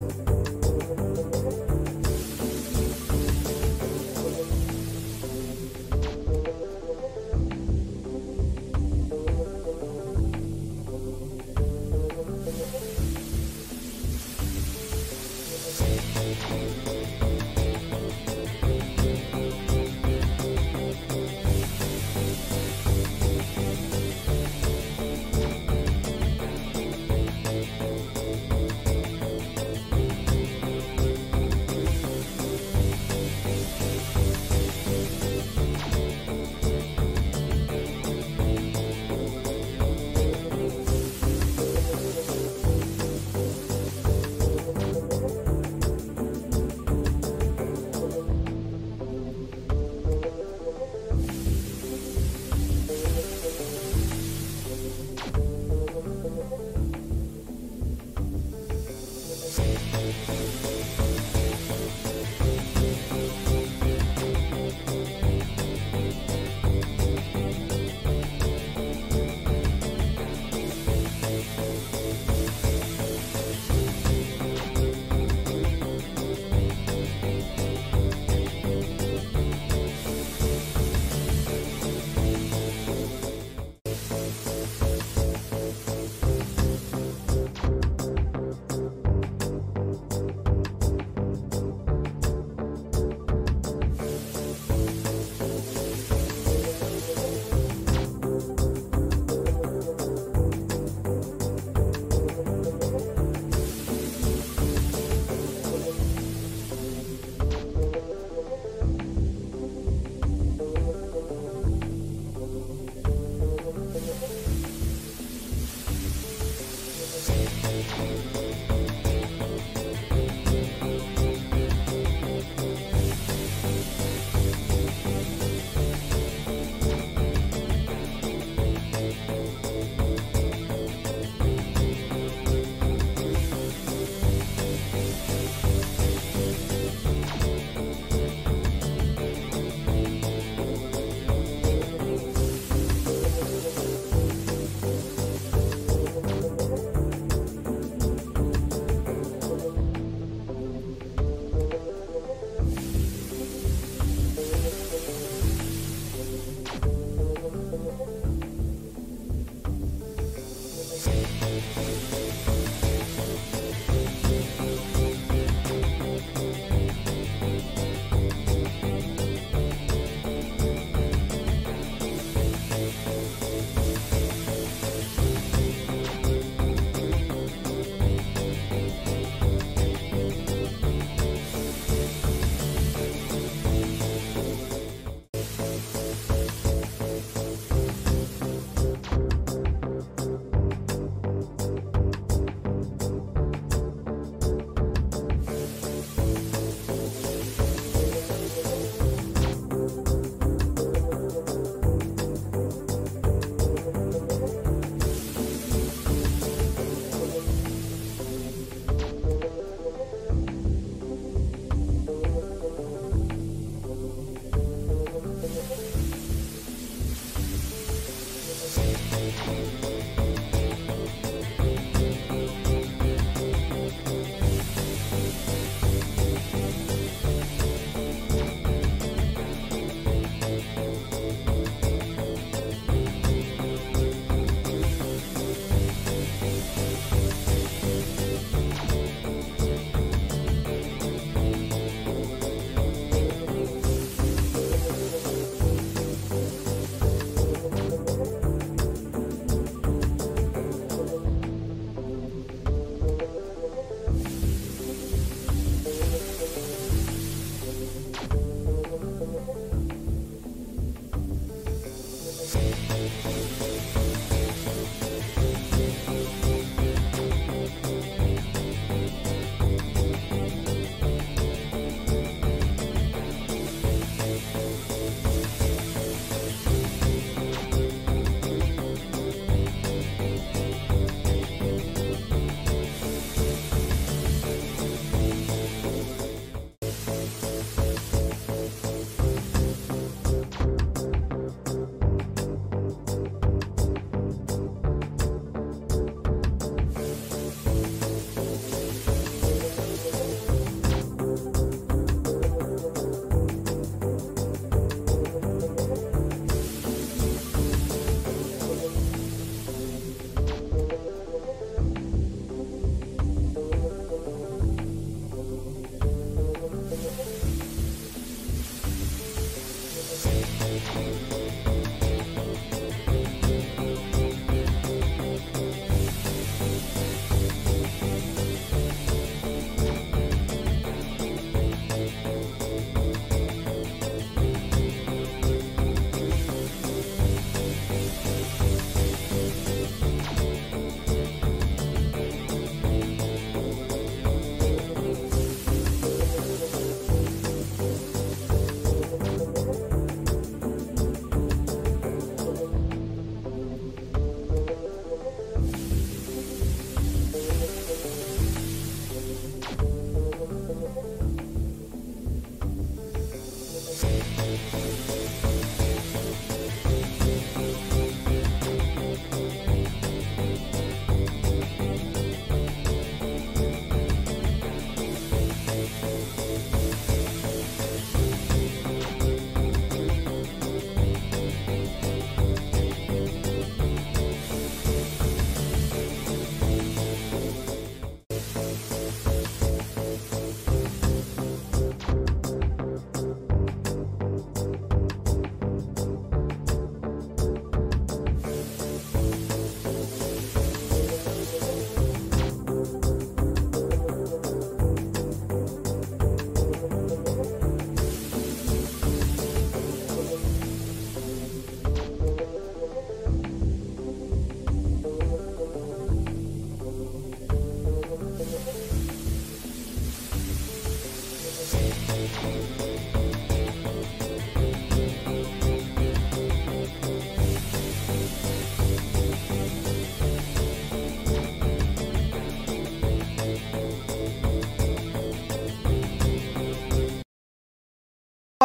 you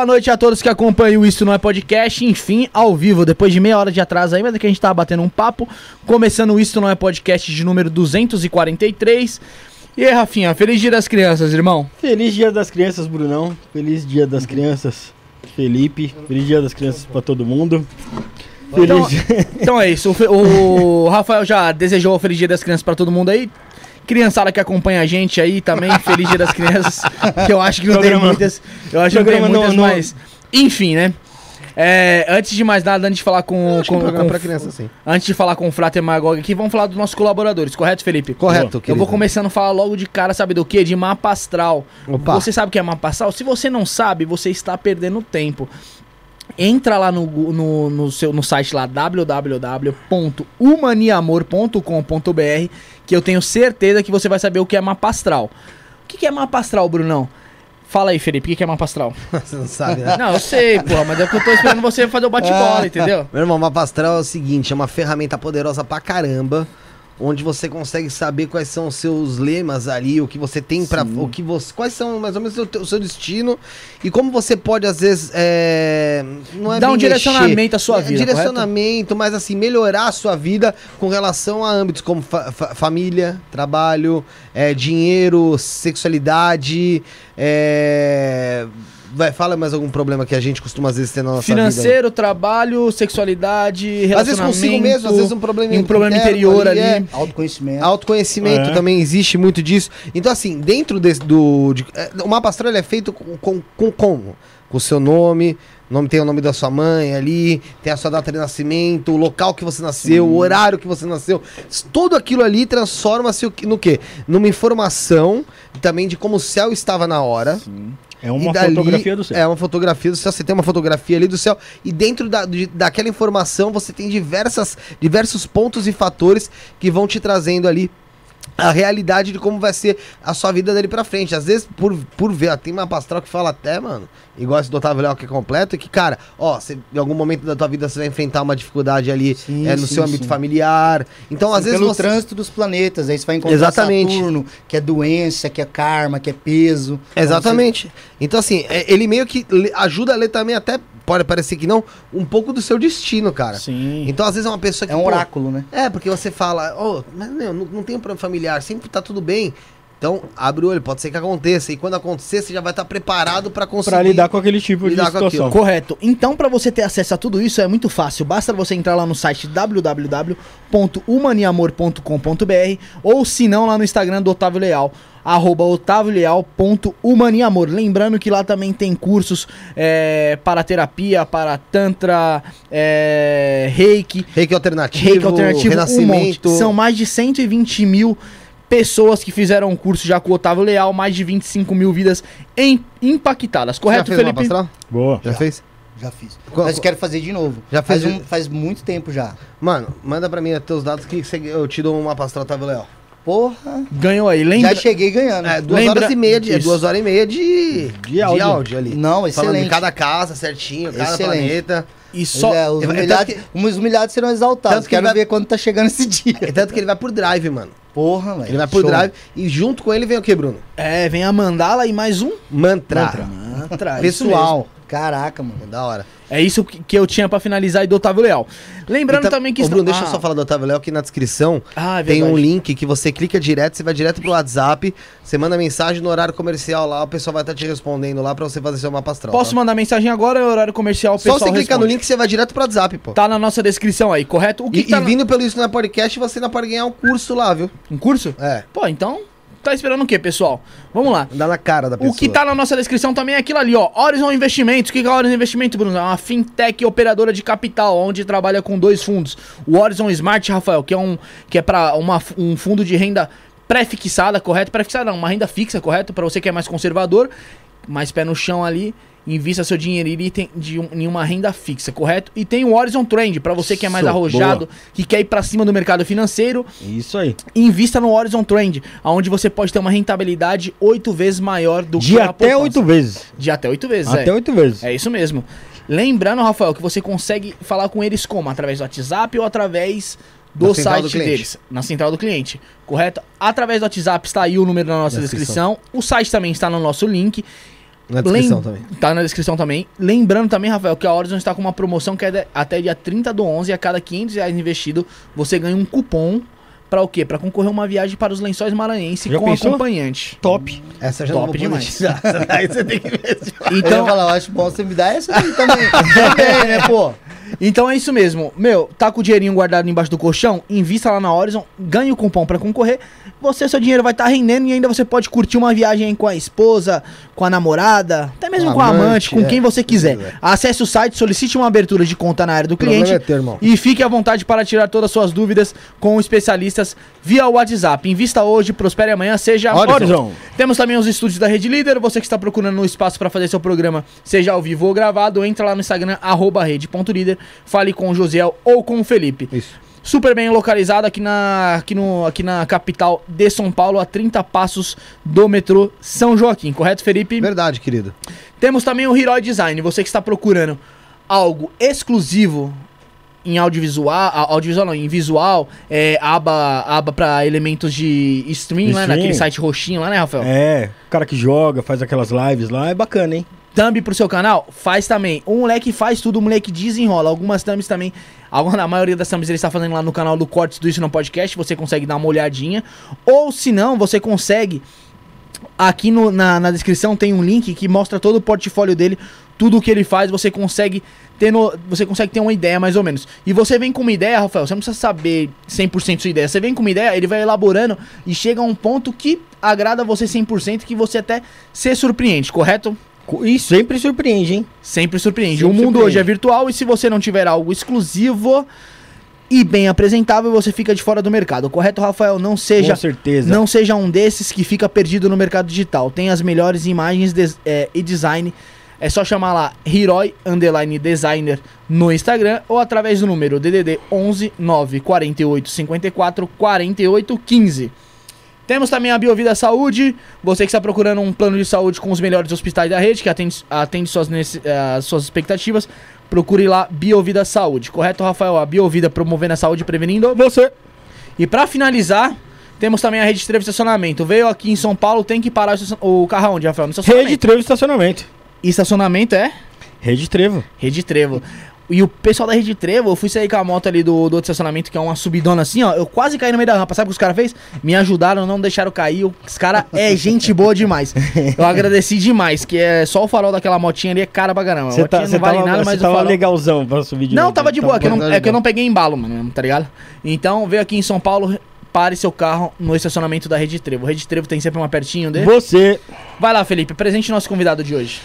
Boa noite a todos que acompanham o Isso Não É Podcast, enfim, ao vivo, depois de meia hora de atraso aí, mas é que a gente tava batendo um papo, começando o Isso Não É Podcast de número 243. E aí, Rafinha, feliz dia das crianças, irmão. Feliz dia das crianças, Brunão. Feliz dia das crianças, Felipe. Feliz dia das crianças pra todo mundo. Então, Feliz então é isso, o, o Rafael já desejou o feliz dia das crianças pra todo mundo aí. Criançada que acompanha a gente aí também, feliz dia das crianças, que eu acho que não tem muitas, eu acho que não tem muitas, não- mas... Enfim, né? É, antes de mais nada, antes de falar com... Que é um com, com criança, sim. Antes de falar com o Frater Magog aqui, vamos falar dos nossos colaboradores, correto, Felipe? Correto, Eu querido. vou começando a falar logo de cara, sabe do que? De mapa astral. Opa. Você sabe o que é mapa astral? Se você não sabe, você está perdendo tempo. Entra lá no, no, no seu, no site lá www.humaniamor.com.br que eu tenho certeza que você vai saber o que é mapa astral. O que que é mapa astral, Brunão? Fala aí, Felipe, o que que é mapa astral? Você não sabe, né? Não, eu sei, porra, mas é que eu tô esperando você fazer o bate-bola, entendeu? Meu irmão, mapa astral é o seguinte, é uma ferramenta poderosa pra caramba, onde você consegue saber quais são os seus lemas ali, o que você tem pra. o que você, quais são mais ou menos o, teu- o seu destino e como você pode às vezes é, não é Dar um bem direcionamento mexer, à sua é, vida, direcionamento, mas assim melhorar a sua vida com relação a âmbitos como fa- fa- família, trabalho, é, dinheiro, sexualidade, é, Vai, fala mais algum problema que a gente costuma às vezes ter na nossa vida. Financeiro, trabalho, sexualidade, Às vezes relacionamento. consigo mesmo, às vezes um problema um problema interior ali. é. Autoconhecimento. Autoconhecimento É. também existe muito disso. Então, assim, dentro desse, do. de- é, o mapa astral ele é feito com, com, com como? Com o seu nome, nome, tem o nome da sua mãe ali, tem a sua data de nascimento, o local que você nasceu, o horário que você nasceu. Tudo aquilo ali transforma-se o que- no quê? Numa informação também de como o céu estava na hora. É uma dali- fotografia do céu. É uma fotografia do céu. Você tem uma fotografia ali do céu. E dentro da, de- daquela informação você tem diversas, diversos pontos e fatores que vão te trazendo ali a realidade de como vai ser a sua vida dali pra frente. Às vezes, por, por ver, ó, tem uma pastral que fala até, mano, igual esse do Otávio Léo que é completo, que, cara, ó, você, em algum momento da tua vida você vai enfrentar uma dificuldade ali Sim, é, no sim, seu âmbito sim. familiar. Então, às vezes pelo você. trânsito dos planetas, aí você vai encontrar Exatamente. Saturno, que é doença, que é karma, que é peso. Então, Exatamente. Então, assim, é- ele meio que ajuda a ler também, até pode parecer que não, um pouco do seu destino, cara. Sim. Então, às vezes é uma pessoa você- que. É um pô, oráculo, né? É, porque você fala, ô, mas não, não, não tem um problema familiar, sempre tá tudo bem. Então, abre o olho, pode ser que aconteça. E quando acontecer, você já vai estar preparado pra conseguir. Pra lidar com aquele tipo de lidar com situação. Correto. Então, para você ter acesso a tudo isso, é muito fácil. Basta você entrar lá no site www.humaniamor.com.br ou se não, lá no Instagram do Otávio Leal, arroba otavioleal.humaniamor. Lembrando que lá também tem cursos é, para terapia, para tantra, é, reiki, Reiki alternativo, reiki alternativo, um renascimento. monte. São mais de 120 mil pessoas que fizeram o curso já com o Otávio Leal, mais de 25 mil vidas em- impactadas. Correto, já fez uma Felipe? pastral? Boa. Já, fez? Já fiz. Qual- Mas eu quero fazer de novo. Já faz, fez um- de- faz muito tempo já. Mano, manda pra mim os teus dados que você- eu te dou uma pastral, Otávio Leal. Porra. Ganhou aí. Lembra... Já cheguei ganhando. É, duas Lembra- horas e meia de, é duas horas e meia de, De áudio. ali. Não, Falando excelente. de cada casa certinho, cada Excelente. planeta. E só... É, os, É, humilhados, tanto os humilhados serão exaltados. tanto que Quero vai- ver quando tá chegando esse dia. É tanto que ele vai por drive, mano. Porra, velho. Ele vai por Show. drive e junto com ele vem o que, Bruno? É, vem a mandala e mais um Mantra. mantra. isso Pessoal. Caraca, mano. Da hora. É isso que, que eu tinha pra finalizar aí do Otávio Leal. Lembrando também que... Ô, está- Bruno, deixa eu Ah, só falar do Otávio Léo aqui na descrição. Ah, é tem um link que você clica direto, você vai direto pro WhatsApp, você manda mensagem no horário comercial lá, o pessoal vai estar te respondendo lá pra você fazer seu mapa astral. Posso tá? mandar mensagem agora, é horário comercial, o Só pessoal você clicar no link, você vai direto pro WhatsApp, pô. Tá na nossa descrição aí, correto? O que e, que tá e na- vindo pelo Isso na Podcast, você ainda pode ganhar um curso lá, viu? Um curso? É, Pô, então... Tá esperando o quê, pessoal? Vamos lá. dá na cara da pessoa. O que tá na nossa descrição também é aquilo ali, ó. Horizon Investimentos. O que é Horizon Investimento, Bruno? É uma fintech operadora de capital, onde trabalha com dois fundos. O Horizon Smart, Rafael, que é um que é para um fundo de renda pré-fixada, correto? Pré-fixada não, uma renda fixa, correto? Para você que é mais conservador. mais pé no chão ali, invista seu dinheiro de um- em uma renda fixa, correto? E tem o Horizon Trend, para você que é mais Isso, arrojado, que quer ir para cima do mercado financeiro, Isso aí. invista no Horizon Trend, onde você pode ter uma rentabilidade oito vezes maior do De a até poupança. oito vezes. De até oito vezes, Até é. oito vezes. É isso mesmo. Lembrando, Rafael, que você consegue falar com eles como? Através do WhatsApp ou através do Na site do deles? Na central do cliente. Correto? Através do WhatsApp está aí o número na nossa Na descrição. O site também está no nosso link. Na descrição Lem- também. Tá na descrição também. Lembrando também, Rafael, que a Horizon está com uma promoção que é de- até dia 30 do 11. A cada 500 reais investido, você ganha um cupom para o quê? Para concorrer uma viagem para os Lençóis Maranhense Já com pensou? acompanhante. Top. Essa já Top demais. Aí você tem que ver. Eu Então, falar, eu acho bom você me dar essa aí também. também, né, pô? Então é isso mesmo. Meu, tá com o dinheirinho guardado embaixo do colchão? Invista lá na Horizon, ganhe o cupom pra concorrer. Você, seu dinheiro vai estar rendendo e ainda você pode curtir uma viagem com a esposa, com a namorada, até mesmo Com com, a amante, com é. quem você quiser. quiser. Acesse o site, solicite uma abertura de conta na área do cliente é irmão. e fique à vontade para tirar todas as suas dúvidas com especialistas via WhatsApp. Invista hoje, prospere amanhã, seja Horizon. temos também os estúdios da Rede Líder. Você que está procurando um espaço para fazer seu programa, seja ao vivo ou gravado, entra lá no Instagram, arroba rede.líder, fale com o Josiel ou com o Felipe. Isso. Super bem localizado aqui na, aqui, no, aqui na capital de São Paulo, a 30 passos do metrô São Joaquim, correto, Felipe? Verdade, querido. Temos também o Heroi Design. Você que está procurando algo exclusivo em audiovisual, a- audiovisual não, em visual, é, aba, aba para elementos de stream, né? Stream. Naquele site roxinho lá, né, Rafael? É, o cara que joga, faz aquelas lives lá, é bacana, hein? Thumb pro seu canal? Faz também. O moleque faz tudo, o moleque desenrola. Algumas thumbs também. Alguma, a maioria das thumbs ele está fazendo lá no canal do Cortes do Isso no Podcast. Você consegue dar uma olhadinha. Ou se não, você consegue. Aqui no- na, na descrição tem um link que mostra todo o portfólio dele, tudo o que ele faz. Você consegue ter no- você consegue ter uma ideia mais ou menos. E você vem com uma ideia, Rafael, você não precisa saber 100% sua ideia. Você vem com uma ideia, ele vai elaborando e chega a um ponto que agrada você 100%, que você até se surpreende, correto? E sempre surpreende, hein? Sempre surpreende. Sempre o mundo surpreende. hoje é virtual e se você não tiver algo exclusivo e bem apresentável, você fica de fora do mercado. Correto, Rafael? Não seja Com certeza. não seja um desses que fica perdido no mercado digital. Tem as melhores imagens des- é, e design. É só chamar lá Heroi Underline Designer no Instagram ou através do número DDD 11 9 48 54 48 15. Temos também a Biovida Saúde. Você que está procurando um plano de saúde com os melhores hospitais da rede, que atende, atende suas, eh, suas expectativas, procure lá Biovida Saúde. Correto, Rafael? A Biovida promovendo a saúde e prevenindo. Você. E pra finalizar, temos também a rede Trevo Estacionamento. Veio aqui em São Paulo, tem que parar o, o carro onde, Rafael? No Rede estacionamento. Trevo Estacionamento. E estacionamento é? Rede Trevo. Rede Trevo. E o pessoal da Rede Trevo, eu fui sair com a moto ali do, do outro estacionamento, que é uma subidona assim, ó. Eu quase caí no meio da rampa. Sabe o que os caras fez? Me ajudaram, não deixaram cair. Os caras é gente boa demais. Eu agradeci demais, que é só o farol daquela motinha ali é cara pra caramba. Você tá, não vale tava, nada, mas o tava farol... legalzão pra subir de Não, novo. tava de boa, é que, eu não, é que eu não peguei embalo, mano, tá ligado? Então, veio aqui em São Paulo, pare seu carro no estacionamento da Rede Trevo. Rede Trevo tem sempre uma pertinho dele. Você. Vai lá, Felipe, presente nosso convidado de hoje.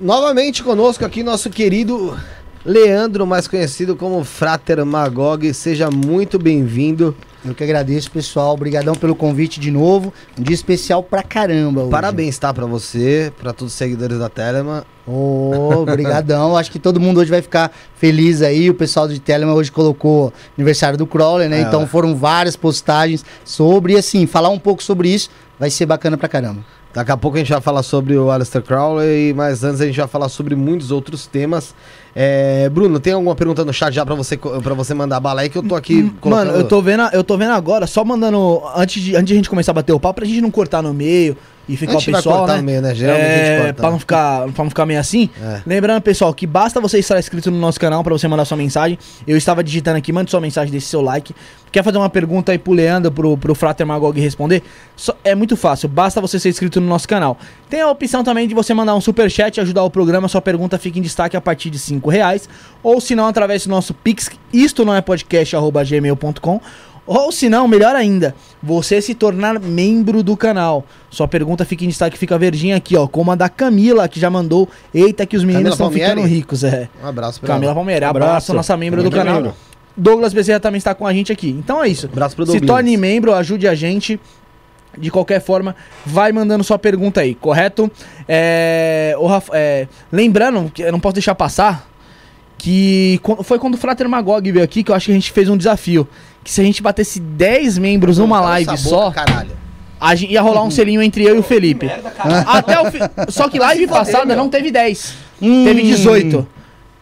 Novamente conosco aqui nosso querido Leandro, mais conhecido como Frater Magog. Seja muito bem-vindo. Eu que agradeço, pessoal. Obrigadão pelo convite de novo. Um dia especial pra caramba hoje. Parabéns, tá? Pra você, pra todos os seguidores da Telema. Ô, Obrigadão. Acho que todo mundo hoje vai ficar feliz aí. O pessoal de Telemann hoje colocou aniversário do Crawler, né? É, então foram várias postagens sobre, e assim, falar um pouco sobre isso vai ser bacana pra caramba. Daqui a pouco a gente vai falar sobre o Alistair Crowley, mas antes a gente vai falar sobre muitos outros temas. É, Bruno, tem alguma pergunta no chat já pra você, pra você mandar bala aí que eu tô aqui Mano, eu tô vendo, eu tô vendo agora, só mandando antes de, antes de a gente começar a bater o papo, pra gente não cortar no meio e ficar o pessoal, né? meio, né? É, pra não ficar, pra não ficar meio assim. É. Lembrando, pessoal, que basta você estar inscrito no nosso canal pra você mandar sua mensagem. Eu estava digitando aqui, mande sua mensagem, deixe seu like. Quer fazer uma pergunta aí pro Leandro, pro, pro Frater Magog responder? Só- é muito fácil, basta você ser inscrito no nosso canal. Tem a opção também de você mandar um superchat e ajudar o programa, sua pergunta fica em destaque a partir de 5 reais. Ou se não, através do nosso Pix, isto não é podcast, arroba gmail.com. Ou se não, melhor ainda, você se tornar membro do canal. Sua pergunta fica em destaque, fica verdinha aqui, ó. Como a da Camila, que já mandou. Eita, que os meninos estão ficando ricos, é. Um abraço pra Camila ela. Palmeira, abraço, Abraço. nossa membro do canal. membro. Douglas Bezerra também está com a gente aqui. Então é isso. Abraço pro Se Douglas. torne membro, ajude a gente. De qualquer forma, vai mandando sua pergunta aí, correto? É, o Rafa- é, lembrando, que eu não posso deixar passar, que foi quando o Frater Magog veio aqui que eu acho que a gente fez um desafio. Que se a gente batesse 10 membros numa Cala live só, caralho. a gente ia rolar um selinho entre eu e o Felipe. Até o fi... Só que live passada não teve 10. Teve 18.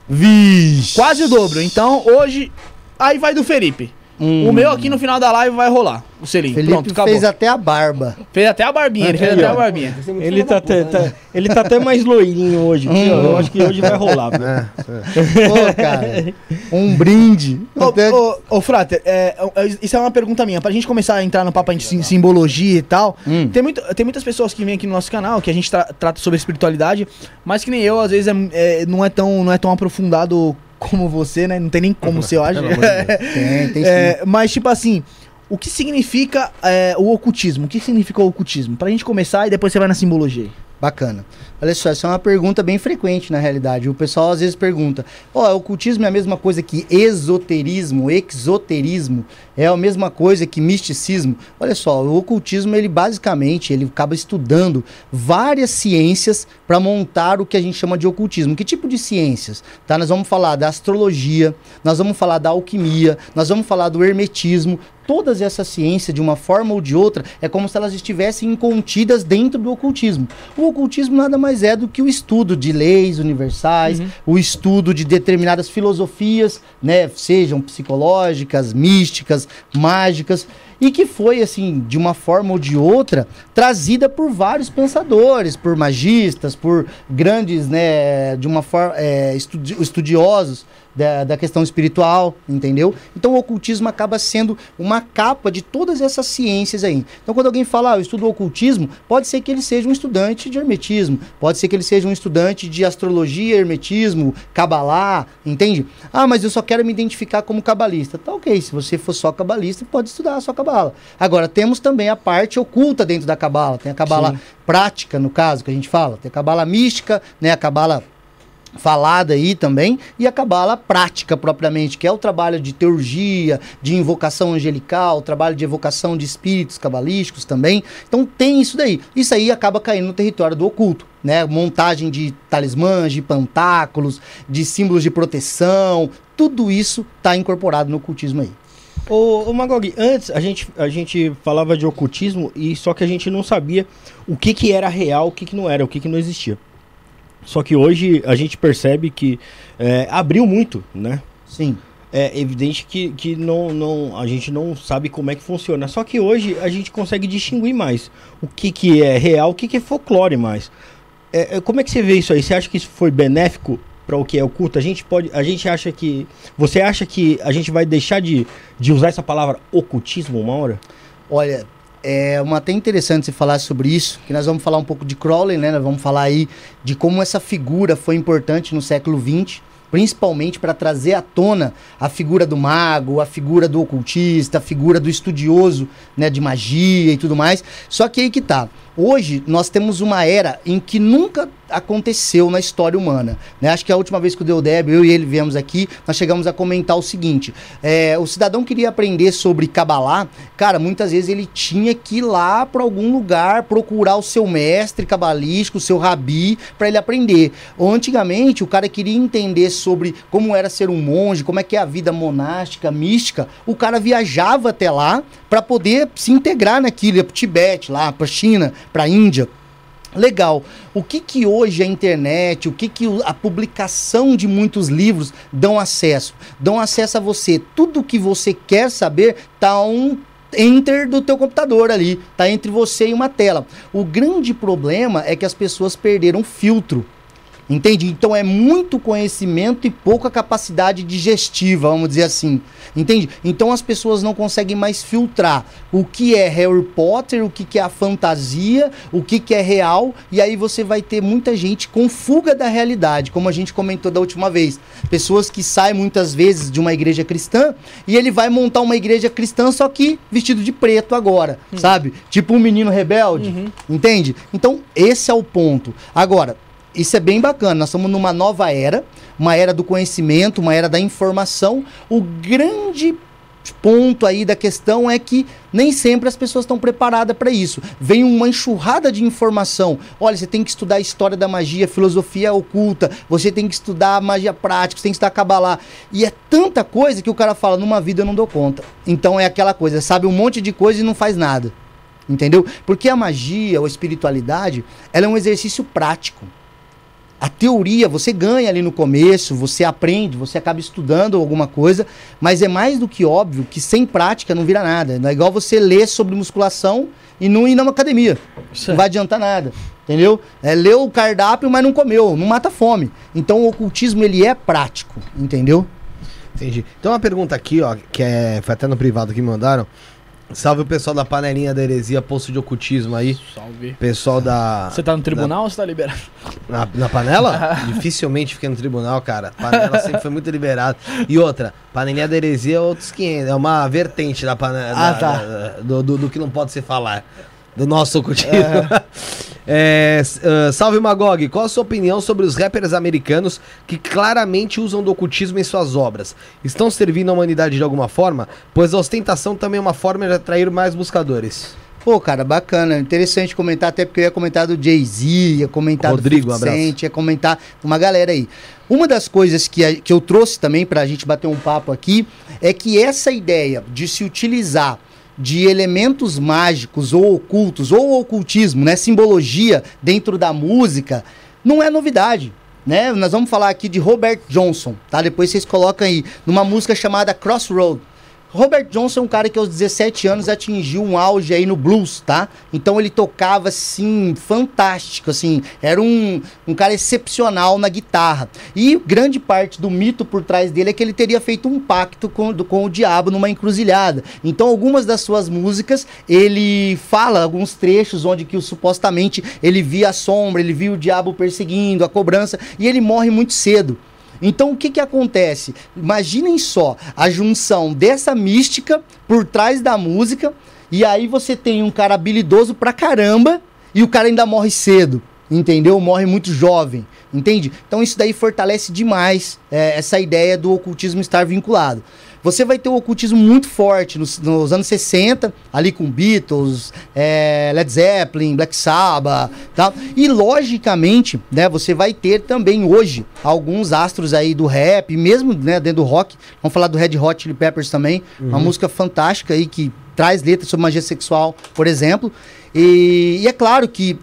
Vixe. Quase o dobro. Então hoje. Aí vai do Felipe. O meu aqui no final da live vai rolar. O selinho. Felipe Pronto, acabou. fez até a barba. Fez até a barbinha, ele fez até a barbinha. Ele tá, até, tá- ele tá até mais loirinho hoje. ó. Eu acho que hoje vai rolar. viu? Pô, cara. Um brinde. Ô, Até- ô, ô, Frater, é, é, isso é uma pergunta minha. Pra gente começar a entrar no papo de sim- simbologia e tal, Hum. tem, muito, tem muitas pessoas que vêm aqui no nosso canal, que a gente tra- trata sobre espiritualidade, mas que nem eu, às vezes, é, é, não, é tão, não é tão aprofundado como você, né? Não tem nem como ser, eu acho. Tem, tem sim. É, mas, tipo assim, o que significa é, o ocultismo? O que significa o ocultismo? Pra gente começar e depois você vai na simbologia. Bacana. Olha só, essa é uma pergunta bem frequente na realidade. O pessoal às vezes pergunta: Ó, ocultismo é a mesma coisa que esoterismo, exoterismo? É a mesma coisa que misticismo? Olha só, o ocultismo, ele basicamente, ele acaba estudando várias ciências para montar o que a gente chama de ocultismo. Que tipo de ciências? Tá? Nós vamos falar da astrologia, nós vamos falar da alquimia, nós vamos falar do hermetismo. Todas essas ciências, de uma forma ou de outra, é como se elas estivessem contidas dentro do ocultismo. O ocultismo nada mais é do que o estudo de leis universais, o estudo de determinadas filosofias, né, sejam psicológicas, místicas, mágicas, e que foi assim, de uma forma ou de outra, trazida por vários pensadores, por magistas, por grandes, né, de uma forma estudiosos da, da questão espiritual, entendeu? Então o ocultismo acaba sendo uma capa de todas essas ciências aí. Então quando alguém fala, ah, eu estudo ocultismo, pode ser que ele seja um estudante de hermetismo, pode ser que ele seja um estudante de astrologia, hermetismo, cabalá, entende? Ah, mas eu só quero me identificar como cabalista. Tá ok, se você for só cabalista, pode estudar só cabala. Agora, temos também a parte oculta dentro da cabala, tem a cabala Sim. prática, no caso, que a gente fala, tem a cabala mística, né, a cabala falada aí também, e a cabala prática propriamente, que é o trabalho de teurgia, de invocação angelical, trabalho de evocação de espíritos cabalísticos também. Então tem isso daí. Isso aí acaba caindo no território do oculto, né? Montagem de talismãs, de pantáculos, de símbolos de proteção, tudo isso está incorporado no ocultismo aí. Ô, ô Magog, antes a gente, a gente falava de ocultismo e só que a gente não sabia o que, que era real, o que, que não era, o que, que não existia. Só que hoje a gente percebe que é, abriu muito, né? Sim. É evidente que, que não, não, a gente não sabe como é que funciona. Só que hoje a gente consegue distinguir mais o que, que é real, o que, que é folclore mais. É, é, como é que você vê isso aí? Você acha que isso foi benéfico para o que é oculto? A gente pode, a gente acha que, você acha que a gente vai deixar de, de usar essa palavra ocultismo uma hora? Olha, é uma até interessante você falar sobre isso, que nós vamos falar um pouco de Crowley, né? Nós vamos falar aí de como essa figura foi importante no século XX, principalmente para trazer à tona a figura do mago, a figura do ocultista, a figura do estudioso, né, de magia e tudo mais. Só que aí que tá. Hoje nós temos uma era em que nunca aconteceu na história humana. Né? Acho que a última vez que o Deodébio, eu e ele viemos aqui, nós chegamos a comentar o seguinte: é, o cidadão queria aprender sobre Kabbalah, cara, muitas vezes ele tinha que ir lá para algum lugar procurar o seu mestre cabalístico, o seu rabi, para ele aprender. Ou antigamente o cara queria entender sobre como era ser um monge, como é que é a vida monástica, mística, o cara viajava até lá para poder se integrar naquilo, ia pro Tibete, lá, pra China, pra Índia. Legal. O que que hoje a internet, o que que a publicação de muitos livros dão acesso? Dão acesso a você. Tudo que você quer saber tá um enter do teu computador ali, tá entre você e uma tela. O grande problema é que as pessoas perderam filtro. Entende? Então é muito conhecimento e pouca capacidade digestiva, vamos dizer assim. Entende? Então as pessoas não conseguem mais filtrar o que é Harry Potter, o que, que é a fantasia, o que, que é real, e aí você vai ter muita gente com fuga da realidade, como a gente comentou da última vez. Pessoas que saem muitas vezes de uma igreja cristã e ele vai montar uma igreja cristã, só que vestido de preto agora, sabe? Tipo um menino rebelde. Entende? Então, esse é o ponto. Agora, isso é bem bacana. Nós estamos numa nova era, uma era do conhecimento, uma era da informação. O grande ponto aí da questão é que nem sempre as pessoas estão preparadas para isso. Vem uma enxurrada de informação. Olha, você tem que estudar a história da magia, filosofia oculta, você tem que estudar magia prática, você tem que estudar cabalá. E é tanta coisa que o cara fala, numa vida eu não dou conta. Então é aquela coisa, sabe um monte de coisa e não faz nada. Entendeu? Porque a magia ou a espiritualidade, ela é um exercício prático. A teoria você ganha ali no começo, você aprende, você acaba estudando alguma coisa, mas é mais do que óbvio que sem prática não vira nada. Não é igual você ler sobre musculação e não ir numa academia. Certo. Não vai adiantar nada. Entendeu? É ler o cardápio, mas não comeu, não mata fome. Então o ocultismo ele é prático, entendeu? Entendi. Tem uma pergunta aqui, ó, que é, foi até no privado que me mandaram. Salve o pessoal da panelinha da heresia, posto de ocultismo aí. Salve. Pessoal da. Você tá no tribunal ou você tá liberado? Na, na panela? Dificilmente fiquei no tribunal, cara. Panela sempre foi muito liberada. E outra, panelinha da heresia é outros 500. É uma vertente da panela. Ah, da- tá. da- do, do- do que não pode se falar. Do nosso ocultismo. É, s- ah, salve Magog, qual a sua opinião sobre os rappers americanos que claramente usam do ocultismo em suas obras? Estão servindo a humanidade de alguma forma? Pois a ostentação também é uma forma de atrair mais buscadores. Pô, cara, bacana. Interessante comentar, até porque eu ia comentar do Jay-Z, ia comentar Rodrigo, do um 50 abraço. Cent, ia comentar uma galera aí. Uma das coisas que, a- que eu trouxe também pra gente bater um papo aqui é que essa ideia de se utilizar de elementos mágicos ou ocultos, ou ocultismo, né, simbologia dentro da música, não é novidade. Né? Nós vamos falar aqui de Robert Johnson, tá? Depois vocês colocam aí numa música chamada Crossroad. Robert Johnson é um cara que aos 17 anos atingiu um auge aí no blues, tá? Então ele tocava assim, fantástico, assim, era um, um cara excepcional na guitarra. E grande parte do mito por trás dele é que ele teria feito um pacto com, do- com o diabo numa encruzilhada. Então algumas das suas músicas, ele fala alguns trechos onde que supostamente ele via a sombra, ele via o diabo perseguindo, a cobrança, e ele morre muito cedo. Então o que que acontece? Imaginem só a junção dessa mística por trás da música e aí você tem um cara habilidoso pra caramba e o cara ainda morre cedo, entendeu? Morre muito jovem, entende? Então isso daí fortalece demais é, essa ideia do ocultismo estar vinculado. Você vai ter o ocultismo muito forte nos, nos anos 60, ali com Beatles, é, Led Zeppelin, Black Sabbath, tá? E logicamente, né, você vai ter também hoje alguns astros aí do rap, mesmo né, dentro do rock. Vamos falar do Red Hot Chili Peppers também, uma música fantástica aí que traz letras sobre magia sexual, por exemplo. E, e é claro que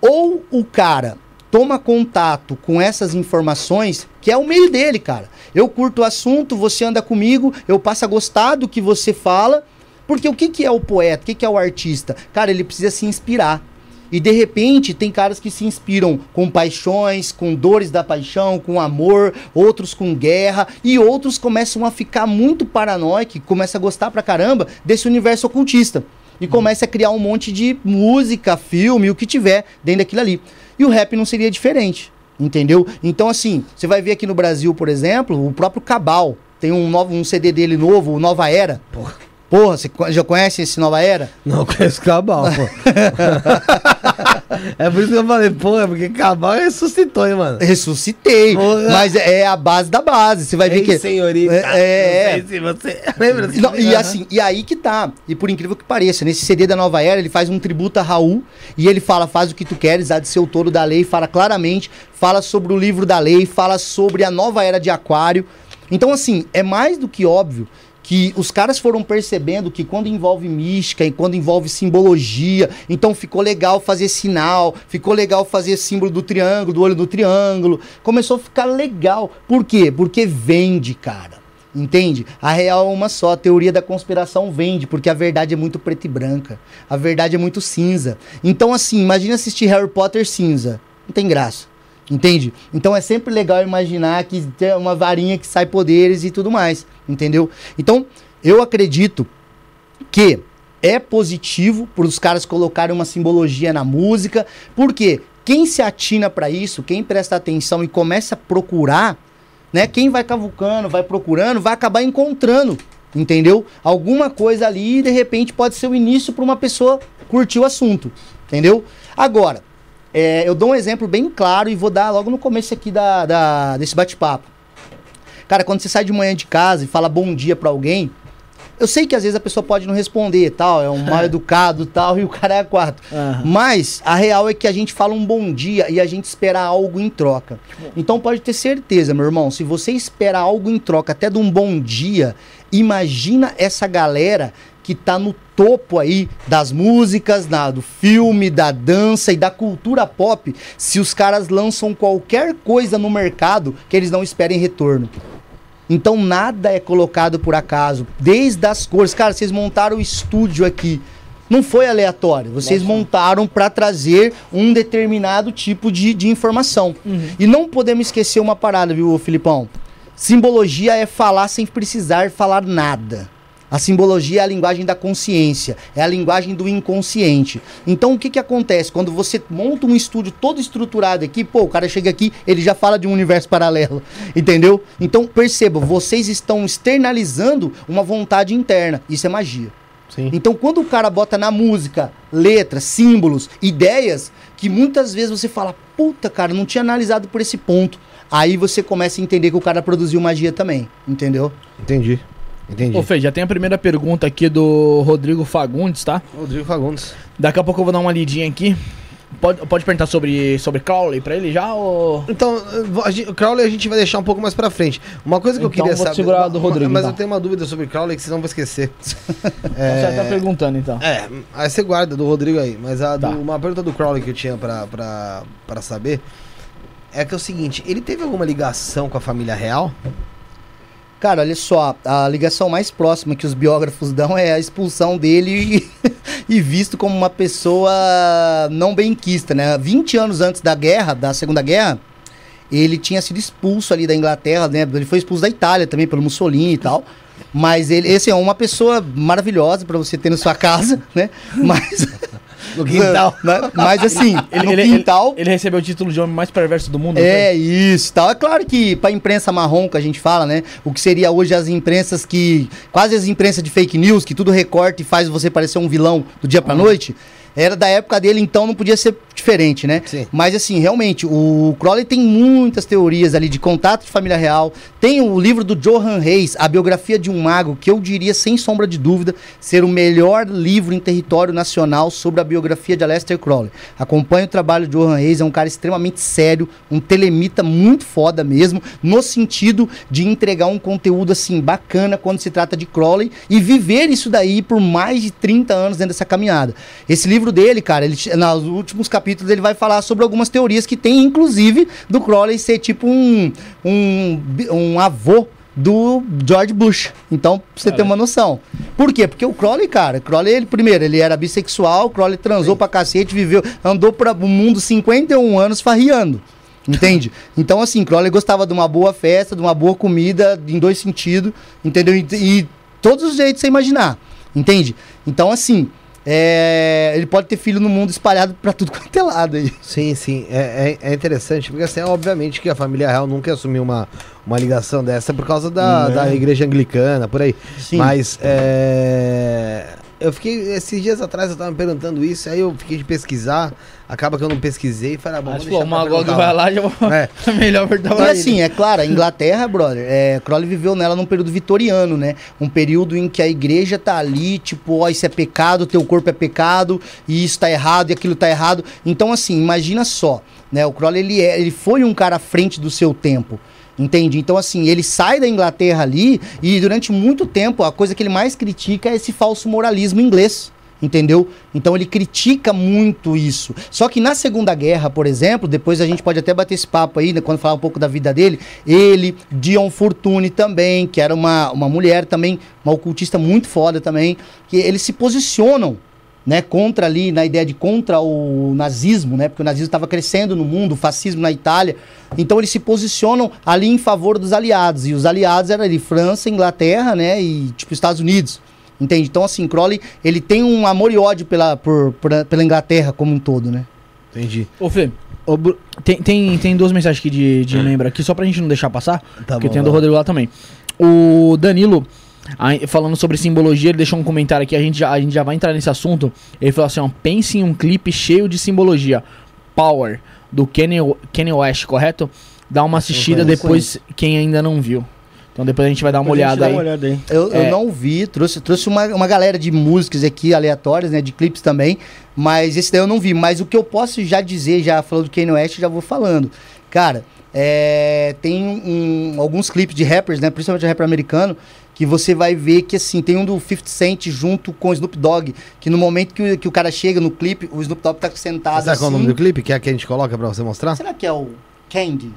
ou o cara toma contato com essas informações, que é o meio dele, cara. Eu curto o assunto, você anda comigo, eu passo a gostar do que você fala, porque o que, que é o poeta, o que, que é o artista? Cara, ele precisa se inspirar. E de repente tem caras que se inspiram com paixões, com dores da paixão, com amor, outros com guerra, e outros começam a ficar muito paranoicos, começam a gostar pra caramba desse universo ocultista. E começa a criar um monte de música, filme, o que tiver dentro daquilo ali. E o rap não seria diferente, entendeu? Então, assim, você vai ver aqui no Brasil, por exemplo, o próprio Cabal. Tem um, novo, um CD dele novo, o Nova Era. Porra. Porra, você já conhece esse Nova Era? Não conheço Cabal, pô. é por isso que eu falei, pô, é porque Cabal ressuscitou, hein, mano. Ressuscitei. Porra. Mas é a base da base. Você vai ver Ei, que. senhorita. É, é. Sei se você lembra Não, e assim, e aí que tá. E por incrível que pareça, nesse CD da Nova Era, ele faz um tributo a Raul e ele fala: faz o que tu queres, há de ser o touro da lei, fala claramente, fala sobre o livro da lei, fala sobre a nova era de Aquário. Então, assim, é mais do que óbvio que os caras foram percebendo que quando envolve mística e quando envolve simbologia, então ficou legal fazer sinal, ficou legal fazer símbolo do triângulo, do olho do triângulo, começou a ficar legal. Por quê? Porque vende, cara. Entende? A real é uma só, a teoria da conspiração vende, porque a verdade é muito preta e branca. A verdade é muito cinza. Então, assim, imagina assistir Harry Potter cinza. Não tem graça. Entende? Então é sempre legal imaginar que tem uma varinha que sai poderes e tudo mais. Entendeu? Então, eu acredito que é positivo para os caras colocarem uma simbologia na música, porque quem se atina para isso, quem presta atenção e começa a procurar, né? Quem vai cavucando, vai procurando, vai acabar encontrando, entendeu? Alguma coisa ali de repente pode ser o início para uma pessoa curtir o assunto, entendeu? Agora, é, eu dou um exemplo bem claro e vou dar logo no começo aqui da, da- desse bate-papo. Cara, quando você sai de manhã de casa e fala bom dia pra alguém, Eu sei que às vezes a pessoa pode não responder, tal, é um mal educado, tal, e o cara é quatro. Aham. Mas a real é que a gente fala um bom dia e a gente espera algo em troca. Então pode ter certeza, meu irmão, se você espera algo em troca até de um bom dia, imagina essa galera que tá no topo aí das músicas, na- do filme, da dança e da cultura pop, se os caras lançam qualquer coisa no mercado que eles não esperem retorno. Então nada é colocado por acaso, desde as cores. Cara, vocês montaram o estúdio aqui. Não foi aleatório. Vocês montaram para trazer um determinado tipo de, de informação. E não podemos esquecer uma parada, viu, Filipão? Simbologia é falar sem precisar falar nada. A simbologia é a linguagem da consciência, é a linguagem do inconsciente. Então o que, que acontece? Quando você monta um estúdio todo estruturado aqui, pô, o cara chega aqui, ele já fala de um universo paralelo, entendeu? Então perceba, vocês estão externalizando uma vontade interna. Isso é magia. Sim. Então, quando o cara bota na música letras, símbolos, ideias, que muitas vezes você fala, puta, cara, não tinha analisado por esse ponto. Aí você começa a entender que o cara produziu magia também, entendeu? Entendi. Entendi. Ô, Fê, já tem a primeira pergunta aqui do Rodrigo Fagundes, tá? Rodrigo Fagundes. Daqui a pouco eu vou dar uma lidinha aqui. Pode, pode perguntar sobre, sobre Crowley pra ele já ou. Então, a gente- o Crowley a gente vai deixar um pouco mais pra frente. Uma coisa que eu Então, queria vou saber. segurar do Rodrigo, Mas então. eu tenho uma dúvida sobre Crowley que vocês não vão esquecer. Você tá perguntando então. É, aí você guarda do Rodrigo aí. Mas a do- Tá. uma pergunta do Crowley que eu tinha pra, pra, pra saber é que é o seguinte: ele teve alguma ligação com a família real? Cara, olha só, a ligação mais próxima que os biógrafos dão é a expulsão dele e, e visto como uma pessoa não benquista, né? 20 anos antes da guerra, da Segunda Guerra, ele tinha sido expulso ali da Inglaterra, né? Ele foi expulso da Itália também pelo Mussolini e tal. Mas ele, esse é uma pessoa maravilhosa pra você ter na sua casa, né? Mas No quintal. Né? Mas assim, Ele, no ele, quintal ele, ele recebeu o título de homem mais perverso do mundo. é isso, tal. É claro que pra imprensa marrom que a gente fala, né? O que seria hoje as imprensas que quase as imprensas de fake news que tudo recorta e faz você parecer um vilão do dia pra noite. Era da época dele, então não podia ser diferente, né? Sim. Mas assim, realmente, o Crowley tem muitas teorias ali de contato de família real. Tem o livro do Johan Reis, A Biografia de um Mago, que eu diria, sem sombra de dúvida, ser o melhor livro em território nacional sobre a biografia de Aleister Crowley. Acompanhe o trabalho de Johan Reis, é um cara extremamente sério, um telemita muito foda mesmo, no sentido de entregar um conteúdo assim bacana quando se trata de Crowley e viver isso daí por mais de 30 anos dentro dessa caminhada. Esse livro dele, cara, ele, nos últimos capítulos ele vai falar sobre algumas teorias que tem, inclusive, do Crowley ser tipo um, um, um avô do George Bush. Então, pra você ter uma noção. Por quê? Porque o Crowley, cara, Crowley, ele, primeiro, ele era bissexual, Crowley transou pra cacete, viveu, andou para o mundo 51 anos farriando. Entende? Então, assim, Crowley gostava de uma boa festa, de uma boa comida, em dois sentidos, entendeu? E, e todos os jeitos você imaginar. Entende? Então, assim, é, ele pode ter filho no mundo espalhado pra tudo quanto é lado aí. Sim, sim. É, é, é interessante, porque assim, obviamente que a família real nunca assumiu uma, uma ligação dessa por causa da, Né. da igreja anglicana, por aí. Sim. Mas é, eu fiquei, esses dias atrás eu tava me perguntando isso, aí eu fiquei de pesquisar, acaba que eu não pesquisei e falei, ah, bom, Acho vou que deixar o pra Magog perguntar vai lá. e já vou. É. Melhor perguntar E assim, é claro, a Inglaterra, brother, é, Crowley viveu nela num período vitoriano, né? Um período em que a igreja tá ali, tipo, ó, isso é pecado, teu corpo é pecado, e isso tá errado, e aquilo tá errado. Então, assim, imagina só, né? O Crowley, ele, é, ele foi um cara à frente do seu tempo. Entende? Então, assim, ele sai da Inglaterra ali e durante muito tempo a coisa que ele mais critica é esse falso moralismo inglês. Entendeu? Então ele critica muito isso. Só que na Segunda Guerra, por exemplo, depois a gente pode até bater esse papo aí, né, quando falar um pouco da vida dele, ele, Dion Fortune também, que era uma, uma mulher também, uma ocultista muito foda também, que eles se posicionam né, contra ali, na ideia de contra o nazismo, né, porque o nazismo estava crescendo no mundo, o fascismo na Itália, então eles se posicionam ali em favor dos aliados, e os aliados eram ali França, Inglaterra, né, e tipo Estados Unidos, entende? Então assim, Crowley, ele tem um amor e ódio pela, por, por- pela Inglaterra como um todo, né. Entendi. Ô, Fê, Ô, tem, tem, tem duas mensagens aqui de, de membro aqui, só pra gente não deixar passar, Tá porque bom, tem a do. Rodrigo lá também. O Danilo, aí, falando sobre simbologia, ele deixou um comentário aqui, a gente, já, a gente já vai entrar nesse assunto. Ele falou assim, ó, pense em um clipe cheio de simbologia. Power, do Kanye, Kanye West, correto? Dá uma assistida conheço. depois, quem ainda não viu. Então depois a gente vai dar uma Depois a gente olhada dá aí. uma olhada aí. Eu, É. eu não vi, trouxe, trouxe uma, uma galera de músicas aqui aleatórias, né? De clipes também. Mas esse daí eu não vi. Mas o que eu posso já dizer, já falando do Kanye West, já vou falando. Cara, é, tem um- alguns clipes de rappers, né? Principalmente de rapper americano, que você vai ver que assim, tem um do 50 Cent junto com o Snoop Dogg. Que no momento que, o- que o cara chega no clipe, o Snoop Dogg tá sentado Sabe qual é o assim. nome do clipe? Que é a que a gente coloca pra você mostrar? Será que é o Candy?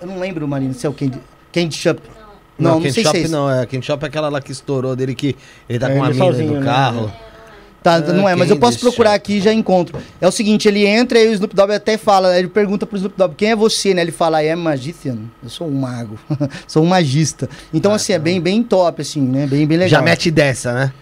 Eu não lembro, Marina, se é o Candy. Candy Shop. Não, não, Candy sei Shop se é não, é Candy Shop é aquela lá que estourou dele que ele tá É, com uma ele mina no né? carro. Tá, Ah, não é, mas eu posso deixa? procurar aqui e já encontro. É o seguinte, ele entra e o Snoop Dogg até fala, ele pergunta pro Snoop Dogg, quem é você, né? Ele fala, I am magician. Eu sou um mago. sou um magista. Então, assim, é bem, bem top, assim, né? Bem, bem legal. Já mete dessa, né?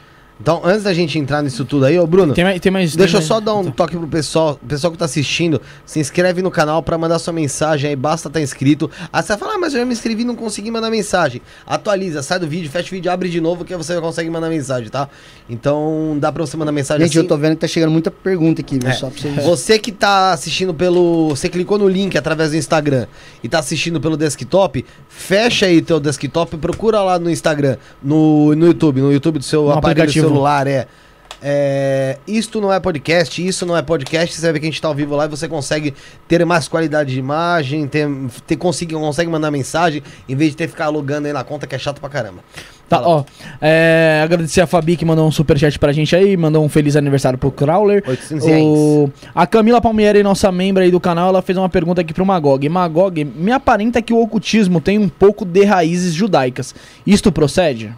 Então, antes da gente entrar nisso tudo aí, ô Bruno, Tem mais, tem mais deixa eu tem só mais- dar um toque pro pessoal, pessoal que tá assistindo, se inscreve no canal pra mandar sua mensagem aí, basta estar inscrito. Aí você vai falar, ah, mas eu já me inscrevi e não consegui mandar mensagem. Atualiza, sai do vídeo, fecha o vídeo, abre de novo que você consegue mandar mensagem, tá? Então, dá pra você mandar mensagem Gente, assim. eu tô vendo que tá chegando muita pergunta aqui, viu? É. Só pra vocês... Você que tá assistindo pelo. Você clicou no link através do Instagram e tá assistindo pelo desktop, fecha aí teu desktop e procura lá no Instagram, no, no YouTube, no YouTube do seu No aparelho aplicativo. Celular, é. É, isto não é podcast, isso não é podcast. Você vai ver que a gente tá ao vivo lá e você consegue ter mais qualidade de imagem, ter, ter consegue, consegue mandar mensagem, em vez de ter que ficar alugando aí na conta, que é chato pra caramba. Tá, ó. é, agradecer a Fabi que mandou um superchat pra gente aí, mandou um feliz aniversário pro Crowler. 800 reais. O, a Camila Palmieri, nossa membra aí do canal, ela fez uma pergunta aqui pro Magog. Magog, me aparenta que o ocultismo tem um pouco de raízes judaicas. Isto procede?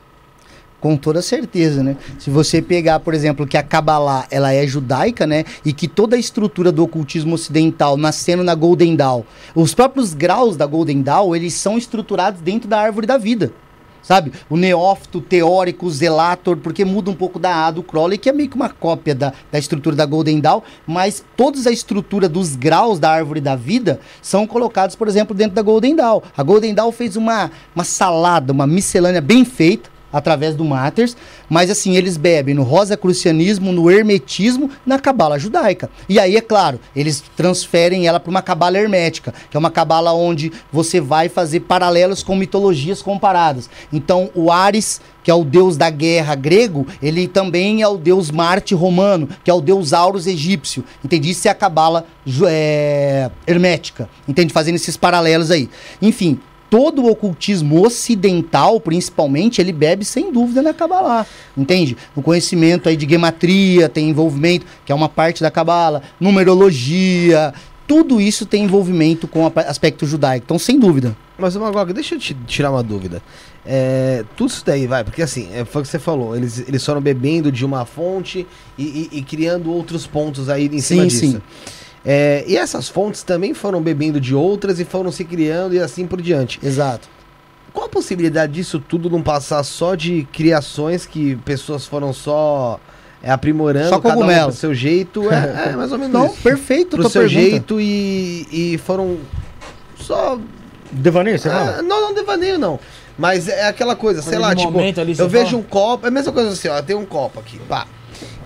Com toda certeza, né? Se você pegar, por exemplo, que a Kabbalah, ela é judaica, né? E que toda a estrutura do ocultismo ocidental nascendo na Golden Dawn, os próprios graus da Golden Dawn, eles são estruturados dentro da árvore da vida. Sabe? O neófito, teórico, zelator, porque muda um pouco da A do Crowley, que é meio que uma cópia da, da estrutura da Golden Dawn, mas toda a estrutura dos graus da árvore da vida são colocados, por exemplo, dentro da Golden Dawn. A Golden Dawn fez uma, uma salada, uma miscelânea bem feita, através do Matters, mas assim, eles bebem no rosacrucianismo, no hermetismo, na cabala judaica. E aí, é claro, eles transferem ela para uma cabala hermética, que é uma cabala onde você vai fazer paralelos com mitologias comparadas. Então, o Ares, que é o deus da guerra grego, ele também é o deus Marte romano, que é o deus Auros egípcio. Entende? Isso é a cabala é, hermética. Entende? Fazendo esses paralelos aí. Enfim, todo o ocultismo ocidental, principalmente, ele bebe sem dúvida na Kabbalah, entende? No conhecimento aí de gematria, tem envolvimento, que é uma parte da Kabbalah, numerologia, tudo isso tem envolvimento com o aspecto judaico, então sem dúvida. Mas, Magog, deixa eu te tirar uma dúvida. É, tudo isso daí, vai, porque assim, é, foi o que você falou, eles, eles foram bebendo de uma fonte e, e- e criando outros pontos aí em cima Sim, disso. sim. É, e essas fontes também foram bebendo de outras e foram se criando e assim por diante. Exato. Qual a possibilidade disso tudo não passar só de criações que pessoas foram só é, aprimorando, Só cada um pro seu jeito? É, é mais ou menos Não, isso. perfeito tua seu pergunta. jeito e, e foram só Devaneio, você fala? ah, não, não devaneio não. Mas é aquela coisa, sei lá, tipo, eu vejo fala? um copo, é a mesma coisa assim, ó, tem um copo aqui, pá.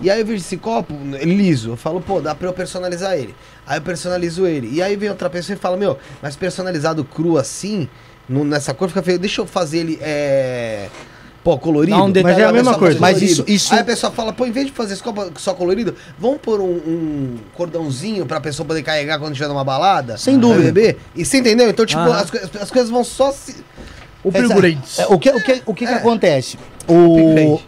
E aí eu vejo esse copo liso, eu falo, pô, dá pra eu personalizar ele. Aí eu personalizo ele. E aí vem outra pessoa e fala, meu, mas personalizado cru assim, no- nessa cor fica feio, deixa eu fazer ele, é... Pô, colorido. Um detalhe. Mas é a mesma coisa. Mas isso- isso- Aí a pessoa fala, pô, em vez de fazer esse copo só colorido, vamos pôr um, um cordãozinho pra pessoa poder carregar quando estiver numa balada? Sem dúvida. Beber? E você entendeu? Então, tipo, Aham. as, as coisas vão só se... O upgrades. É, o que, o que, o que, que É. acontece? Upgrade. O,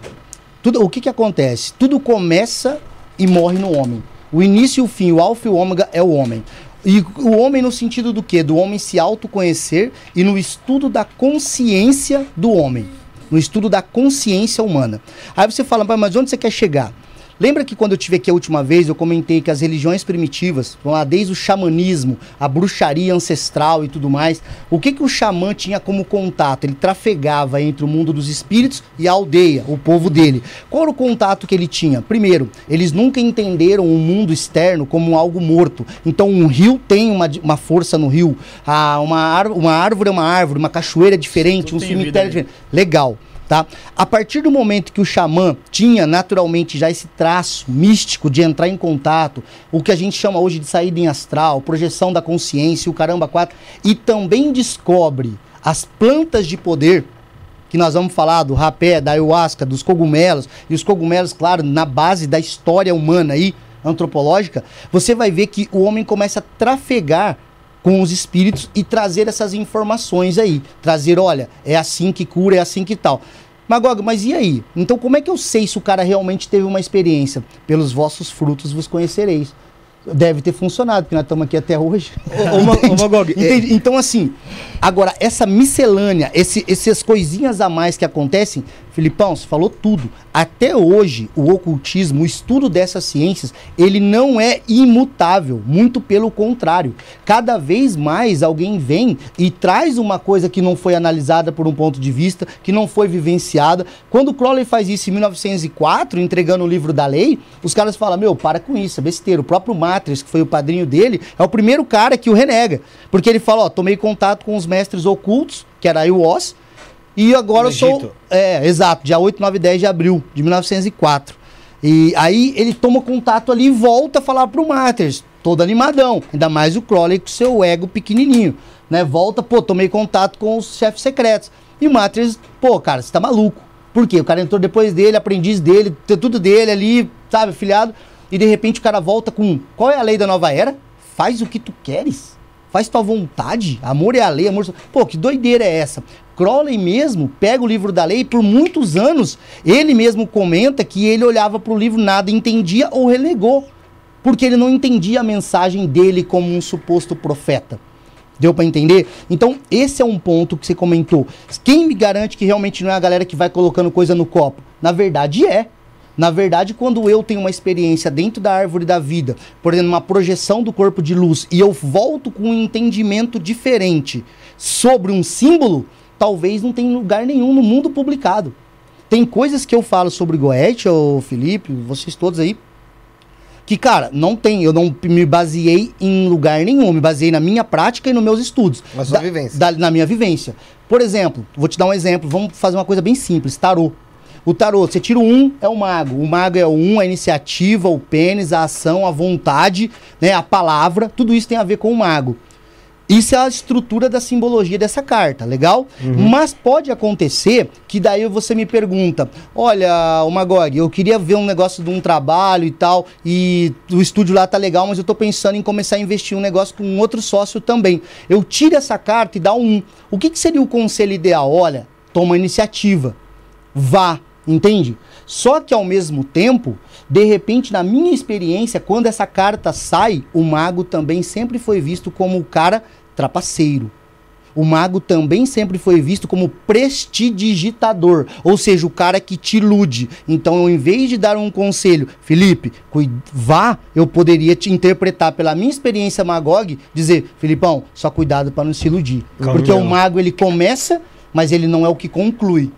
tudo, o que, que acontece? Tudo começa e morre no homem. O início e o fim, o alfa e o ômega é o homem. E o homem no sentido do quê? Do homem se autoconhecer e no estudo da consciência do homem. No estudo da consciência humana. Aí você fala, mas onde você quer chegar? Lembra que quando eu tive aqui a última vez, eu comentei que as religiões primitivas, vamos lá, desde o xamanismo, a bruxaria ancestral e tudo mais, o que, que o xamã tinha como contato? Ele trafegava entre o mundo dos espíritos e a aldeia, o povo dele. Qual era o contato que ele tinha? Primeiro, eles nunca entenderam o mundo externo como algo morto. Então, um rio tem uma, uma força no rio, ah, uma, uma árvore é uma árvore, uma cachoeira é diferente, Tudo um vida cemitério é diferente. Legal. Tá? A partir do momento que o xamã tinha naturalmente já esse traço místico de entrar em contato, o que a gente chama hoje de saída em astral, projeção da consciência, o caramba quatro, e também descobre as plantas de poder, que nós vamos falar do rapé, da ayahuasca, dos cogumelos, e os cogumelos, claro, na base da história humana aí, antropológica, você vai ver que o homem começa a trafegar com os espíritos e trazer essas informações aí. Trazer, olha, é assim que cura, é assim que tal. Magog, mas e aí? Então como é que eu sei se o cara realmente teve uma experiência? Pelos vossos frutos vos conhecereis. Deve ter funcionado, porque nós estamos aqui até hoje. Ô, ô, Ma- ô, Magog, é- Entende? Então, assim, agora, essa miscelânea, esse, essas coisinhas a mais que acontecem, Filipão, você falou tudo. Até hoje, o ocultismo, o estudo dessas ciências, ele não é imutável, muito pelo contrário. Cada vez mais alguém vem e traz uma coisa que não foi analisada por um ponto de vista, que não foi vivenciada. Quando Crowley faz isso em 1904, entregando o livro da lei, os caras falam: Meu, para com isso, é besteira. O próprio Matrix, que foi o padrinho dele, é o primeiro cara que o renega. Porque ele fala: Ó, tomei contato com os mestres ocultos, que era aí o Oz, e agora eu sou. É, exato, dia 8, 9 e 10 de abril de 1904. E aí ele toma contato ali e volta a falar pro Matters, todo animadão. Ainda mais o Crowley com seu ego pequenininho, né? Volta, pô, tomei contato com os chefes secretos. E o Matters, pô, cara, você tá maluco. Por quê? O cara entrou depois dele, aprendiz dele, tem tudo dele ali, sabe, afiliado. E de repente o cara volta com, qual é a lei da nova era? Faz o que tu queres. Faz tua vontade. Amor é a lei, amor. Pô, que doideira é essa? Crowley mesmo pega o livro da lei por muitos anos ele mesmo comenta que ele olhava para o livro, nada entendia ou relegou. Porque ele não entendia a mensagem dele como um suposto profeta. Deu para entender? Então, esse é um ponto que você comentou. Quem me garante que realmente não é a galera que vai colocando coisa no copo? Na verdade, é. Na verdade, quando eu tenho uma experiência dentro da árvore da vida, por exemplo, uma projeção do corpo de luz, e eu volto com um entendimento diferente sobre um símbolo, talvez não tenha lugar nenhum no mundo publicado. Tem coisas que eu falo sobre Goethe, ou Felipe, vocês todos aí, que, cara, não tem. Eu não me baseei em lugar nenhum. Me baseei na minha prática e nos meus estudos. Na sua Da- vivência. da- na minha vivência. Por exemplo, vou te dar um exemplo. Vamos fazer uma coisa bem simples: tarô. O tarô, você tira o um, é o mago. O mago é o um, a iniciativa, o pênis, a ação, a vontade, né, a palavra. Tudo isso tem a ver com o mago. Isso é a estrutura da simbologia dessa carta, legal? Mas pode acontecer que daí você me pergunta: olha, o Magog, eu queria ver um negócio de um trabalho e tal, e o estúdio lá tá legal, mas eu tô pensando em começar a investir um negócio com um outro sócio também. Eu tiro essa carta e dá um. O que, que seria o conselho ideal? Olha, toma iniciativa. Vá, entende? Só que ao mesmo tempo, de repente, na minha experiência, quando essa carta sai, o mago também sempre foi visto como o cara trapaceiro. O mago também sempre foi visto como prestidigitador, ou seja, o cara que te ilude. Então, ao invés de dar um conselho, Felipe, vá, eu poderia te interpretar pela minha experiência magog, dizer, Filipão, só cuidado para não se iludir. Porque o Caminhão. mago ele começa, mas ele não é o que conclui.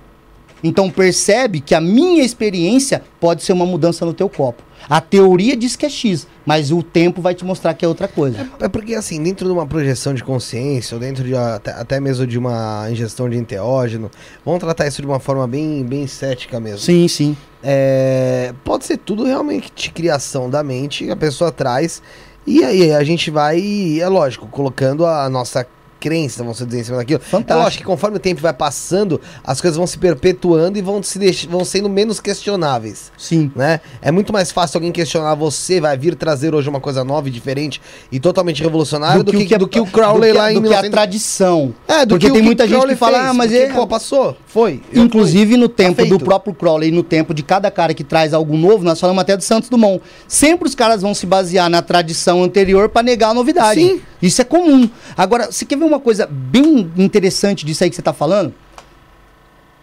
Então percebe que a minha experiência pode ser uma mudança no teu copo. A teoria diz que é X, mas o tempo vai te mostrar que é outra coisa. É porque, assim, dentro de uma projeção de consciência, ou dentro de até, até mesmo de uma ingestão de enteógeno, vamos tratar isso de uma forma bem, bem cética mesmo. Sim, sim. É, pode ser tudo realmente de criação da mente, a pessoa traz, e aí a gente vai, é lógico, colocando a nossa crença, vamos dizer, em cima daquilo. É Fantástico. lógico que conforme o tempo vai passando, as coisas vão se perpetuando e vão, se deix- vão sendo menos questionáveis. Sim. né? É muito mais fácil alguém questionar você, vai vir trazer hoje uma coisa nova e diferente e totalmente revolucionária do, que, do que o Crowley do que- lá em do que a 1900. tradição. É, do Porque que tem muita gente Crowley que fala, fez, ah, mas é- pô, passou, foi. Eu Inclusive no tempo feito. do próprio Crowley, no tempo de cada cara que traz algo novo, nós falamos até do Santos Dumont. Sempre os caras vão se basear na tradição anterior para negar a novidade. Sim. Isso é comum. Agora, você quer ver uma coisa bem interessante disso aí que você tá falando?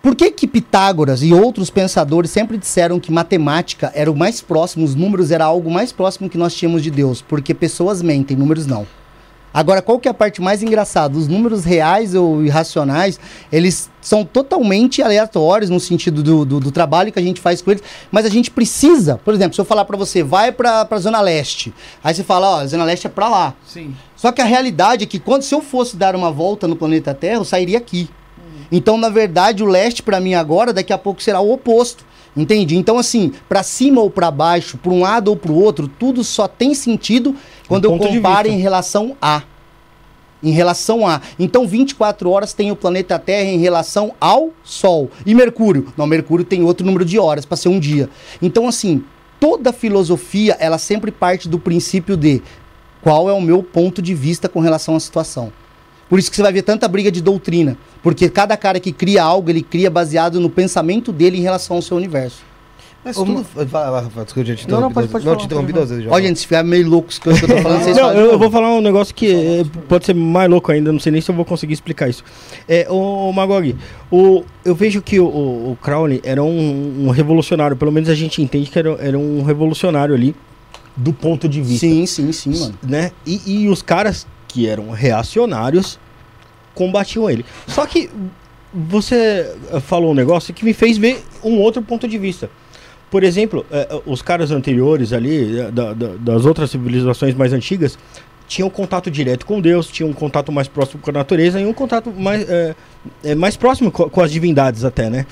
Por que que Pitágoras e outros pensadores sempre disseram que matemática era o mais próximo, os números era algo mais próximo que nós tínhamos de Deus? Porque pessoas mentem, números não. Agora, qual que é a parte mais engraçada? Os números reais ou irracionais, eles são totalmente aleatórios no sentido do, do, do trabalho que a gente faz com eles, mas a gente precisa, por exemplo, se eu falar pra você, vai pra, pra Zona Leste, aí você fala, ó, a Zona Leste é pra lá. Sim. Só que a realidade é que quando se eu fosse dar uma volta no planeta Terra, eu sairia aqui. Então, na verdade, o leste pra mim agora, daqui a pouco será o oposto. Entende? Então, assim, pra cima ou pra baixo, pra um lado ou pro outro, tudo só tem sentido quando Um eu comparo em relação a. em relação a. Então, 24 horas tem o planeta Terra em relação ao Sol. E Mercúrio? Não, Mercúrio tem outro número de horas para ser um dia. Então, assim, toda filosofia, ela sempre parte do princípio de qual é o meu ponto de vista com relação à situação. Por isso que você vai ver tanta briga de doutrina. Porque cada cara que cria algo, ele cria baseado no pensamento dele em relação ao seu universo. Mas tudo. Desculpa, Não, não, pode- pode Não, falar, te interrompi pode duas vezes já. Olha, gente, se ficar meio louco com o que eu tô falando, vocês Não, eu, eu vou falar um negócio que é, pode ser mais louco ainda, não sei nem se eu vou conseguir explicar isso. É, o, Magog, o, eu vejo que o, o, o Crowley era um, um revolucionário, pelo menos a gente entende que era, era um revolucionário ali, do ponto de vista. Sim, sim, sim, mano. Né? E, e os caras que eram reacionários combatiam ele. Só que você eh, falou um negócio que me fez ver um outro ponto de vista. Por exemplo, eh, eh, os caras anteriores ali, da- da- das outras civilizações mais antigas, tinham contato direto com Deus, tinham um contato mais próximo com a natureza e um contato mais, mais próximo co- com as divindades até, né?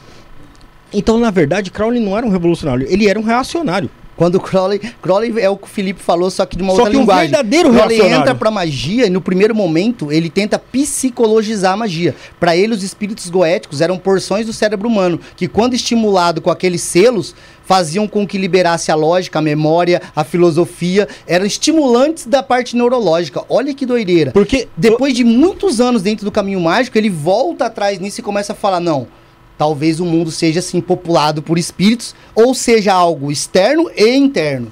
Então, na verdade, Crowley não era um revolucionário, ele era um reacionário. Quando o Crowley. Crowley é o que o Felipe falou, só que de uma Só outra que um linguagem. verdadeiro Crowley entra pra magia e no primeiro momento ele tenta psicologizar a magia. Pra ele, os espíritos goéticos eram porções do cérebro humano que, quando estimulado com aqueles selos, faziam com que liberasse a lógica, a memória, a filosofia. Eram estimulantes da parte neurológica. Olha que doideira. Porque Depois de muitos anos dentro do caminho mágico, ele volta atrás nisso e começa a falar: não, talvez o mundo seja assim populado por espíritos, ou seja algo externo e interno.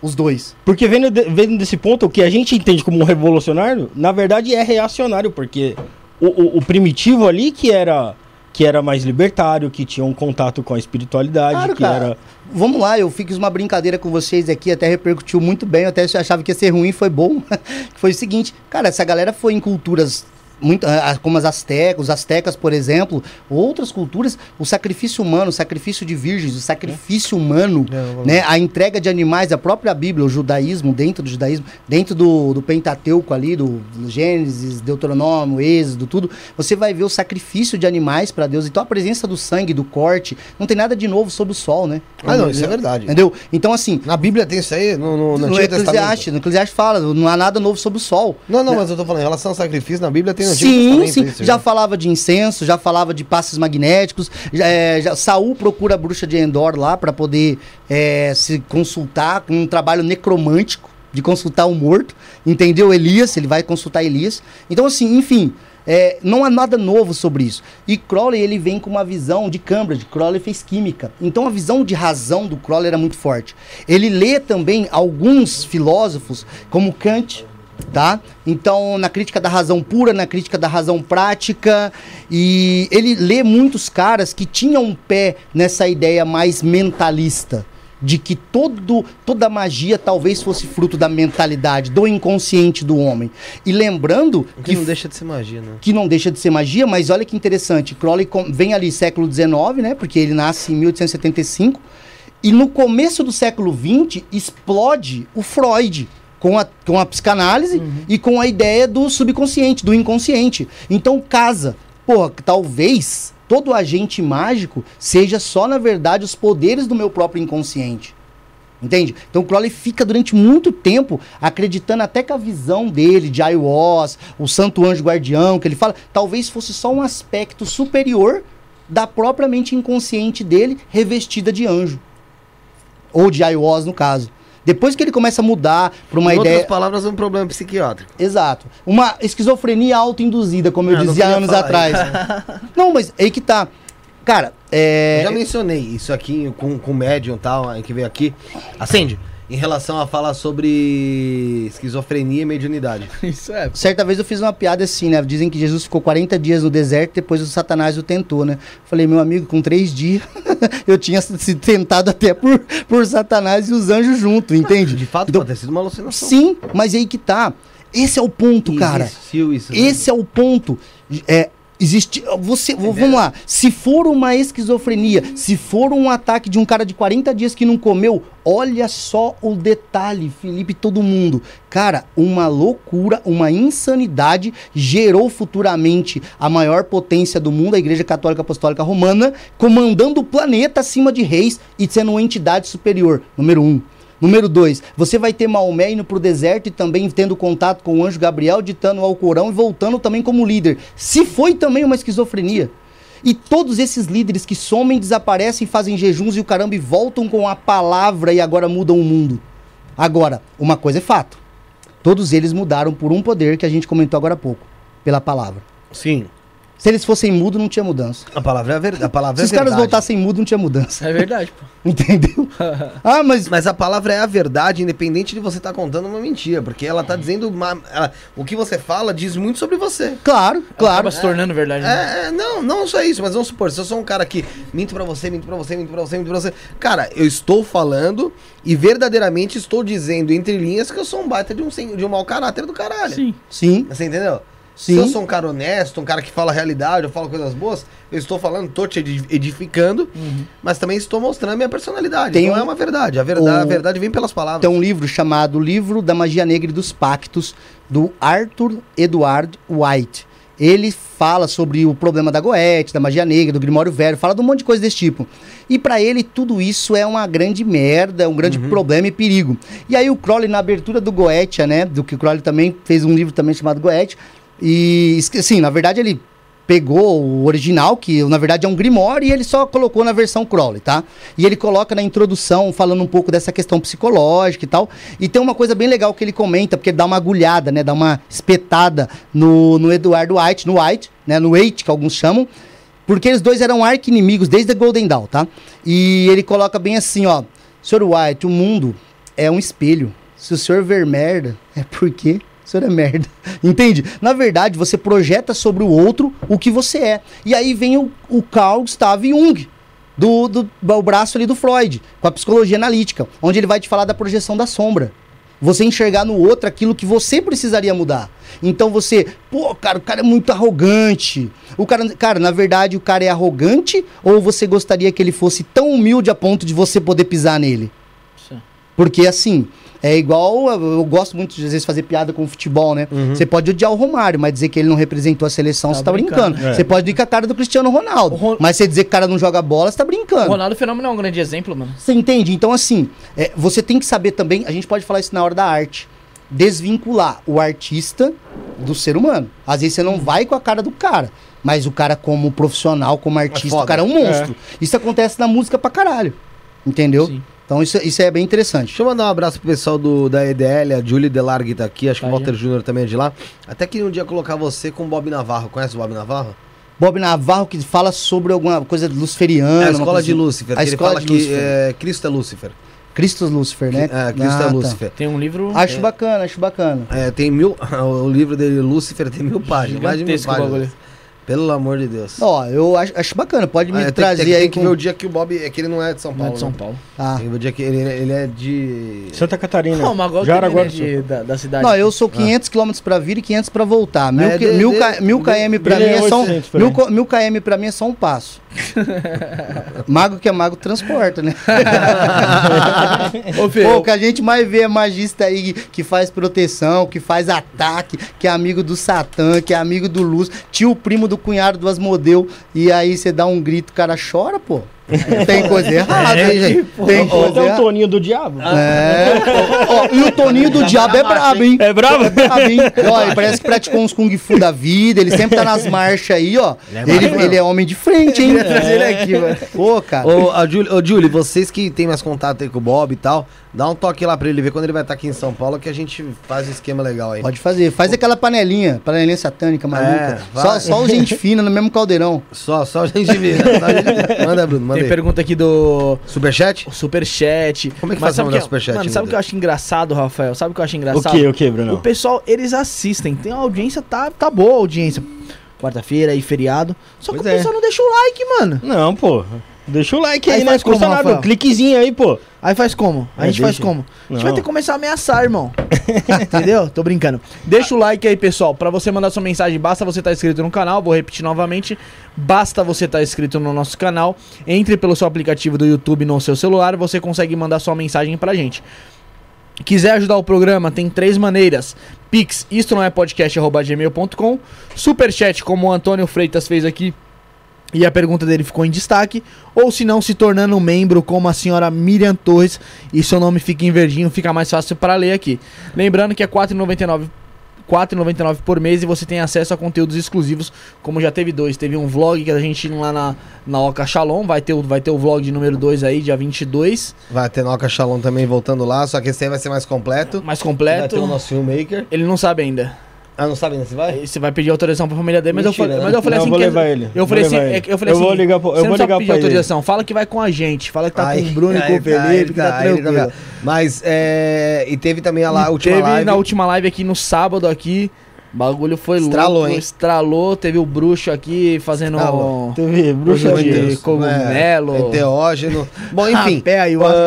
Os dois. Porque vendo, de- vendo desse ponto, o que a gente entende como revolucionário, na verdade é reacionário, porque o, o- o primitivo ali que era que era mais libertário, que tinha um contato com a espiritualidade, Claro, que cara. era Vamos lá, eu fiz uma brincadeira com vocês aqui, até repercutiu muito bem, eu até achava que ia ser ruim, foi bom. foi o seguinte, cara, essa galera foi em culturas muito, como as astecas, os astecas, por exemplo, outras culturas, o sacrifício humano, o sacrifício de virgens, o sacrifício humano, né, a entrega de animais, a própria Bíblia, o judaísmo, dentro do judaísmo, dentro do, do Pentateuco ali, do, do Gênesis, Deuteronômio, Êxodo, tudo, você vai ver o sacrifício de animais para Deus. Então a presença do sangue, do corte, não tem nada de novo sob o sol, né? Ah, não, isso é verdade. Entendeu? Então, assim, Na Bíblia tem isso aí? No, no, no no? Eclesiastes, no Eclesiastes fala, não há nada novo sob o sol. Não, não, mas eu tô falando, em relação ao sacrifício, na Bíblia tem Sim, sim. isso, Já falava de incenso, já falava de passes magnéticos. Já, é, já- Saul procura a bruxa de Endor lá para poder é, se consultar com um trabalho necromântico de consultar o morto. Entendeu? Elias, ele vai consultar Elias. Então, assim, enfim. é, não há nada novo sobre isso. E Crowley, ele vem com uma visão de Cambridge. Crowley fez química. Então, a visão de razão do Crowley era muito forte. Ele lê também alguns filósofos, como Kant, tá? Então, na crítica da razão pura, na crítica da razão prática, e ele lê muitos caras que tinham um pé nessa ideia mais mentalista, de que todo, toda magia talvez fosse fruto da mentalidade, do inconsciente do homem. E lembrando que que não deixa de ser magia, né? que não deixa de ser magia, mas olha que interessante, Crowley vem ali século XIX, né? Porque ele nasce em 1875, e no começo do século XX explode o Freud com a, com a psicanálise e com a ideia do subconsciente, do inconsciente. Então casa. Pô, talvez todo agente mágico seja só, na verdade, os poderes do meu próprio inconsciente. Entende? Então o Crowley fica durante muito tempo acreditando até que a visão dele de Aiwas, o santo anjo guardião, que ele fala, talvez fosse só um aspecto superior da própria mente inconsciente dele, revestida de anjo. Ou de Aiwas, no caso. Depois que ele começa a mudar para uma em ideia. outras palavras, um problema psiquiátrico. Exato. Uma esquizofrenia autoinduzida, como eu Ah, não dizia anos falar atrás. não, mas aí que tá. Cara, é. Eu já mencionei isso aqui com, com o médium e tal, aí que veio aqui. Acende. Em relação a falar sobre esquizofrenia e mediunidade. Isso é. Certa vez eu fiz uma piada assim, né? Dizem que Jesus ficou 40 dias no deserto, depois o Satanás o tentou, né? Falei, meu amigo, com três dias eu tinha sido tentado até por, por Satanás e os anjos junto, entende? De fato, Então, pode ter sido uma alucinação. Sim, mas aí que tá. Esse é o ponto, cara. Isso. né? Esse é o ponto. É, existe. Você, v- vamos lá. Se for uma esquizofrenia, se for um ataque de um cara de 40 dias que não comeu, olha só o detalhe, Felipe, todo mundo. Cara, uma loucura, uma insanidade gerou futuramente a maior potência do mundo, a Igreja Católica Apostólica Romana, comandando o planeta acima de reis e sendo uma entidade superior. Número um. Número dois, você vai ter Maomé indo pro deserto e também tendo contato com o anjo Gabriel, ditando ao Corão e voltando também como líder. Se foi também uma esquizofrenia. E todos esses líderes que somem, desaparecem, fazem jejuns e o caramba e voltam com a palavra e agora mudam o mundo. Agora, uma coisa é fato. Todos eles mudaram por um poder que a gente comentou agora há pouco, pela palavra. Sim. Se eles fossem mudo, não tinha mudança. A palavra é a verdade. A palavra Se é os caras verdade. voltassem mudo, não tinha mudança. É verdade, pô. Entendeu? ah, mas Mas a palavra é a verdade, independente de você estar contando uma mentira. Porque ela tá dizendo. uma- ela- o que você fala diz muito sobre você. claro, claro. Acaba se tornando verdade. né? É, é, não, não só isso, mas vamos supor, se eu sou um cara que minto pra você, minto pra você, minto pra você, minto pra você. Cara, eu estou falando e verdadeiramente estou dizendo entre linhas que eu sou um baita de um, de um mau caráter do caralho. Sim. Sim, Você entendeu? Sim. Se eu sou um cara honesto, um cara que fala a realidade, eu falo coisas boas, eu estou falando, tô te edi- edificando, mas também estou mostrando a minha personalidade. Tem não um- é uma verdade. A verdade, a o- verdade vem pelas palavras. tem um livro chamado Livro da Magia Negra e dos Pactos, do Arthur Edward White. Ele fala sobre o problema da Goethe, da magia negra, do Grimório Velho, fala de um monte de coisa desse tipo. E pra ele tudo isso é uma grande merda, é um grande problema e perigo. E aí o Crowley na abertura do Goetia, né, do que o Crowley também fez um livro também chamado Goethe, e assim, na verdade ele pegou o original, que na verdade é um Grimório, e ele só colocou na versão Crowley, tá? E ele coloca na introdução, falando um pouco dessa questão psicológica e tal. E tem uma coisa bem legal que ele comenta, porque ele dá uma agulhada, né? Dá uma espetada no, no Eduardo White, no White, né? No White, que alguns chamam. Porque eles dois eram arqui-inimigos desde a Golden Dawn, tá? E ele coloca bem assim, ó. Senhor White, o mundo é um espelho. Se o senhor ver merda, é porque senhor é merda. Entende? Na verdade, você projeta sobre o outro o que você é. E aí vem o, o Carl Gustav Jung, do, do, do braço ali do Freud, com a psicologia analítica, onde ele vai te falar da projeção da sombra. Você enxergar no outro aquilo que você precisaria mudar. Então você, pô, cara, o cara é muito arrogante. O cara, cara, na verdade, o cara é arrogante ou você gostaria que ele fosse tão humilde a ponto de você poder pisar nele? Sim. Porque assim, é igual. Eu eu gosto muito de às vezes fazer piada com o futebol, né? Você pode odiar o Romário, mas dizer que ele não representou a seleção, Tá você tá brincando. brincando. É. Você pode ir com a cara do Cristiano Ronaldo. O Ron- Mas você dizer que o cara não joga bola, você tá O brincando. Ronaldo Fenômeno é um grande exemplo, mano. Você entende? Então, assim, é, você tem que saber também, a gente pode falar isso na hora da arte, desvincular o artista do ser humano. Às vezes você não vai com a cara do cara, mas o cara como profissional, como artista, foda. o cara é um monstro. Isso acontece na música pra caralho. Entendeu? Sim. Então isso, isso é bem interessante. Deixa eu mandar um abraço pro pessoal do, da EDL, a Julie Delargue tá aqui, acho que Tá o Walter aí. Júnior também é de lá. Até que um dia colocar você com o Bob Navarro. Conhece o Bob Navarro? Bob Navarro que fala sobre alguma coisa luciferiana. É a escola de assim. Lúcifer. A que ele escola fala de que Lúcifer. é, Cristo é Lúcifer. Cristo Lúcifer, né? É, Cristo Ah, é tá. Lúcifer. Tem um livro. Acho bacana, acho bacana. É, tem mil. O livro dele, Lúcifer, tem mil páginas. Mais de mil Gigantesco páginas. Pelo amor de Deus. Ó, eu acho, acho bacana. Pode me É, tem, trazer tem, aí tem que com... ver o dia que o Bob. É que ele não é de São Não Paulo. é de São né? Paulo. Ah. Tem que ver o dia que ele, ele é de. Santa Catarina. Não, mas agora Jaraguá tem Sul. de, da, da cidade. Não, eu sou 500 km pra vir e 500 pra voltar. Mil, É, de- mil, de- K- mil km pra mim é é só um, 800 pra mil, mil km pra mim é só um passo. mago que é mago transporta, né? Ô, Pô, o que a gente mais vê é magista aí que faz proteção, que faz ataque, que é amigo do Satã, que é amigo do Luz, tio primo do cunhado do Asmodeu, e aí você dá um grito, o cara chora, pô. Tem coisa errada, hein, gente? Tem coisa Até o. Toninho do Diabo. É. Ó, e o Toninho do Diabo é brabo, hein? É brabo? É brabo, hein? Ó, ele parece que praticou uns Kung Fu da vida, ele sempre tá nas marchas aí, ó. Ele, ele é homem de frente, hein? trazer ele aqui, mano. Pô, cara. Ô, a Julie, ô, Julie, vocês que tem mais contato aí com o Bob e tal, dá um toque lá pra ele ver quando ele vai estar aqui em São Paulo que a gente faz um esquema legal aí. Pode fazer. Faz aquela panelinha, panelinha satânica, maluca. vai. só, só o gente fina no mesmo caldeirão. Só, só gente vê. Só a gente- Manda, Bruno, manda Tem pergunta aqui do Superchat? Superchat. Como é que Mas faz sabe mandar que- superchat, Mano, sabe o que eu acho engraçado, Rafael? Sabe o que eu acho O engraçado? que, o que, O Bruno? pessoal, eles assistem. Tem a audiência, tá, tá boa a audiência. Quarta-feira aí, feriado. Só que Pois o é. pessoal não deixa o like, mano. Não, pô. Deixa o like aí, Aí né? faz Custa como, nada. Cliquezinho aí, pô. Aí faz como? A É, gente faz deixa. como? A gente vai ter que começar a ameaçar, irmão. Entendeu? Tô brincando. Deixa o like aí, pessoal. Pra você mandar sua mensagem, basta você estar inscrito no canal. Vou repetir novamente. Basta você estar inscrito no nosso canal. Entre pelo seu aplicativo do YouTube no seu celular. Você consegue mandar sua mensagem pra gente. Quiser ajudar o programa, tem três maneiras. Pix, isto não é podcast, arroba gmail.com. Superchat, como o Antônio Freitas fez aqui E a pergunta dele ficou em destaque, ou se não se tornando um membro como a senhora Miriam Torres e seu nome fica em verdinho, fica mais fácil para ler aqui. Lembrando que é R$ 4,99 4,99 por mês e você tem acesso a conteúdos exclusivos, como já teve dois. Teve um vlog que a gente lá na, na Oca Shalom, vai ter, o- vai ter o vlog de número 2 aí, dia 22, Vai ter Noca Shalom também voltando lá, só que esse aí vai ser mais completo. mais Vai completo. ter o nosso filmmaker. Ele não sabe ainda. Ah, não sabe ainda se vai? Você vai pedir autorização pra família dele, mas, eu, Mentira, falei, né? mas eu falei Não, assim eu vou que- levar ele. Eu falei assim, ele. eu falei Eu assim, vou ligar pro- eu não vou ligar pedir pra ele. autorização, fala que vai com a gente, fala que tá Ai, com o Bruno e com o Felipe, tá tranquilo. tá- Mas, é... E teve também a, lá, a última teve live. na última live aqui no sábado aqui. Bagulho foi Estralou, louco, hein? estralou, teve o bruxo aqui fazendo Estralou. Teve Bruxa de... de cogumelo. É, enteógeno. Bom, enfim. Rapé, Ah, ayahuasca,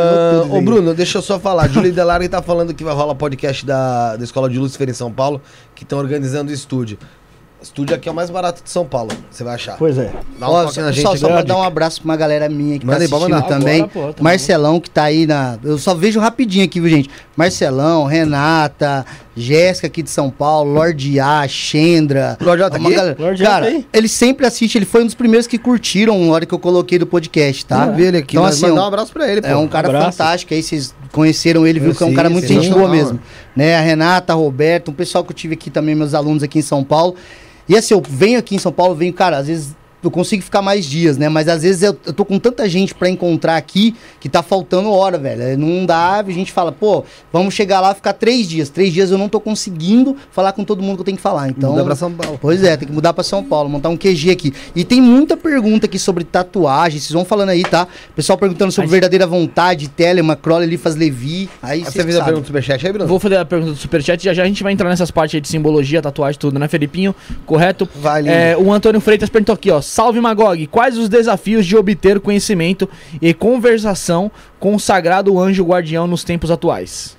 tudo ô. Bruno, deixa eu só falar. Júlio Delargue tá falando que vai rolar podcast da, da Escola de Lúcifer em São Paulo, que estão organizando o estúdio. O estúdio aqui é o mais barato de São Paulo, você vai achar. Pois é. Dá um na pessoal, gente. só dá pra uma dar um abraço pra uma galera minha que Manda tá aí, pode assistindo também. Agora, pô, tá Marcelão que tá aí na. Eu só vejo rapidinho aqui, viu, gente? Marcelão, Renata, Jéssica aqui de São Paulo, Lorde A, Xendra. Lorde A tá uma aqui? galera- Lorde A Cara, tá ele sempre assiste, ele foi um dos primeiros que curtiram na hora que eu coloquei do podcast, tá? Tá? Vi ele aqui, Então, assim, mandar um- um abraço pra ele, pô. É um cara Abraço. fantástico aí, vocês conheceram ele, viu Eu que é um sim, cara muito gente boa mesmo. Né? A Renata, a Roberto, um pessoal que eu tive aqui também, meus alunos aqui em São Paulo. E assim, eu venho aqui em São Paulo, venho, cara, às vezes eu consigo ficar mais dias, né? Mas às vezes eu, eu tô com tanta gente pra encontrar aqui que tá faltando hora, velho. É, Não dá, a gente fala, pô, vamos chegar lá ficar três dias. Três dias eu não tô conseguindo falar com todo mundo que eu tenho que falar. Então, Muda pra São Paulo. Pois é, tem que mudar pra São Paulo, montar um QG aqui. E tem muita pergunta aqui sobre tatuagem, vocês vão falando aí, tá? Pessoal perguntando sobre gente- verdadeira vontade, Telema, Crowley, Lifas, Levi. Aí Você fez a pergunta do Superchat aí, Bruno? Vou fazer a pergunta do Superchat, já já a gente vai entrar nessas partes aí de simbologia, tatuagem, tudo, né, Felipinho? Correto? Lindo. É, o Antônio Freitas perguntou aqui, ó. Salve Magog, quais os desafios de obter conhecimento e conversação com o sagrado anjo guardião nos tempos atuais?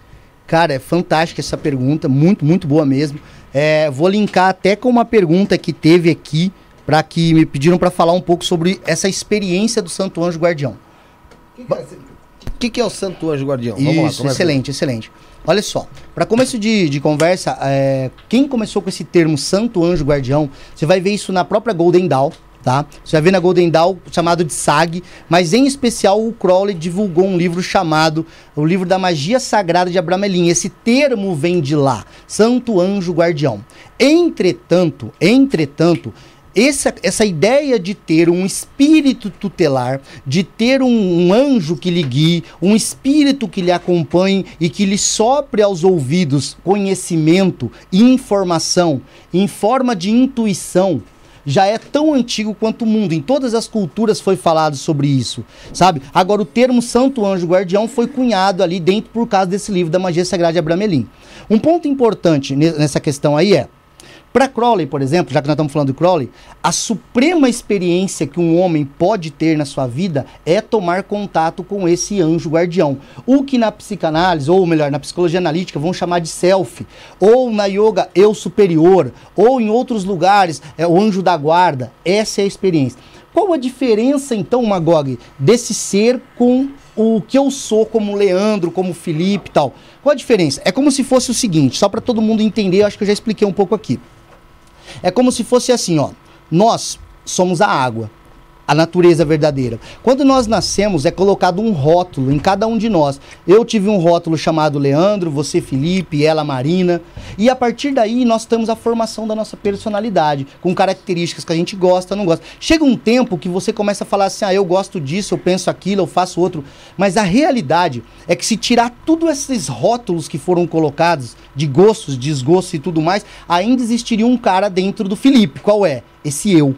Cara, é fantástica essa pergunta, muito, muito boa mesmo. É, vou linkar até com uma pergunta que teve aqui, para que me pediram para falar um pouco sobre essa experiência do Santo Anjo Guardião. O que, que é o Santo Anjo Guardião? Isso, começa. excelente, excelente. Olha só, para começo de, de conversa, é, quem começou com esse termo Santo Anjo Guardião, você vai ver isso na própria Golden Dawn, tá? Você vai ver na Golden Dawn chamado de SAG, mas em especial o Crowley divulgou um livro chamado O Livro da Magia Sagrada de Abramelin. Esse termo vem de lá, Santo Anjo Guardião. Entretanto, entretanto, essa, essa ideia de ter um espírito tutelar, de ter um, um anjo que lhe guie, um espírito que lhe acompanhe e que lhe sopre aos ouvidos conhecimento informação em forma de intuição, já é tão antigo quanto o mundo. Em todas as culturas foi falado sobre isso, sabe? Agora, o termo Santo Anjo Guardião foi cunhado ali dentro por causa desse livro da Magia Sagrada de Abramelin. Um ponto importante ne- nessa questão aí é, para Crowley, por exemplo, já que nós estamos falando do Crowley, a suprema experiência que um homem pode ter na sua vida é tomar contato com esse anjo guardião. O que na psicanálise, ou melhor, na psicologia analítica, vão chamar de self, ou na yoga, eu superior, ou em outros lugares, é o anjo da guarda. Essa é a experiência. Qual a diferença, então, Magog, desse ser com o que eu sou como Leandro, como Felipe e tal? Qual a diferença? É como se fosse o seguinte, só para todo mundo entender, acho que eu já expliquei um pouco aqui. É como se fosse assim, ó. Nós somos a água, a natureza verdadeira. Quando nós nascemos, é colocado um rótulo em cada um de nós. Eu tive um rótulo chamado Leandro, você Felipe, ela Marina. E a partir daí nós temos a formação da nossa personalidade, com características que a gente gosta, não gosta. Chega um tempo que você começa a falar assim: ah, eu gosto disso, eu penso aquilo, eu faço outro. Mas a realidade é que se tirar tudo esses rótulos que foram colocados, de gostos, desgostos e tudo mais, ainda existiria um cara dentro do Felipe. Qual é? Esse eu.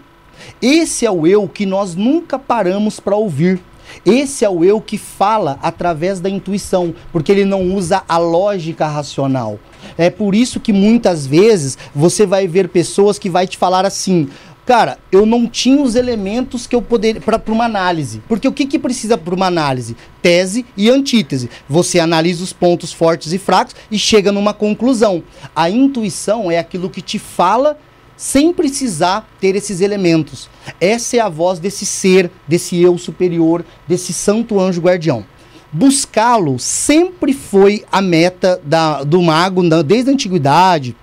Esse é o eu que nós nunca paramos para ouvir. Esse é o eu que fala através da intuição, porque ele não usa a lógica racional. É por isso que muitas vezes você vai ver pessoas que vai te falar assim: "Cara, eu não tinha os elementos que eu poderia para uma análise". Porque o que que precisa para uma análise? Tese e antítese. Você analisa os pontos fortes e fracos e chega numa conclusão. A intuição é aquilo que te fala sem precisar ter esses elementos. Essa é a voz desse ser, desse eu superior, desse santo anjo guardião. Buscá-lo sempre foi a meta da- do mago, desde a antiguidade.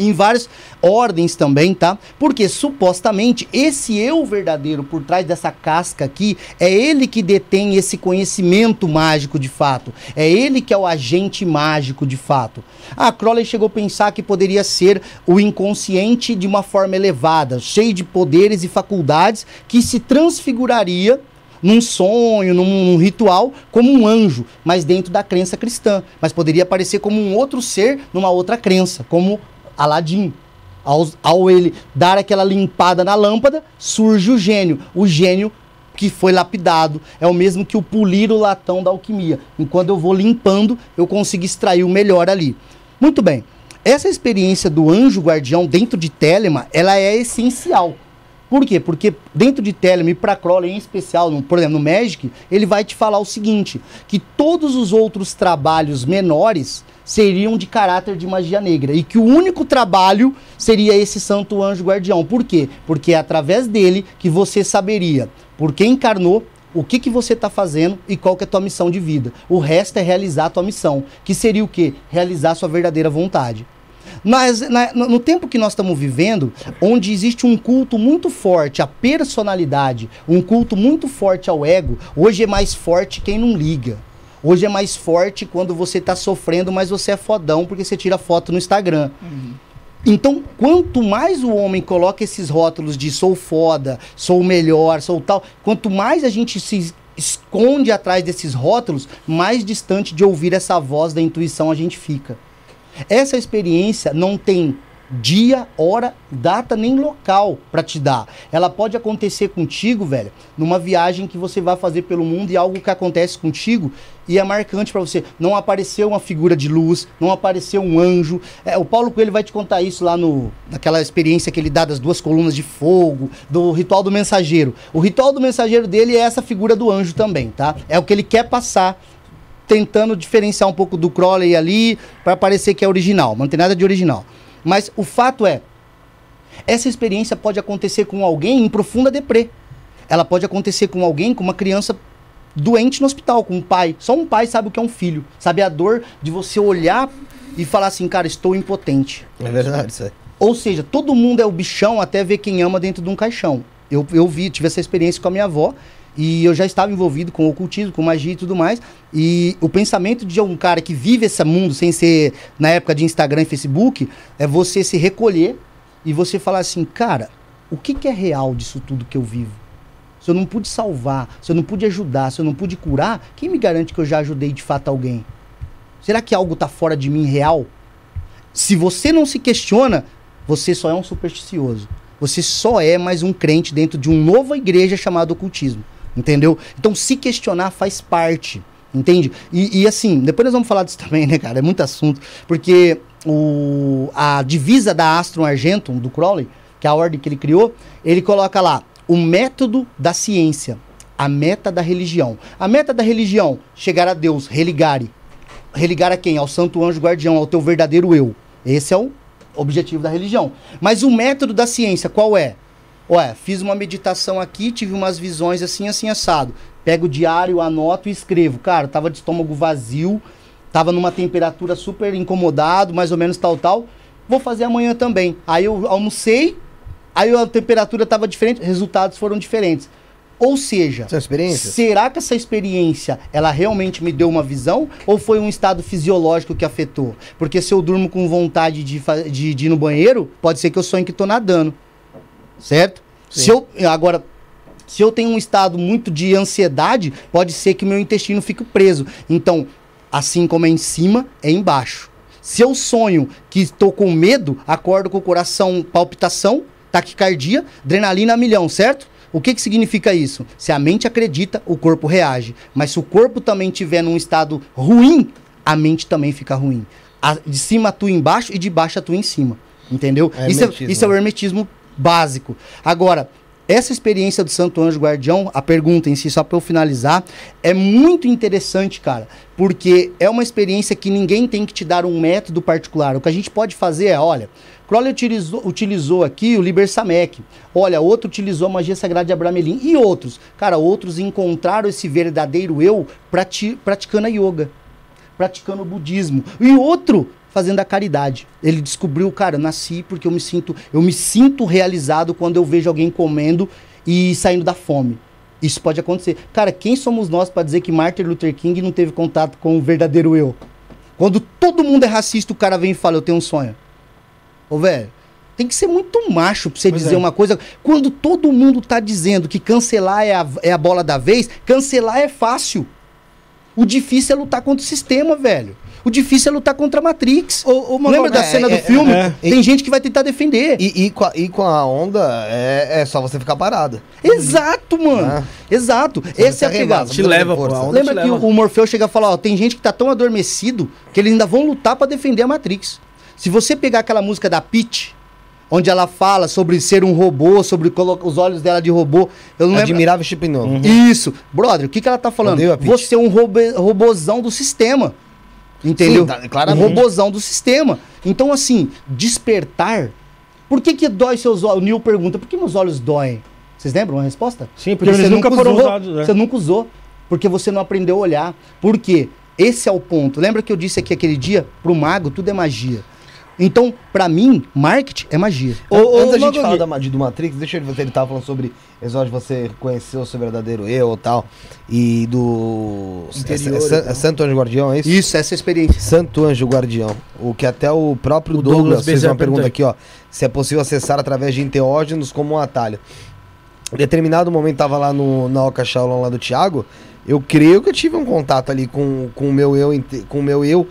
Em várias ordens também, tá? Porque supostamente esse eu verdadeiro por trás dessa casca aqui é ele que detém esse conhecimento mágico de fato. É ele que é o agente mágico de fato. A Crowley chegou a pensar que poderia ser o inconsciente de uma forma elevada, cheio de poderes e faculdades que se transfiguraria num sonho, num, ritual, como um anjo, mas dentro da crença cristã. Mas poderia aparecer como um outro ser numa outra crença, como Aladim. Ao, ao ele dar aquela limpada na lâmpada, surge o gênio. O gênio que foi lapidado é o mesmo que o polir o latão da alquimia. Enquanto eu vou limpando, eu consigo extrair o melhor ali. Muito bem. Essa experiência do anjo guardião dentro de Telema, ela é essencial. Por quê? Porque dentro de Telemann e para Crowley em especial, no, por exemplo, no Magic, ele vai te falar o seguinte, que todos os outros trabalhos menores seriam de caráter de magia negra e que o único trabalho seria esse santo anjo guardião. Por quê? Porque é através dele que você saberia por que encarnou, o que, que você está fazendo e qual que é a tua missão de vida. O resto é realizar a tua missão, que seria o quê? Realizar a sua verdadeira vontade. Mas na, no tempo que nós estamos vivendo, onde existe um culto muito forte à personalidade, um culto muito forte ao ego, hoje é mais forte quem não liga. Hoje é mais forte quando você está sofrendo, mas você é fodão porque você tira foto no Instagram. Uhum. Então, quanto mais o homem coloca esses rótulos de sou foda, sou melhor, sou tal, quanto mais a gente se esconde atrás desses rótulos, mais distante de ouvir essa voz da intuição a gente fica. Essa experiência não tem dia, hora, data nem local para te dar. Ela pode acontecer contigo, velho, numa viagem que você vai fazer pelo mundo e algo que acontece contigo e é marcante para você. Não apareceu uma figura de luz, não apareceu um anjo. É, o Paulo Coelho vai te contar isso lá no naquela experiência que ele dá das duas colunas de fogo, do ritual do mensageiro. O ritual do mensageiro dele é essa figura do anjo também, tá? É o que ele quer passar tentando diferenciar um pouco do Crowley ali para parecer que é original, mas não tem nada de original. Mas o fato é, essa experiência pode acontecer com alguém em profunda deprê. Ela pode acontecer com alguém, com uma criança doente no hospital, com um pai. Só um pai sabe o que é um filho. Sabe a dor de você olhar e falar assim, cara, estou impotente. É verdade, isso aí. Ou seja, todo mundo é o bichão até ver quem ama dentro de um caixão. Eu, eu vi, tive essa experiência com a minha avó e eu já estava envolvido com ocultismo, com magia e tudo mais. E o pensamento de um cara que vive esse mundo sem ser na época de Instagram e Facebook é você se recolher e você falar assim, cara, o que, que é real disso tudo que eu vivo? Se eu não pude salvar, se eu não pude ajudar, se eu não pude curar, quem me garante que eu já ajudei de fato alguém? Será que algo está fora de mim real? Se você não se questiona, você só é um supersticioso. Você só é mais um crente dentro de uma nova igreja chamada ocultismo. Entendeu? Então, se questionar faz parte. Entende? E, e, assim, depois nós vamos falar disso também, né, cara? É muito assunto. Porque o, a divisa da Astron Argentum, do Crowley, que é a ordem que ele criou, ele coloca lá o método da ciência, a meta da religião. A meta da religião, chegar a Deus, religare. Religar a quem? Ao santo anjo guardião, ao teu verdadeiro eu. Esse é o objetivo da religião. Mas o método da ciência, qual é? Ué, fiz uma meditação aqui, tive umas visões assim, assim, assado. Pego o diário, anoto e escrevo. Cara, tava de estômago vazio, tava numa temperatura super incomodado, mais ou menos tal, tal. Vou fazer amanhã também. Aí eu almocei, aí a temperatura tava diferente, resultados foram diferentes. Ou seja, será que essa experiência ela realmente me deu uma visão ou foi um estado fisiológico que afetou? Porque se eu durmo com vontade de, de, de ir no banheiro, pode ser que eu sonhe que estou nadando certo? Sim. Se eu agora se eu tenho um estado muito de ansiedade, pode ser que meu intestino fique preso. Então, assim como é em cima, é embaixo. Se eu sonho que estou com medo, acordo com o coração palpitação, taquicardia, adrenalina a milhão, certo? O que, que significa isso? Se a mente acredita, o corpo reage. Mas se o corpo também estiver num estado ruim, a mente também fica ruim. A, de cima atua embaixo e de baixo atua em cima. Entendeu? É isso, é, isso é o hermetismo básico. Agora, essa experiência do Santo Anjo Guardião, a pergunta em si, só para eu finalizar, é muito interessante, cara, porque é uma experiência que ninguém tem que te dar um método particular. O que a gente pode fazer é, olha, Crowley utilizou, utilizou aqui o Liber Samek, olha, outro utilizou a magia sagrada de Abramelin, e outros. Cara, outros encontraram esse verdadeiro eu prati praticando a yoga, praticando o budismo. E outro fazendo a caridade. Ele descobriu, cara, eu nasci porque eu me sinto, eu me sinto realizado quando eu vejo alguém comendo e saindo da fome. Isso pode acontecer. Cara, quem somos nós para dizer que Martin Luther King não teve contato com o verdadeiro eu? Quando todo mundo é racista, o cara vem e fala, eu tenho um sonho. Ô, velho, tem que ser muito macho pra você Pois dizer é. uma coisa. Quando todo mundo tá dizendo que cancelar é a, é a bola da vez, cancelar é fácil. O difícil é lutar contra o sistema, velho. O difícil é lutar contra a Matrix. Magal, Lembra da é, cena é, do filme? é. Tem gente que vai tentar defender. E, e com a, e com a onda, é, é só você ficar parado. Exato, mano. Exato. Você Essa é a tá pegada. Te leva, pô, Lembra que leva. o Morfeu chega a falar, ó, tem gente que tá tão adormecido que eles ainda vão lutar pra defender a Matrix. Se você pegar aquela música da Peach, onde ela fala sobre ser um robô, sobre os olhos dela de robô, eu não lembro. Admirável chip novo. Isso. Brother, o que, que ela tá falando? Você é um robô, robozão do sistema. Entendeu? Sim, tá, claramente. robozão do sistema. Então, assim, despertar. Por que, que dói seus olhos? O Neil pergunta, por que meus olhos doem? Vocês lembram a resposta? Sim, porque eles nunca foram usados, né? Você nunca usou. Porque você não aprendeu a olhar. Por quê? Esse é o ponto. Lembra que eu disse aqui aquele dia? Pro mago, tudo é magia. Então, pra mim, marketing é magia. Ô, Antes da gente falar da, magia do Matrix, deixa eu ver se ele tava falando sobre episódio você conhecer o seu verdadeiro eu e tal. E do. Interior é, é, e é Santo Anjo Guardião, é isso? Isso, essa é a experiência. Santo Anjo Guardião. O que até o próprio O Douglas, Douglas fez uma pergunta aqui, ó. Se é possível acessar através de enteógenos como um atalho. Em determinado momento tava lá no, na Oca Shaolin lá do Thiago. Eu creio que eu tive um contato ali com, com o meu eu, com o meu eu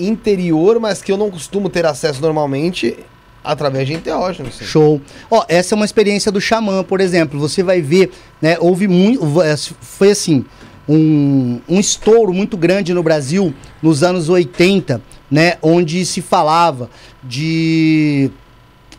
interior, mas que eu não costumo ter acesso normalmente através de enteógenos. sim. Show. Ó, essa é uma experiência do xamã, por exemplo. Você vai ver, né? Houve muito. Foi assim. Um, um estouro muito grande no Brasil nos anos 80, né? Onde se falava de.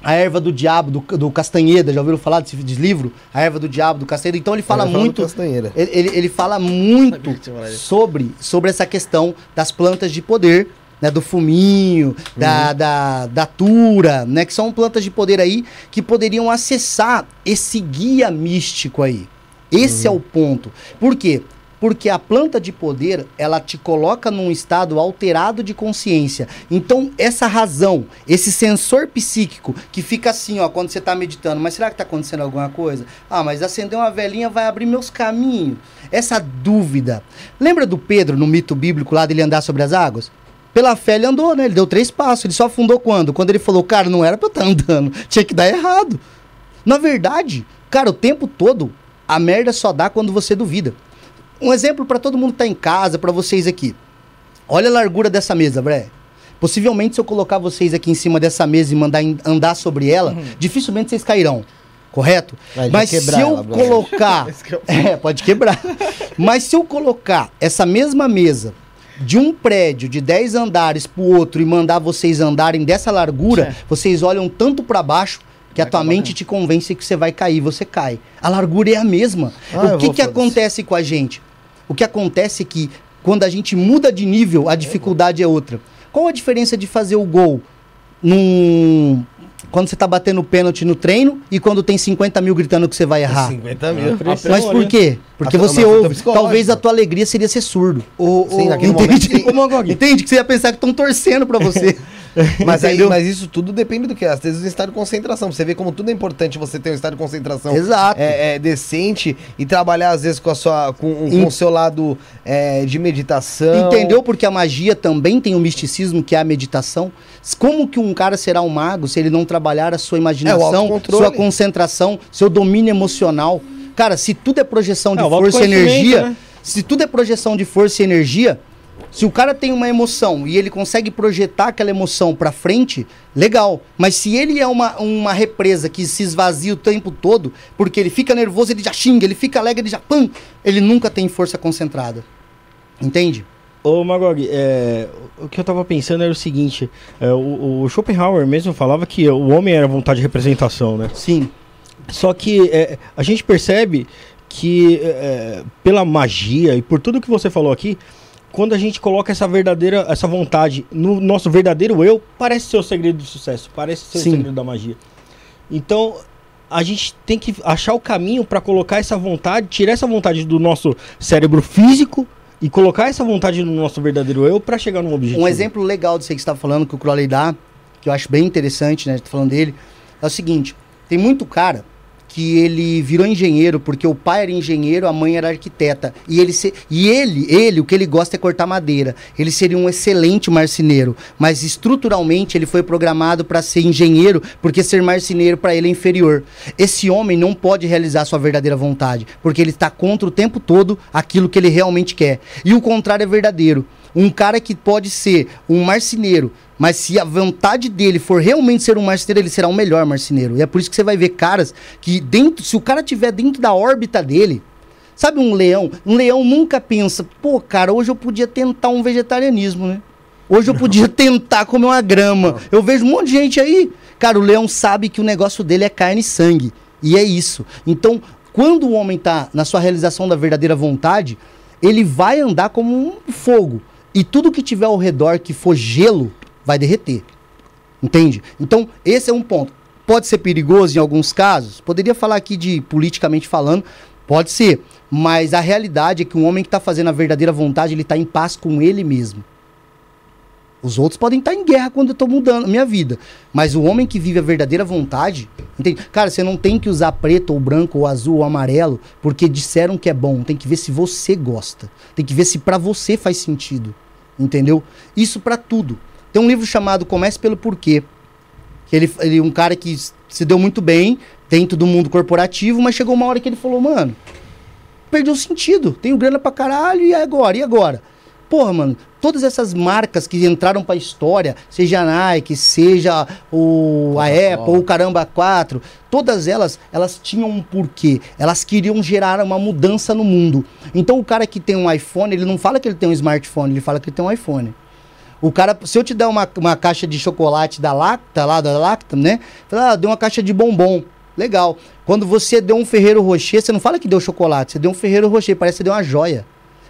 A erva do diabo, do, do Castanheda, já ouviram falar desse, desse livro? A erva do diabo, do Castanheda. Então ele fala muito. Castanheira. Ele, ele, ele fala muito sobre, sobre essa questão das plantas de poder, né? Do fuminho, Uhum. da, da, da tura, né? Que são plantas de poder aí que poderiam acessar esse guia místico aí. Esse Uhum. é o ponto. Por quê? Porque a planta de poder, ela te coloca num estado alterado de consciência. Então, essa razão, esse sensor psíquico que fica assim, ó, quando você tá meditando, mas será que tá acontecendo alguma coisa? Ah, mas acender uma velhinha vai abrir meus caminhos. Essa dúvida. Lembra do Pedro no mito bíblico lá dele andar sobre as águas? Pela fé ele andou, né? Ele deu três passos. Ele só afundou quando? Quando ele falou, cara, não era pra eu estar andando. Tinha que dar errado. Na verdade, cara, o tempo todo, a merda só dá quando você duvida. Um exemplo pra todo mundo que tá em casa, pra vocês aqui. Olha a largura dessa mesa, Bré. Possivelmente, se eu colocar vocês aqui em cima dessa mesa e mandar andar sobre ela, dificilmente vocês cairão. Correto? Vai Mas se eu ela, colocar. é, pode quebrar. Mas se eu colocar essa mesma mesa de um prédio de 10 andares pro outro e mandar vocês andarem dessa largura, Certo. vocês olham tanto pra baixo que a tua mente te convence que você vai cair, você cai. A largura é a mesma. Ah, o que que acontece com a gente? O que acontece é que quando a gente muda de nível, a dificuldade é outra. Qual a diferença de fazer o gol num quando você tá batendo pênalti no treino e quando tem 50 mil gritando que você vai errar? 50 mil. Pressão Mas por quê? Porque A- você ouve. psicológica. Talvez a tua alegria seria ser surdo. O, Sim, o- naquele Entende? momento. Entende? Que você ia pensar que estão torcendo pra você. Mas, aí, mas isso tudo depende do que? Às vezes o estado de concentração. Você vê como tudo é importante você ter um estado de concentração Exato. é, é, decente e trabalhar, às vezes, com, a sua, com, com Em- o seu lado é, de meditação. Entendeu? Porque a magia também tem o misticismo, que é a meditação. Como que um cara será um mago se ele não trabalhar a sua imaginação, autocontrole. sua concentração, seu domínio emocional? Cara, se tudo é projeção de É, o força e energia, né? se tudo é projeção de força e energia, se o cara tem uma emoção e ele consegue projetar aquela emoção pra frente, legal. Mas se ele é uma, uma represa que se esvazia o tempo todo, porque ele fica nervoso, ele já xinga, ele fica alegre, ele já pam, ele nunca tem força concentrada. Entende? Ô, Magog, é, o que eu tava pensando era o seguinte: é, o, o Schopenhauer mesmo falava que o homem era vontade de representação, né? Sim. Só que é, a gente percebe que é, pela magia e por tudo que você falou aqui, quando a gente coloca essa verdadeira, essa vontade no nosso verdadeiro eu, parece ser o segredo do sucesso, parece ser Sim. o segredo da magia. Então, a gente tem que achar o caminho para colocar essa vontade, tirar essa vontade do nosso cérebro físico e colocar essa vontade no nosso verdadeiro eu pra chegar num objetivo. Um exemplo legal disso que você está falando, que o Crowley dá, que eu acho bem interessante, né? Tô falando dele, é o seguinte: tem muito cara que ele virou engenheiro porque o pai era engenheiro, a mãe era arquiteta. E ele, se, e ele, ele, o que ele gosta é cortar madeira. Ele seria um excelente marceneiro, mas estruturalmente ele foi programado para ser engenheiro, porque ser marceneiro para ele é inferior. Esse homem não pode realizar sua verdadeira vontade, porque ele está contra o tempo todo aquilo que ele realmente quer. E o contrário é verdadeiro. Um cara que pode ser um marceneiro, mas se a vontade dele for realmente ser um marceneiro, ele será o melhor marceneiro. E é por isso que você vai ver caras que dentro, se o cara tiver dentro da órbita dele, sabe um leão? Um leão nunca pensa, pô, cara, hoje eu podia tentar um vegetarianismo, né? Hoje eu podia tentar comer uma grama. Eu vejo um monte de gente aí. Cara, o leão sabe que o negócio dele é carne e sangue. E é isso. Então, quando o homem tá na sua realização da verdadeira vontade, ele vai andar como um fogo. E tudo que tiver ao redor que for gelo, vai derreter. Entende? Então, esse é um ponto. Pode ser perigoso em alguns casos? Poderia falar aqui de politicamente falando, pode ser. Mas a realidade é que um homem que está fazendo a verdadeira vontade, ele está em paz com ele mesmo. Os outros podem estar em guerra quando eu estou mudando a minha vida. Mas o homem que vive a verdadeira vontade, entende? Cara, você não tem que usar preto ou branco ou azul ou amarelo porque disseram que é bom. Tem que ver se você gosta. Tem que ver se para você faz sentido. Entendeu? Isso para tudo. Tem um livro chamado Comece pelo Porquê. Que ele, ele um cara que se deu muito bem dentro do mundo corporativo, mas chegou uma hora que ele falou, mano, perdeu sentido. Tenho grana pra caralho e agora? E agora? Porra, mano, todas essas marcas que entraram pra história, seja a Nike, seja o, a Apple, o Caramba 4, todas elas, elas tinham um porquê. Elas queriam gerar uma mudança no mundo. Então o cara que tem um iPhone, ele não fala que ele tem um smartphone, ele fala que ele tem um iPhone. O cara, se eu te der uma, uma caixa de chocolate da Lacta, lá da Lacta, né? Fala, ah, deu uma caixa de bombom. Legal. Quando você deu um Ferreiro Rocher, você não fala que deu chocolate, você deu um Ferreiro Rocher, parece que você deu uma joia.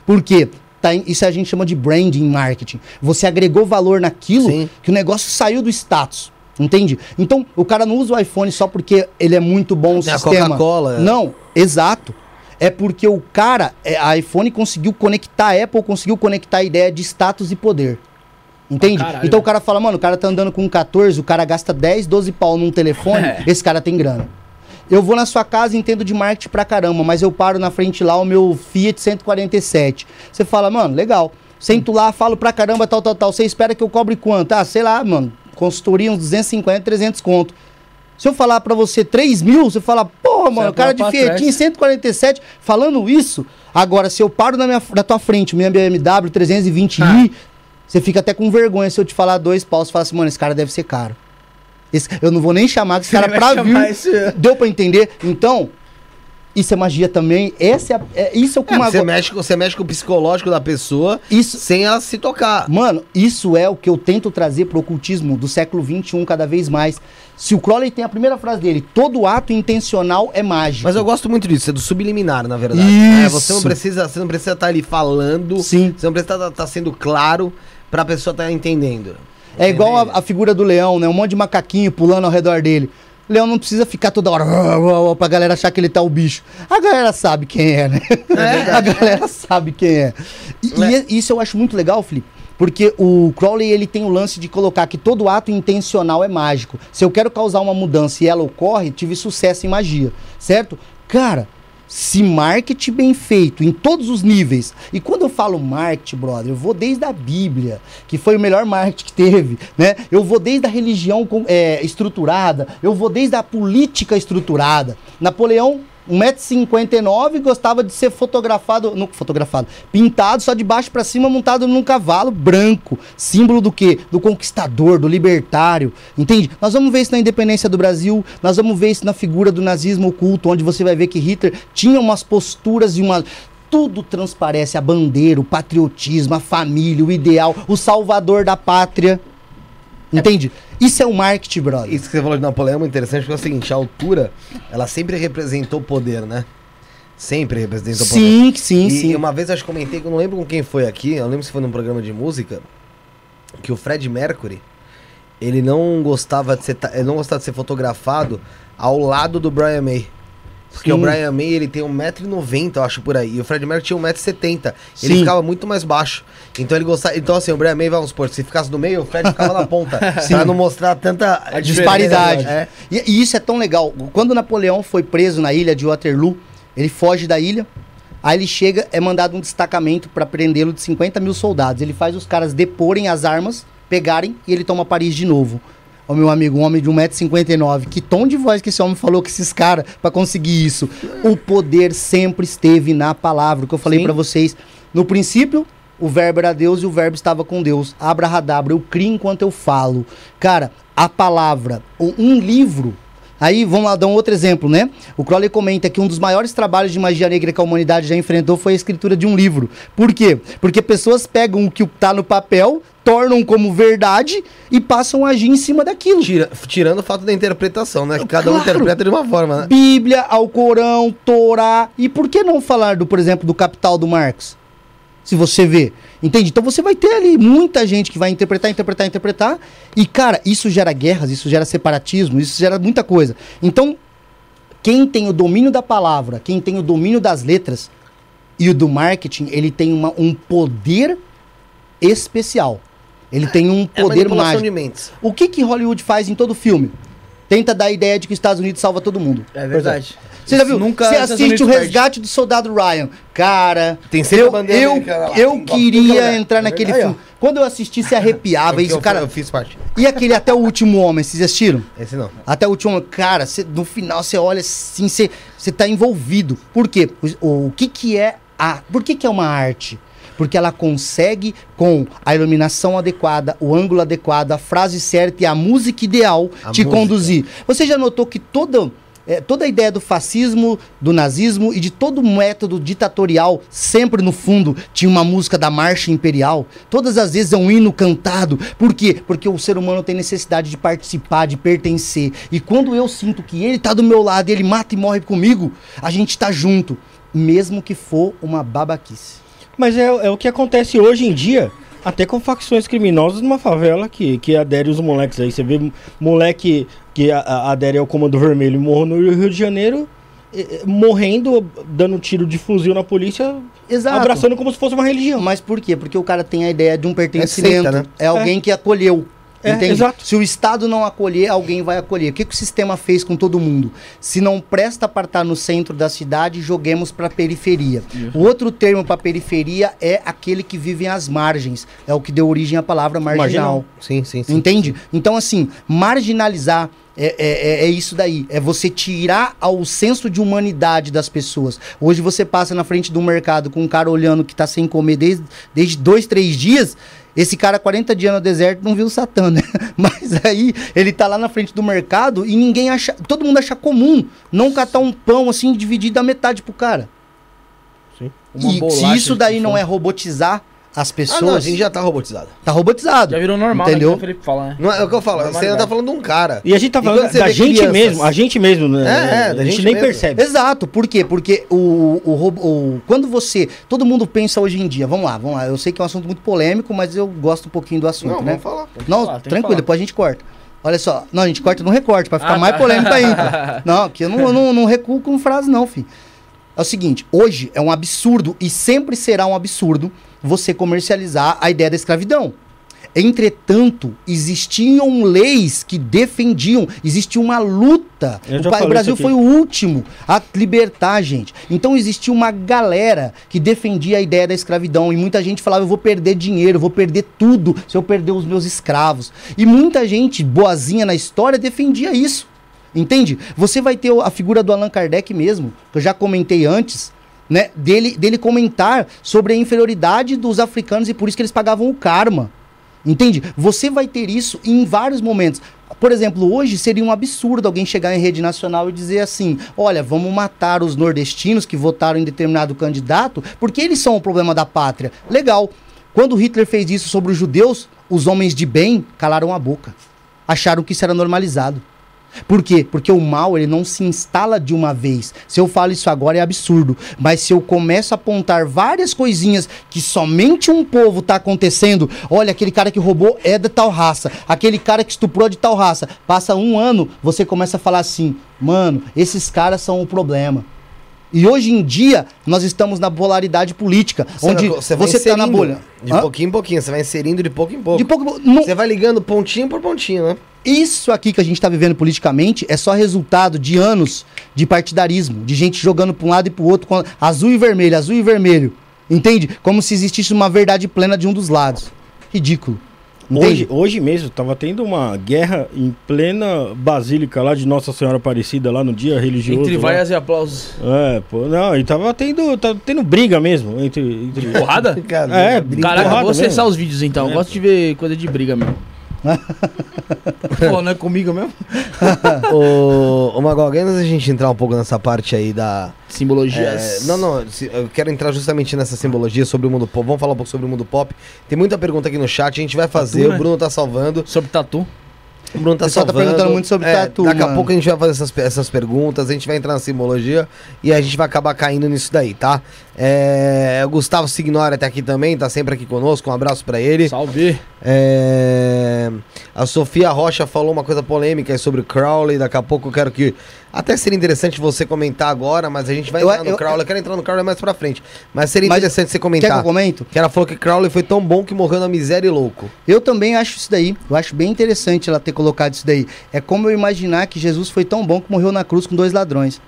Por quê? Tá em- isso a gente chama de branding marketing. Você agregou valor naquilo Sim. que o negócio saiu do status. Entende? Então, o cara não usa o iPhone só porque ele é muito bom o Tem a sistema. Coca-Cola. Não, exato. É porque o cara, é, a iPhone conseguiu conectar, a Apple conseguiu conectar a ideia de status e poder. Entende? Ah, então o cara fala, mano, o cara tá andando com um 14, o cara gasta 10, 12 pau num telefone, É. esse cara tem grana. Eu vou na sua casa e entendo de marketing pra caramba, mas eu paro na frente lá o meu Fiat 147. Você fala, mano, legal. Sento lá, falo pra caramba, tal, tal, tal. Você espera que eu cobre quanto? Ah, sei lá, mano. Consultoria uns 250, 300 conto. Se eu falar pra você 3 mil, você fala, porra, mano, o cara de trás. 147, falando isso. Agora, se eu paro na, minha, na tua frente, minha BMW 320i, Ah. você fica até com vergonha se eu te falar dois paus. Você fala assim, mano, esse cara deve ser caro. Esse- eu não vou nem chamar esse cara pra vir. esse- Deu pra entender? Então, isso é magia também. Essa é, a- é- isso é o que É, uma. você, mexe, com- você mexe com o psicológico da pessoa Isso, sem ela se tocar. Mano, isso é o que eu tento trazer pro ocultismo do século XXI cada vez mais. Se o Crowley tem a primeira frase dele, todo ato intencional é mágico. Mas eu gosto muito disso, é do subliminar, na verdade. Isso. É, você não precisa, você não precisa estar ali falando, Sim. você não precisa estar sendo claro pra pessoa estar entendendo. É igual a, a figura do leão, né? Um monte de macaquinho pulando ao redor dele. O leão não precisa ficar toda hora pra galera achar que ele tá o bicho. A galera sabe quem é, né? a galera sabe quem é. E, e é- isso eu acho muito legal, Felipe. Porque o Crowley ele tem o lance de colocar que todo ato intencional é mágico. Se eu quero causar uma mudança e ela ocorre, tive sucesso em magia, certo? Cara, se marketing bem feito em todos os níveis. E quando eu falo marketing, brother, eu vou desde a Bíblia, que foi o melhor marketing que teve, né? Eu vou desde a religião é, estruturada, eu vou desde a política estruturada. Napoleão 1,59m gostava de ser fotografado, não fotografado, pintado só de baixo pra cima, montado num cavalo branco, símbolo do quê? Do conquistador, do libertário, entende? Nós vamos ver isso na independência do Brasil, nós vamos ver isso na figura do nazismo oculto, onde você vai ver que Hitler tinha umas posturas e uma tudo transparece a bandeira, o patriotismo, a família, o ideal, o salvador da pátria. Entende? Isso é o marketing, brother. Isso que você falou de Napoleão é muito interessante, porque é o seguinte, a altura, ela sempre representou poder, né? Sempre representou poder. Sim, sim, e, sim. e uma vez eu acho que comentei, que eu não lembro com quem foi aqui, eu não lembro se foi num programa de música, que o Fred Mercury, ele não gostava de ser, ele não gostava de ser fotografado ao lado do Brian May. Porque Sim. o Brian May, ele tem 1,90m, eu acho, por aí. E o Fred Mercury tinha 1,70m. Ele Sim. ficava muito mais baixo. Então ele gostava. Então, assim, o Brian May, vamos supor, se ficasse no meio, o Fred ficava na ponta. pra não mostrar tanta A disparidade. É. E, e isso é tão legal. Quando Napoleão foi preso na ilha de Waterloo, ele foge da ilha, aí ele chega, é mandado um destacamento para prendê-lo de 50 mil soldados. Ele faz os caras deporem as armas, pegarem e ele toma Paris de novo. Ô meu amigo, um homem de 1,59m, que tom de voz que esse homem falou que esses caras para conseguir isso. O poder sempre esteve na palavra, o que eu falei para vocês. No princípio, o verbo era Deus e o verbo estava com Deus. Abrahadabra, eu crio enquanto eu falo. Cara, a palavra, um livro. Aí vamos lá dar um outro exemplo, né? O Crowley comenta que um dos maiores trabalhos de magia negra que a humanidade já enfrentou foi a escritura de um livro. Por quê? Porque pessoas pegam o que tá no papel, tornam como verdade e passam a agir em cima daquilo. Tira- tirando o fato da interpretação, né? Que cada um Claro. interpreta de uma forma, né? Bíblia, Alcorão, Torá. E por que não falar do, por exemplo, do Capital do Marx? Se você vê. Entende? Então você vai ter ali muita gente que vai interpretar, interpretar, interpretar. E, cara, isso gera guerras, isso gera separatismo, isso gera muita coisa. Então, quem tem o domínio da palavra, quem tem o domínio das letras e o do marketing, ele tem uma- um poder especial. Ele tem um É poder manipulação mágico. de mentes. O que, que Hollywood faz em todo filme? Tenta dar a ideia de que os Estados Unidos salva todo mundo. É verdade. Você já viu? Nunca Você assiste o resgate do soldado Ryan. Cara, Tem sempre eu, bandeira eu, lá, eu queria entrar É naquele verdade, filme. Quando eu assisti, se arrepiava. Isso, eu, cara. eu fiz parte. E aquele Até o Último Homem, vocês assistiram? Esse não. Até o último homem. Cara, cê- no final você olha assim, você você tá envolvido. Por quê? O, o que que é a... Por que que é uma arte? Porque ela consegue, com a iluminação adequada, o ângulo adequado, a frase certa e a música ideal, A te música. conduzir. Você já notou que toda, é, toda a ideia do fascismo, do nazismo e de todo método ditatorial, sempre no fundo tinha uma música da marcha imperial. Todas as vezes é um hino cantado. Por quê? Porque o ser humano tem necessidade de participar, de pertencer. E quando eu sinto que ele tá do meu lado ele mata e morre comigo, a gente tá junto. Mesmo que for uma babaquice. Mas é, é o que acontece hoje em dia, até com facções criminosas numa favela que, que adere os moleques aí. Você vê moleque que a- a- adere ao Comando Vermelho e morro no Rio de Janeiro, morrendo, dando tiro de fuzil na polícia, Exato. abraçando como se fosse uma religião. Mas por quê? Porque o cara tem a ideia de um pertencimento. seita, né? É alguém que acolheu. É, entende? exato. Se o Estado não acolher, alguém vai acolher. O que, que o sistema fez com todo mundo? Se não presta para estar no centro da cidade, joguemos para periferia. O outro termo para periferia é aquele que vive às margens. É o que deu origem à palavra marginal. Marginal. Sim, sim, sim. Entende? Então, assim, marginalizar é, é, é- é isso daí. É você tirar ao senso de humanidade das pessoas. Hoje você passa na frente do mercado com um cara olhando que tá sem comer desde, desde dois, três dias. Esse cara, 40 dias no deserto, não viu o Satã, né? Mas aí ele tá lá na frente do mercado e ninguém acha. Todo mundo acha comum não catar um pão assim, dividir da metade pro cara. Uma e se isso daí não é robotizar as Ah, pessoas, não, a gente já tá robotizado. tá robotizado. Já virou normal, Entendeu? né? Que o Felipe fala, né? Não é, é o que eu falo, você ainda Normalidade. tá falando de um cara. E a gente tá falando da gente crianças? mesmo, a gente mesmo, né? É, é, da a gente, gente nem mesmo. percebe. Exato, por quê? Porque o, o, o- quando você. Todo mundo pensa hoje em dia, vamos lá, vamos lá. Eu sei que é um assunto muito polêmico, mas eu gosto um pouquinho do assunto, Não, né? vamos falar. Não, falar, tranquilo, falar. depois a gente corta. Olha só, não, a gente corta no recorte, pra ficar Ah, mais tá. polêmico ainda. não, que eu não, eu não, não recuo com frase, não, filho. É o seguinte, hoje é um absurdo e sempre será um absurdo você comercializar a ideia da escravidão. Entretanto, existiam leis que defendiam, existia uma luta. O, o Brasil foi o último a libertar, gente. Então existia uma galera que defendia a ideia da escravidão e muita gente falava: eu vou perder dinheiro, eu vou perder tudo se eu perder os meus escravos. E muita gente boazinha na história defendia isso. Entende? Você vai ter a figura do Allan Kardec mesmo, que eu já comentei antes, né? Dele, dele comentar sobre a inferioridade dos africanos e por isso que eles pagavam o karma. Entende? Você vai ter isso em vários momentos. Por exemplo, hoje seria um absurdo alguém chegar em rede nacional e dizer assim: olha, vamos matar os nordestinos que votaram em determinado candidato porque eles são o problema da pátria. Legal. Quando Hitler fez isso sobre os judeus, os homens de bem calaram a boca. Acharam que isso era normalizado. Por quê? Porque o mal ele não se instala de uma vez. Se eu falo isso agora é absurdo, mas se eu começo a apontar várias coisinhas que somente um povo tá acontecendo, olha aquele cara que roubou é de tal raça, aquele cara que estuprou é de tal raça. Passa um ano, você começa a falar assim, mano, esses caras são o problema. E hoje em dia, nós estamos na polaridade política, onde você, vai tá na bolha. De Hã? pouquinho em pouquinho, você vai inserindo de pouco em pouco. De pouco, não, Você vai ligando pontinho por pontinho, né? Isso aqui que a gente está vivendo politicamente é só resultado de anos de partidarismo, de gente jogando para um lado e para o outro, com azul e vermelho, azul e vermelho. Entende? Como se existisse uma verdade plena de um dos lados. Ridículo. Hoje, Entende? hoje mesmo, tava tendo uma guerra em plena basílica lá de Nossa Senhora Aparecida, lá no dia religioso. Entre lá. vaias e aplausos. É, pô, não, e tava tendo, tava tendo briga mesmo entre. entre... Porrada? Cara, É, briga- Caraca, vou acessar mesmo. os vídeos então. Eu É, gosto de ver coisa de briga mesmo. Pô, não é comigo mesmo? Ô, ô Magal, antes da gente entrar um pouco nessa parte aí da. Simbologias. É, não, não, eu quero entrar justamente nessa simbologia sobre o mundo pop. Vamos falar um pouco sobre o mundo pop. Tem muita pergunta aqui no chat, a gente vai fazer. né? O Bruno tá salvando. Sobre tatu. O Bruno tá O tá perguntando muito sobre É, tatu, Daqui a mano. pouco a gente vai fazer essas, essas perguntas, a gente vai entrar na simbologia e a gente vai acabar caindo nisso daí, tá? É, o Gustavo Signora tá aqui também, tá sempre aqui conosco. Um abraço pra ele. Salve. É, A Sofia Rocha falou uma coisa polêmica aí sobre o Crowley. Daqui a pouco eu quero que. Até seria interessante você comentar agora, mas a gente vai Eu- entrar no eu- Crowley. Eu quero entrar no Crowley mais pra frente. Mas seria Mas interessante você Quer que comentar. eu comento? Que ela falou que Crowley foi tão bom que morreu na miséria e louco. Eu também acho isso daí. Eu acho bem interessante ela ter colocado isso daí. É como eu imaginar que Jesus foi tão bom que morreu na cruz com dois ladrões.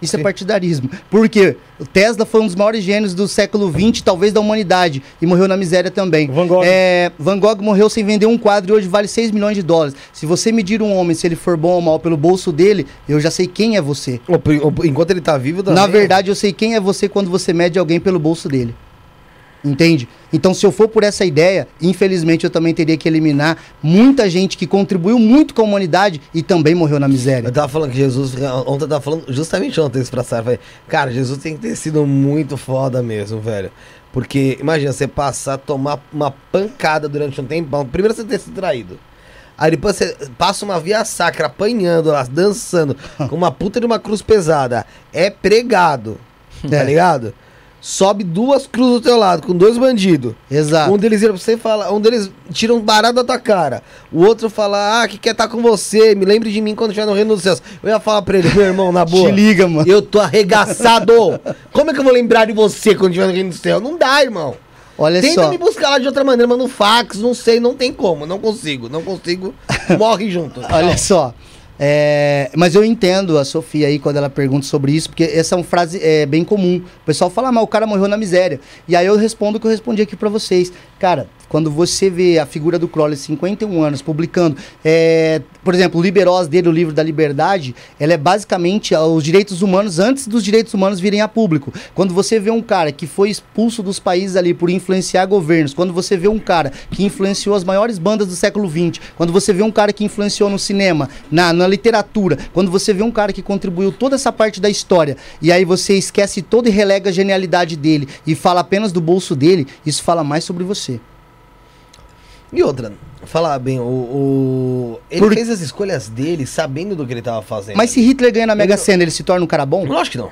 Isso Sim. é partidarismo. Por quê? O Tesla foi um dos maiores gênios do século XX, talvez da humanidade, e morreu na miséria também. Van Gogh. É, Van Gogh morreu sem vender um quadro e hoje vale 6 milhões de dólares. Se você medir um homem, se ele for bom ou mal pelo bolso dele, eu já sei quem é você. Enquanto ele tá vivo, Na também- verdade, eu sei quem é você quando você mede alguém pelo bolso dele. Entende? Então, se eu for por essa ideia, infelizmente eu também teria que eliminar muita gente que contribuiu muito com a humanidade e também morreu na miséria. Eu tava falando que Jesus. Ontem eu tava falando, justamente ontem isso pra Sara. Falei, cara, Jesus tem que ter sido muito foda mesmo, velho. Porque, imagina, você passar, tomar uma pancada durante um tempão. Primeiro você ter se traído. Aí depois você passa uma via sacra apanhando lá, dançando, com uma puta de uma cruz pesada. É pregado. Tá É. ligado? Sobe duas cruzes do teu lado, com dois bandidos. Exato. Um deles vira pra você e fala, um deles tira um barato da tua cara. O outro fala, ah, que quer estar com você, me lembre de mim quando estiver no reino dos céus. Eu ia falar pra ele, meu irmão, na boa. Te liga, mano. Eu tô arregaçado. Como é que eu vou lembrar de você quando estiver no reino dos céus? Não dá, irmão. Olha Tenta só. me buscar lá de outra maneira, mas no fax, não sei, não tem como, não consigo, não consigo. Morre junto. Olha só. É, mas eu entendo a Sofia aí quando ela pergunta sobre isso, porque essa é uma frase é, bem comum. O pessoal fala, "Ah, mas o cara morreu na miséria. E aí eu respondo o que eu respondi aqui pra vocês. Cara, quando você vê a figura do Crowley, 51 anos, publicando, é, por exemplo, o Liberós dele, o livro da liberdade, ela é basicamente ah, os direitos humanos antes dos direitos humanos virem a público. Quando você vê um cara que foi expulso dos países ali por influenciar governos, quando você vê um cara que influenciou as maiores bandas do século XX, quando você vê um cara que influenciou no cinema, na, na literatura, quando você vê um cara que contribuiu toda essa parte da história, e aí você esquece toda e relega a genialidade dele e fala apenas do bolso dele, isso fala mais sobre você. E outra, falar bem, o, o- ele Por- fez as escolhas dele sabendo do que ele tava fazendo. Mas se Hitler ganha na Mega Ele- Sena, ele se torna um cara bom? Lógico que não.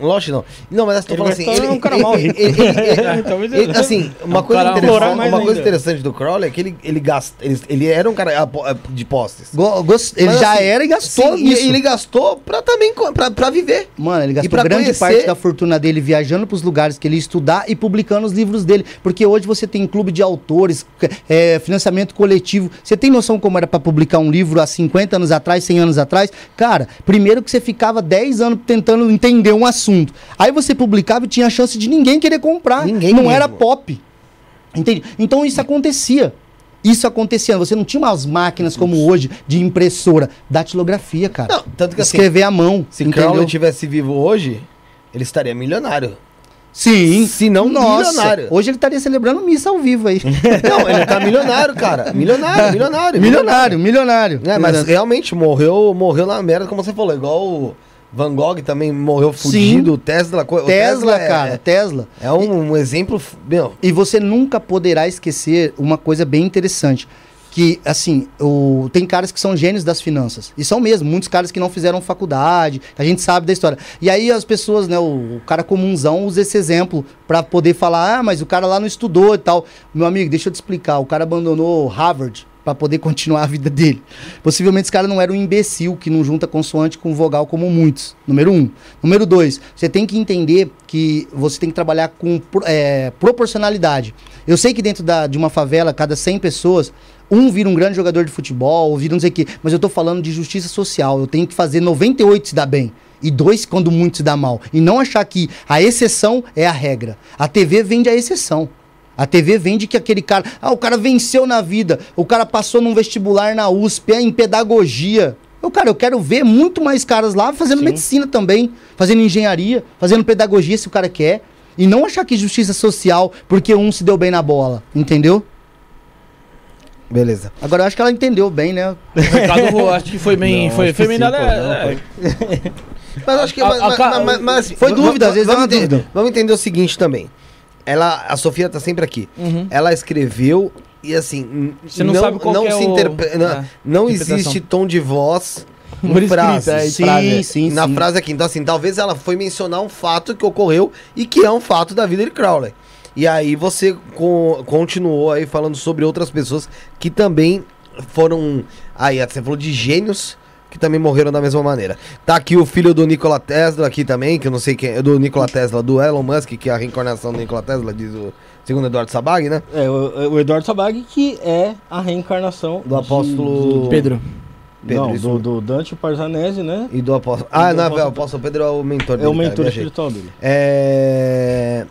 Lógico não. Não, mas eu tô Ele falando vai assim. se tornar um cara mal rico. ele- ele- ele- Talvez ele- ele- assim, uma um coisa, interessante, uma coisa ainda. interessante do Crowley é que ele, ele, gasta, ele, ele era um cara apo- de posses. Go- gos- ele Mas, já assim, era e gastou Sim, e nisso. ele gastou pra também pra, pra viver. Mano, ele gastou pra grande conhecer- parte da fortuna dele viajando pros lugares que ele ia estudar e publicando os livros dele. Porque hoje você tem clube de autores, é, financiamento coletivo. Você tem noção como era pra publicar um livro há 50 anos atrás, 100 anos atrás? Cara, primeiro que você ficava 10 anos tentando entender um assunto. Aí você publicava e tinha a chance de ninguém querer comprar. Ninguém Não mesmo. era pop. Entende? Então isso acontecia. Isso acontecia. Você não tinha umas máquinas como hoje de impressora, datilografia, cara. Não, tanto que assim, Escrever à mão. se? Crowley tivesse vivo hoje, ele estaria milionário. Sim. Se não, milionário. Hoje ele estaria celebrando missa ao vivo aí. Não, ele tá milionário, cara. Milionário, milionário. milionário, milionário. É, mas realmente morreu, morreu na merda, como você falou, igual o Van Gogh também morreu fudido, o Tesla, o Tesla, é- cara, Tesla. É, é um, um exemplo, meu, E você nunca poderá esquecer uma coisa bem interessante. que, assim, o, tem caras que são gênios das finanças. E são mesmo, muitos caras que não fizeram faculdade, a gente sabe da história. E aí as pessoas, né, o, o cara comunzão usa esse exemplo para poder falar, ah, mas o cara lá não estudou e tal. Meu amigo, deixa eu te explicar, o cara abandonou Harvard para poder continuar a vida dele. Possivelmente esse cara não era um imbecil que não junta consoante com vogal como muitos. Número um. Número dois, você tem que entender que você tem que trabalhar com é, proporcionalidade. Eu sei que dentro da, de uma favela, cada 100 pessoas, um vira um grande jogador de futebol, vira não sei o quê, mas eu tô falando de justiça social. Eu tenho que fazer 98 se dar bem e dois quando muito se dá mal. E não achar que a exceção é a regra. A TV vende a exceção. A TV vende que aquele cara. Ah, o cara venceu na vida. O cara passou num vestibular na USP, é em pedagogia. Eu, cara, eu quero ver muito mais caras lá fazendo Sim. medicina também, fazendo engenharia, fazendo pedagogia se o cara quer. E não achar que justiça social porque um se deu bem na bola, entendeu? Beleza. Agora eu acho que ela entendeu bem, né? O recado acho que foi bem. Não, foi, foi bem nada. É, é. Mas acho que. A, mas, a, mas, mas, foi dúvida, às vezes vamos, entender, vamos entender o seguinte também. Ela, a Sofia tá sempre aqui. Uhum. Ela escreveu e assim. Você não, não sabe qual não é se o... Não, é, não existe tom de voz Por frase. É, sim, frase. sim, Na sim. frase aqui. Então, assim, talvez ela foi mencionar um fato que ocorreu e que é um fato da vida de Crowley. E aí você co continuou aí falando sobre outras pessoas que também foram. Aí, você falou de gênios que também morreram da mesma maneira. Tá aqui o filho do Nikola Tesla aqui também, que eu não sei quem é, do Nikola Tesla, do Elon Musk, que é a reencarnação do Nikola Tesla, diz o segundo Eduardo Sabag, né? É, o, o Eduardo Sabag que é a reencarnação do apóstolo de... Pedro. Pedro, não, do, do, Dante Parzanese, né? E do apóstolo. Ah, não, apóstolo... o apóstolo Pedro é o mentor dele. É o mentor cara, espiritual dele. É.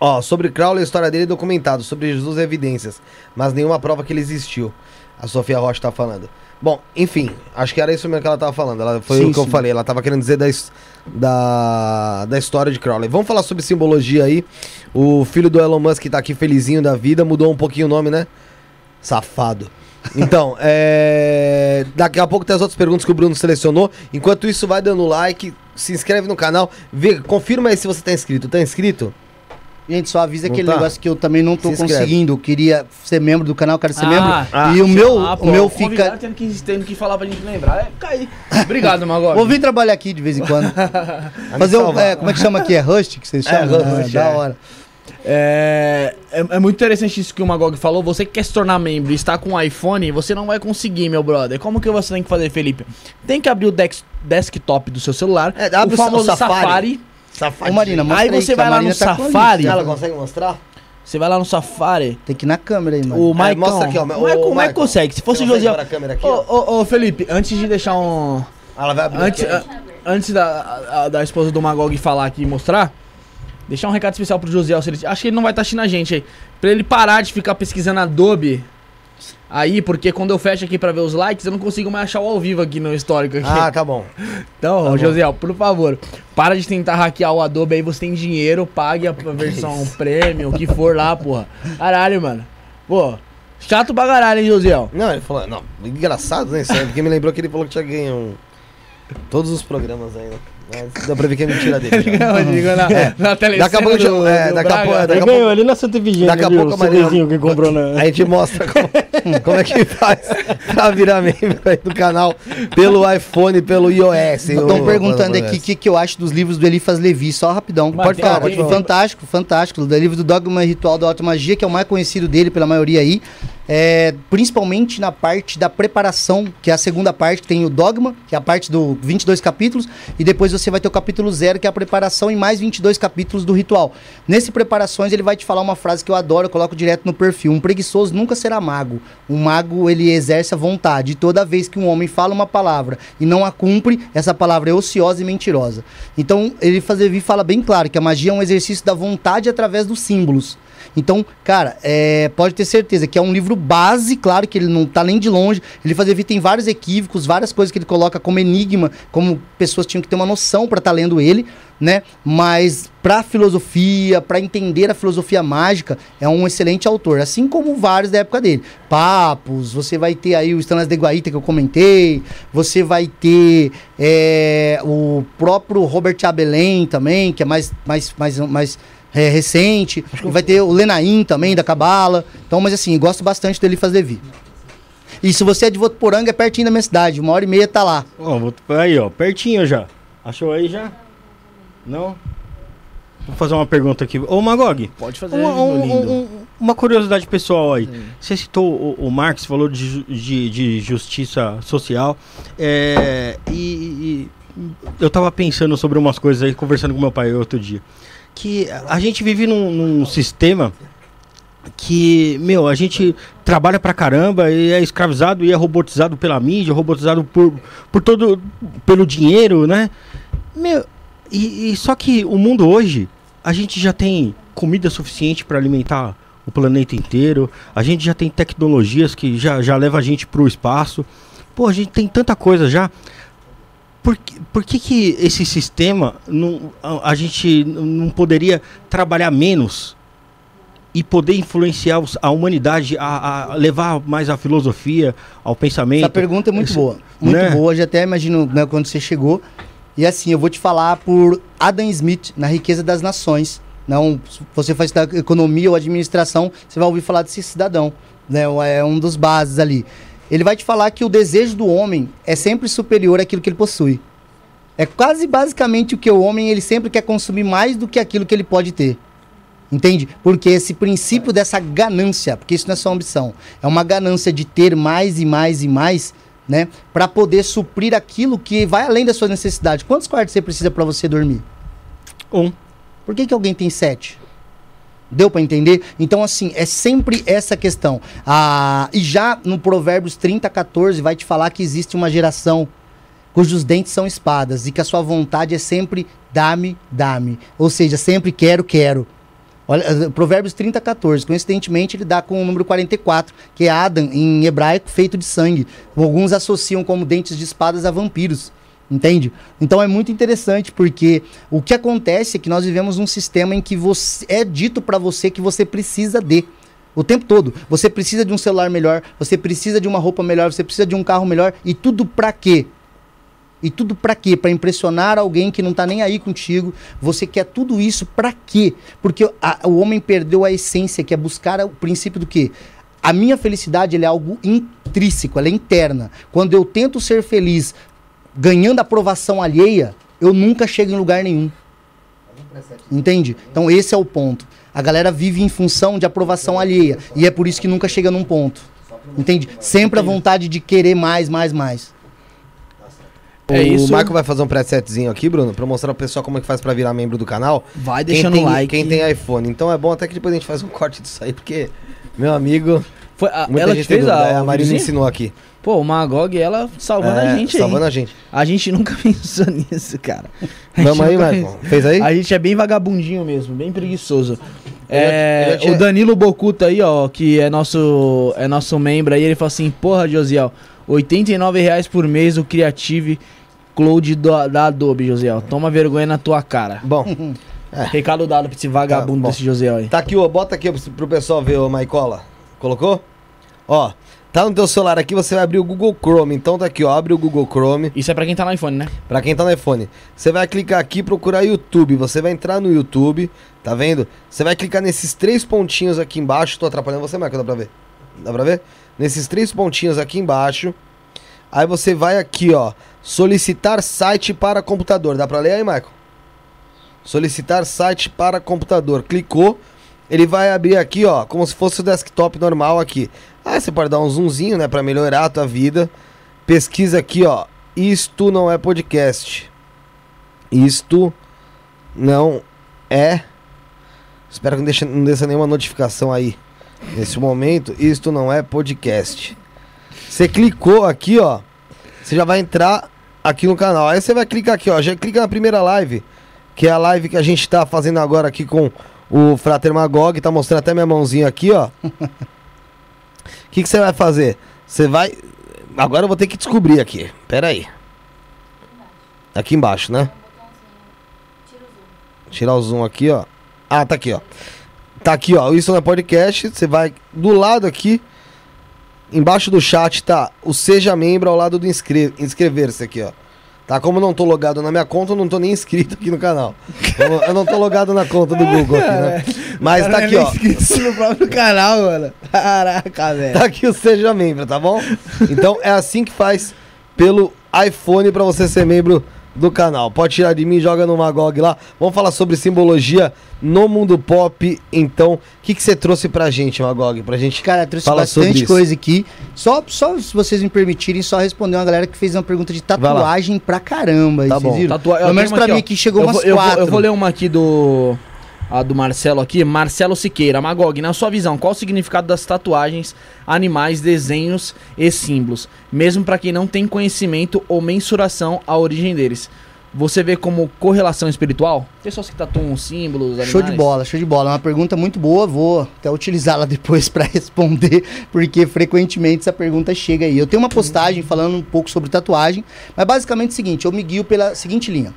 Ó, sobre Crowley, a história dele é documentado, sobre Jesus evidências, mas nenhuma prova que ele existiu. A Sofia Rocha tá falando. Bom, enfim, acho que era isso mesmo que ela tava falando. Ela, foi sim, o que sim. eu falei. Ela tava querendo dizer da, da, da história de Crowley. Vamos falar sobre simbologia aí. O filho do Elon Musk tá aqui felizinho da vida, mudou um pouquinho o nome, né? Safado. Então, é... daqui a pouco tem as outras perguntas que o Bruno selecionou. Enquanto isso, vai dando like, se inscreve no canal, vê, confirma aí se você tá inscrito. Tá inscrito? Gente, só avisa não aquele tá. negócio que eu também não tô conseguindo. Eu queria ser membro do canal, quero ser ah, membro. Ah, e o meu, ah, o meu fica. Tendo que, tendo que falar pra gente lembrar. É, cair. Obrigado, Magor. Vou vir trabalhar aqui de vez em quando. Fazer um. É, como é que chama aqui? É Rust que vocês é, chamam? É, Rush, da é. hora. É, é, é, muito interessante isso que o Magog falou. Você que quer se tornar membro e está com um iPhone, você não vai conseguir, meu brother. Como que você tem que fazer, Felipe? Tem que abrir o dex, desktop do seu celular. É, abre o famoso o Safari. Safari Safari. Ô, Marina, aí você aí, vai lá no tá Safari. Ela consegue mostrar? Você vai lá no Safari. Tem que ir na câmera aí, mano. O Maicon. É, mostra aqui, ó. O Maicon, o Maicon consegue. Se fosse o José. Ô, ô, ô, Felipe, antes de deixar um. Ela vai abrir antes, a, antes da, a, da esposa do Magog falar aqui e mostrar, deixar um recado especial pro José. Acho que ele não vai estar tá assistindo a gente aí. Pra ele parar de ficar pesquisando Adobe aí, porque quando eu fecho aqui pra ver os likes, eu não consigo mais achar o ao vivo aqui no histórico. Aqui. Ah, tá bom. Então, tá José, por favor, para de tentar hackear o Adobe aí, você tem dinheiro, pague a versão premium, o que for lá, porra. Caralho, mano. Pô, chato pra caralho, hein, José? Não, ele falou, não, engraçado, né? Porque me lembrou que ele falou que tinha ganho todos os programas aí, né? Dá pra ver que é mentira dele. não, digo na, é. na Daqui a pouco, do, é, daqui a pouco, daqui a pouco, ali na Santa Efigênia. Daqui a pouco, o que comprou na... A gente mostra como, como é que faz pra virar membro aí do canal pelo iPhone, pelo iOS. Estão perguntando aqui o que, que eu acho dos livros do Elifas Levi, só rapidão. Mas pode falar, pode falar. Fantástico, fantástico. O livro do Dogma Ritual da Automagia, que é o mais conhecido dele pela maioria aí. É, principalmente na parte da preparação, que é a segunda parte, que tem o dogma, que é a parte do 22 capítulos, e depois você vai ter o capítulo zero, que é a preparação, e mais 22 capítulos do ritual. Nesse preparações, ele vai te falar uma frase que eu adoro, eu coloco direto no perfil. Um preguiçoso nunca será mago. Um mago, ele exerce a vontade. Toda vez que um homem fala uma palavra e não a cumpre, essa palavra é ociosa e mentirosa. Então, ele fala bem claro que a magia é um exercício da vontade através dos símbolos. Então, cara, é, pode ter certeza que é um livro base, claro que ele não tá nem de longe. Ele fazia vir tem vários equívocos, várias coisas que ele coloca como enigma, como pessoas tinham que ter uma noção para estar tá lendo ele, né? Mas para filosofia, para entender a filosofia mágica, é um excelente autor, assim como vários da época dele. Papos, você vai ter aí o Stanas de Guaita que eu comentei, você vai ter é, o próprio Robert Abelém também, que é mais mais mais mais é, recente. Vai ter o Lenaim também, da Cabala. Então, mas assim, gosto bastante dele fazer Levi. E se você é de Votuporanga, é pertinho da minha cidade. Uma hora e meia tá lá. Ó, aí, ó, pertinho já. Achou aí já? Não? Vou fazer uma pergunta aqui. Ô, Magog, Pode fazer, uma, um- lindo. um- uma curiosidade pessoal aí. Você citou o, o Marx, falou de, de, de justiça social. é, e, e eu tava pensando sobre umas coisas aí, conversando com meu pai outro dia. Que a gente vive num, num sistema que, meu, a gente trabalha pra caramba e é escravizado e é robotizado pela mídia, robotizado por, por todo, pelo dinheiro, né? Meu, e, e só que o mundo hoje, a gente já tem comida suficiente para alimentar o planeta inteiro, a gente já tem tecnologias que já, já leva a gente pro espaço. Pô, a gente tem tanta coisa já. Por, que- por que, que esse sistema não, a, a gente não poderia trabalhar menos e poder influenciar a humanidade a, a levar mais a filosofia, ao pensamento? Essa pergunta é muito Esse- boa. Muito né? boa. Já até imagino né, quando você chegou. E assim, eu vou te falar por Adam Smith, na Riqueza das Nações. Não, se você faz da economia ou administração, você vai ouvir falar desse cidadão. Né, é um dos bases ali. Ele vai te falar que o desejo do homem é sempre superior àquilo que ele possui. É quase basicamente o que o homem ele sempre quer consumir mais do que aquilo que ele pode ter. Entende? Porque esse princípio dessa ganância, porque isso não é só ambição, é uma ganância de ter mais e mais e mais, né, para poder suprir aquilo que vai além das suas necessidades. Quantos quartos você precisa para você dormir? Um. Por que, que alguém tem sete? Deu para entender? Então, assim, é sempre essa questão. Ah, e já no Provérbios 30, 14, vai te falar que existe uma geração cujos dentes são espadas e que a sua vontade é sempre dá-me, dá-me. Ou seja, sempre quero, quero. Olha, eh, Provérbios 30, 14. Coincidentemente, ele dá com o número 44, que é Adam, em hebraico, feito de sangue. Alguns associam como dentes de espadas a vampiros. Entende? Então é muito interessante porque o que acontece é que nós vivemos num sistema em que você, é dito pra você que você precisa de. O tempo todo. Você precisa de um celular melhor, você precisa de uma roupa melhor, você precisa de um carro melhor. E tudo pra quê? E tudo pra quê? Pra impressionar alguém que não tá nem aí contigo. Você quer tudo isso pra quê? Porque a- o homem perdeu a essência, que é buscar o princípio do quê? A minha felicidade é algo intrínseco, ela é interna. Quando eu tento ser feliz ganhando aprovação alheia, eu nunca chego em lugar nenhum. Entende? Então esse é o ponto. A galera vive em função de aprovação alheia. E é por isso que nunca chega num ponto. Entende? Sempre a vontade de querer mais, mais, mais. É o isso. Michael vai fazer um presetzinho aqui, Bruno, pra mostrar pro pessoal como é que faz pra virar membro do canal. Vai deixando o like. Quem tem iPhone. Então é bom até que depois a gente faz um corte disso aí, porque, meu amigo, Foi, a, muita ela gente fez tem dúvida. É, a, a o Marina ensinou aqui. Pô, o Magog, ela salvando É, a gente Salvando aí. a gente. A gente nunca pensou nisso, cara. Vamos aí, Michael. Fez aí? A gente é bem vagabundinho mesmo, bem preguiçoso. É- É, ele é o Danilo Bocuta aí, ó, que é nosso, é nosso membro aí, ele falou assim, porra, Josiel, 89 reais por mês o Creative Cloud do- da Adobe, Josiel. Toma vergonha na tua cara. Bom, Recado dado pra esse vagabundo Tá desse Josiel aí. tá aqui, ó. Bota aqui pro- pro pessoal ver, ô Maicola. Colocou? Ó, tá no teu celular aqui, você vai abrir o Google Chrome. Então tá aqui, ó. Abre o Google Chrome. Isso é pra quem tá no iPhone, né? Pra quem tá no iPhone, você vai clicar aqui e procurar YouTube. Você vai entrar no YouTube, tá vendo? Você vai clicar nesses três pontinhos aqui embaixo. Tô atrapalhando você, Marco, dá pra ver? Dá pra ver? Nesses três pontinhos aqui embaixo. Aí você vai aqui, ó. Solicitar site para computador. Dá pra ler aí, Marco? Solicitar site para computador. Clicou. Ele vai abrir aqui, ó, como se fosse o desktop normal aqui. Aí você pode dar um zoomzinho, né, pra melhorar a tua vida. Pesquisa aqui, ó. Isto não é podcast. Isto não é. Espero que não, deixe, não desça nenhuma notificação aí. Nesse momento, isto não é podcast. Você clicou aqui, ó. Você já vai entrar aqui no canal. Aí você vai clicar aqui, ó. Já clica na primeira live. Que é a live que a gente tá fazendo agora aqui com o Frater Magog. Tá mostrando até minha mãozinha aqui, ó. O que, você vai fazer? Você vai. Agora eu vou ter que descobrir aqui. Pera aí. Aqui embaixo, né? Tirar o zoom aqui, ó. Ah, tá aqui, ó. Tá aqui, ó. Isso não é podcast. Você vai do lado aqui. Embaixo do chat tá o Seja Membro ao lado do inscre- inscrever-se aqui, ó. Tá? Como eu não tô logado na minha conta, eu não tô nem inscrito aqui no canal. Eu, eu não tô logado na conta do Google aqui, né? Mas tá aqui, ó. no próprio canal, mano. Caraca, velho. Tá aqui o Seja Membro, tá bom? Então é assim que faz pelo iPhone pra você ser membro do canal. Pode tirar de mim, joga no Magog lá. Vamos falar sobre simbologia no mundo pop. Então, o que, que você trouxe pra gente, Magog? Pra gente Cara, trouxe Fala sobre bastante coisa aqui. Só, só se vocês me permitirem, só responder uma galera que fez uma pergunta de tatuagem pra caramba. Tá vocês bom. viram? Tatua... Pelo menos pra aqui, mim ó. aqui chegou eu umas vou, eu vou- quatro. Eu vou, ler uma aqui do. A do Marcelo aqui. Marcelo Siqueira. Magog, na sua visão, qual o significado das tatuagens, animais, desenhos e símbolos? Mesmo pra quem não tem conhecimento ou mensuração à origem deles. Você vê como correlação espiritual? Pessoas que tatuam símbolos, animais. Show de bola, show de bola. É uma pergunta muito boa, vou até utilizá-la depois pra responder, porque frequentemente essa pergunta chega aí. Eu tenho uma postagem falando um pouco sobre tatuagem, mas basicamente é o seguinte, eu me guio pela seguinte linha.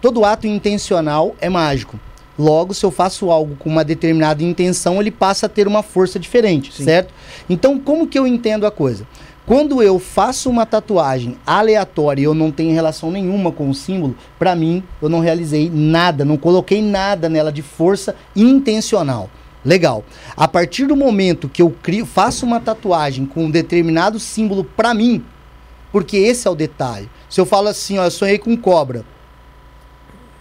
Todo ato intencional é mágico. Logo, se eu faço algo com uma determinada intenção, ele passa a ter uma força diferente, Sim. certo? Então, como que eu entendo a coisa? Quando eu faço uma tatuagem aleatória e eu não tenho relação nenhuma com o símbolo, pra mim, eu não realizei nada, não coloquei nada nela de força intencional. Legal. A partir do momento que eu crio, faço uma tatuagem com um determinado símbolo pra mim, porque esse é o detalhe. Se eu falo assim, ó, eu sonhei com cobra.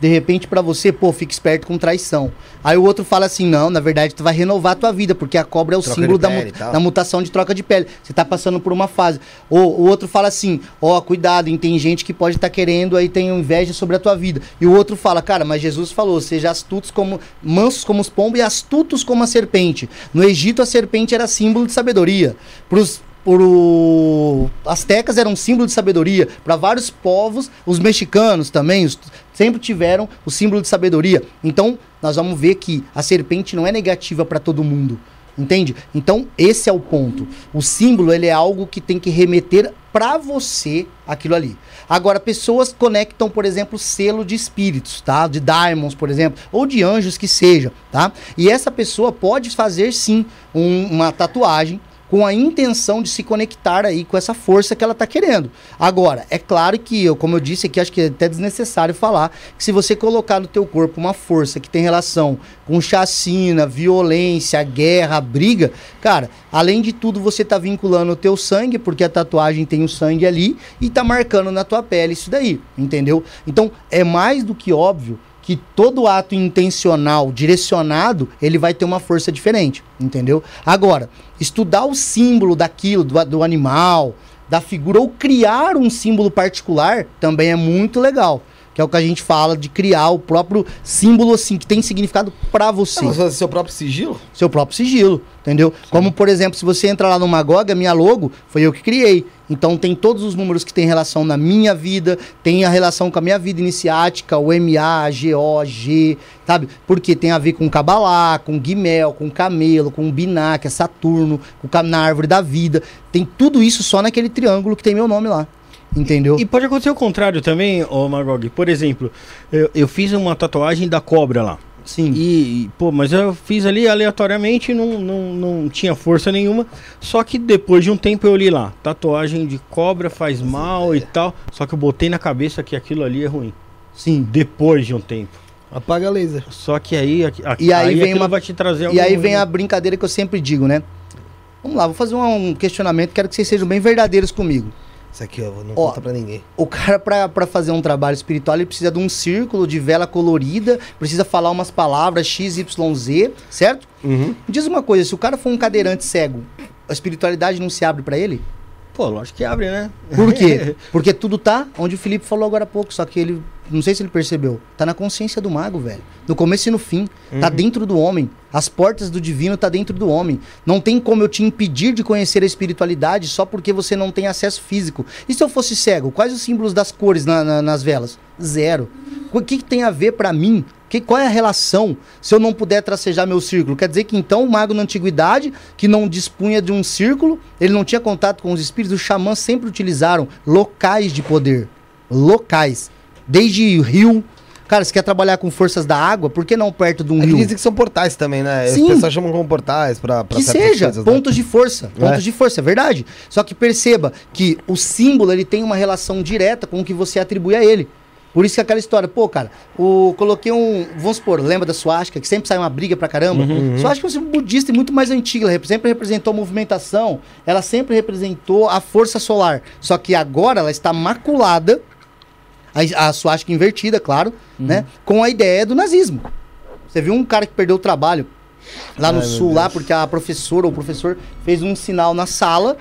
De repente pra você, pô, fica esperto com traição. Aí o outro fala assim, não, na verdade tu vai renovar a tua vida, porque a cobra é o Troca símbolo da, mu- da mutação de troca de pele. Você tá passando por uma fase. Ou o outro fala assim, ó, cuidado, hein, tem gente que pode estar querendo aí tem inveja sobre a tua vida. E o outro fala, cara, mas Jesus falou, seja astutos como mansos como os pombos e astutos como a serpente. No Egito a serpente era símbolo de sabedoria. Pros pro astecas era um símbolo de sabedoria para vários povos os mexicanos também os- sempre tiveram o símbolo de sabedoria. Então nós vamos ver que a serpente não é negativa para todo mundo entende? Então esse é o ponto. O símbolo ele é algo que tem que remeter para você aquilo ali. Agora pessoas conectam por exemplo selo de espíritos tá? De diamonds por exemplo ou de anjos que seja tá? E essa pessoa pode fazer sim um- uma tatuagem com a intenção de se conectar aí com essa força que ela tá querendo. Agora, é claro que, eu, como eu disse aqui, acho que é até desnecessário falar que se você colocar no teu corpo uma força que tem relação com chacina, violência, guerra, briga, cara, além de tudo você tá vinculando o teu sangue, porque a tatuagem tem o sangue ali e tá marcando na tua pele isso daí, entendeu? Então, é mais do que óbvio que todo ato intencional, direcionado, ele vai ter uma força diferente, entendeu? Agora, estudar o símbolo daquilo, do, do animal, da figura, ou criar um símbolo particular, também é muito legal. Que é o que a gente fala de criar o próprio símbolo, assim, que tem significado pra você Você fazer seu próprio sigilo? seu próprio sigilo, entendeu? Como, por exemplo, se você entrar lá no Magog, a minha logo foi eu que criei. Então tem todos os números que tem relação na minha vida, tem a relação com a minha vida iniciática, o MA, GO, G, sabe? Porque tem a ver com Cabalá, com Guimel, com Camelo, com Biná, que é Saturno, com na árvore da vida. Tem tudo isso só naquele triângulo que tem meu nome lá. Entendeu? E pode acontecer o contrário também, ô Magog. Por exemplo, eu, eu fiz uma tatuagem da cobra lá. Sim. E, e, pô, mas eu fiz ali aleatoriamente, não, não, não tinha força nenhuma. Só que depois de um tempo eu li lá, tatuagem de cobra faz mal e tal. Só que eu botei na cabeça que aquilo ali é ruim. Sim. Depois de um tempo. Apaga laser. Só que aí, aqui- E aí vem aquilo uma- vai te trazer E aí vem a brincadeira que eu sempre digo, né? Vamos lá, vou fazer um um questionamento, quero que vocês sejam bem verdadeiros comigo. Isso aqui, ó, não Ó. conta pra ninguém. O cara, pra, pra fazer um trabalho espiritual, ele precisa de um círculo de vela colorida, precisa falar umas palavras X, Y, Z, certo? Uhum. Me diz uma coisa, se o cara for um cadeirante cego, a espiritualidade não se abre pra ele? Pô, lógico que abre, né? Por quê? Porque tudo tá onde o Felipe falou agora há pouco, só que ele, não sei se ele percebeu, tá na consciência do mago, velho. No começo e no fim, tá dentro do homem. As portas do divino tá dentro do homem. Não tem como eu te impedir de conhecer a espiritualidade só porque você não tem acesso físico. E se eu fosse cego, quais os símbolos das cores na- na- nas velas? Zero. O que, que tem a ver pra mim? Que, qual é a relação se eu não puder tracejar meu círculo? Quer dizer que então o mago na antiguidade, que não dispunha de um círculo, ele não tinha contato com os espíritos, os xamãs sempre utilizaram locais de poder. Locais. Desde rio, Cara, você quer trabalhar com forças da água, por que não perto de um É que rio? dizem que são portais também, né? Sim. As pessoas chamam como portais pra que seja, coisas, né? pontos de força, pontos É. de força, é verdade. Só que perceba que o símbolo ele tem uma relação direta com o que você atribui a ele. Por isso que aquela história, pô, cara, o, coloquei um. Vamos supor, lembra da suástica, que sempre sai uma briga pra caramba? Uhum. Suástica é um símbolo budista e muito mais antiga. Ela sempre representou a movimentação, ela sempre representou a força solar. Só que agora ela está maculada, a, a suástica invertida, claro, Uhum. né? Com a ideia do nazismo. Você viu um cara que perdeu o trabalho lá no Ai, meu sul, lá, porque a professora ou o professor fez um sinal na sala,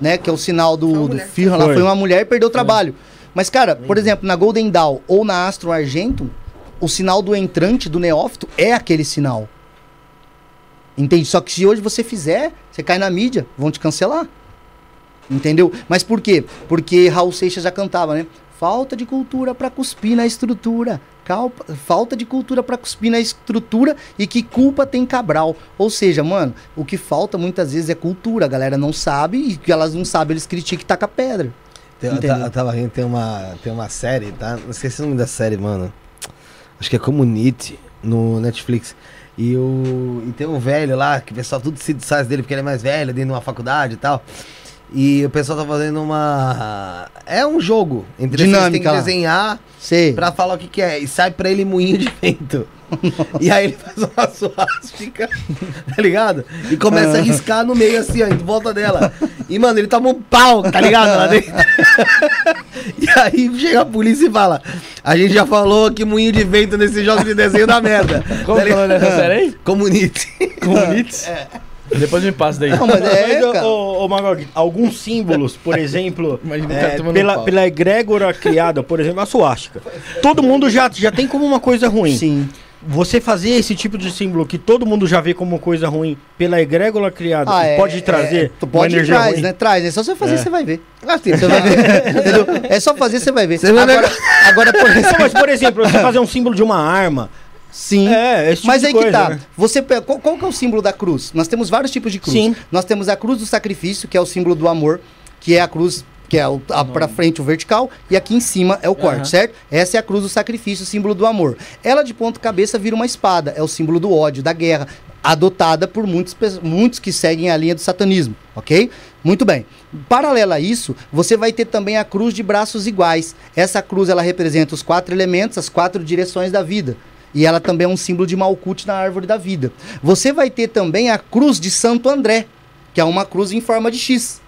né? Que é o sinal do, do. Firra lá, Foi. foi uma mulher e perdeu o trabalho. Mas, cara, por exemplo, na Golden Dawn ou na Astro Argento, o sinal do entrante, do neófito, é aquele sinal. Entende? Só que se hoje você fizer, você cai na mídia, vão te cancelar. Entendeu? Mas por quê? Porque Raul Seixas já cantava, né? Falta de cultura pra cuspir na estrutura. Calpa- falta de cultura pra cuspir na estrutura e que culpa tem Cabral. Ou seja, mano, o que falta muitas vezes é cultura. A galera não sabe e que elas não sabem, eles criticam e taca pedra. Tem, eu, eu tava rindo, tem uma, tem uma série, tá? Não esqueci o nome da série, mano. Acho que é Community, no Netflix. E, o, e tem um velho lá, que o pessoal tudo se desfaz dele porque ele é mais velho, dentro de uma faculdade e tal. E o pessoal tá fazendo uma. É um jogo. Entre Dinâmica tem que desenhar Sei. pra falar o que, que é. E sai pra ele moinho de vento. e aí ele faz uma suástica, tá ligado? E começa a riscar no meio assim, ó, em volta dela. E, mano, ele toma um pau, tá ligado? Lá dentro. e aí chega a polícia e fala: A gente já falou que moinho de vento nesse jogo de desenho da merda. Como Tá que é dessa série aí? Comunite. Comunites? Depois me passa daí. Não, mas é, Mas, cara. ô, ô, Magog, alguns símbolos, por exemplo, é, tomando pela, pela egrégora criada, por exemplo, a suástica. Todo mundo já, já tem como uma coisa ruim. Sim. Você fazer esse tipo de símbolo que todo mundo já vê como coisa ruim pela egrégora criada Ah, é, pode trazer é, tu pode uma energia traz, ruim. né? Traz, é só você fazer, É. você vai ver. Assim, Você vai ver. Entendeu? É só fazer, você vai ver. Você vai ver. agora, agora, por Não, exemplo. mas, por exemplo, você fazer um símbolo de uma arma. Sim. É, tipo Mas aí coisa, que tá. né? Você qual, qual que é o símbolo da cruz? Nós temos vários tipos de cruz. Sim. Nós temos a cruz do sacrifício, que é o símbolo do amor, que é a cruz que é o, a, pra frente o vertical e aqui em cima é o corte, certo? Essa é a cruz do sacrifício, o símbolo do amor. Ela de ponta cabeça vira uma espada, é o símbolo do ódio, da guerra, adotada por muitos, muitos que seguem a linha do satanismo, ok? Muito bem. Paralela a isso, você vai ter também a cruz de braços iguais. Essa cruz ela representa os quatro elementos, as quatro direções da vida. E ela também é um símbolo de Malkuth na árvore da vida. Você vai ter também a cruz de Santo André, que é uma cruz em forma de X.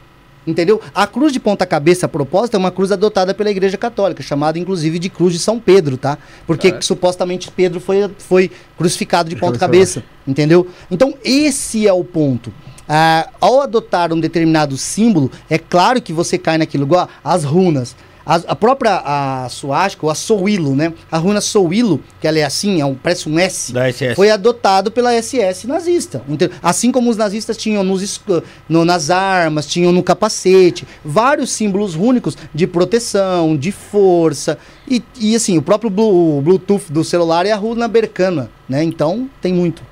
Entendeu? A cruz de ponta cabeça, a propósito, é uma cruz adotada pela Igreja Católica, chamada inclusive de cruz de São Pedro, tá? Porque supostamente Pedro foi, foi crucificado de ponta cabeça, entendeu? Então, esse é o ponto. Ah, ao adotar um determinado símbolo, é claro que você cai naquilo, igual as runas. A, a própria a suástica, ou a Souilo, né? A runa Souilo, que ela é assim, é um, parece um S, Da SS. foi adotado pela SS nazista. Assim como os nazistas tinham nos, escu- no- nas armas, tinham no capacete, vários símbolos únicos de proteção, de força. E, e, assim, o próprio Blu- o Bluetooth do celular é a runa bercana, né? Então tem muito.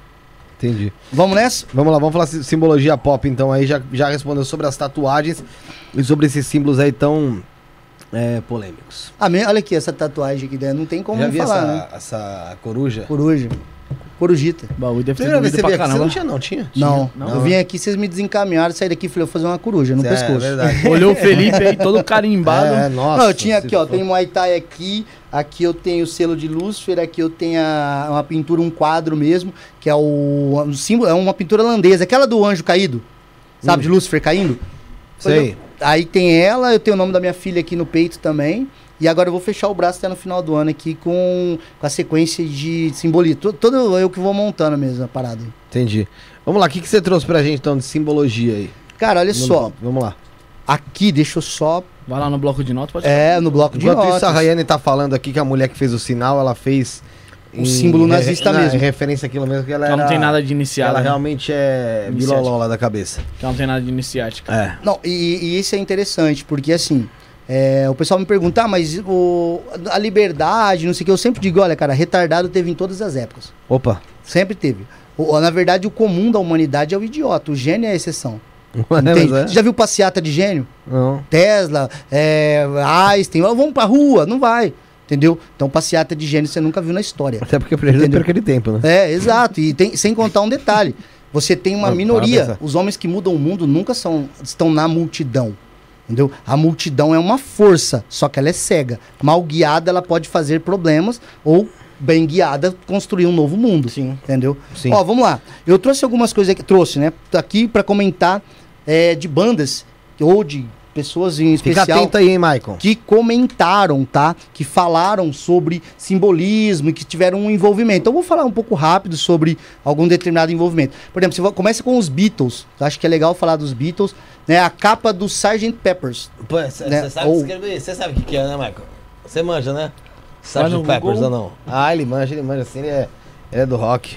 Entendi. Vamos nessa? Vamos lá, vamos falar si- simbologia pop, então aí já, já respondeu sobre as tatuagens e sobre esses símbolos aí tão é, polêmicos. Ah, me- olha aqui essa tatuagem aqui, né? não tem como já não vi falar, essa, né? essa coruja? Coruja. Corujita. O bagulho deve ter Primeira vez você pra você não tinha não, tinha? Não, Não? eu vim aqui, vocês me desencaminharam, saí daqui e falei, eu vou fazer uma coruja no É, pescoço. verdade. Olhou o Felipe aí, todo carimbado. É, nossa. Não, eu tinha aqui, ó, se tem Muay Thai aqui, aqui eu tenho o selo de Lúcifer, aqui eu tenho a- uma pintura, um quadro mesmo, que é o, o símbolo, é uma pintura holandesa, aquela do anjo caído, sabe, de Lúcifer caindo. Sei. Aí tem ela, eu tenho o nome da minha filha aqui no peito também, e agora eu vou fechar o braço até no final do ano aqui com, com a sequência de simbolismo, todo, todo eu que vou montando mesmo a parada. Entendi. Vamos lá, o que, que você trouxe pra gente então de simbologia aí? Cara, olha No só? Vamos lá. aqui, deixa eu só, Vai lá no bloco de notas, pode é, no bloco de Enquanto notas. isso, a Rayane tá falando aqui que a mulher que fez o sinal, ela fez. O símbolo nazista não, mesmo. Em referência àquilo mesmo que ela Ela não era- tem nada de iniciada. Ela né? realmente é lá da cabeça. Ela não tem nada de iniciática. É. Não, e, e isso é interessante, porque assim, é, o pessoal me pergunta, ah, mas o, a liberdade, não sei o que, eu sempre digo, olha, cara, retardado teve em todas as épocas. Opa. Sempre teve. O- na verdade, o comum da humanidade é o idiota, o gênio é a exceção. Não é, Entende? mas é? Você já viu passeata de gênio? Não. Tesla, é, Einstein, vamos pra rua, não vai. Entendeu? Então, passeata de gênio você nunca viu na história. Até porque precisa Entendeu? por aquele tempo, né? É, exato. E tem, sem contar um detalhe. Você tem uma minoria. para. Os homens que mudam o mundo nunca são, estão na multidão. Entendeu? A multidão é uma força, só que ela é cega. Mal guiada, ela pode fazer problemas ou bem guiada construir um novo mundo. Sim. Entendeu? Sim. Ó, vamos lá. Eu trouxe algumas coisas aqui, trouxe, né? Tô aqui pra comentar é, de bandas ou de pessoas em Fica especial atento aí, hein, Maicon. que comentaram, tá? Que falaram sobre simbolismo e que tiveram um envolvimento. Então, eu vou falar um pouco rápido sobre algum determinado envolvimento. Por exemplo, você começa com os Beatles. Eu acho que é legal falar dos Beatles, né? A capa do Sgt. Peppers. Pô, você Né? sabe Ou- escrever, você sabe o que, que é, né, Michael? Você manja, né? Sgt. Peppers Google. ou não? Ah, ele manja, ele manja assim, ele é, ele é do rock.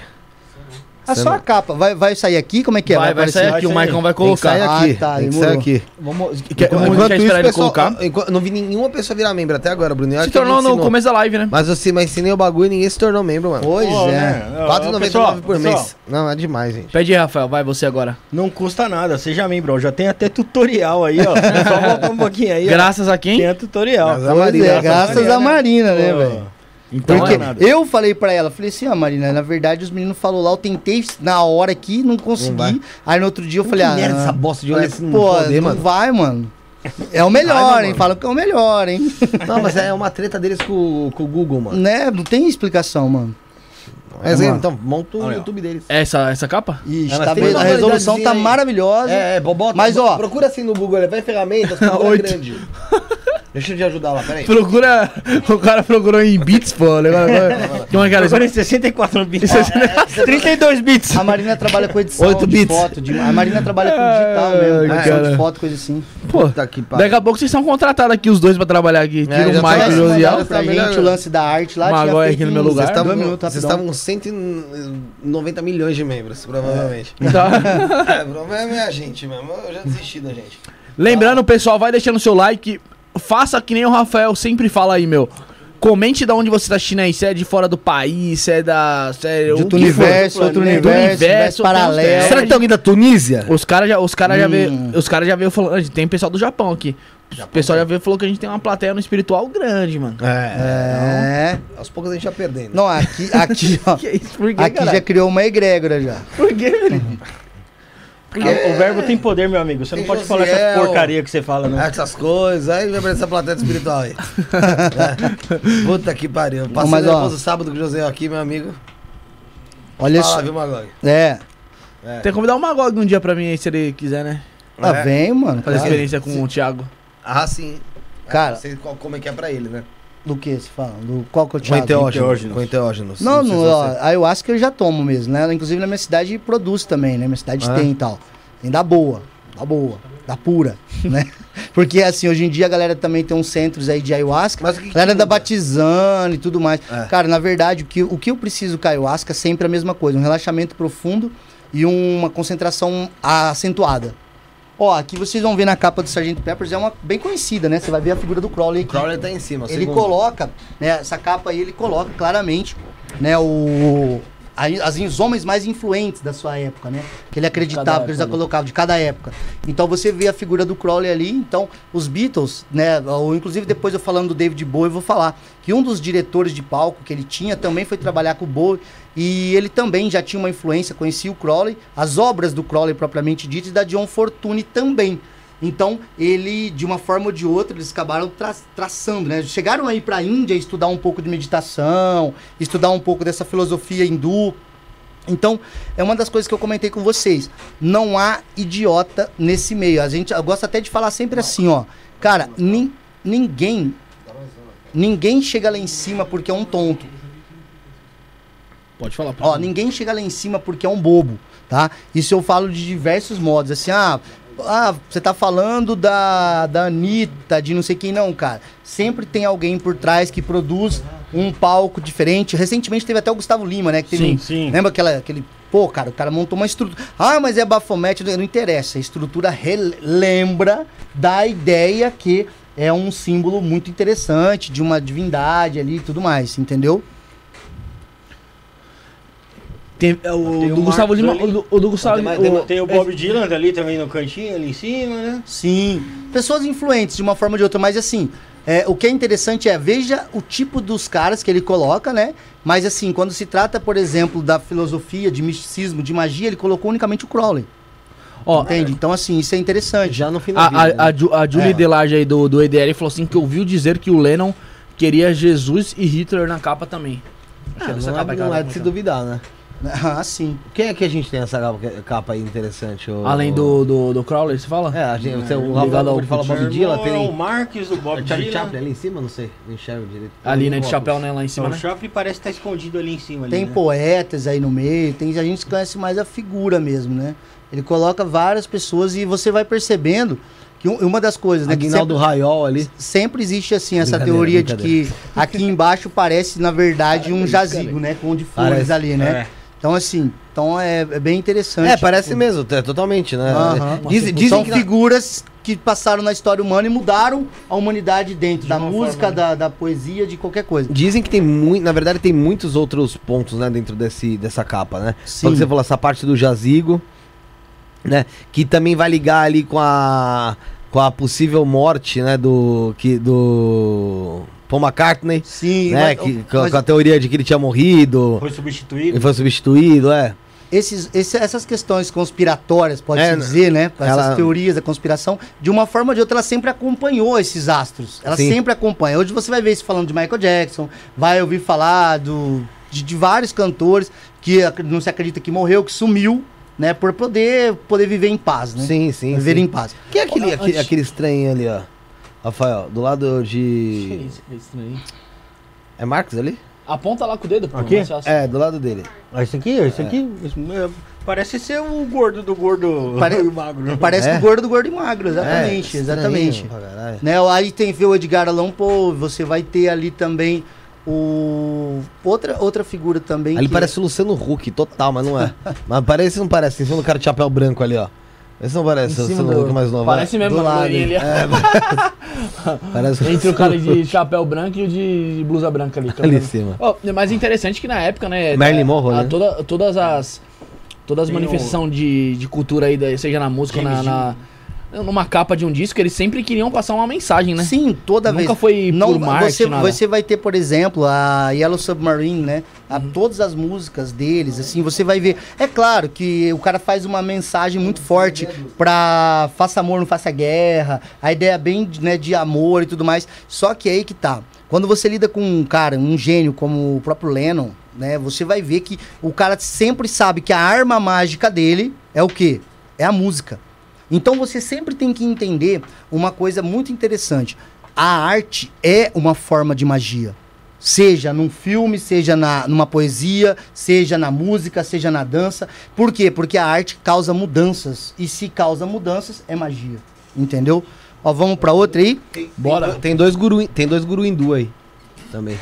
Ah, Você só não- a capa. Vai, vai sair aqui? Como é que é? vai, vai aparecer? sair Vai aqui, o sair. Maicon vai Tem colocar. aqui, Ah, tá, tem que demorou. sair aqui. Vamos, quer, Enquanto deixar isso, esperar ele pessoal, colocar. enquanto- eu não vi nenhuma pessoa virar membro até agora, Bruno. Eu Se tornou no começo da live, né? Mas você, mas ensinei o bagulho e ninguém se tornou membro, mano. Pois Pô, é. né? Ó, 4,99 pessoal, por pessoal, mês. Não, é demais, gente. Pede aí, Rafael, vai você agora. Não custa nada, seja membro. ó. Já tem até tutorial aí, ó. Só voltar um pouquinho aí. ó. Graças a quem? Tem a tutorial. Graças a Marina, é, graças a Marina, né, velho? Então, Porque é nada. eu falei pra ela, falei assim, ah, Marina, na verdade os meninos falaram lá, eu tentei na hora aqui, não consegui. vai. aí no outro dia eu falei, ah, merda essa bosta de olhar falei, assim não pô, poder, não mano. vai, mano. É o melhor, Vai, hein? Falam que é o melhor, hein? Não, mas é uma treta deles com, com o Google, mano. né? Não tem explicação, mano. Mas, Vamos lá. então, monta o. YouTube deles. essa, essa capa? Ixi, É, tá uma A resolução tá aí. maravilhosa. É, é, bota, Mas, ó- procura assim no Google, ele vai ferramentas, Oito. grande. Deixa eu te ajudar lá, peraí. Procura. O cara procurou em bits, pô. Agora, cara Agora em 64 bits. Isso- 32 bits. A Marina trabalha com edição Oito de bits. foto. de- a Marina trabalha com digital Ai, mesmo, com edição cara. de foto, coisa assim. Pô, que pariu. daqui a pouco vocês são contratados aqui, os dois, pra trabalhar aqui. Tira É, o já Mike tá e o Josiel. tá pra gente o lance da arte lá. Magói aqui no meu lugar. Vocês estavam, estavam 190 milhões de membros, provavelmente. Tá. é, o problema é a gente mesmo. Eu já desisti da gente. Lembrando, pessoal, vai deixando seu like. Faça que nem o Rafael sempre fala aí, meu. Comente da onde você tá assistindo aí, se é de fora do país, se é da. Se é De o outro for. universo, outro Do universo, universo, universo paralelo. Será que tem alguém da Tunísia? Os caras já, os cara já Hum. veio, os cara já veio falando, tem pessoal do Japão aqui. O pessoal já veio e falou que a gente tem uma plateia no espiritual grande, mano. É. É. Aos poucos a gente vai perdendo. Não, aqui, aqui, ó. Que isso? Por que, Aqui já criou uma egrégora já. Por que, velho? O verbo tem poder, meu amigo. Você não pode falar essas porcaria que você fala, não. Essas coisas, aí vai pra essa plateia espiritual aí. É. Puta que pariu. Passei mas, ó. nervoso sábado com o José aqui, meu amigo. Olha só. viu, Magog? É. Tem que convidar o Magog um dia pra mim aí, se ele quiser, né? Ah, É. vem, mano. Fazer claro. experiência com o Thiago. Ah, sim. Cara. Não sei qual, como é que é pra ele, né? Do que se fala? Do qual que eu Com Thiago? enteógenos. Com enteógenos. Não, não, se ó, a ayahuasca eu já tomo mesmo, né? Inclusive na minha cidade produz também, né? Minha cidade Ah. tem e tal. Tem da boa, da boa, da pura, né? Porque assim, hoje em dia a galera também tem uns centros aí de ayahuasca. Mas o que que A galera muda? anda batizando e tudo mais. É. Cara, na verdade, o que, o que eu preciso com a ayahuasca é sempre a mesma coisa: um relaxamento profundo e uma concentração acentuada. Ó, aqui vocês vão ver na capa do Sgt. Peppers, é uma bem conhecida, né? Você vai ver a figura do Crowley O aqui. Crowley tá em cima. Ele segundo. coloca, né, essa capa aí, ele coloca claramente, né, o as, os homens mais influentes da sua época, né? Que ele acreditava, que eles né? colocavam de cada época. Então você vê a figura do Crowley ali, então os Beatles, né, ou inclusive depois eu falando do David Bowie, eu vou falar que um dos diretores de palco que ele tinha também foi trabalhar com o Bowie e ele também já tinha uma influência, conhecia o Crowley, as obras do Crowley propriamente ditas e da John Fortune também. Então, ele, de uma forma ou de outra, eles acabaram tra- traçando, né? Chegaram aí para a Índia estudar um pouco de meditação, estudar um pouco dessa filosofia hindu. Então, é uma das coisas que eu comentei com vocês. Não há idiota nesse meio. A gente eu gosto até de falar sempre assim, ó. Cara, nin- ninguém ninguém chega lá em cima porque é um tonto. Pode falar. Ó, ninguém chega lá em cima porque é um bobo, tá? Isso eu falo de diversos modos. Assim, ah, ah, você tá falando da, da Anitta, de não sei quem, não, cara. Sempre tem alguém por trás que produz um palco diferente. Recentemente teve até o Gustavo Lima, né? Que teve Sim, sim. Lembra aquela, aquele. Pô, cara, o cara montou uma estrutura. Ah, mas é Bafomete, não interessa. A estrutura relembra da ideia que é um símbolo muito interessante, de uma divindade ali e tudo mais, entendeu? Tem, é, o, Tem do o Gustavo Lima. O, do- o do Gustavo o- tem Tem o Bob Dylan ali também no cantinho, ali em cima, né? Sim. Pessoas influentes de uma forma ou de outra, mas assim, É, o que é interessante é, veja o tipo dos caras que ele coloca, né? Mas assim, quando se trata, por exemplo, da filosofia, de misticismo, de magia, ele colocou unicamente o Crowley. Ó, entende? Então, assim, isso é interessante. Já no fim a, vida, a, a, né? Ju- a Julie É. Delage aí do, do EDL falou assim que ouviu dizer que o Lennon queria Jesus e Hitler na capa também. Ah, não, capa é, ela não é tá de se duvidar, né? Ah, sim. Quem é que a gente tem essa capa, aí interessante? O- Além do, do, do Crowley, você fala? É, a gente, você, o Rafael falar cultismo. Bob Dylan, É o tem... Marques, o Bob É Dylan. Chaplin ali em cima? Não sei, não enxergo direito. Ali, né, de chapéu, né, lá em cima, Então, né? o Chaplin parece estar escondido ali em cima. Tem né? poetas aí no meio, tem, a gente conhece mais a figura mesmo, né? Ele coloca várias pessoas e você vai percebendo que um- uma das coisas, né? que Aguinaldo sempre, Raiol ali. sempre existe assim essa teoria de que aqui embaixo parece, na verdade, um jazigo, né? Com de flores ali, né? É. Então, assim, então é, é bem interessante. É, parece Tipo, mesmo, é, totalmente, né? Aham. Diz- São dizem São que... na- figuras que passaram na história humana e mudaram a humanidade dentro da uma música, forma, da, da poesia, de qualquer coisa. Dizem que tem muito, na verdade tem muitos outros pontos, né, dentro desse, dessa capa, né? Sim. Quando você falou essa parte do jazigo, né, que também vai ligar ali com a com a possível morte, né, do que do Paul McCartney, Sim, né, mas- que, com, mas com a teoria de que ele tinha morrido, Foi substituído. e foi substituído, é. esses, esse- essas questões conspiratórias, pode-se É, dizer, né? ela- Essas teorias da conspiração, de uma forma ou de outra, ela sempre acompanhou esses astros. Ela Sim. sempre acompanha. Hoje você vai ver isso falando de Michael Jackson, vai ouvir falar do, de, de vários cantores que não se acredita que morreu, que sumiu, né? Por poder, poder viver em paz, né? Sim, sim, Viver sim. em paz. Quem é aquele, aquele, aquele estranho ali, ó? Rafael, do lado Que de... isso, que estranho. É Marcos ali? Aponta lá com o dedo, pô. Aqui? É, do lado dele. Ah, esse aqui, esse aqui. esse- é, parece ser o gordo do gordo Pare- magro. né? Parece É? que o gordo do gordo e magro, exatamente, É, estranho exatamente. pra caralho. Né, aí tem o Edgar Allan Poe, você vai ter ali também o outra outra figura também Ali que parece o Luciano Huck, total, mas não é. mas parece não parece, em cima do cara de chapéu branco ali, ó. Esse não parece o cima Luciano do- mais novo. Parece mesmo, Do lado, loirinha ali. Parece Entre o cara de chapéu branco e o de blusa branca ali. ali em cima. Ó, mas interessante que na época, né? Marilyn Monroe, né? toda- todas as. Todas as manifestações de, de cultura aí, seja na música ou na, James na- numa capa de um disco, eles sempre queriam passar uma mensagem, né? Sim, toda Nunca vez. foi não, por marketing, você, nada. você vai ter, por exemplo, a Yellow Submarine, né? A todas as músicas deles, assim, você vai ver. É claro que o cara faz uma mensagem muito forte pra faça amor, não faça guerra. A ideia bem né, de amor e tudo mais. Só que é aí que tá. Quando você lida com um cara, um gênio como o próprio Lennon, né? Você vai ver que o cara sempre sabe que a arma mágica dele é o quê? É a música. Então você sempre tem que entender uma coisa muito interessante. A arte é uma forma de magia. Seja num filme, seja na, numa poesia, seja na música, seja na dança. Por quê? Porque a arte causa mudanças. E se causa mudanças, é magia. Entendeu? Ó, vamos pra outra aí? Bora. Tem dois guru, tem dois guru hindu aí. Também.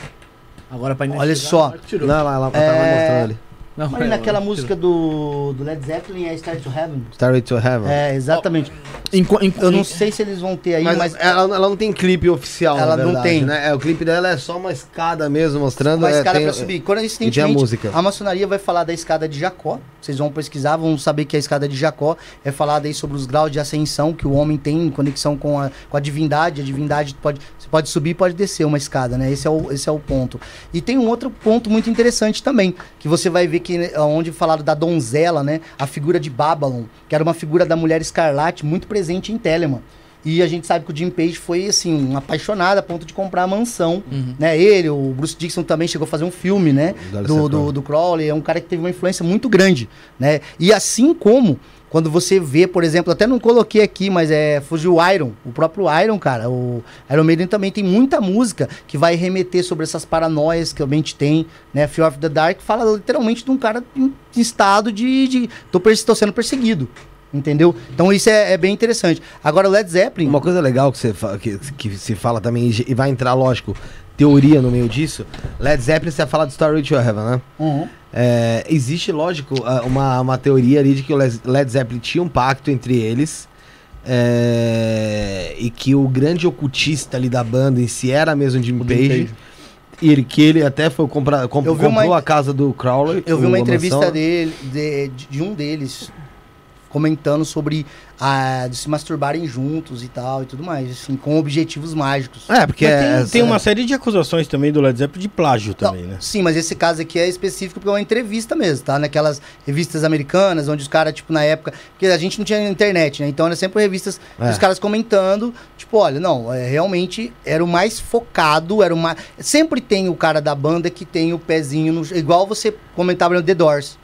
Agora pra Olha só. Tirou. Lá, lá, lá, É, tava mostrando ali. Não, Ali é, naquela tirou. música do, do Led Zeppelin é Star to Heaven. Starway to Heaven. É, exatamente. Enqu- enqu- Eu não sei se eles vão ter aí, Mas, mas, ela, ela não tem clipe oficial, Ela na não verdade, tem. Né? É, o clipe dela é só uma escada mesmo, mostrando... uma é, escada tem- pra subir. Quando E tem a música. a maçonaria vai falar da escada de Jacó. Vocês vão pesquisar, vão saber que a escada de Jacó é falada aí sobre os graus de ascensão que o homem tem em conexão com a, com a divindade. A divindade pode, você pode subir e pode descer uma escada, né? Esse é, o, esse é o ponto. E tem um outro ponto muito interessante também, que você vai ver que né, onde falaram da donzela, né? A figura de Babylon, que era uma figura da mulher escarlate muito presente em Telemann. E a gente sabe que o Jim Page foi, assim, um apaixonado a ponto de comprar a mansão, Uhum. né? Ele, o Bruce Dixon também chegou a fazer um filme, né? Do Do, do Crowley. É um cara que teve uma influência muito grande, né? E assim como quando você vê, por exemplo, até não coloquei aqui, mas é fugiu o Iron, o próprio Iron, cara. O Iron Maiden também tem muita música que vai remeter sobre essas paranoias que a mente tem, né? Fear of the Dark fala literalmente de um cara em estado de, de tô, tô sendo perseguido. Entendeu? Então isso é, é bem interessante. Agora o Led Zeppelin. Uma coisa legal que, você que, que se fala também, e vai entrar, lógico, teoria no meio disso. Led Zeppelin, você fala de Starway to Heaven, né? Uhum. É, existe, lógico, uma, uma teoria ali de que o Led Zeppelin tinha um pacto entre eles. é, e que o grande ocultista ali da banda em si era mesmo Jim Page. Page. E ele, que ele até foi comprar, comp- uma comprou en- a casa do Crowley. Eu vi uma entrevista dele, de, de um deles. comentando sobre a, de se masturbarem juntos e tal e tudo mais, assim, com objetivos mágicos. É, porque tem, é- tem uma série de acusações também do Led Zeppelin de plágio também, Não, né? Sim, mas esse caso aqui é específico porque é uma entrevista mesmo, tá? Naquelas revistas americanas, onde os caras, tipo, na época. Porque a gente não tinha internet, né? Então era sempre revistas É. os caras comentando, tipo, olha, não, é, realmente era o mais focado, era o mais. Sempre tem o cara da banda que tem o pezinho no. Igual você comentava no The Doors.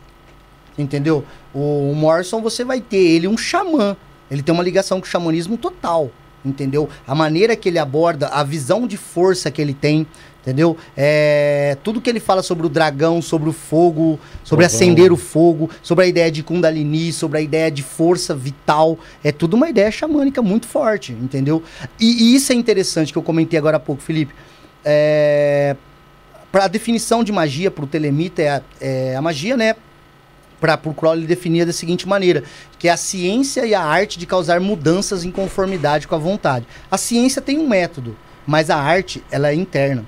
Entendeu? O, o Morrison, você vai ter ele um xamã. Ele tem uma ligação com o xamanismo total. Entendeu? A maneira que ele aborda, a visão de força que ele tem. Entendeu? É, tudo que ele fala sobre o dragão, sobre o fogo, sobre Fogão. acender o fogo, sobre a ideia de Kundalini, sobre a ideia de força vital, é tudo uma ideia xamânica muito forte, entendeu? E, e isso é interessante que eu comentei agora há pouco, Felipe. É, para a definição de magia para o telemita é é a magia, né? Para o Crowley definia da seguinte maneira, que é a ciência e a arte de causar mudanças em conformidade com a vontade. A ciência tem um método, mas a arte ela é interna.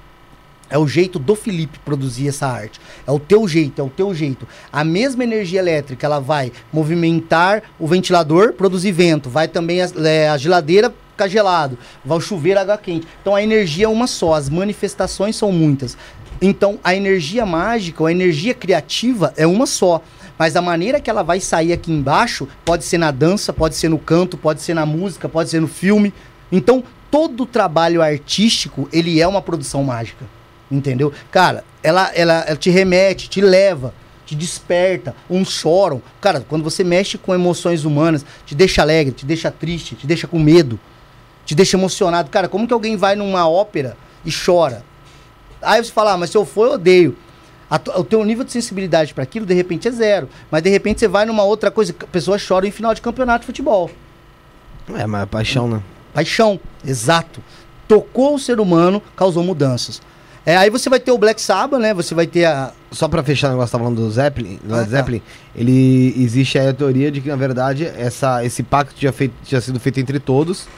É o jeito do Felipe produzir essa arte. É o teu jeito, é o teu jeito. A mesma energia elétrica, ela vai movimentar o ventilador, produzir vento. Vai também a, é, a geladeira ficar gelado. Vai o chuveiro água quente. Então a energia é uma só, as manifestações são muitas. Então a energia mágica, a energia criativa é uma só. Mas a maneira que ela vai sair aqui embaixo pode ser na dança, pode ser no canto, pode ser na música, pode ser no filme. Então todo trabalho artístico, ele é uma produção mágica. Entendeu? Cara, ela, ela, ela te remete, te leva, te desperta. Uns choram. Cara, quando você mexe com emoções humanas, te deixa alegre, te deixa triste, te deixa com medo, te deixa emocionado. Cara, como que alguém vai numa ópera e chora? Aí você fala, ah, mas se eu for, eu odeio. O teu nível de sensibilidade para aquilo, de repente, é zero. Mas de repente você vai numa outra coisa, a pessoa chora em final de campeonato de futebol. É, mas é paixão, né? Paixão, exato. Tocou o ser humano, causou mudanças. É, aí você vai ter o Black Sabbath, né? Você vai ter a. Só pra fechar o negócio tá falando do Zeppelin, do Ah, tá. Zeppelin, ele existe aí a teoria de que, na verdade, essa, esse pacto tinha, feito, tinha sido feito entre todos.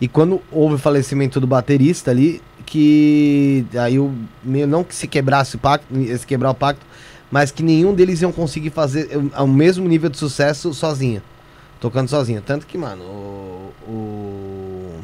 E quando houve o falecimento do baterista ali, que aí o meio não que se quebrasse o pacto, se quebrar o pacto, mas que nenhum deles iam conseguir fazer o, mesmo nível de sucesso sozinho. Tocando sozinho. Tanto que, mano, o, o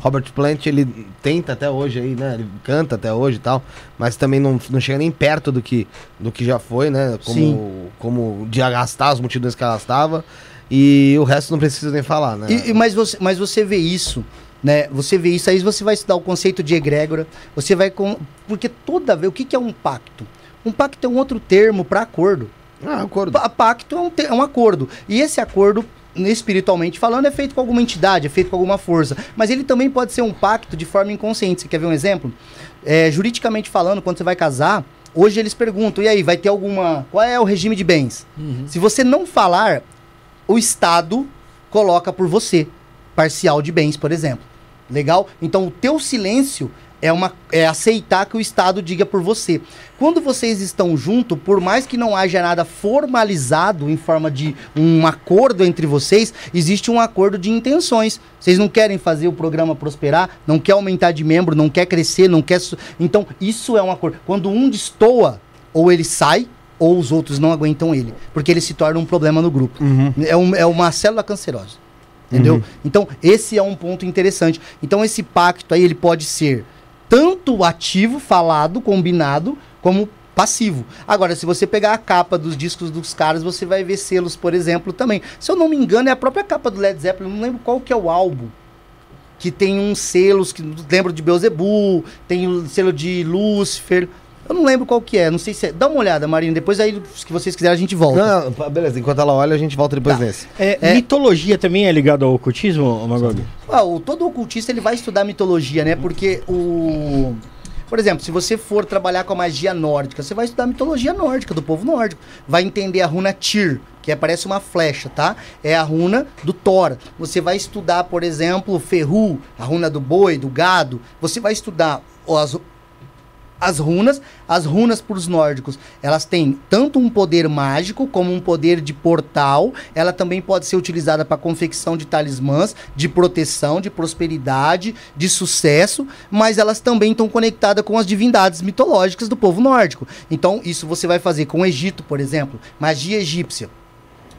Robert Plant, ele tenta até hoje aí, né? Ele canta até hoje e tal, mas também não, não chega nem perto do que, do que já foi, né? Como, Sim. como de arrastar as multidões que arrastava. E o resto não precisa nem falar, né? E- mas, você, mas você vê isso, né? Você vê isso, aí você vai estudar o conceito de egrégora, você vai com. Porque toda vez. O que, que é um pacto? Um pacto é um outro termo para acordo. Ah, acordo. Pa- Pacto é um, é um acordo. E esse acordo, espiritualmente falando, é feito com alguma entidade, é feito com alguma força. Mas ele também pode ser um pacto de forma inconsciente. Você quer ver um exemplo? É, juridicamente falando, quando você vai casar, hoje eles perguntam: e aí, vai ter alguma. Qual é o regime de bens? Se você não falar, o Estado coloca por você parcial de bens, por exemplo. Legal? Então o teu silêncio é, uma, é aceitar que o Estado diga por você. Quando vocês estão juntos, por mais que não haja nada formalizado em forma de um acordo entre vocês, existe um acordo de intenções. Vocês não querem fazer o programa prosperar, não quer aumentar de membro, não quer crescer, não quer. Então, isso é um acordo. Quando um destoa, ou ele sai, ou os outros não aguentam ele. Porque ele se torna um problema no grupo. Uhum. É, um- é uma célula cancerosa. Entendeu? Uhum. Então, esse é um ponto interessante. Então, esse pacto aí, ele pode ser tanto ativo, falado, combinado, como passivo. Agora, se você pegar a capa dos discos dos caras, você vai ver selos, por exemplo, também. Se eu não me engano, é a própria capa do Led Zeppelin, não lembro qual que é o álbum. Que tem uns selos que lembro de Beelzebub, tem o selo de Lúcifer. Eu não lembro qual que é, não sei se é. Dá uma olhada, Marina, depois aí, se vocês quiserem, a gente volta. Não, beleza, enquanto ela olha, a gente volta depois Tá. nesse. É, É. Mitologia também é ligado ao ocultismo, Magog? Ah, o, todo ocultista ele vai estudar mitologia, né? Porque o. Por exemplo, se você for trabalhar com a magia nórdica, você vai estudar a mitologia nórdica, do povo nórdico. Vai entender a runa Tyr, que é, parece uma flecha, tá? É a runa do Thor. Você vai estudar, por exemplo, Ferru, a runa do boi, do gado. Você vai estudar as, as runas, as runas para os nórdicos, elas têm tanto um poder mágico como um poder de portal. Ela também pode ser utilizada para confecção de talismãs, de proteção, de prosperidade, de sucesso, mas elas também estão conectadas com as divindades mitológicas do povo nórdico. Então, isso você vai fazer com o Egito, por exemplo, magia egípcia.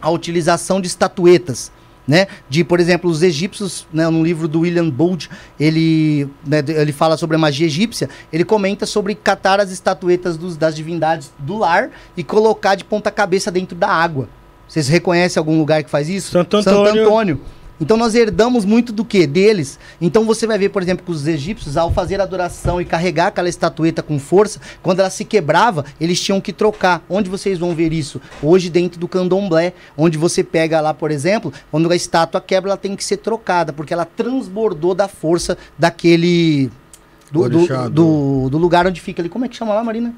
a utilização de estatuetas. Né? De, por exemplo, os egípcios, né, no livro do William Bode, ele, né, ele fala sobre a magia egípcia, ele comenta sobre catar as estatuetas dos, das divindades do lar e colocar de ponta cabeça dentro da água. Vocês reconhecem algum lugar que faz isso? Santo Antônio. Santo Antônio. Então nós herdamos muito do que? Deles. Então você vai ver, por exemplo, que os egípcios, ao fazer adoração e carregar aquela estatueta com força, quando ela se quebrava, eles tinham que trocar. Onde vocês vão ver isso? Hoje dentro do candomblé, onde você pega lá, por exemplo, quando a estátua quebra, ela tem que ser trocada, porque ela transbordou da força daquele. Do, do, do, do lugar onde fica ali. Como é que chama lá, Marina?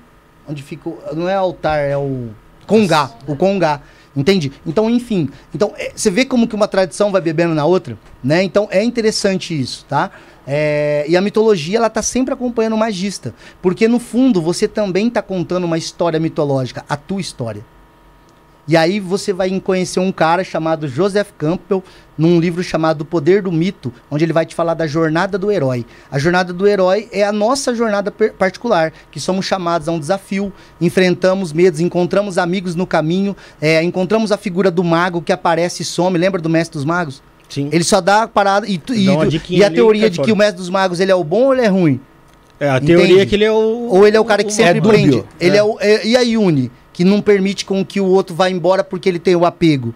Onde fica. Não é altar, é o. Congá. O Congá. Entende? Então, enfim. Então, é, você vê como que uma tradição vai bebendo na outra, né? Então, é interessante isso, tá? É, e a mitologia, ela tá sempre acompanhando o magista. Porque, no fundo, você também tá contando uma história mitológica, a tua história. E aí você vai conhecer um cara chamado Joseph Campbell, num livro chamado O Poder do Mito, onde ele vai te falar da jornada do herói. A jornada do herói é a nossa jornada particular, que somos chamados a um desafio, enfrentamos medos, encontramos amigos no caminho, é, encontramos a figura do mago que aparece e some. Lembra do Mestre dos Magos? Sim. Ele só dá a parada. E, e, e a teoria cai de que o Mestre dos Magos ele é o bom ou ele é ruim? É, a Entende? teoria é que ele é o. Ou ele é o cara que sempre é prende. Ele É. é. o, é- e a Yuni, que não permite com que o outro vá embora porque ele tem o apego.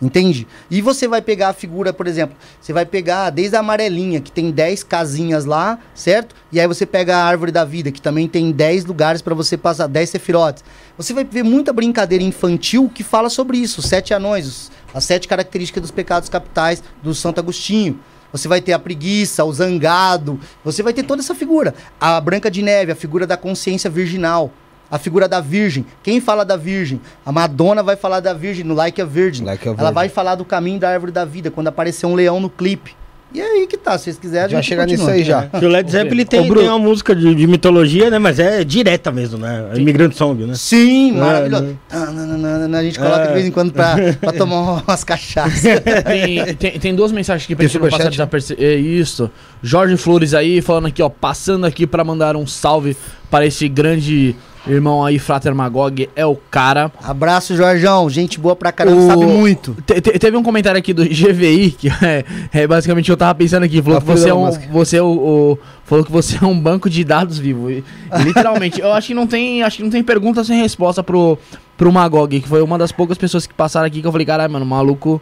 Entende? E você vai pegar a figura, por exemplo, você vai pegar desde a amarelinha, que tem 10 casinhas lá, certo? E aí você pega a árvore da vida, que também tem 10 lugares para você passar, 10 sefirotes. Você vai ver muita brincadeira infantil que fala sobre isso, os sete anões, as sete características dos pecados capitais do Santo Agostinho. Você vai ter a preguiça, o zangado, você vai ter toda essa figura. A Branca de Neve, a figura da consciência virginal, a figura da Virgem. Quem fala da Virgem? A Madonna vai falar da Virgem no Like a Virgin. Like a Ela Virgin. vai falar do caminho da árvore da vida, quando aparecer um leão no clipe. E aí que tá, se vocês quiserem, Já a gente chega nisso aí já. O Led Zeppelin tem, Bruno. tem uma música de, de mitologia, né? Mas é direta mesmo, né? É Imigrante Song, né? Sim, É, maravilhoso. né? Ah, a gente coloca É. de vez em quando pra, pra tomar umas cachaças. tem, tem, tem duas mensagens aqui pra Tem gente não passar desapercebido. É isso. Jorge Flores aí, falando aqui, ó, passando aqui pra mandar um salve para esse grande irmão aí, Frater Magog, é o cara. Abraço, Jorjão. Gente boa pra caramba, O- sabe muito. Te- te- teve um comentário aqui do GVI, que é, é basicamente eu tava pensando aqui. Falou que você é um. Você é o, o- falou que você é um banco de dados vivo. E- literalmente, eu acho que não tem. Acho que não tem pergunta sem resposta pro, pro Magog, que foi uma das poucas pessoas que passaram aqui que eu falei, caralho, mano, o maluco.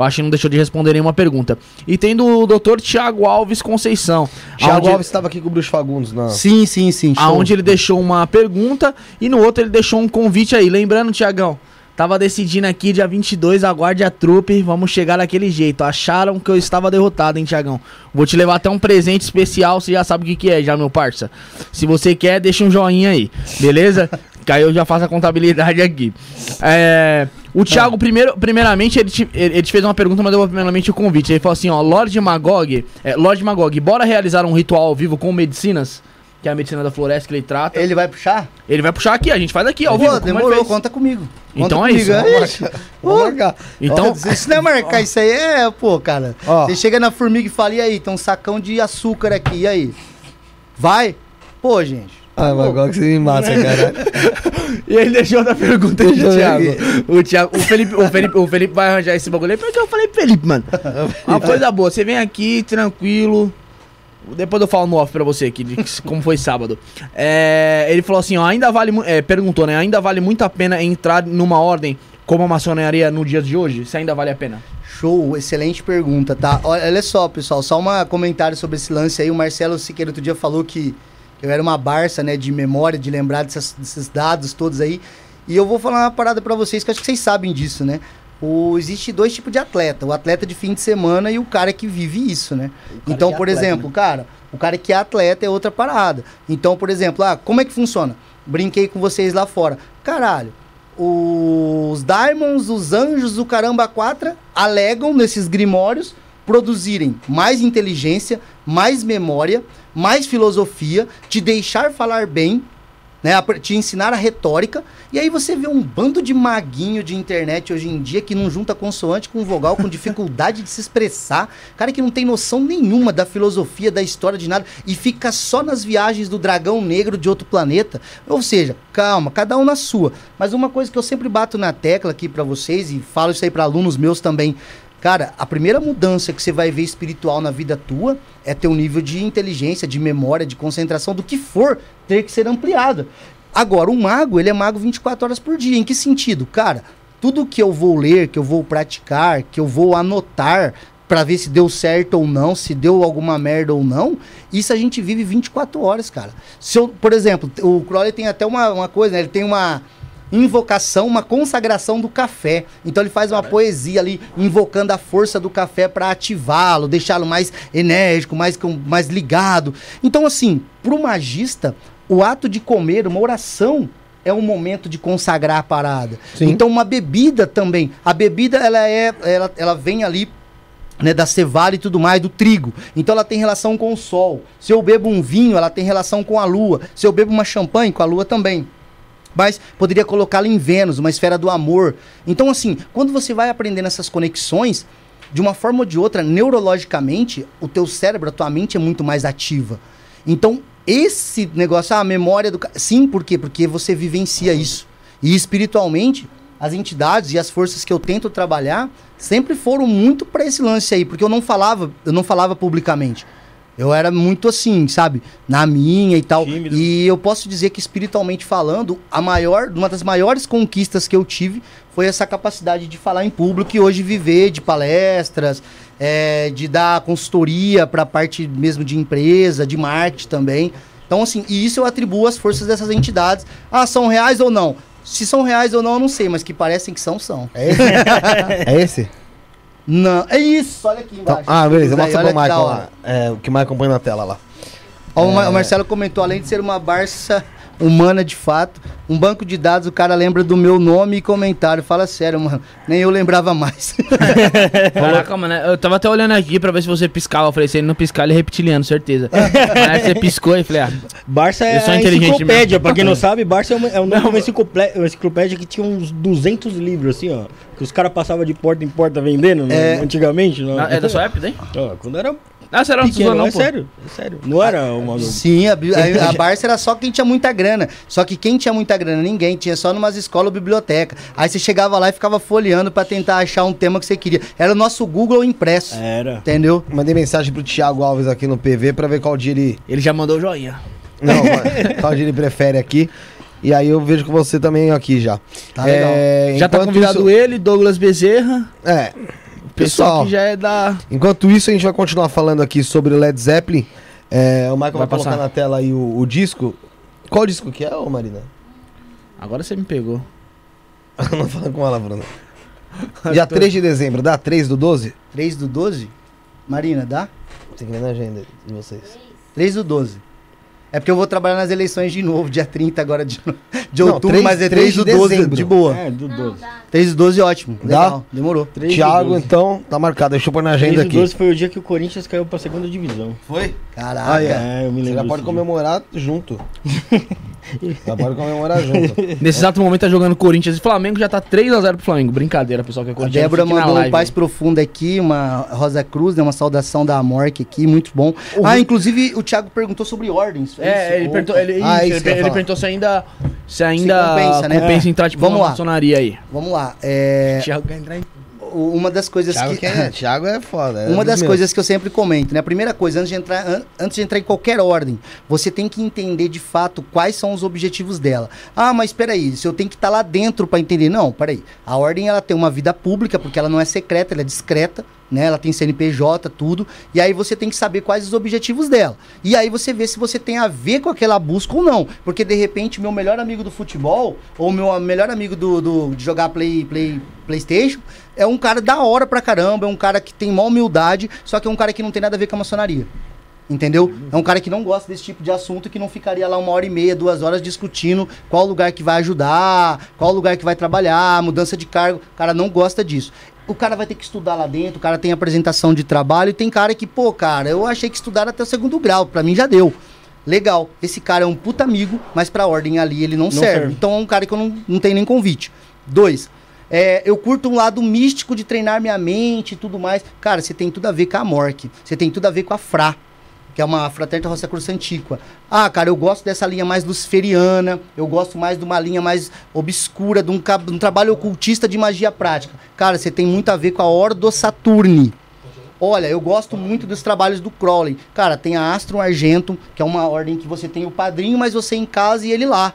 Eu acho que não deixou de responder nenhuma pergunta. E tem do Dr. Tiago Alves Conceição. Aonde- Alves estava aqui com o Bruce Fagundes. Na... Sim, sim, sim. show. Aonde ele deixou uma pergunta e no outro ele deixou um convite aí. Lembrando, Tiagão, tava decidindo aqui dia 22, aguarde a trupe, vamos chegar daquele jeito. Acharam que eu estava derrotado, hein, Tiagão? Vou te levar até um presente especial, você já sabe o que, que é, já, meu parça. Se você quer, deixa um joinha aí, beleza? que aí eu já faço a contabilidade aqui. É, o Thiago, primeiro, primeiramente, ele te, ele, ele te fez uma pergunta, mas eu vou primeiramente o convite. Ele falou assim, ó, Lorde Magog, é, Lorde Magog, bora realizar um ritual ao vivo com medicinas? Que é a medicina da floresta que ele trata. Ele vai puxar? Ele vai puxar aqui, a gente faz aqui, ao Pô, vivo. ele demorou, conta comigo. Conta Então é comigo, isso, vamos Ixi. Vamos marcar. Então, Ó, isso não é marcar, isso aí é, pô, cara. Ó. Você chega na formiga e fala, e aí, tem um sacão de açúcar aqui, e aí? Vai? Pô, gente. Ah, mas agora que você me mata, cara. e ele deixou outra pergunta aí, Thiago. O Thiago, o Felipe, o Felipe, o Felipe vai arranjar esse bagulho aí, porque eu falei pro Felipe, mano. Uma coisa boa, você vem aqui tranquilo. Depois eu falo no off pra você aqui, de como foi sábado. É, ele falou assim, ó, ainda vale, é, perguntou, né, ainda vale muito a pena entrar numa ordem como a maçonaria no dia de hoje? Se ainda vale a pena? Show, excelente pergunta, tá? Olha, olha só, pessoal, só um comentário sobre esse lance aí. O Marcelo Siqueira outro dia falou que eu era uma barça, né, de memória, de lembrar dessas- desses dados todos aí. E eu vou falar uma parada pra vocês, que acho que vocês sabem disso, né? O, existe dois tipos de atleta, o atleta de fim de semana e o cara que vive isso, né? Então, é por atleta, exemplo, cara, o cara que é atleta é outra parada. Então, por exemplo, ah, como é que funciona? Brinquei com vocês lá fora. Caralho, os Diamonds, os Anjos, o Caramba 4 alegam nesses grimórios produzirem mais inteligência, mais memória, mais filosofia, te deixar falar bem, né? Te ensinar a retórica. E aí você vê um bando de maguinho de internet hoje em dia que não junta consoante com vogal, com dificuldade de se expressar. Cara que não tem noção nenhuma da filosofia, da história, de nada. E fica só nas viagens do dragão negro de outro planeta. Ou seja, calma, cada um na sua. Mas uma coisa que eu sempre bato na tecla aqui pra vocês, e falo isso aí pra alunos meus também. Cara, a primeira mudança que você vai ver espiritual na vida tua é teu nível de inteligência, de memória, de concentração, do que for, ter que ser ampliado. Agora, o mago, ele é mago 24 horas por dia. Em que sentido? Cara, tudo que eu vou ler, que eu vou praticar, que eu vou anotar pra ver se deu certo ou não, se deu alguma merda ou não, isso a gente vive 24 horas, cara. Se eu, por exemplo, o Crowley tem até uma, uma coisa, né? Ele tem uma invocação, uma consagração do café. Então ele faz uma poesia ali invocando a força do café para ativá-lo, deixá-lo mais enérgico, mais mais ligado. Então assim, pro magista, o ato de comer, uma oração é um momento de consagrar a parada. Sim. Então uma bebida também, a bebida ela é ela, ela vem ali né, da cevada e tudo mais, do trigo. Então ela tem relação com o sol. Se eu bebo um vinho, ela tem relação com a lua. Se eu bebo uma champanhe, com a lua também. Mas poderia colocá-la em Vênus, uma esfera do amor. Então, assim, quando você vai aprendendo essas conexões, de uma forma ou de outra, neurologicamente, o teu cérebro, a tua mente é muito mais ativa. Então, esse negócio, ah, a memória do. Sim, por quê? Porque você vivencia isso. E espiritualmente, as entidades e as forças que eu tento trabalhar sempre foram muito para esse lance aí, porque eu não falava, eu não falava publicamente. Eu era muito assim, sabe? Na minha e tal. Tímido. E eu posso dizer que espiritualmente falando, a maior, uma das maiores conquistas que eu tive foi essa capacidade de falar em público e hoje viver de palestras, é, de dar consultoria para a parte mesmo de empresa, de marketing também. Então, assim, e isso eu atribuo às forças dessas entidades. Ah, são reais ou não? Se são reais ou não, eu não sei, mas que parecem que são, são. É esse? é esse? Não, é isso, olha aqui Então- embaixo. ah, beleza, mostra pro Michael lá. É, o que Michael põe na tela lá. Ó, Ma- o Marcelo comentou, além de ser uma Barça humana de fato, um banco de dados, o cara lembra do meu nome e comentário. Fala sério, mano. Nem eu lembrava mais. Caraca, mano, eu tava até olhando aqui pra ver se você piscava. Eu falei, se ele não piscar, ele é reptiliano, certeza. Aí você piscou e falei, ah, Barça é Eu sou a inteligente enciclopédia, mesmo. pra quem não sabe, Barça é, uma, é o nome de uma enciclopé- uma enciclopédia que tinha uns 200 livros, assim, ó. Que os caras passavam de porta em porta vendendo, né, É. antigamente. Não, é da sua época, hein? Ó, quando era Ah, você era um pequeno, não, é pô. sério, é sério. Não era uma... Sim, a, a, a Barça era só quem tinha muita grana. Só que quem tinha muita grana? Ninguém. Tinha só numas escolas ou biblioteca. Aí você chegava lá e ficava folheando pra tentar achar um tema que você queria. Era o nosso Google impresso. Era. Entendeu? Mandei mensagem pro Thiago Alves aqui no PV pra ver qual dia ele. Ele já mandou o joinha. Não, qual dia ele prefere aqui. E aí eu vejo com você também aqui já. Tá legal. É, já tá convidado isso- ele, Douglas Bezerra. É. Pessoal Pessoal, que já é da. enquanto isso a gente vai continuar falando aqui sobre Led Zeppelin. É, o Michael vai, Vai colocar na tela aí o, o disco. Qual disco que é, ô Marina? Agora você me pegou. Não fala com ela, Bruno. Dia 3 de dezembro, dá 3 do 12? 3 do 12? Marina, dá? Tem que ver na agenda de vocês. 3 do 12. É porque eu vou trabalhar nas eleições de novo, dia 30 agora de, de Não, outubro, três- mas é 3 três do de 12 dezembro. de boa. É, do 12. 3 do 12 ótimo. Dá? Legal, demorou. 3 Thiago, então, tá marcado. Deixa eu pôr na 3 agenda do aqui. 12 foi o dia que o Corinthians caiu pra segunda divisão. Foi? Caraca. Ah, é. É, eu me Você lembro. já pode comemorar junto. já pode comemorar junto. Nesse exato momento tá jogando Corinthians e Flamengo já tá 3x0 pro Flamengo. Brincadeira, pessoal, que é A corintiano. Débora mandou um paz profunda aqui, uma Rosa Cruz, né, uma saudação da Amorque aqui, muito bom. Ah, inclusive o Thiago perguntou sobre ordens. É, ele perguntou, ele, Ah, isso, ele, ele perguntou se ainda, se ainda compensa, né? compensa entrar tipo Vamos lá. maçonaria aí. Vamos lá. É, Thiago quer entrar em... uma das coisas Thiago, que... é, Thiago é foda. é Uma das meus. coisas que eu sempre comento, né? A primeira coisa, antes de, entrar, an- antes de entrar em qualquer ordem, você tem que entender de fato quais são os objetivos dela. Ah, mas peraí, se eu tenho que estar lá dentro para entender. Não, peraí. A ordem ela tem uma vida pública, porque ela não é secreta, ela é discreta, né? Ela tem CNPJ, tudo. E aí você tem que saber quais os objetivos dela. E aí você vê se você tem a ver com aquela busca ou não. Porque de repente, meu melhor amigo do futebol, ou meu melhor amigo do, do- de jogar play, play, PlayStation, é um cara da hora pra caramba, é um cara que tem maior humildade, só que é um cara que não tem nada a ver com a maçonaria. Entendeu? É um cara que não gosta desse tipo de assunto que não ficaria lá uma hora e meia, duas horas discutindo qual lugar que vai ajudar, qual lugar que vai trabalhar, mudança de cargo. O cara não gosta disso. O cara vai ter que estudar lá dentro, o cara tem apresentação de trabalho e tem cara que, pô, cara, eu achei que estudar até o segundo grau, pra mim já deu. Legal. Esse cara é um puta amigo, mas pra ordem ali ele não, serve. serve. Então é um cara que eu não, não tenho nem convite. Dois, é, eu curto um lado místico de treinar minha mente e tudo mais. Cara, você tem tudo a ver com a Mork. Você tem tudo a ver com a Fra, que é uma Fraterna Roça Cruz Antiqua. Ah, cara, eu gosto dessa linha mais luciferiana. Eu gosto mais de uma linha mais obscura, de um, um trabalho ocultista de magia prática. Cara, você tem muito a ver com a Ordo Saturni. Olha, eu gosto muito dos trabalhos do Crowley. Cara, tem a Astro Argentum, que é uma ordem que você tem o padrinho, mas você em casa e ele lá.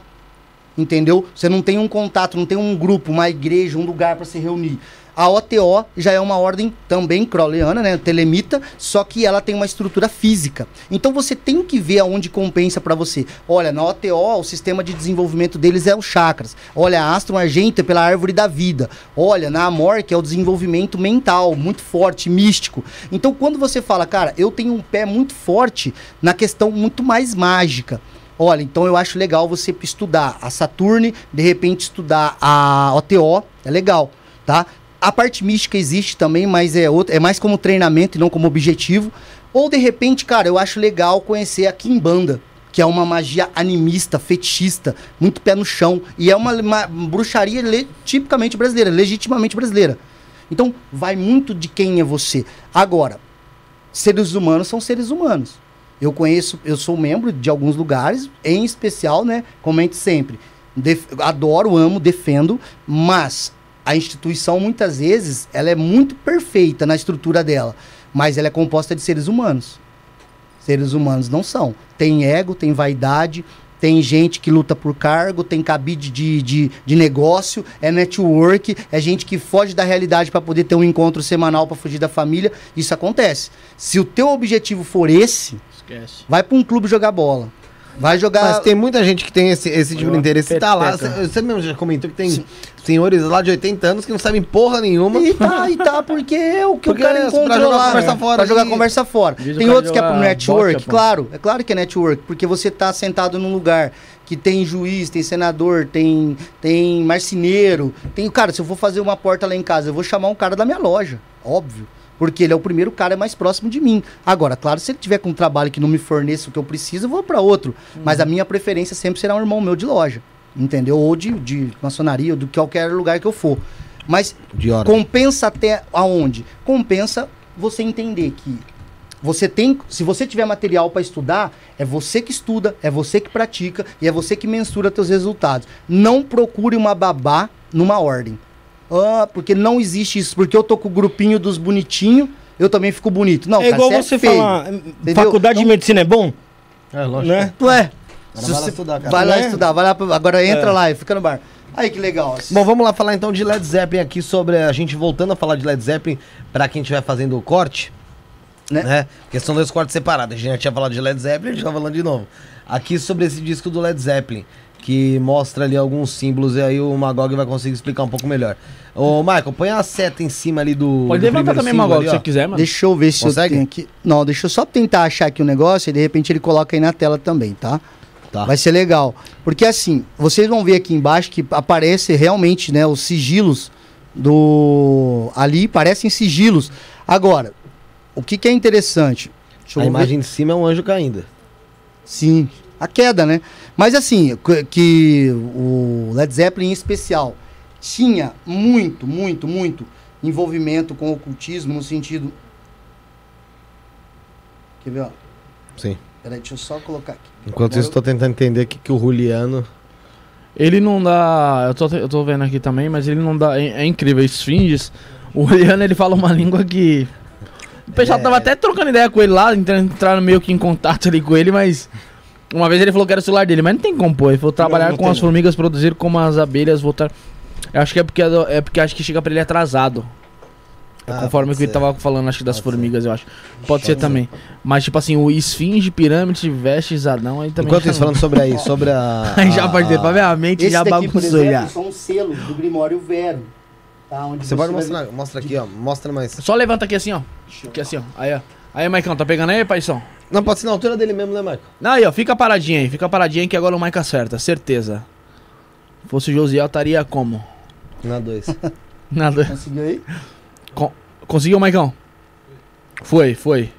Entendeu? Você não tem um contato, não tem um grupo, uma igreja, um lugar para se reunir. A OTO já é uma ordem também crowleyana, né? Telemita, só que ela tem uma estrutura física. Então você tem que ver aonde compensa para você. Olha, na OTO, o sistema de desenvolvimento deles é os chakras. Olha, a Astro Argento é pela árvore da vida. Olha, na Amor, que é o desenvolvimento mental, muito forte, místico. Então quando você fala, cara, eu tenho um pé muito forte na questão muito mais mágica. Olha, então eu acho legal você estudar a Saturne, de repente estudar a OTO, é legal, tá? A parte mística existe também, mas é, outra, é mais como treinamento e não como objetivo. Ou de repente, cara, eu acho legal conhecer a Kimbanda, que é uma magia animista, fetichista, muito pé no chão. E é uma, uma bruxaria le- tipicamente brasileira, legitimamente brasileira. Então, vai muito de quem é você. Agora, seres humanos são seres humanos. Eu conheço, eu sou membro de alguns lugares, em especial, né? Comente sempre. Def- adoro, amo, defendo, mas a instituição muitas vezes ela é muito perfeita na estrutura dela, mas ela é composta de seres humanos. Seres humanos não são. Tem ego, tem vaidade, tem gente que luta por cargo, tem cabide de, de, de negócio, é network, é gente que foge da realidade para poder ter um encontro semanal para fugir da família. Isso acontece. Se o teu objetivo for esse, Esquece. vai para um clube jogar bola. Vai jogar. Mas tem muita gente que tem esse, esse tipo de interesse e tá lá. Você mesmo já comentou que tem senhores lá de 80 anos que não sabem porra nenhuma. E tá, e tá, porque é o que Porque o cara é pra encontrou jogar lá. conversa né? fora Pra jogar conversa fora. Diz Tem outros que é pro network, bocha, claro. É claro que é network, porque você tá sentado num lugar que tem juiz, tem senador, tem, tem marceneiro. Tem, cara, se eu for fazer uma porta lá em casa, eu vou chamar um cara da minha loja, óbvio. Porque ele é o primeiro cara mais próximo de mim. Agora, claro, se ele tiver com um trabalho que não me forneça o que eu preciso, eu vou para outro. Mas a minha preferência sempre será um irmão meu de loja. Entendeu? Ou de, de maçonaria, ou de qualquer lugar que eu for. Mas De hora. Compensa até aonde? Compensa você entender que você tem, se você tiver material para estudar, é você que estuda, é você que pratica e é você que mensura seus resultados. Não procure uma babá numa ordem. Ah, porque não existe isso, porque eu tô com o grupinho dos bonitinhos, eu também fico bonito. Não, é igual cara, você feio. falar, Entendeu? faculdade de Então- medicina é bom? É, lógico. Né? Ué, vai lá você- estudar, cara. vai lá Né? estudar, vai lá, agora entra É. lá e fica no bar. Aí que legal. Bom, vamos lá falar então de Led Zeppelin aqui sobre a gente voltando a falar de Led Zeppelin pra quem estiver fazendo o corte, Né? né? Porque são dois cortes separados. A gente já tinha falado de Led Zeppelin, a gente tá falando de novo. Aqui sobre esse disco do Led Zeppelin, que mostra ali alguns símbolos e aí o Magog vai conseguir explicar um pouco melhor. Ô, Michael, põe a seta em cima ali do Pode do levantar também, símbolo Magog, ali, se você quiser, mano. Deixa eu ver se Consegue? eu tenho aqui. Não, deixa eu só tentar achar aqui o negócio e de repente ele coloca aí na tela também, tá? Tá. Vai ser legal. Porque assim, vocês vão ver aqui embaixo que aparece realmente, né, os sigilos do ali parecem sigilos. Agora, o que que é interessante? Deixa A eu ver. imagem de cima é um anjo caindo. Sim, a queda, né? Mas assim, que- o Led Zeppelin em especial tinha muito, muito, muito envolvimento com o ocultismo no sentido. Quer ver, ó? Sim. Peraí, deixa eu só colocar aqui. Enquanto Agora isso, tô tentando entender o que, que o Juliano. Ele não dá. Eu tô, eu tô vendo aqui também, mas ele não dá. É, é incrível. Esfinges. O Riano ele fala uma língua que. O pessoal É. tava até trocando ideia com ele lá, entrando, entraram meio que em contato ali com ele, mas. Uma vez ele falou que era o celular dele, mas não tem como, pô. Ele falou trabalhar não com tem as não. formigas, produzir como as abelhas, voltar. Eu acho que é porque, é porque acho que chega pra ele atrasado. É Ah, conforme o que ele ser. tava falando, acho que das Pode ser. formigas, eu acho. Pode ser também. Mas, tipo assim, o esfinge, pirâmide, vestes, Adão, aí também. Enquanto isso, não- falando sobre aí, sobre a. Aí já pode ter, pra ver a mente Esse já daqui, bagunçou exemplo, já. são selos do Grimório Vero. Tá? Onde Você pode vai mostrar, mostra aqui, ó. Mostra mais. Só levanta aqui assim, ó. Aqui assim, ó. Aí, ó. Aí, Maicon, tá pegando aí, paizão? Não, pode ser na altura dele mesmo, né, Michael? Não, aí, ó. Fica paradinho aí. Fica paradinho aí que agora o Mike acerta. Certeza. Se fosse o Josiel, estaria como? Na 2. Nada. Conseguiu aí? Conseguiu, Maicon? Foi, foi.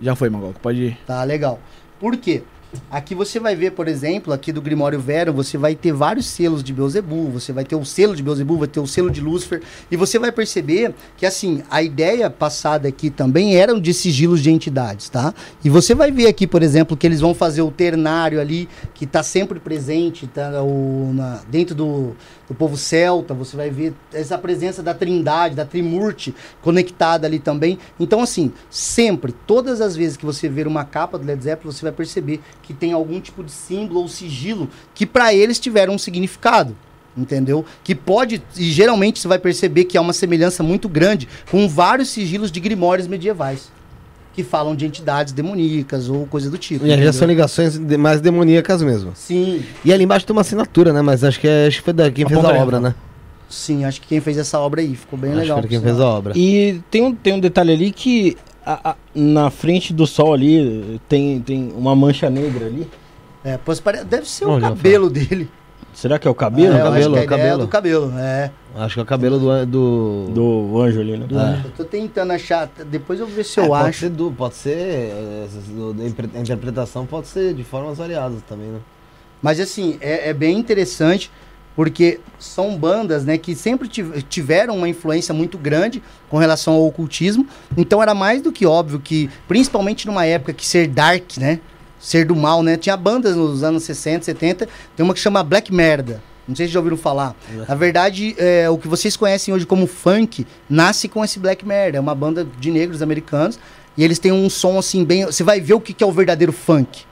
Já foi, Magog. Pode ir. Tá, legal. Por quê? Aqui você vai ver, por exemplo, aqui do Grimório Vero, você vai ter vários selos de Beelzebub, você vai ter o selo de Beelzebub, vai ter o selo de Lúcifer, e você vai perceber que, assim, a ideia passada aqui também eram de sigilos de entidades, tá? E você vai ver aqui, por exemplo, que eles vão fazer o ternário ali, que está sempre presente, tá? O, na- dentro do, do povo celta, você vai ver essa presença da trindade, da trimurte conectada ali também. Então, assim, sempre, todas as vezes que você ver uma capa do Led Zeppelin, você vai perceber que tem algum tipo de símbolo ou sigilo que para eles tiveram um significado. Entendeu? Que pode, e geralmente você vai perceber que há uma semelhança muito grande com vários sigilos de grimórios medievais. Que falam de entidades demoníacas ou coisa do tipo. E já são ligações de- mais demoníacas mesmo. Sim, E ali embaixo tem uma assinatura, né? Mas acho que, é, acho que foi da, quem A fez a obra, né? sim, acho que quem fez essa obra aí ficou bem acho legal. que foi quem fez a obra. E tem um, tem um detalhe ali que a- a- na frente do sol ali tem, tem uma mancha negra ali. É, pois pare- deve ser o Onde, cabelo dele. Será que é o cabelo? É, eu acho cabelo, que a é o ideia é cabelo. do cabelo, é. Acho que é o cabelo do. do... Do anjo ali, né? É. Eu tô tentando achar, depois eu vou ver se É, eu pode acho. Ser du- pode ser. é, do- A interpretação pode ser de formas variadas também, né? Mas assim, é, é bem interessante, porque são bandas né, que sempre tiv- tiveram uma influência muito grande com relação ao ocultismo. Então era mais do que óbvio que, principalmente numa época que ser dark, né? Ser do mal, né? Tinha bandas nos anos 60, 70, tem uma que chama Black Merda. Não sei se já ouviram falar. Na verdade, é, o que vocês conhecem hoje como funk nasce com esse Black Merda. É uma banda de negros americanos. E eles têm um som assim bem. Você vai ver o que que é o verdadeiro funk.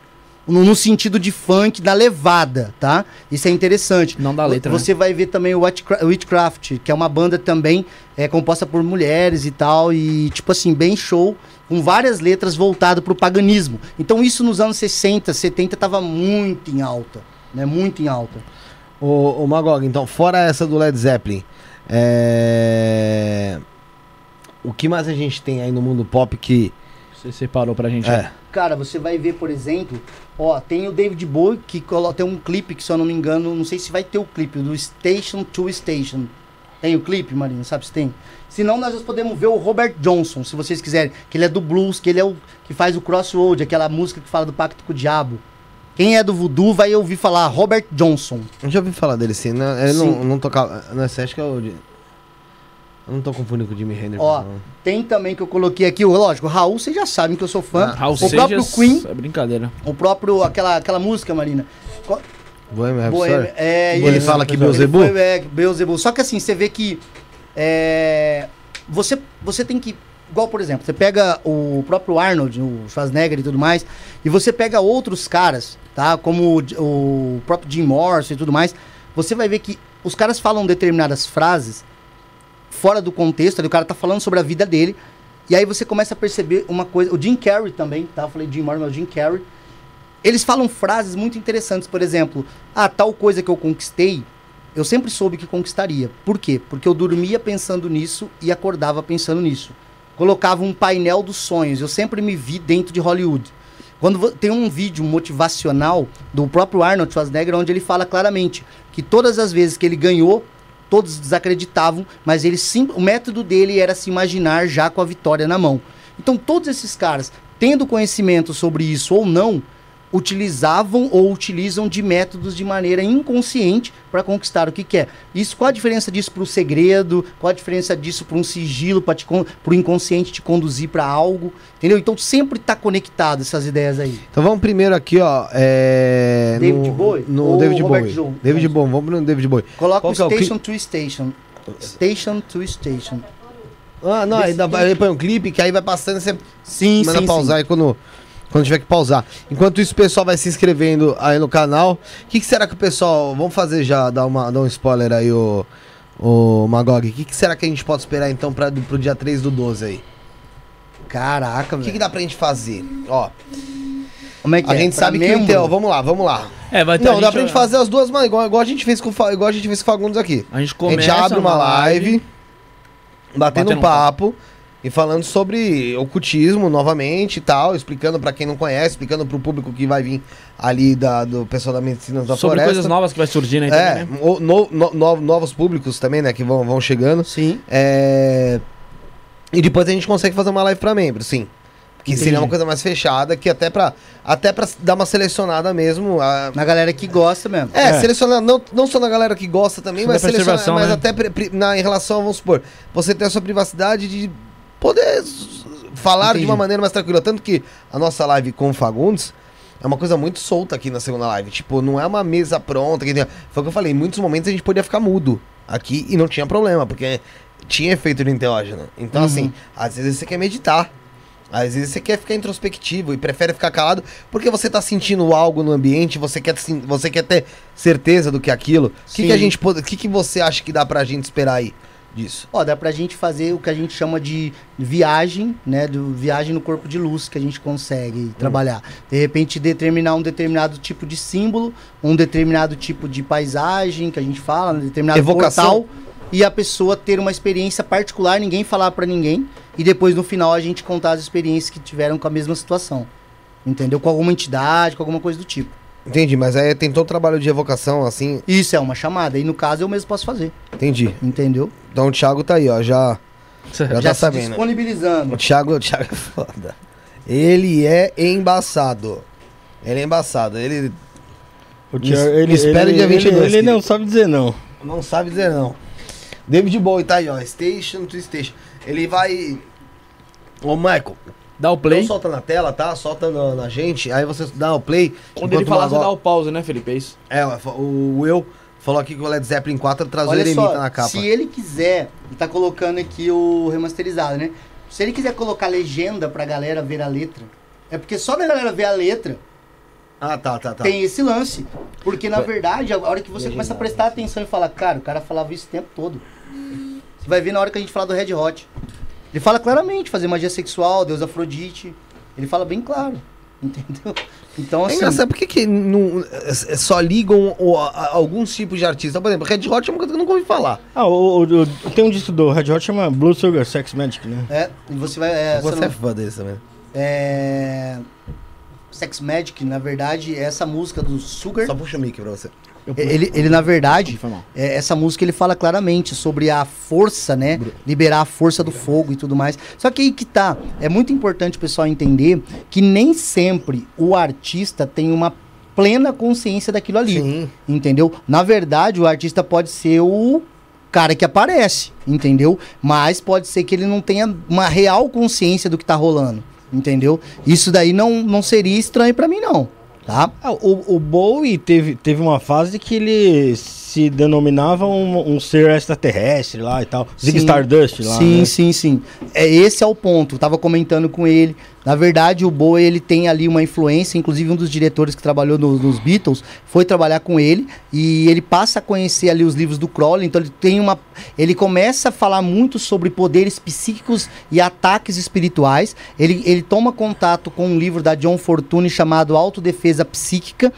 No, no sentido de funk, da levada, tá? Isso é interessante. Não da letra, né? Você vai ver também o Witchcra- Witchcraft, que é uma banda também é, composta por mulheres e tal. E, tipo assim, bem show, com várias letras voltado pro paganismo. Então, isso nos anos 60, 70 tava muito em alta. Né? Muito em alta. Ô, ô Magog, então, fora essa do Led Zeppelin, é... o que mais a gente tem aí no mundo pop que. Você separou pra gente. É. Cara, você vai ver, por exemplo, ó, tem o David Bowie que colo- tem um clipe que, se eu não me engano, não sei se vai ter o clipe do Station to Station. Tem o clipe, Marina? Sabe se tem? Se não, nós podemos ver o Robert Johnson, se vocês quiserem, que ele é do blues, que ele é o que faz o Crossroad, aquela música que fala do pacto com o diabo. Quem é do voodoo vai ouvir falar Robert Johnson. Eu já ouvi falar dele sim, né? Ele Sim. não, não tocava. Não, esse acho que é o. Eu não tô confundindo com o Jimi Hendrix. Ó, não. Tem também que eu coloquei aqui, o- lógico, Raul, vocês já sabem que eu sou fã. Ah, Raul o próprio Queen, É brincadeira. o próprio, aquela, aquela música, Marina. Qual- Bohemian Boêmia- Rhapsody? é, Ele isso. fala que Ele Beelzebub? É, Beelzebub. Só que assim, você vê que é, você, você tem que. Igual, por exemplo, você pega o próprio Arnold, o Schwarzenegger e tudo mais, e você pega outros caras, tá? Como o, o próprio Jim Morrison e tudo mais, você vai ver que os caras falam determinadas frases fora do contexto, ali o cara tá falando sobre a vida dele, e aí você começa a perceber uma coisa. O Jim Carrey também, tá? Eu falei Jim Morrison, o Jim Carrey. Eles falam frases muito interessantes, por exemplo, ah, tal coisa que eu conquistei, eu sempre soube que conquistaria. Por quê? Porque eu dormia pensando nisso e acordava pensando nisso. Colocava um painel dos sonhos. Eu sempre me vi dentro de Hollywood. Quando tem um vídeo motivacional do próprio Arnold Schwarzenegger, onde ele fala claramente que todas as vezes que ele ganhou, todos desacreditavam, mas ele sim, o método dele era se imaginar já com a vitória na mão. Então todos esses caras, tendo conhecimento sobre isso ou não, utilizavam ou utilizam de métodos de maneira inconsciente para conquistar o que quer. Isso, qual a diferença disso para o segredo? Qual a diferença disso para um sigilo, para o inconsciente te conduzir para algo? Entendeu? Então sempre está conectado essas ideias aí. Então vamos primeiro aqui, ó. É, David no, Bowie No David Bowie. David Bowie, vamos no David Bowie. Coloca Qual o é Station to Station. Station to Station. Ah, não, aí, dá, aí põe um clipe que aí vai passando você Sim, manda sim, pausar aí quando, quando tiver que pausar. Enquanto isso, o pessoal vai se inscrevendo aí no canal. O que, que será que o pessoal. Vamos fazer já, dar, uma, dar um spoiler aí, o, o Magog. O que, que será que a gente pode esperar então pra, pro dia 3 do 12 aí? Caraca, O que, que velho. dá pra gente fazer? Ó, Como é que a é? gente Pra sabe que o membro? Intel. Vamos lá, vamos lá. É, vai ter Não, dá pra gente fazer as duas, mas igual, igual a gente fez com, igual a gente fez com Fagundes aqui. A gente A começa gente abre uma live, batendo, Batendo um papo e falando sobre ocultismo novamente e tal, explicando pra quem não conhece, explicando pro público que vai vir ali da, do pessoal da medicina da sobre floresta. coisas novas que vai surgindo aí É, também, né? o- no- no- no- novos públicos também, né, que vão, vão chegando. Sim. É, E depois a gente consegue fazer uma live pra membros, sim. Que seria uma coisa mais fechada, que até pra, até pra dar uma selecionada mesmo. a- Na galera que gosta mesmo. é, É. selecionar, não, não só na galera que gosta também, Sobre mas selecionar, mas né? até pri- pri- na, em relação, vamos supor, você ter a sua privacidade de poder falar de Entendi. uma maneira mais tranquila. Tanto que a nossa live com o Fagundes é uma coisa muito solta aqui na segunda live. Tipo, não é uma mesa pronta. Que tem- foi o que eu falei, em muitos momentos a gente podia ficar mudo aqui e não tinha problema, porque tinha efeito de enteógeno. Então, Uhum. assim, às vezes você quer meditar. Às vezes você quer ficar introspectivo e prefere ficar calado porque você tá sentindo algo no ambiente, você quer, você quer ter certeza do que é aquilo. O que, que a gente pode. O que, que você acha que dá pra gente esperar aí disso? Ó, dá pra gente fazer o que a gente chama de viagem, né? Do viagem no corpo de luz que a gente consegue trabalhar. De repente, determinar um determinado tipo de símbolo, um determinado tipo de paisagem que a gente fala, um determinado Evocação. portal, e a pessoa ter uma experiência particular, ninguém falar pra ninguém, e depois no final a gente contar as experiências que tiveram com a mesma situação. Entendeu? Com alguma entidade, com alguma coisa do tipo. Entendi, mas aí tem todo o trabalho de evocação, assim. Isso é uma chamada, e no caso eu mesmo posso fazer. Entendi. Entendeu? Então o Thiago tá aí, ó, já. Já, Já tá se sabendo. disponibilizando. O Thiago, o Thiago é foda. Ele é embaçado. Ele é embaçado. Ele O Me- me espera dia 22, Ele, ele não sabe dizer não. não sabe dizer não. David Bowie tá aí, ó. Station to Station. Ele vai. Ô, Michael, Dá o play. Então solta na tela, tá? Solta na, na gente, aí você dá o play. Quando ele falar, o você dá o pause, né, Felipe? É isso. É, o Will falou aqui que o Led Zeppelin 4 traz o Olha Eremita só, na capa. se ele quiser, ele tá colocando aqui o remasterizado, né? Se ele quiser colocar legenda pra galera ver a letra, é porque só da galera ver a letra Ah, tá, tá, tá. tem esse lance. Porque na verdade, a hora que você começa a prestar atenção e falar, cara, o cara falava isso o tempo todo. Você vai ver na hora que a gente fala do Red Hot. Ele fala claramente, fazer magia sexual, Deus Afrodite. Ele fala bem claro. Entendeu? Então, É assim. engraçado, por que, que não, é- é só ligam o- a- a- alguns tipos de artistas? Por exemplo, Red Hot é uma coisa que eu nunca ouvi falar. Ah, o, o- o- tem um disco do Red Hot chama Blue Sugar Sex Magic, né? É, e você vai. É, Você é não- fã desse também. É. Sex Magic, na verdade, é essa música do Sugar. Só puxa o mic pra você. Ele, ele, na verdade, é, essa música ele fala claramente sobre a força, né? Liberar a força do fogo e tudo mais. Só que aí que tá. É muito importante o pessoal entender que nem sempre o artista tem uma plena consciência daquilo ali. Sim. Entendeu? Na verdade, o artista pode ser o cara que aparece, entendeu? Mas pode ser que ele não tenha uma real consciência do que tá rolando, entendeu? Isso daí não, não seria estranho pra mim, não. Tá? Ah, o, o Bowie teve, teve uma fase que ele se denominava um, um ser extraterrestre lá e tal. Zig Sim. Stardust lá. Sim, né? sim, sim. É, esse é o ponto. Eu tava comentando com ele. Na verdade, o Bowie, ele tem ali uma influência, inclusive um dos diretores que trabalhou no- nos Beatles foi trabalhar com ele e ele passa a conhecer ali os livros do Crowley, então ele tem uma ele começa a falar muito sobre poderes psíquicos e ataques espirituais. Ele, ele toma contato com um livro da John Fortune chamado Autodefesa Psíquica,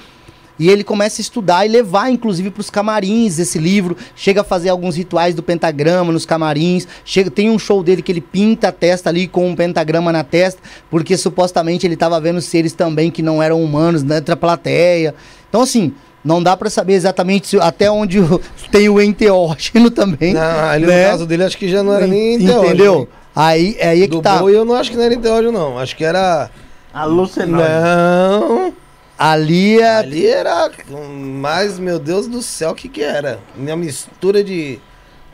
e ele começa a estudar e levar, inclusive, para os camarins esse livro. Chega a fazer alguns rituais do pentagrama nos camarins. Chega, tem um show dele que ele pinta a testa ali com um pentagrama na testa, porque supostamente ele estava vendo seres também que não eram humanos dentro da plateia. Então, assim, não dá para saber exatamente se- até onde o- tem o enteógeno também. Não, ele, né? no caso dele, acho que já não era nem Entendeu? enteógeno. Aí, aí é que Do tá. Bowie eu não acho que não era enteógeno, não. Acho que era... Alucinante. Não... Ali é. Ali era... Mas, meu Deus do céu, o que que era? Uma mistura de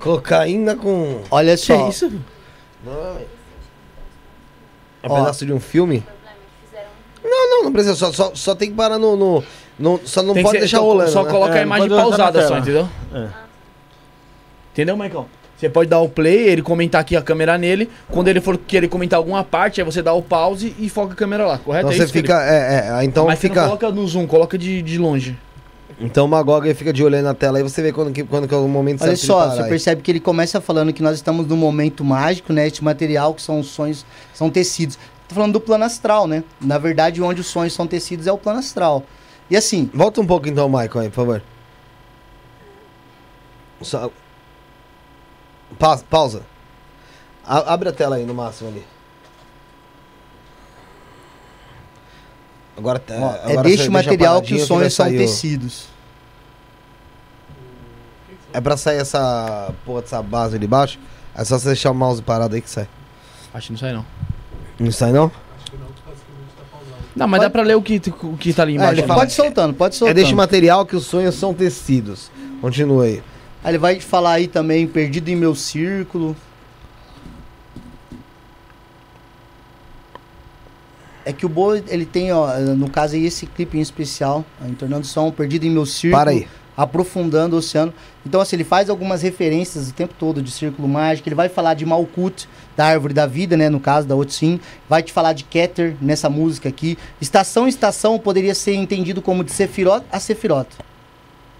cocaína com... Olha só. isso? É um Ó. pedaço de um filme? Não, não, não precisa. Só, só, só tem que parar no... no, no- só não Tem que pode ser- deixar então, rolando, Só né? coloca É, a imagem pode botar na pausada só, entendeu? É. Entendeu, Michael? Você pode dar o play, ele comentar aqui a câmera nele. Quando ele for querer comentar alguma parte, aí você dá o pause e foca a câmera lá, correto? Então É você isso, fica... É, é, então Mas você não fica... coloca no zoom, coloca de, de longe. Então o Magog aí fica de olho na tela aí você vê quando que, quando que é o momento Olha só, você aí. percebe que ele começa falando que nós estamos num momento mágico, né? Este material que são os sonhos, são tecidos. Tô falando do plano astral, né? Na verdade, onde os sonhos são tecidos é o plano astral. E assim, Volta um pouco então, Michael, aí, por favor. Só... Pa- pausa. A- abre a tela aí no máximo ali. Agora, ó, agora é você deste deixa material que os sonhos são o- tecidos. É pra sair essa porra dessa base ali embaixo. É só você deixar o mouse parado aí que sai. Acho que não sai não. Não sai não? Não, mas Pode- dá pra ler o que, o que tá ali É, embaixo. ele fala- Pode soltando, pode É soltando. deste material que os sonhos são tecidos. Continua aí. Aí ele vai falar aí também, perdido em meu círculo. É que o Boa, ele tem, ó, no caso aí, esse clipe em especial, ó, entornando som, perdido em meu círculo. Para aí. Aprofundando o oceano. Então, assim, ele faz algumas referências o tempo todo de círculo mágico. Ele vai falar de Malkut, da árvore da vida, né? No caso da Otsim. Vai te falar de Keter nessa música aqui. Estação estação poderia ser entendido como de Sefirot a Sefirot.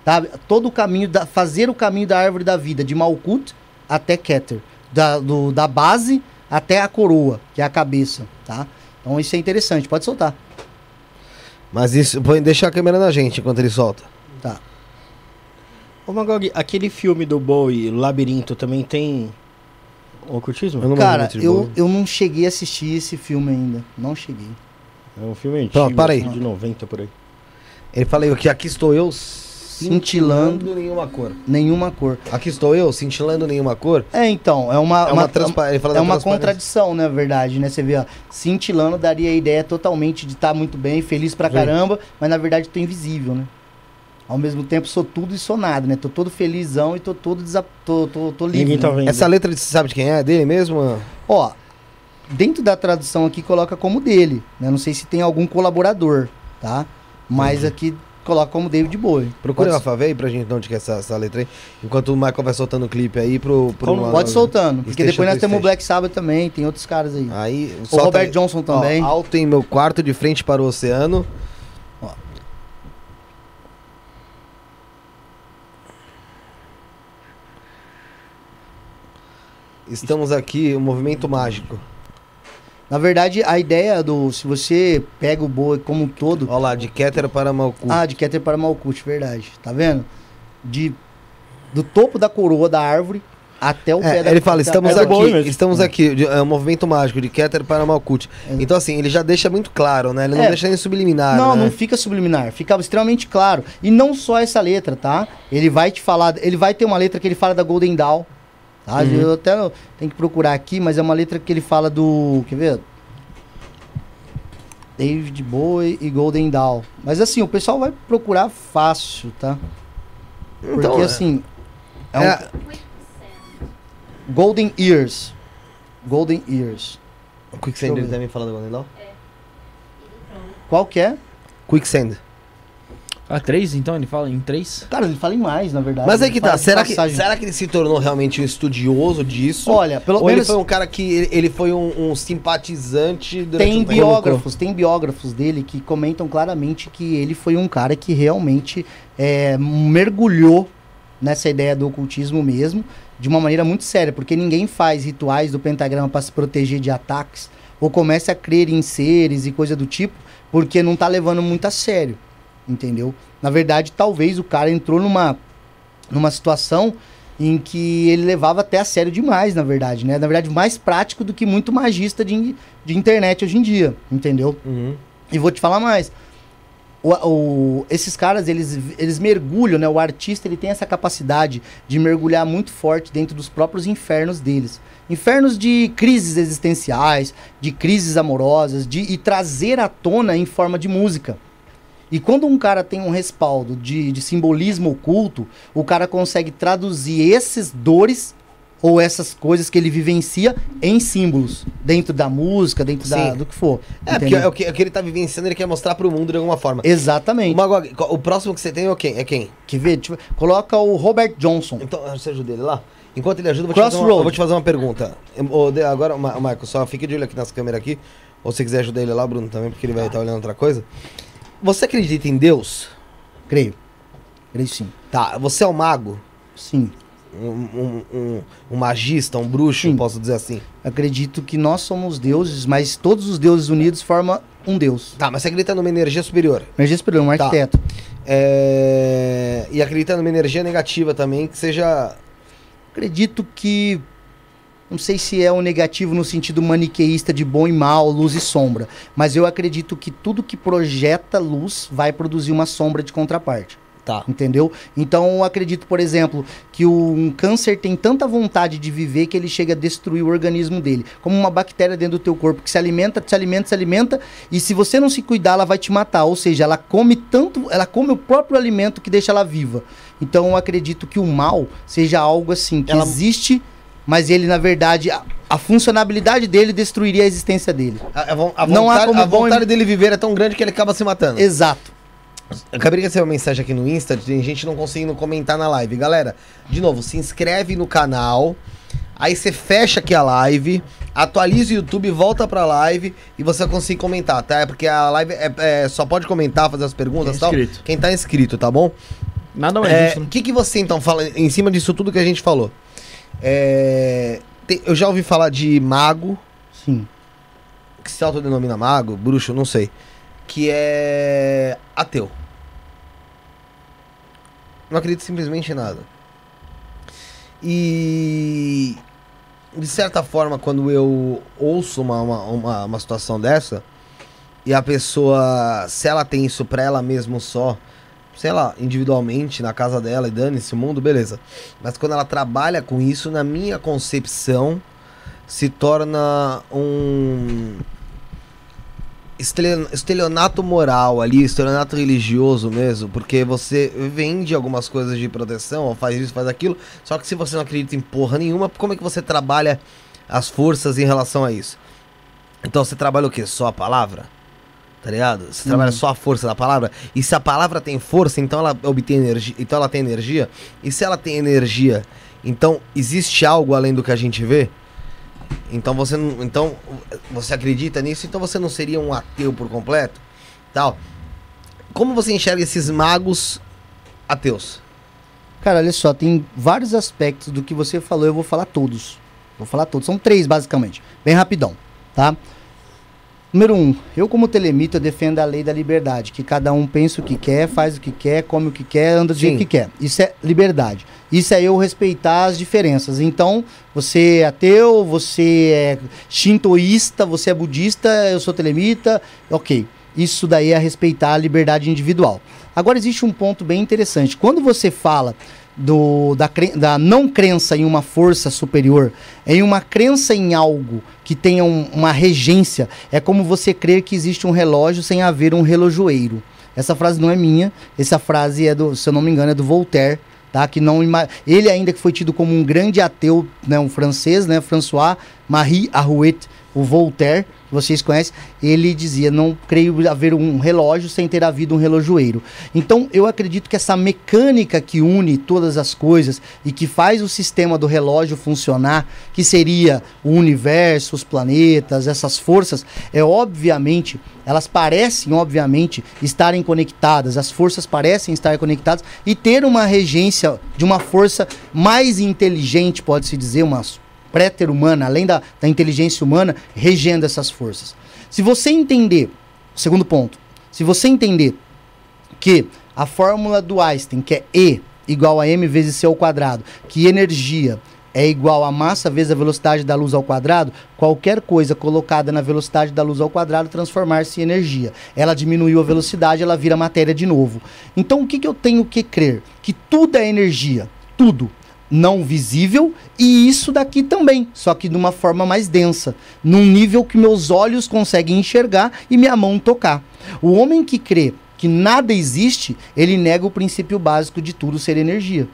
Tá? Todo o caminho, da, fazer o caminho da árvore da vida, de Malkut até Keter. Da, do- da base até a coroa, que é a cabeça, tá? Então isso é interessante, pode soltar. Mas isso, põe, deixa a câmera na gente enquanto ele solta. Tá. Ô Magog, aquele filme do Bowie, Labirinto, também tem ocultismo? Eu não Cara, eu, eu não cheguei a assistir esse filme ainda. Não cheguei. É um filme antigo, Pronto, para aí. de 90 por aí. Ele fala aí que aqui estou eu Cintilando. nenhuma cor. Nenhuma cor. Aqui estou eu cintilando nenhuma cor. É, então, é uma, É uma, transpa... Ele fala é da uma contradição, na verdade, né? Você vê, ó, cintilando daria a ideia totalmente de estar muito bem, feliz pra Sim. caramba, mas na verdade tô invisível, né? Ao mesmo tempo sou tudo e sou nada, né? Tô todo felizão e tô todo desa... tô, tô, tô livre. Ninguém tá né? vendo. Essa letra você sabe de quem é? Dele mesmo? Ó, dentro da tradução aqui coloca como dele, né? Não sei se tem algum colaborador, tá? Mas aqui coloca como David Bowie. Procura pode, Rafa, vê aí pra gente que é essa, essa letra aí. Enquanto o Michael vai soltando o clipe aí pro... pro Como? uma- pode soltando, porque depois nós temos o. Black Sabbath também, tem outros caras aí. Aí, o Robert aí. Johnson também. Ó, alto em meu quarto, de frente para o oceano. Ó. Estamos aqui, o movimento mágico. Na verdade, a ideia do. Se você pega o Bowie como um todo. Olha lá, de Keter para Malkuth. Ah, de Keter para Malkuth, verdade. Tá vendo? De, do topo da coroa da árvore até o pé É, da ele fala, estamos é aqui, estamos aqui, de- é um movimento mágico de Keter para Malkuth. Então assim, ele já deixa muito claro, né? Ele não É. deixa nem subliminar, Não, né? não fica subliminar, fica extremamente claro. E não só essa letra, tá? Ele vai te falar, ele vai ter uma letra que ele fala da Golden Dawn. Tá? Uhum. Eu até tenho que procurar aqui, mas é uma letra que ele fala do, quer ver? David Bowie e Golden Dawn. Mas assim, o pessoal vai procurar fácil, tá? Porque Então, é. assim, é um É, Golden Ears. Golden Ears. Quicksand, Deixa eu ele também fala do Gondelão? Qual que é? Quicksand. Ah, três, então? Ele fala em três? Cara, ele fala em mais, na verdade. Mas aí Ele que tá, será que, será que ele se tornou realmente um estudioso disso? Olha, pelo Ou menos ele foi um cara que, ele, ele foi um, um simpatizante durante tem um tempo? biógrafos, tem biógrafos dele que comentam claramente que ele foi um cara que realmente é, mergulhou nessa ideia do ocultismo mesmo, de uma maneira muito séria, porque ninguém faz rituais do pentagrama para se proteger de ataques ou começa a crer em seres e coisa do tipo, porque não tá levando muito a sério, entendeu? Na verdade, talvez o cara entrou numa numa situação em que ele levava até a sério demais, na verdade, né? Na verdade, mais prático do que muito magista de, de internet hoje em dia, entendeu? Uhum. E vou te falar mais. O, o- esses caras, eles, eles mergulham, né? O artista, ele tem essa capacidade de mergulhar muito forte dentro dos próprios infernos deles. Infernos de crises existenciais, de crises amorosas, de, e trazer à tona em forma de música. E quando um cara tem um respaldo de, de simbolismo oculto, o cara consegue traduzir esses dores ou essas coisas que ele vivencia em símbolos. Dentro da música, dentro da, do que for. É, porque entendeu? é o, que, é o que ele tá vivenciando, ele quer mostrar pro mundo de alguma forma. Exatamente. O, o próximo que você tem é quem? É quem? Que vê, tipo, coloca o Robert Johnson. Então, você ajuda ele lá? Enquanto ele ajuda, eu vou, te fazer, uma, vou te fazer uma pergunta. Eu- agora, Ma- Michael, só fique de olho aqui nas câmeras aqui. Ou se quiser ajudar ele lá, Bruno, também, porque ele vai estar olhando outra coisa. Você acredita em Deus? Creio. Creio sim. Tá, você é um mago? Sim. Um, um, um- um magista, um bruxo, Sim. posso dizer assim? Acredito que nós somos deuses, mas todos os deuses unidos formam um deus. Tá, mas você acredita numa energia superior? Energia superior, um Tá. arquiteto. É... E acredita numa energia negativa também, que seja. Acredito que. Não sei se é um negativo no sentido maniqueísta de bom e mal, luz e sombra. Mas eu acredito que tudo que projeta luz vai produzir uma sombra de contraparte. Tá. Entendeu? Então eu acredito, por exemplo, que o- um câncer tem tanta vontade de viver que ele chega a destruir o organismo dele. Como uma bactéria dentro do teu corpo que se alimenta, se alimenta, se alimenta, e se você não se cuidar, ela vai te matar. Ou seja, ela come tanto, ela come o próprio alimento que deixa ela viva. Então eu acredito que o mal seja algo assim, que Ela- existe, mas ele, na verdade, a, a funcionabilidade dele destruiria a existência dele. A, a a Não há vontade, como a vontade em- dele viver é tão grande que ele acaba se matando. Exato. Eu acabei de receber uma mensagem aqui no Insta, tem gente não conseguindo comentar na live. Galera, de novo, se inscreve no canal, aí você fecha aqui a live, atualiza o YouTube, volta pra live e você vai conseguir comentar, tá? É Porque a live é, é- só pode comentar, fazer as perguntas e Quem é tal. inscrito. Quem tá inscrito, tá bom? Nada mais É, O né? que, que você então fala em cima disso tudo que a gente falou? É, tem- eu já ouvi falar de mago, Sim. que se autodenomina mago, bruxo, não sei, que é ateu. Não acredito simplesmente em nada. E de certa forma, quando eu ouço uma, uma, uma, uma situação dessa, e a pessoa, se ela tem isso pra ela mesma só, sei lá, individualmente, na casa dela e dane-se o mundo, beleza. Mas quando ela trabalha com isso, na minha concepção, se torna um estelio- estelionato moral ali, estelionato religioso mesmo, porque você vende algumas coisas de proteção, faz isso, faz aquilo, só que se você não acredita em porra nenhuma, como é que você trabalha as forças em relação a isso? Então você trabalha o quê? Só a palavra? Tá ligado? Você trabalha só a força da palavra. E se a palavra tem força, então ela obtém energia. Então ela tem energia. E se ela tem energia, então existe algo além do que a gente vê? Então você não, então você acredita nisso, então você não seria um ateu por completo, tal. Como você enxerga esses magos ateus? Cara, olha só, tem vários aspectos do que você falou, eu vou falar todos. Vou falar todos. São três, basicamente. Bem rapidão, tá? Número um, eu como telemita defendo a lei da liberdade, que cada um pensa o que quer, faz o que quer, come o que quer, anda do jeito Sim. que quer. Isso é liberdade. Isso é eu respeitar as diferenças. Então, você é ateu, você é shintoísta, você é budista, eu sou telemita, ok. Isso daí é respeitar a liberdade individual. Agora existe um ponto bem interessante. Quando você fala do, da, da não crença em uma força superior, em uma crença em algo que tenha um- uma regência, é como você crer que existe um relógio sem haver um relojoeiro. Essa frase não é minha, essa frase é do, se eu não me engano, é do Voltaire, tá? Que não ele ainda que foi tido como um grande ateu, né, um francês, né, François Marie Arouet, o Voltaire, vocês conhecem, ele dizia: "Não creio haver um relógio sem ter havido um relojoeiro". Então, eu acredito que essa mecânica que une todas as coisas e que faz o sistema do relógio funcionar, que seria o universo, os planetas, essas forças, é obviamente, elas parecem obviamente estarem conectadas, as forças parecem estar conectadas e ter uma regência de uma força mais inteligente, pode-se dizer, uma pré-humana, além da, da inteligência humana, regendo essas forças. Se você entender, segundo ponto, se você entender que a fórmula do Einstein, que é E igual a m vezes c ao quadrado, que energia é igual a massa vezes a velocidade da luz ao quadrado, qualquer coisa colocada na velocidade da luz ao quadrado transformar-se em energia. Ela diminuiu a velocidade, ela vira matéria de novo. Então o que, que eu tenho que crer? Que tudo é energia. Tudo. Não visível e isso daqui também, só que de uma forma mais densa, num nível que meus olhos conseguem enxergar e minha mão tocar. O homem que crê que nada existe, ele nega o princípio básico de tudo ser energia.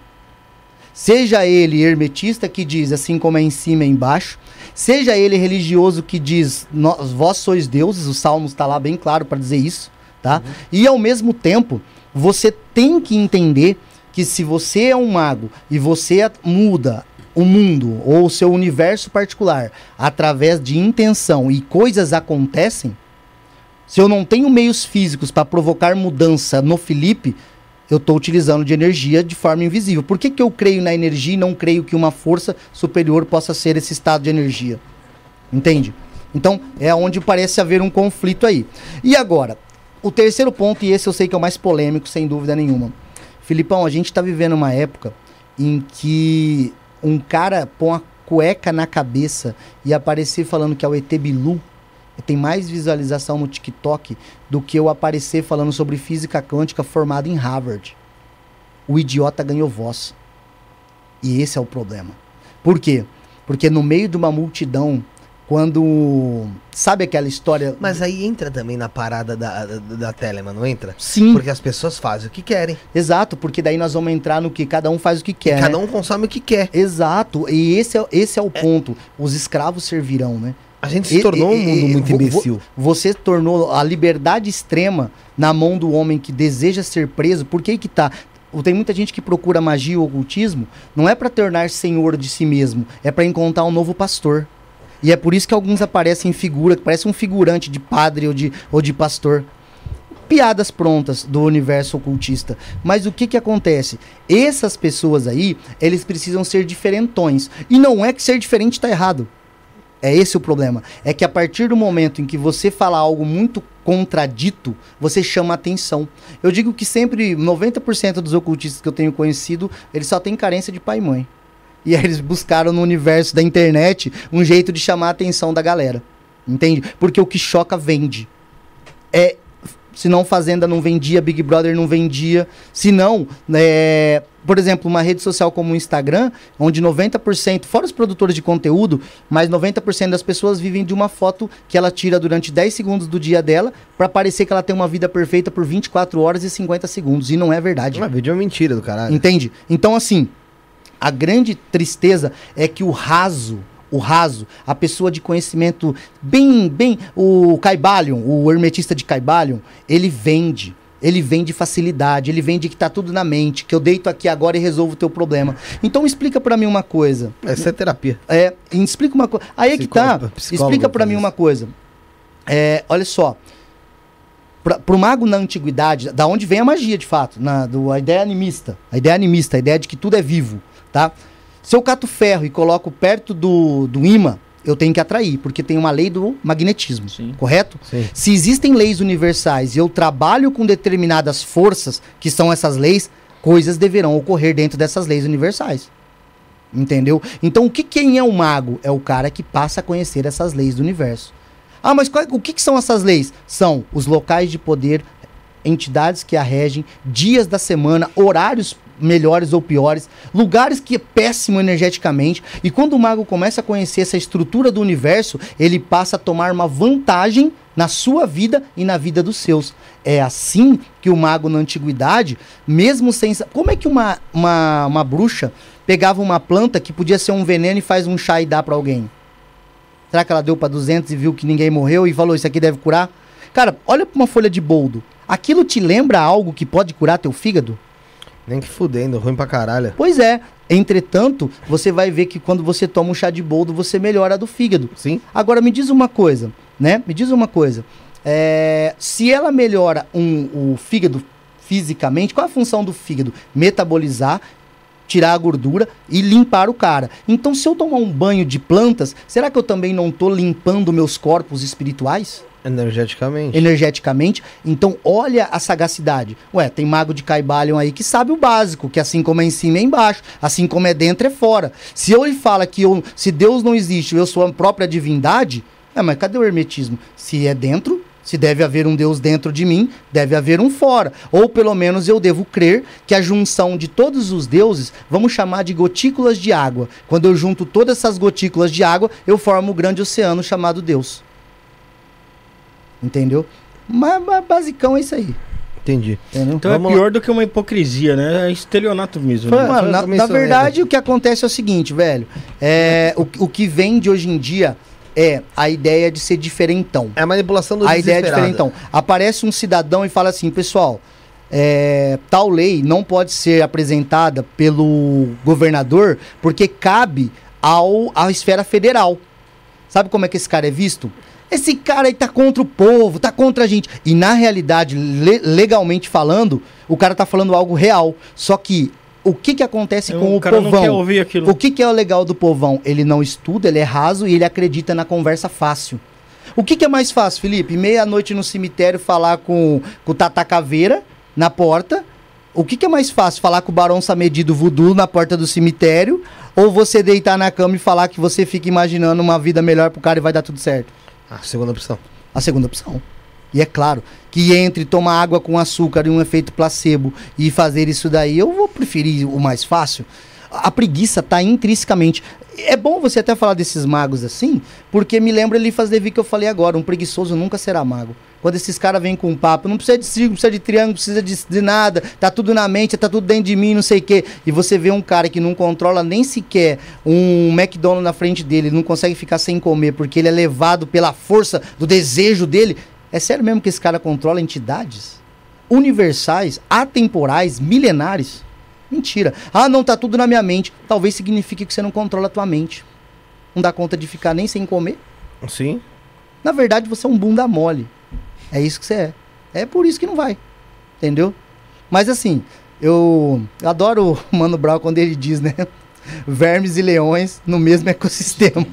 Seja ele hermetista que diz assim como é em cima é embaixo, seja ele religioso que diz "Nós- vós sois deuses, o Salmo está lá bem claro para dizer isso, tá? E ao mesmo tempo, você tem que entender que se você é um mago e você muda o mundo ou o seu universo particular através de intenção e coisas acontecem, se eu não tenho meios físicos para provocar mudança no Felipe, eu estou utilizando de energia de forma invisível. Por que, que eu creio na energia e não creio que uma força superior possa ser esse estado de energia? Entende? Então, é onde parece haver um conflito aí. E agora, o terceiro ponto, e esse eu sei que é o mais polêmico, sem dúvida nenhuma. Filipão, a gente está vivendo uma época em que um cara põe a cueca na cabeça e aparecer falando que é o ET Bilu tem mais visualização no TikTok do que eu aparecer falando sobre física quântica formado em Harvard. o idiota ganhou voz. E esse é o problema. Por quê? Porque no meio de uma multidão, quando. Sabe aquela história. Mas aí entra também na parada da, da, da Telema, não entra? Sim, Porque as pessoas fazem o que querem. exato, porque daí nós vamos entrar no que cada um faz o que quer. Cada né? um consome o que quer. Exato, e esse é, esse é o ponto. Os escravos servirão, né? A gente se E- tornou e- um mundo e- muito vo- imbecil. Você tornou a liberdade extrema na mão do homem que deseja ser preso. Por que que tá? Tem muita gente que procura magia ou ocultismo, não é para tornar senhor de si mesmo, é para encontrar um novo pastor. E é por isso que alguns aparecem em figura, que parece um figurante de padre ou de, ou de pastor. Piadas prontas do universo ocultista. Mas o que que acontece? Essas pessoas aí, eles precisam ser diferentões. E não é que ser diferente tá errado. É esse o problema. É que a partir do momento em que você fala algo muito contradito, você chama atenção. Eu digo que sempre 90% dos ocultistas que eu tenho conhecido, eles só têm carência de pai e mãe. E aí eles buscaram no universo da internet um jeito de chamar a atenção da galera. Entende? Porque o que choca vende. É, se não Fazenda não vendia, Big Brother não vendia. Se não, é, por exemplo, uma rede social como o Instagram, onde 90%, fora os produtores de conteúdo, mas 90% das pessoas vivem de uma foto que ela tira durante 10 segundos do dia dela para parecer que ela tem uma vida perfeita por 24 horas e 50 segundos. E não é verdade. Uma vídeo é uma mentira do caralho. Entende? Então, assim, a grande tristeza é que o raso, o raso, a pessoa de conhecimento bem, bem, o Caibalion, o hermetista de Caibalion, ele vende. Ele vende facilidade, ele vende que tá tudo na mente, que eu deito aqui agora e resolvo o teu problema. Então explica pra mim uma coisa. Essa é terapia. É, explica uma coisa. Aí é que tá. Explica pra faz mim uma coisa. É, olha só. Pra, pro mago na antiguidade, da onde vem a magia de fato, na, do, a ideia animista. A ideia animista, a ideia de que tudo é vivo, tá? Se eu cato ferro e coloco perto do, do imã, eu tenho que atrair, porque tem uma lei do magnetismo, Sim. correto? Sim. Se existem leis universais e eu trabalho com determinadas forças, que são essas leis, coisas deverão ocorrer dentro dessas leis universais. Entendeu? Então, o que quem é o mago? É o cara que passa a conhecer essas leis do universo. Ah, mas qual- o que, que são essas leis? São os locais de poder, entidades que a regem, dias da semana, horários melhores ou piores, lugares que é péssimo energeticamente. E quando o mago começa a conhecer essa estrutura do universo, ele passa a tomar uma vantagem na sua vida e na vida dos seus. É assim que o mago na antiguidade, mesmo sem. Como é que uma, uma, uma bruxa pegava uma planta que podia ser um veneno e faz um chá e dá pra alguém? Será que ela deu pra 200 e viu que ninguém morreu e falou isso aqui deve curar? Cara, olha pra uma folha de boldo. Aquilo te lembra algo que pode curar teu fígado? Nem que fudendo, ruim pra caralho. Pois é. Entretanto, você vai ver que quando você toma um chá de boldo, você melhora do fígado. Sim. Agora me diz uma coisa, né? Me diz uma coisa. É, se ela melhora um- o fígado fisicamente, qual é a função do fígado? Metabolizar, tirar a gordura e limpar o cara. Então, se eu tomar um banho de plantas, será que eu também não estou limpando meus corpos espirituais? Energeticamente. energeticamente. Então, olha a sagacidade. Ué, tem mago de Caibalion aí que sabe o básico, que assim como é em cima é embaixo, assim como é dentro é fora. Se eu lhe fala que eu, se Deus não existe, eu sou a própria divindade, é, mas cadê o hermetismo? Se é dentro, se deve haver um Deus dentro de mim, deve haver um fora. Ou pelo menos eu devo crer que a junção de todos os deuses, vamos chamar de gotículas de água. Quando eu junto todas essas gotículas de água, eu formo o grande oceano chamado Deus. Entendeu? Mas, mas basicão é isso aí. Entendi. Entendeu? Então Vamos é pior do que uma hipocrisia, né? É estelionato mesmo. Foi- né? Mano, na, na verdade, né? o que acontece é o seguinte, velho. É, o, o que vende hoje em dia é a ideia de ser diferentão. É a manipulação do A ideia é diferentão. Aparece um cidadão e fala assim, pessoal, é, tal lei não pode ser apresentada pelo governador porque cabe ao, à esfera federal. Sabe como é que esse cara é visto? Esse cara aí tá contra o povo, tá contra a gente. E na realidade, le- legalmente falando, o cara tá falando algo real. Só que o que que acontece com o o cara não quer povão? ouvir aquilo. O que, que é o legal do povão? Ele não estuda, ele é raso e ele acredita na conversa fácil. O que, que é mais fácil, Felipe? Meia-noite no cemitério falar com, com o Tata Caveira na porta. O que, que é mais fácil? Falar com o Barão Samedi do Voodoo na porta do cemitério? Ou você deitar na cama e falar que você fica imaginando uma vida melhor pro cara e vai dar tudo certo? A segunda opção. A segunda opção. E é claro que entre tomar água com açúcar e um efeito placebo e fazer isso daí, eu vou preferir o mais fácil. A preguiça tá intrinsecamente. É bom você até falar desses magos assim, porque me lembra Elifas Levi que eu falei agora, um preguiçoso nunca será mago. Quando esses caras vêm com um papo, não precisa de círculo, precisa de triângulo, não precisa de, de nada, tá tudo na mente, tá tudo dentro de mim, não sei o quê. E você vê um cara que não controla nem sequer um McDonald's na frente dele, não consegue ficar sem comer porque ele é levado pela força do desejo dele. É sério mesmo que esse cara controla entidades universais, atemporais, milenares? Mentira. Ah, não, tá tudo na minha mente. Talvez signifique que você não controla a tua mente. Não dá conta de ficar nem sem comer. Sim. Na verdade, você é um bunda mole. É isso que você é. É por isso que não vai. Entendeu? Mas assim, eu adoro o Mano Brown quando ele diz, né? Vermes e leões no mesmo ecossistema.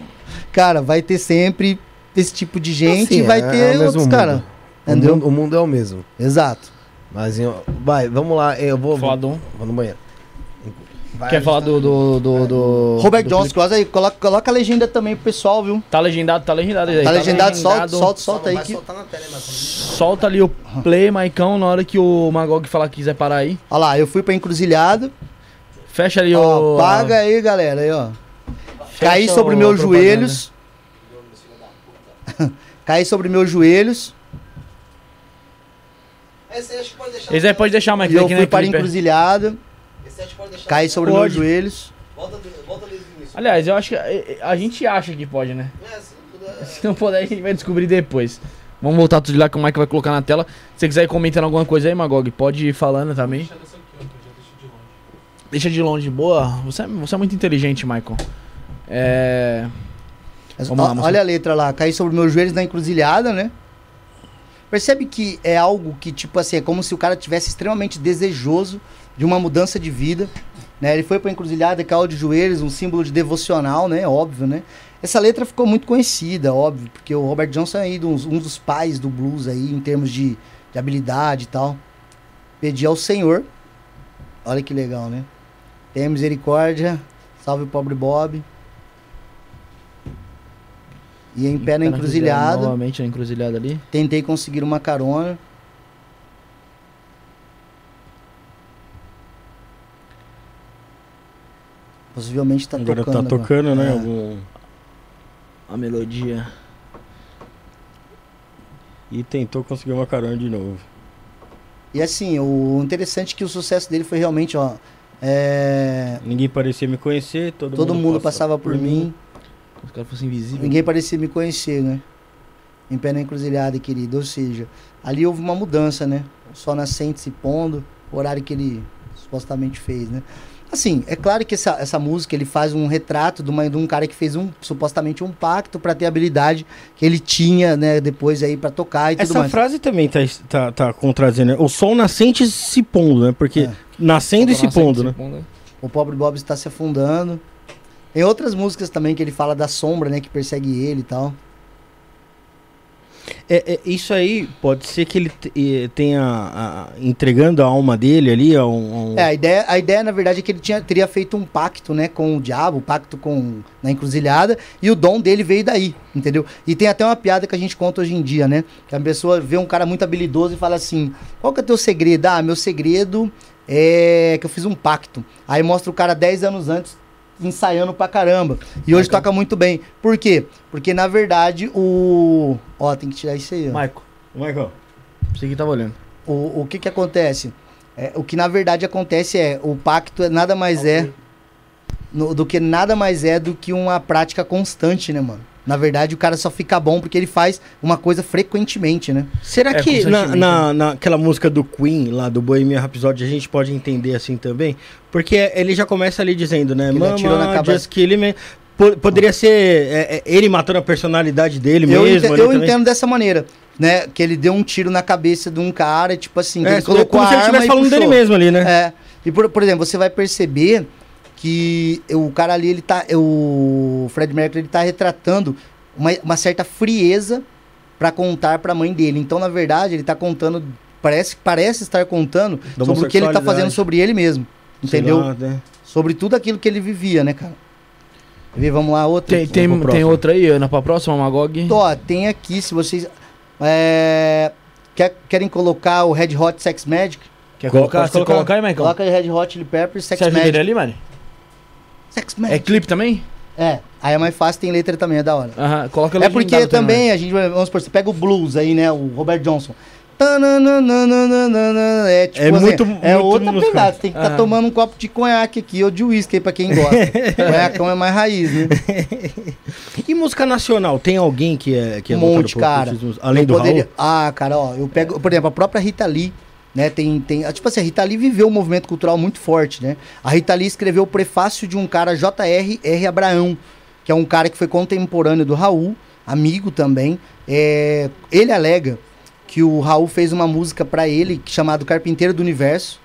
Cara, vai ter sempre esse tipo de gente Assim, e vai é- é o ter mesmo outros caras. O Entendeu? mundo, o mundo é o mesmo. Exato. Mas, vai, vamos lá. Eu vou, Falar vou, vou no banheiro. Vai Quer falar do. É, do, do, do Robert do Johnson, quase aí. Coloca, coloca a legenda também pro pessoal, viu? Tá legendado, tá legendado. Tá, tá legendado, solta, solta, solta aí. Que... Tela. Né, solta ali o play, Maicão, na hora que o Magog falar que quiser parar aí. Olha lá, eu fui pra encruzilhado. Fecha ali ó, o. Paga aí, galera, aí, ó. Fecha Caí sobre meus joelhos. Caí sobre meus joelhos. Esse aí pode deixar, Esse aí pode deixar, Maicão. É eu fui é para encruzilhado deixar. Cair assim, sobre pode. meus joelhos. Volta, volta. Aliás, eu acho que a, a gente acha que pode, né? É, se não puder. É. Se não puder, a gente vai descobrir depois. Vamos voltar tudo de lá que o Mike vai colocar na tela. Se você quiser ir comentando alguma coisa aí, Magog, pode ir falando também. Deixa de longe, boa. Você, é, você é muito inteligente, Michael. É. Lá, olha a letra lá, cair sobre meus joelhos na encruzilhada, né? Percebe que é algo que, tipo assim, é como se o cara tivesse extremamente desejoso de uma mudança de vida. Né? Ele foi pra encruzilhada, caiu de joelhos, um símbolo de devocional, né? Óbvio, né? Essa letra ficou muito conhecida, óbvio, porque o Robert Johnson é aí um, um dos pais do blues aí, em termos de, de habilidade e tal. Pedi ao Senhor, olha que legal, né? Tenha misericórdia, salve o pobre Bob. E em pé na encruzilhada, Novamente na encruzilhada ali. tentei conseguir uma carona. Possivelmente tá Agora tocando. tá tocando, né? É. Algum... A melodia. E tentou conseguir uma carona de novo. E assim, o interessante é que o sucesso dele foi realmente, ó. é, Ninguém parecia me conhecer, todo, todo mundo passava por mim, Os caras fossem invisíveis. ninguém parecia me conhecer, né? Em pé na encruzilhada, querido. Ou seja, ali houve uma mudança, né? O sol nascente se pondo, o horário que ele supostamente fez, né? Assim, é claro que essa, essa música ele faz um retrato de, uma, de um cara que fez um supostamente um pacto para ter a habilidade que ele tinha, né, depois aí para tocar e tudo Essa mais. frase também tá, tá, tá contradizendo, né? O sol nascente se pondo, né? Porque É. nascendo e se pondo, né? O pobre Bob está se afundando. Tem outras músicas também que ele fala da sombra, né, que persegue ele e tal. É, é, isso aí pode ser que ele te- tenha a- entregando a alma dele ali a um, a um- É, a ideia, a ideia na verdade é que ele tinha, teria feito um pacto, né, com o diabo, um pacto com na encruzilhada, e o dom dele veio daí, entendeu? E tem até uma piada que a gente conta hoje em dia, né? Que a pessoa vê um cara muito habilidoso e fala assim: "Qual que é o teu segredo?" Ah, meu segredo é que eu fiz um pacto. Aí mostra o cara 10 anos antes ensaiando pra caramba. E hoje toca muito bem. Por quê? Porque na verdade o ó, tem que tirar isso aí, ó. Maico, Michael, você que tava olhando. O, o que que acontece? É, o que na verdade acontece é, o pacto é nada mais é no- do que nada mais é do que uma prática constante, né, mano? Na verdade, o cara só fica bom porque ele faz uma coisa frequentemente, né? Será É, que na, na, naquela música do Queen, lá do Bohemian Rhapsody, a gente pode entender assim também? Porque ele já começa ali dizendo, né? Atirou na Mama, cabeça- just kill me. Poderia ser é, é, ele matando a personalidade dele eu mesmo. ente- ali eu também. entendo dessa maneira, né? Que ele deu um tiro na cabeça de um cara, tipo assim, que É, ele colocou como a se ele arma estivesse e falando dele puxou. mesmo ali, né? É. E por, por exemplo, você vai perceber que o cara ali, ele tá. O Fred Mercury, ele tá retratando uma, uma certa frieza pra contar pra mãe dele. Então, na verdade, ele tá contando. Parece, parece estar contando sobre o que ele tá fazendo sobre ele mesmo. Entendeu? lá, né? Sobre tudo aquilo que ele vivia, né, cara? Quer ver? Vamos lá, outra. Tem, tem, tem outra aí, Ana, pra próxima, Magog? Ó, tem aqui, se vocês. É, Quer- querem colocar o Red Hot Sex Magic? Quer Colo- colocar? Você colocar. colocar aí, Maicon? Coloca aí Red Hot Chili Peppers Sex Você Magic. ali, mano? Sex É Magic. clipe também? É, aí é mais fácil, tem letra também, é da hora. Aham, coloca É porque legendado também a gente, vamos supor, você pega o blues aí, né? O Robert Johnson. Tananana, É, tipo É assim, muito- é muito outra musical. pegada. Você tem que estar Aham. tomando um copo de conhaque aqui ou de uísque aí pra quem gosta. Conhacão é mais raiz, né? E música nacional? Tem alguém que é, que é um voltado monte, pro cara. Além Eu do poderia- Raul? Ah, cara, ó, eu pego, por exemplo, a própria Rita Lee, né, tem, tem, tipo assim, a Rita Lee viveu um movimento cultural muito forte, né? A Rita Lee escreveu o prefácio de um cara, J.R.R. Abraão, que é um cara que foi contemporâneo do Raul, amigo também. É, ele alega que o Raul fez uma música pra ele chamado Carpinteiro do Universo.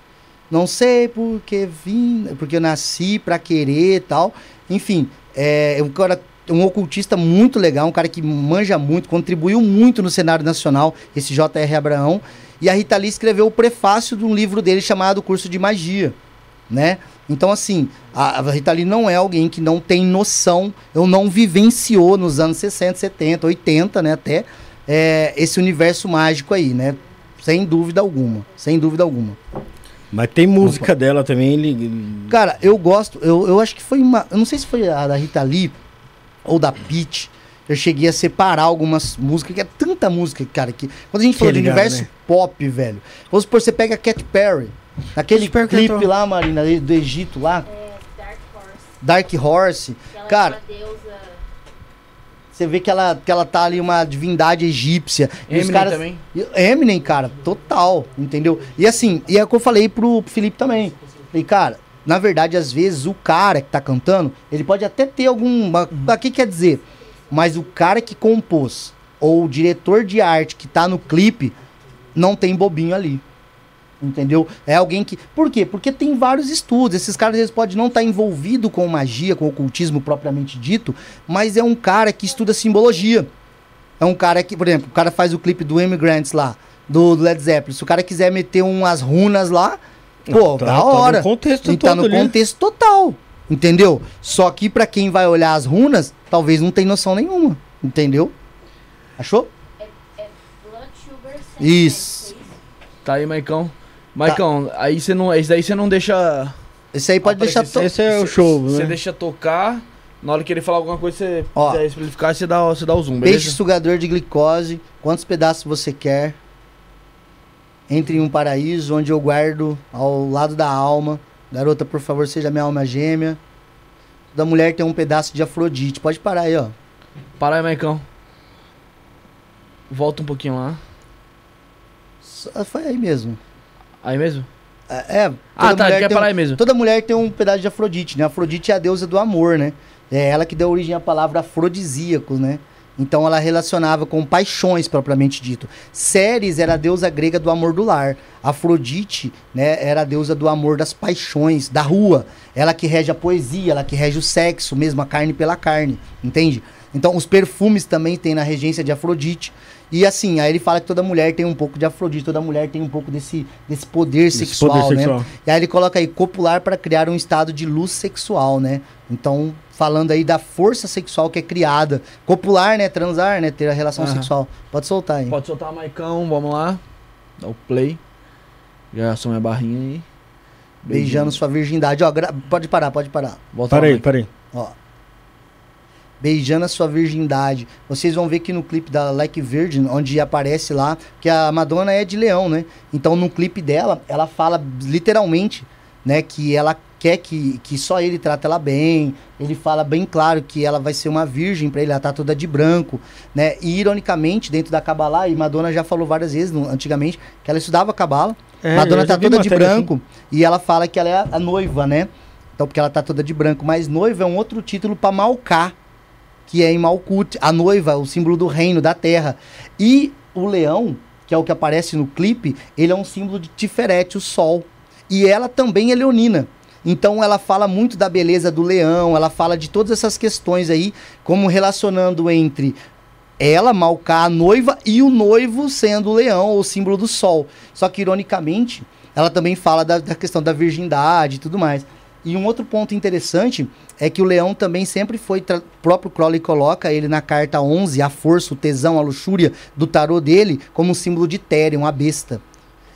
Não sei porque vim, porque eu nasci pra querer e tal. Enfim, é um cara, um ocultista muito legal, um cara que manja muito, contribuiu muito no cenário nacional, esse J.R. Abraão. E a Rita Lee escreveu o prefácio de um livro dele chamado Curso de Magia, né? Então, assim, a, a Rita Lee não é alguém que não tem noção, ou não vivenciou nos anos 60, 70, 80, né, até, é, esse universo mágico aí, né? Sem dúvida alguma, sem dúvida alguma. Mas tem música dela também. Ele... Cara, eu gosto, eu, eu acho que foi uma. Eu não sei se foi a da Rita Lee ou da Peach. Eu cheguei a separar algumas músicas, que é tanta música, cara, que. Quando a gente Que falou de universo né? pop, velho. Vamos supor, você pega a Cat Perry, naquele Katy Perry clipe lá, Marina, do Egito lá, É, Dark Horse. Dark Horse. ela Cara, é uma deusa. você vê que ela, que ela tá ali uma divindade egípcia. E os Eminem caras, também. Eminem, cara, total, entendeu? E assim, e é o que eu falei pro Felipe também. Falei, cara, na verdade, às vezes o cara que tá cantando, ele pode até ter algum. O que quer dizer? Mas o cara que compôs, ou o diretor de arte que tá no clipe, não tem bobinho ali. Entendeu? É alguém que. Por quê? Porque tem vários estudos. Esses caras eles podem não estar envolvido com magia, com ocultismo propriamente dito, mas é um cara que estuda simbologia. É um cara que, por exemplo, o cara faz o clipe do Immigrants lá, do Led Zeppelin. Se o cara quiser meter umas runas lá, pô, Tá- da tá no hora. contexto E tá no ali. contexto total. Entendeu? Só que pra quem vai olhar as runas, talvez não tenha noção nenhuma. Entendeu? Achou? É Blood Sugar Sex Isso. É Tá aí, Maicão. Maicão, aí você não. Esse daí você não deixa. Esse aí pode deixar. Esse é o show, Você né? deixa tocar. Na hora que ele falar alguma coisa, você Ó. quiser explicar, você dá, você dá o zoom, Peixe beleza? sugador de glicose. Quantos pedaços você quer? Entre em um paraíso onde eu guardo ao lado da alma. Garota, por favor, seja minha alma gêmea. Da mulher tem um pedaço de Afrodite. Pode parar aí, ó. Para aí, Maicão. Volta um pouquinho lá. Só- Foi aí mesmo. Aí mesmo? É. é, Ah, tá, quer tem um- parar aí mesmo. Toda mulher tem um pedaço de Afrodite, né? Afrodite é a deusa do amor, né? É ela que deu origem à palavra afrodisíaco, né? Então ela relacionava com paixões propriamente dito. Ceres era a deusa grega do amor do lar. Afrodite, né, era a deusa do amor das paixões, da rua. Ela que rege a poesia, ela que rege o sexo, mesmo a carne pela carne, entende? Então os perfumes também tem na regência de Afrodite. E assim, aí ele fala que toda mulher tem um pouco de Afrodite, toda mulher tem um pouco desse, desse poder Esse sexual, poder né? sexual. E aí ele coloca aí copular para criar um estado de luz sexual, né? Então, falando aí da força sexual que é criada. Copular, né? Transar, né? Ter a relação Aham. sexual. Pode soltar aí. Pode soltar, Maicão, vamos lá. Dá o play. Já assou minha barrinha aí. Beijando sua virgindade. Ó, gra- pode parar, pode parar. Volta Para lá, aí, Maicon. para aí. Ó. Beijando a sua virgindade. Vocês vão ver que no clipe da Like Virgin, onde aparece lá, que a Madonna é de leão, né? Então no clipe dela, ela fala literalmente, né, que ela quer que, que só ele trata ela bem. Ele fala bem claro que ela vai ser uma virgem pra ele, ela tá toda de branco, né? E ironicamente, dentro da Kabbalah, e Madonna já falou várias vezes no- antigamente que ela estudava Kabbalah. É, Madonna tá toda de matéria assim. branco e ela fala que ela é a, noiva, né? Então, porque ela tá toda de branco. Mas noiva é um outro título pra Malká, que é em Malkut. A noiva, o símbolo do reino, da terra. E o leão, que é o que aparece no clipe, ele é um símbolo de Tiferet, o sol. E ela também é leonina. Então ela fala muito da beleza do leão, ela fala de todas essas questões aí, como relacionando entre ela, Malká, a noiva, e o noivo sendo o leão, o símbolo do sol. Só que, ironicamente, ela também fala da, da questão da virgindade e tudo mais. E um outro ponto interessante é que o leão também sempre foi. O próprio Crowley coloca ele na carta 11, a força, o tesão, a luxúria do tarô dele, como um símbolo de Therion, a besta.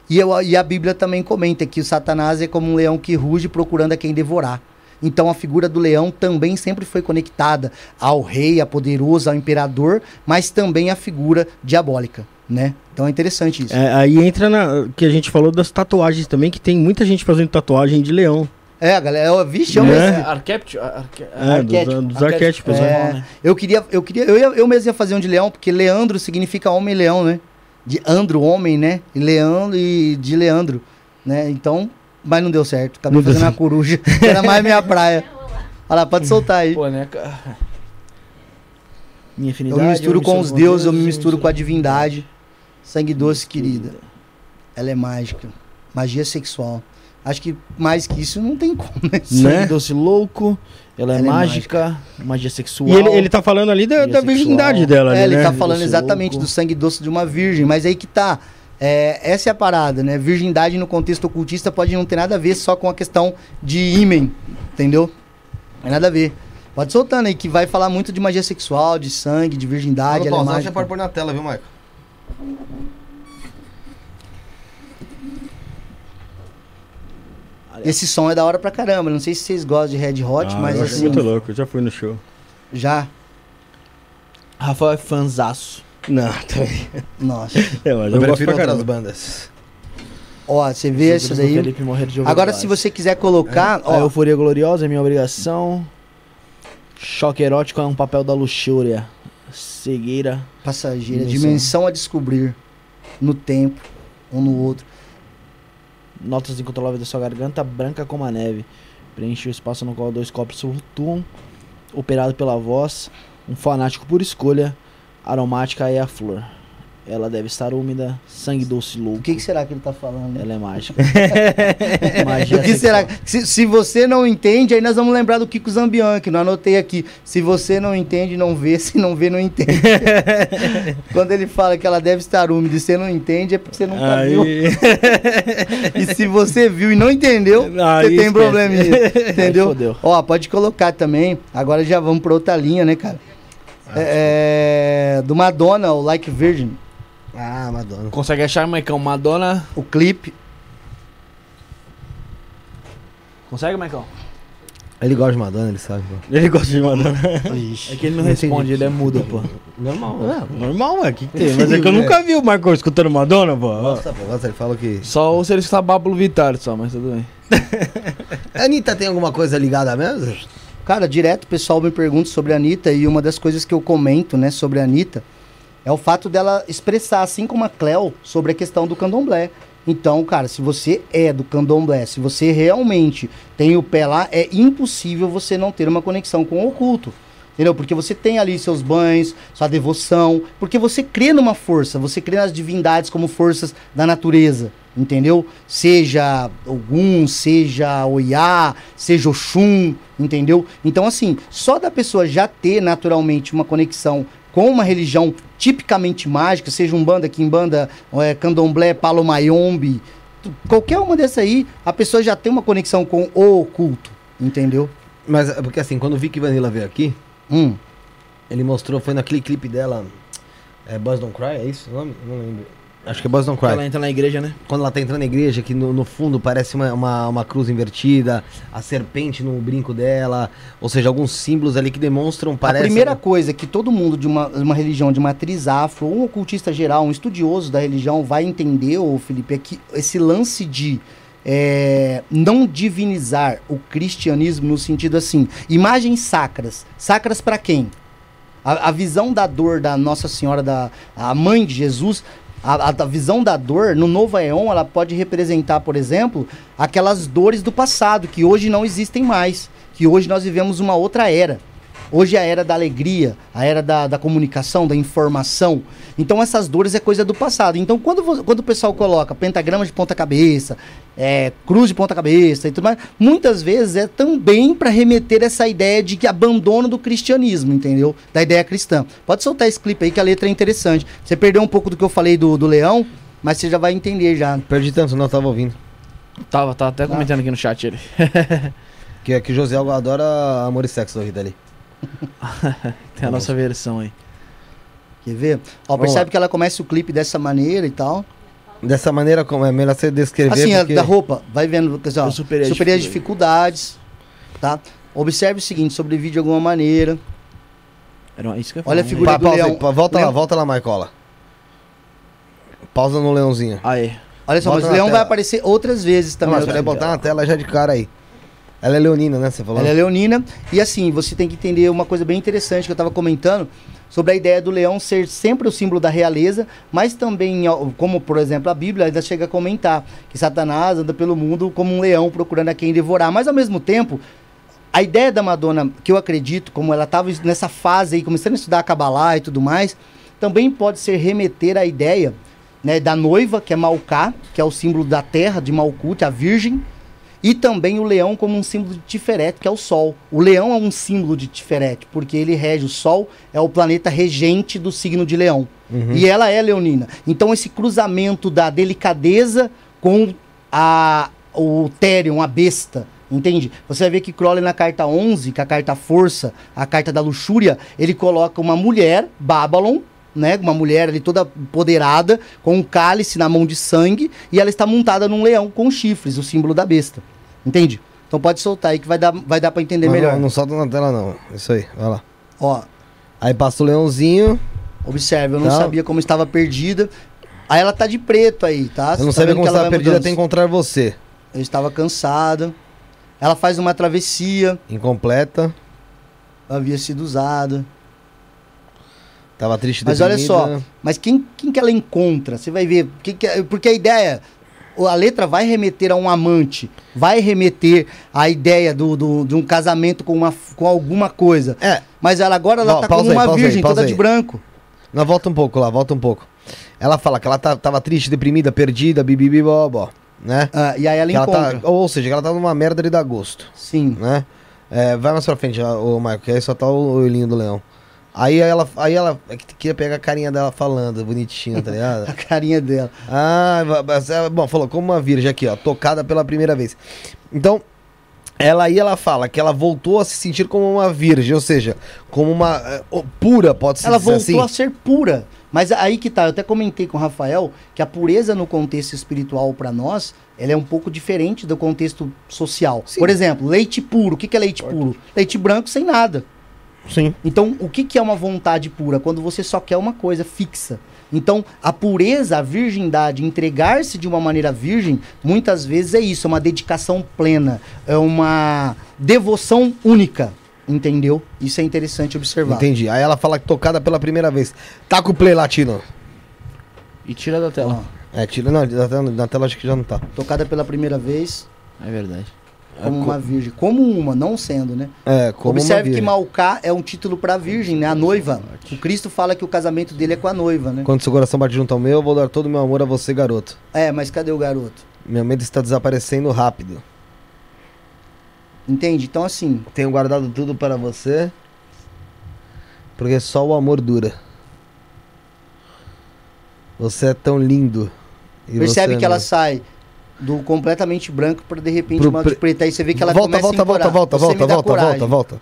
E, eu- e a Bíblia também comenta que o Satanás é como um leão que ruge procurando a quem devorar. Então a figura do leão também sempre foi conectada ao rei, a poderoso, ao imperador, mas também à figura diabólica, né? Então é interessante isso. É, aí entra na que a gente falou das tatuagens também, que tem muita gente fazendo tatuagem de leão. É, a galera, eu, Né? É, arquétipo, arque- É, dos, Arquétipo. dos arquétipos. é, né? né? eu queria, eu queria, eu, ia- eu mesmo ia fazer um de leão, porque Leandro significa homem-leão, né? De Andro, homem, né? E Leandro e de Leandro, né? Então, mas não deu certo. Acabei fazendo uma coruja, que era mais minha praia. Olha lá, pode soltar aí. Pô, né, cara? Minha Eu afinidade. me misturo com os deuses, eu me misturo com a divindade. Sangue doce, querida. Ela é mágica. Magia sexual. Acho que mais que isso não tem como, né? Sangue Né? doce louco. Ela é, Ela é mágica, magia sexual. E ele, ele tá falando ali da, da virgindade dela, É, ali, ele né? tá falando Doce exatamente louco. do sangue doce de uma virgem, mas aí que tá. É, essa é a parada, né? Virgindade no contexto ocultista pode não ter nada a ver só com a questão de ímen, entendeu? Não tem nada a ver. Pode soltando aí, que vai falar muito de magia sexual, de sangue, de virgindade, ela é você mágica. pode pôr na tela, viu, Michael? Esse som é da hora pra caramba. Não sei se vocês gostam de Red Hot, Ah, mas eu acho assim, muito louco, eu já fui no show. já. Rafael é fanzaço. Não, também. Nossa. É, mas Eu, eu, gosto prefiro pra outras caramba. bandas. Ó, você vê isso daí. Felipe morrer de Agora, se você quiser colocar, A ó, euforia gloriosa é minha obrigação. Choque erótico é um papel da luxúria. Cegueira. passageira, Dimensão. dimensão a descobrir no tempo, um no outro. Notas incontroláveis da sua garganta, branca como a neve. Preenche o espaço no qual dois copos flutuam. Operado pela voz. Um fanático por escolha. Aromática é a flor. Ela deve estar úmida. Sangue doce louco. O que, que será que ele tá falando? Ela é mágica. Magia O que será? Se, se você não entende, aí nós vamos lembrar do Kiko Zambian, que não anotei aqui. Se você não entende, não vê. Se não vê, não entende. Quando ele fala que ela deve estar úmida e você não entende, é porque você nunca viu. Aí... E se você viu e não entendeu, Aí você tem esquece. probleminha. Entendeu? Ó, pode colocar também. Agora já vamos pra outra linha, né, cara? É, é, do Madonna, o Like Virgin. Ah, Madonna. Consegue achar, Maicão? Madonna. O clipe. Consegue, Maicão? Ele gosta de Madonna, ele sabe, pô. Ele gosta de mandar. É que ele não responde, ele é mudo, pô. Normal, É, normal, ué. O que, que tem? Mas é que eu nunca vi o Marco escutando Madonna, pô. Gosta, pô, gosta, ele fala que... Só se ele escutar Pablo Vittar só, mas tudo bem. A Anitta tem alguma coisa ligada mesmo? Cara, direto o pessoal me pergunta sobre a Anitta e uma das coisas que eu comento, né, sobre a Anitta é o fato dela expressar, assim como a Cleo, sobre a questão do candomblé. Então, cara, se você é do candomblé, se você realmente tem o pé lá, é impossível você não ter uma conexão com o oculto. Entendeu? Porque você tem ali seus banhos, sua devoção, porque você crê numa força, você crê nas divindades como forças da natureza, entendeu? Seja Ogum, seja Oiá, seja Oxum, entendeu? Então, assim, só da pessoa já ter naturalmente uma conexão com uma religião tipicamente mágica, seja um banda, quimbanda, é, candomblé, palomayombe, qualquer uma dessa aí, a pessoa já tem uma conexão com o oculto, entendeu? Mas, é porque assim, quando o Vicky Vanilla veio aqui, Hum. ele mostrou, foi naquele clipe dela, é Buzz Don't Cry, é isso o nome? Não lembro. Acho que é Don't Cry. Ela entra na igreja, né? Quando ela tá entrando na igreja, que no, no fundo parece uma, uma, uma cruz invertida, a serpente no brinco dela, ou seja, alguns símbolos ali que demonstram, parece... A primeira coisa que todo mundo de uma, uma religião de matriz afro, um ocultista geral, um estudioso da religião vai entender, ô Felipe, é que esse lance de é, não divinizar o cristianismo no sentido assim, imagens sacras. Sacras para quem? A, a visão da dor da Nossa Senhora, da a mãe de Jesus, a, a- visão da dor no Novo Aeon, ela pode representar, por exemplo, aquelas dores do passado que hoje não existem mais, que hoje nós vivemos uma outra era. Hoje é a era da alegria, a era da, da comunicação, da informação. Então essas dores é coisa do passado. Então quando, quando o pessoal coloca pentagrama de ponta cabeça, é, cruz de ponta cabeça e tudo mais, muitas vezes é também para remeter essa ideia de que abandono do cristianismo, entendeu? Da ideia cristã. Pode soltar esse clipe aí que a letra é interessante. Você perdeu um pouco do que eu falei do, do leão, mas você já vai entender já. Perdi tanto, não, eu tava ouvindo. Tava, tava até comentando aqui no chat ele. Que aqui o José Algo adora amor e sexo da vida ali. Tem a nossa versão aí. Quer ver? Ó, Vamos percebe lá. que ela começa o clipe dessa maneira e tal. Dessa maneira, como é melhor você descrever. assim, a porque... da roupa, vai vendo, quer dizer, ó, Eu superei superei, a as dificuldades, tá? Observe o seguinte, sobrevive de alguma maneira. Era isso que eu Olha a figura Pa- do pausa leão. pa- volta lá, Leão. volta lá, Marcola. Pausa no leãozinho. Aí. Olha só, Bota mas o leão vai tela. aparecer outras vezes Não, também. mas outra peraí, botar na tela já de cara aí. Ela é leonina, né? Você falou? Ela é leonina. E assim, você tem que entender uma coisa bem interessante que eu estava comentando sobre a ideia do leão ser sempre o símbolo da realeza, mas também, como por exemplo a Bíblia ainda chega a comentar que Satanás anda pelo mundo como um leão procurando a quem devorar. Mas ao mesmo tempo, a ideia da Madonna, que eu acredito, como ela estava nessa fase aí, começando a estudar a Kabbalah e tudo mais, também pode ser remeter à ideia né, da noiva, que é Malká, que é o símbolo da terra de Malkut, a virgem, e também o leão como um símbolo de Tiferet, que é o sol. O leão é um símbolo de Tiferet, porque ele rege o sol, é o planeta regente do signo de leão. E ela é leonina. Então esse cruzamento da delicadeza com a, o Therion, a besta, entende? Você vai ver que Crowley na carta 11, que é a carta força, a carta da luxúria, ele coloca uma mulher, Babylon, né, uma mulher ali toda empoderada, com um cálice na mão de sangue, e ela está montada num leão com chifres, o símbolo da besta. Entende? Então pode soltar aí que vai dar, vai dar para entender Não, melhor. Não, não solta na tela, não. Isso aí, vai lá. Ó, Aí passa o leãozinho. observe, eu não Tá. sabia como estava perdida. Aí ela tá de preto aí, tá? Eu não tá sabia como estava perdida até encontrar você. Eu estava cansada. Ela faz uma travessia, Incompleta. havia sido usada. Tava triste Mas olha só, mas quem, quem que ela encontra? Você vai ver. Que que porque a ideia. A letra vai remeter a um amante, vai remeter à ideia do, do- de um casamento com, uma, com alguma coisa. É, Mas ela agora ela Ó, tá como aí, uma aí, virgem, pausa toda aí. de branco. não, volta um pouco lá, volta um pouco. Ela fala que ela tá- tava triste, deprimida, perdida, bibibibobó, né? Ah, e aí ela Que ela encontra. tá, ou seja, que ela tá numa merda de dar gosto, Sim. né? É, vai mais pra frente, o Marco, que aí só tá o olhinho do leão. Aí ela, aí ela que queria pegar a carinha dela falando, bonitinha, tá ligado? A carinha dela. Ah, é, bom, falou como uma virgem aqui, ó, tocada pela primeira vez. Então, ela aí ela fala que ela voltou a se sentir como uma virgem, ou seja, como uma ó, pura, pode ser Ela dizer voltou assim. a ser pura. Mas aí que tá, eu até comentei com o Rafael que a pureza no contexto espiritual para nós, ela é um pouco diferente do contexto social. Sim. Por exemplo, leite puro. O que, que é leite puro? Leite branco sem nada. Sim. Então, o que, que é uma vontade pura? Quando você só quer uma coisa fixa. Então, a pureza, a virgindade, entregar-se de uma maneira virgem, muitas vezes é isso, é uma dedicação plena, é uma devoção única. Entendeu? Isso é interessante observar. Entendi. Aí ela fala que tocada pela primeira vez. Tá com o play latino. E tira da tela. É, tira, não, na tela, na tela acho que já não tá. Tocada pela primeira vez, É verdade. Como É, uma virgem. Como uma, não sendo, né? É, como uma Observe que. Malcá é um título pra virgem, né? A noiva. O Cristo fala que o casamento dele é com a noiva, né? Quando seu coração bate junto ao meu, eu vou dar todo o meu amor a você, garoto. É, mas cadê o garoto? Meu medo está desaparecendo rápido. Entende? Então, assim, Tenho guardado tudo para você. Porque só o amor dura. Você é tão lindo. Percebe você que ela não- sai do completamente branco pra de repente Pro uma pre- de preta. Aí você vê que ela volta, começa volta, a volta, encorar. volta, Você volta, volta, coragem. volta, volta.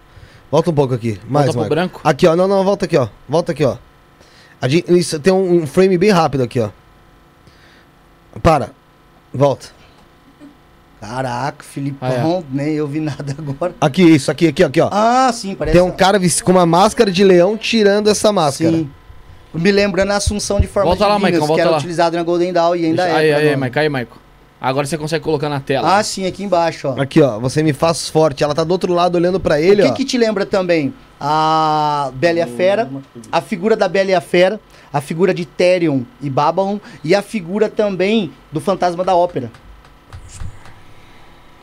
Volta um pouco aqui. Mais, Volta branco? Aqui, ó. Não, não, volta aqui, ó. Volta aqui, ó. A gente, isso, tem um, um frame bem rápido aqui, ó. Para. Volta. Caraca, Filipão, Ah, nem eu vi nada agora. Aqui, isso, aqui, aqui, aqui, ó. Ah, sim, parece. tem um cara com uma máscara de leão tirando essa máscara. Sim. Me lembrando a assunção de formas Volta lá, divinas, Maicon, que era volta lá. utilizado na Golden Dawn e ainda Deixa- é. aí, pra aí. Maico, aí, Maico. Agora você consegue colocar na tela. Ah, sim, aqui embaixo, ó. Aqui, ó. Você me faz forte. Ela tá do outro lado olhando pra ele, o que, ó. que te lembra também? A Bela e a Fera, a figura da Bela e a Fera, a figura de Therion e Babylon e a figura também do Fantasma da Ópera.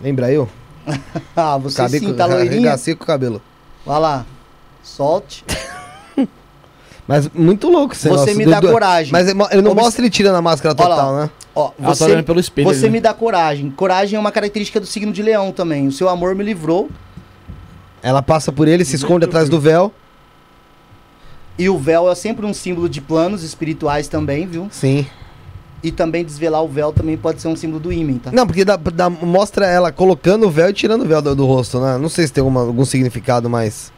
Lembra eu? Ah, você Acabei sim, com, tá loirinha? com o cabelo. Vai lá, solte. Mas muito louco esse Você negócio me dá do- coragem. Mas ele mo- ele não Obs- mostra ele tirando a máscara Olha lá, total, né? Ó, tá você, olhando pelo espelho. você ali, me né? dá coragem. Coragem é uma característica do signo de leão também. O seu amor me livrou Ela passa por ele, se esconde atrás do véu. e o véu é sempre um símbolo de planos espirituais também, viu? Sim. E também desvelar o véu também pode ser um símbolo do ímen, tá? Não, porque dá, dá- mostra ela colocando o véu e tirando o véu do, do rosto, né? Não sei se tem alguma- algum significado, mas.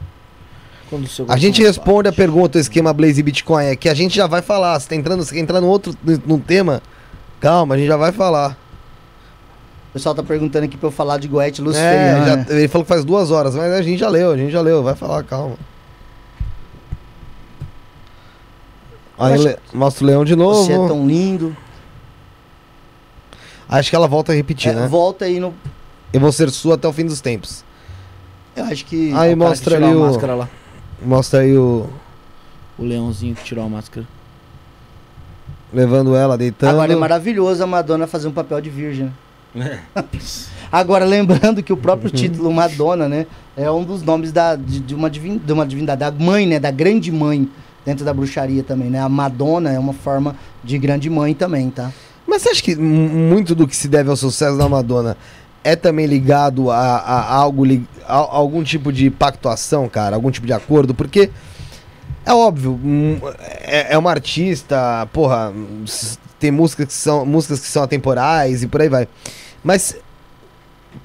A gente responde a bate. pergunta, o esquema Blaze e Bitcoin, é que a gente já vai falar. Você tá entrando, você quer entrar no outro num tema? Calma, a gente já vai falar. O pessoal tá perguntando aqui pra eu falar de Goethe É, Luciferiano. já- né? ele falou que faz duas horas, mas a gente já leu, a gente já leu, vai falar, calma. Aí acho le- mostra o leão de novo. Você é tão lindo. Acho que ela volta a repetir, É, né? Volta aí no. Eu vou ser sua até o fim dos tempos. Eu acho que. Aí que mostra ali a o. máscara lá. Mostra aí o. O leãozinho que tirou a máscara. Levando ela, deitando. Agora é maravilhoso a Madonna fazer um papel de virgem. É. Agora, lembrando que o próprio título Madonna, né? É um dos nomes da, de, de uma, divin, de uma divindade, da mãe, né? Da grande mãe dentro da bruxaria também, né? A Madonna é uma forma de grande mãe também, tá? Mas você acha que mu- muito do que se deve ao sucesso da Madonna é também ligado a, a- a algo a, algum tipo de pactuação, cara? Algum tipo de acordo? Porque é óbvio, é, é uma artista, porra, tem músicas que são músicas que são atemporais e por aí vai. Mas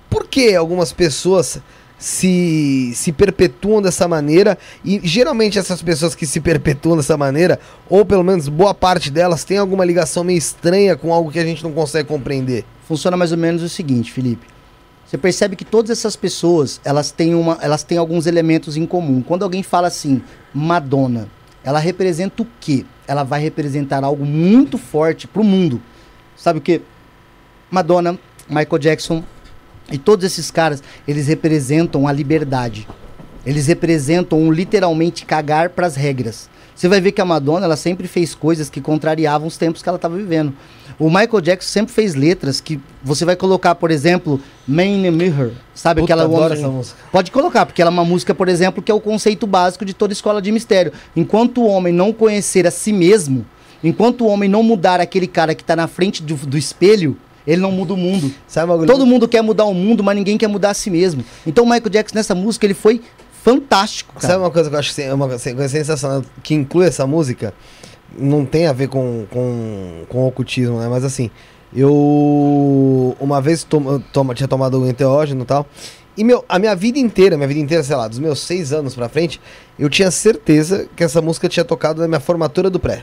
por que algumas pessoas se, se perpetuam dessa maneira e geralmente essas pessoas que se perpetuam dessa maneira, ou pelo menos boa parte delas, tem alguma ligação meio estranha com algo que a gente não consegue compreender? Funciona mais ou menos o seguinte, Felipe. Você percebe que todas essas pessoas, elas têm, uma, elas têm alguns elementos em comum. Quando alguém fala assim, Madonna, ela representa o quê? Ela vai representar algo muito forte pro mundo. Sabe o quê? Madonna, Michael Jackson e todos esses caras, eles representam a liberdade. Eles representam literalmente cagar pras regras. Você vai ver que a Madonna, ela sempre fez coisas que contrariavam os tempos que ela estava vivendo. O Michael Jackson sempre fez letras que você vai colocar, por exemplo, Man in the Mirror, sabe Puta, aquela adoro essa música. Pode colocar, porque ela é uma música, por exemplo, que é o conceito básico de toda escola de mistério. Enquanto o homem não conhecer a si mesmo, enquanto o homem não mudar aquele cara que tá na frente do, do espelho, ele não muda o mundo. Sabe? Todo mundo quer mudar o mundo, mas ninguém quer mudar a si mesmo. Então o Michael Jackson nessa música, ele foi fantástico, cara. Sabe uma coisa que eu acho sen- uma coisa sensacional que inclui essa música? Não tem a ver com, com, com ocultismo, né? Mas assim, eu uma vez tom, toma, tinha tomado um enteógeno e tal. E meu, a minha vida inteira, minha vida inteira, sei lá, dos meus seis anos pra frente, eu tinha certeza que essa música tinha tocado na minha formatura do pré.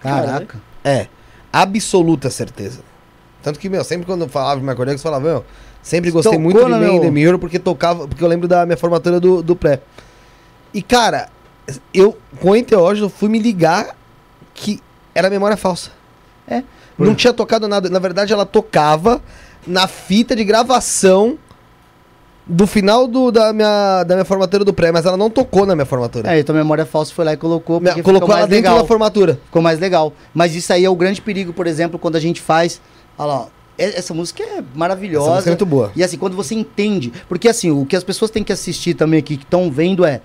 Caraca. É, absoluta certeza. Tanto que, meu, sempre quando eu falava de Michael Jackson, eu falava, meu, sempre gostei Tocou muito de Man in meu- the Mirror porque tocava, porque eu lembro da minha formatura do, do pré. E, cara, eu, com o enteógeno, fui me ligar que era memória falsa. É. Não tinha tocado nada. Na verdade, ela tocava na fita de gravação do final do, da, minha, da minha formatura do pré, mas ela não tocou na minha formatura. É, então a memória falsa foi lá e colocou, Minha- colocou ela dentro legal. da formatura. Ficou mais legal. Mas isso aí é o grande perigo, por exemplo, quando a gente faz. Olha lá, essa música é Essa maravilhosa. música é muito boa. E assim, quando você entende. Porque assim, o que as pessoas têm que assistir também aqui, que estão vendo é.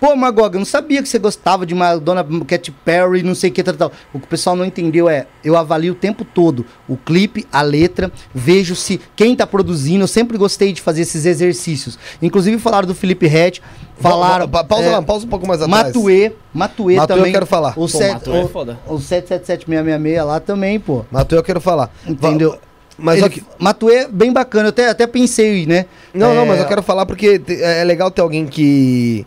Pô, Magoga, eu não sabia que você gostava de Madonna Katy Perry, não sei o que, tal, tal. O que o pessoal não entendeu é, eu avalio o tempo todo o clipe, a letra, vejo se quem tá produzindo, eu sempre gostei de fazer esses exercícios. Inclusive falaram do Felipe Ret, falaram... Pa- Pausa é, lá, pausa um pouco mais atrás. Matuê, Matuê Matuê também. eu quero falar. O, Pô, set, Matuê é o, foda. o 77766 lá também, pô. Matuê eu quero falar. Entendeu? Va- Mas Ele- que- Matuê é bem bacana, eu até, até pensei, né? Não, não, É, mas eu quero falar porque é é legal ter alguém que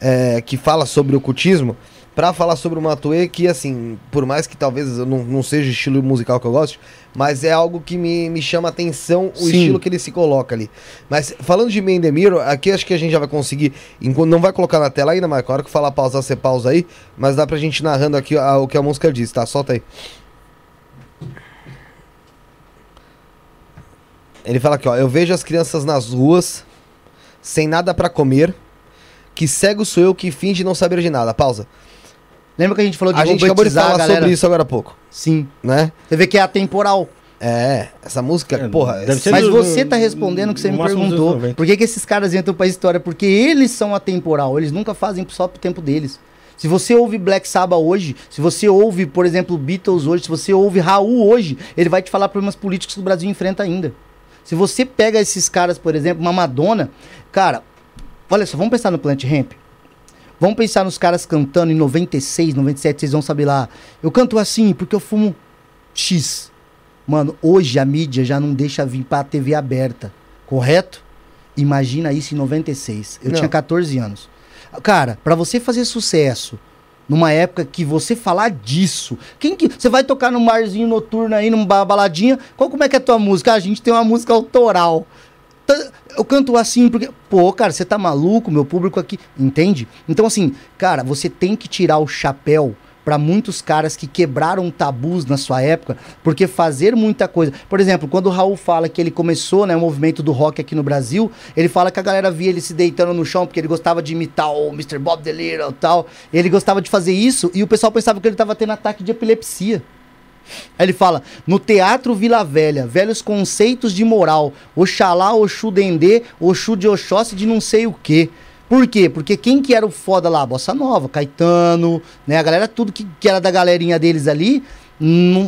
é, que fala sobre ocultismo pra falar sobre o Matuê que, assim, por mais que talvez eu não, não seja o estilo musical que eu gosto, mas é algo que me, me chama a atenção o Sim. estilo que ele se coloca ali. Mas falando de Man the Mirror, aqui acho que a gente já vai conseguir, não vai colocar na tela ainda, Marco, a hora que falar pausar, você pausa aí, mas dá pra gente narrando aqui a- o que a música diz, tá? Solta aí. Ele fala aqui, ó, eu vejo as crianças nas ruas, sem nada pra comer, que cego sou eu que finge não saber de nada. Pausa. Lembra que a gente falou de A gente acabou de falar galera? sobre isso agora há pouco, Sim. né? Você vê que é atemporal. É, essa música, É, porra, deve ser essa- Mas do- você tá respondendo o que você me perguntou. 90. Por que, que esses caras entram pra história? Porque eles são atemporal. Eles nunca fazem só pro tempo deles. Se você ouve Black Sabbath hoje, se você ouve, por exemplo, Beatles hoje, se você ouve Raul hoje, ele vai te falar problemas políticos que o Brasil enfrenta ainda. Se você pega esses caras, por exemplo, uma Madonna, cara, olha só, vamos pensar no Plant Ramp. Vamos pensar nos caras cantando em 96, 97, vocês vão saber lá. Eu canto assim porque eu fumo X. Mano, hoje a mídia já não deixa vir pra TV aberta, correto? Imagina isso em 96. Eu Não. tinha 14 anos. Cara, pra você fazer sucesso numa época que você falar disso, quem que você vai tocar num barzinho noturno aí, numa baladinha, qual como é que é a tua música? Ah, a gente tem uma música autoral. Eu canto assim porque, pô, cara, você tá maluco, meu público aqui, entende? Então assim, cara, você tem que tirar o chapéu pra muitos caras que quebraram tabus na sua época, porque fazer muita coisa. Por exemplo, quando o Raul fala que ele começou, né, o movimento do rock aqui no Brasil, ele fala que a galera via ele se deitando no chão porque ele gostava de imitar o Mr. Bob Little e tal. Ele gostava de fazer isso e o pessoal pensava que ele tava tendo ataque de epilepsia. Aí ele fala: no Teatro Vila Velha, velhos conceitos de moral, Oxalá, Oxu Dendê, Oxu de Oxóssi de não sei o quê. Por quê? Porque quem que era o foda lá? Bossa Nova, Caetano, né? A galera, tudo que, que era da galerinha deles ali,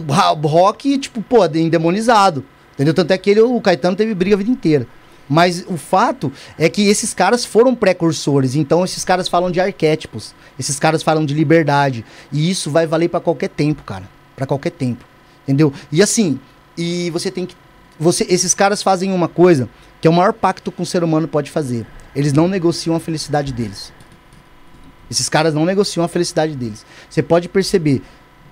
ra- rock, tipo, pô, endemonizado. Entendeu? Tanto é que ele, o Caetano teve briga a vida inteira. Mas o fato é que esses caras foram precursores, então esses caras falam de arquétipos, esses caras falam de liberdade, e isso vai valer pra qualquer tempo, cara, Pra qualquer tempo, entendeu? E assim, e você tem que você esses caras fazem uma coisa que é o maior pacto que um ser humano pode fazer. Eles não negociam a felicidade deles. Esses caras não negociam a felicidade deles. Você pode perceber,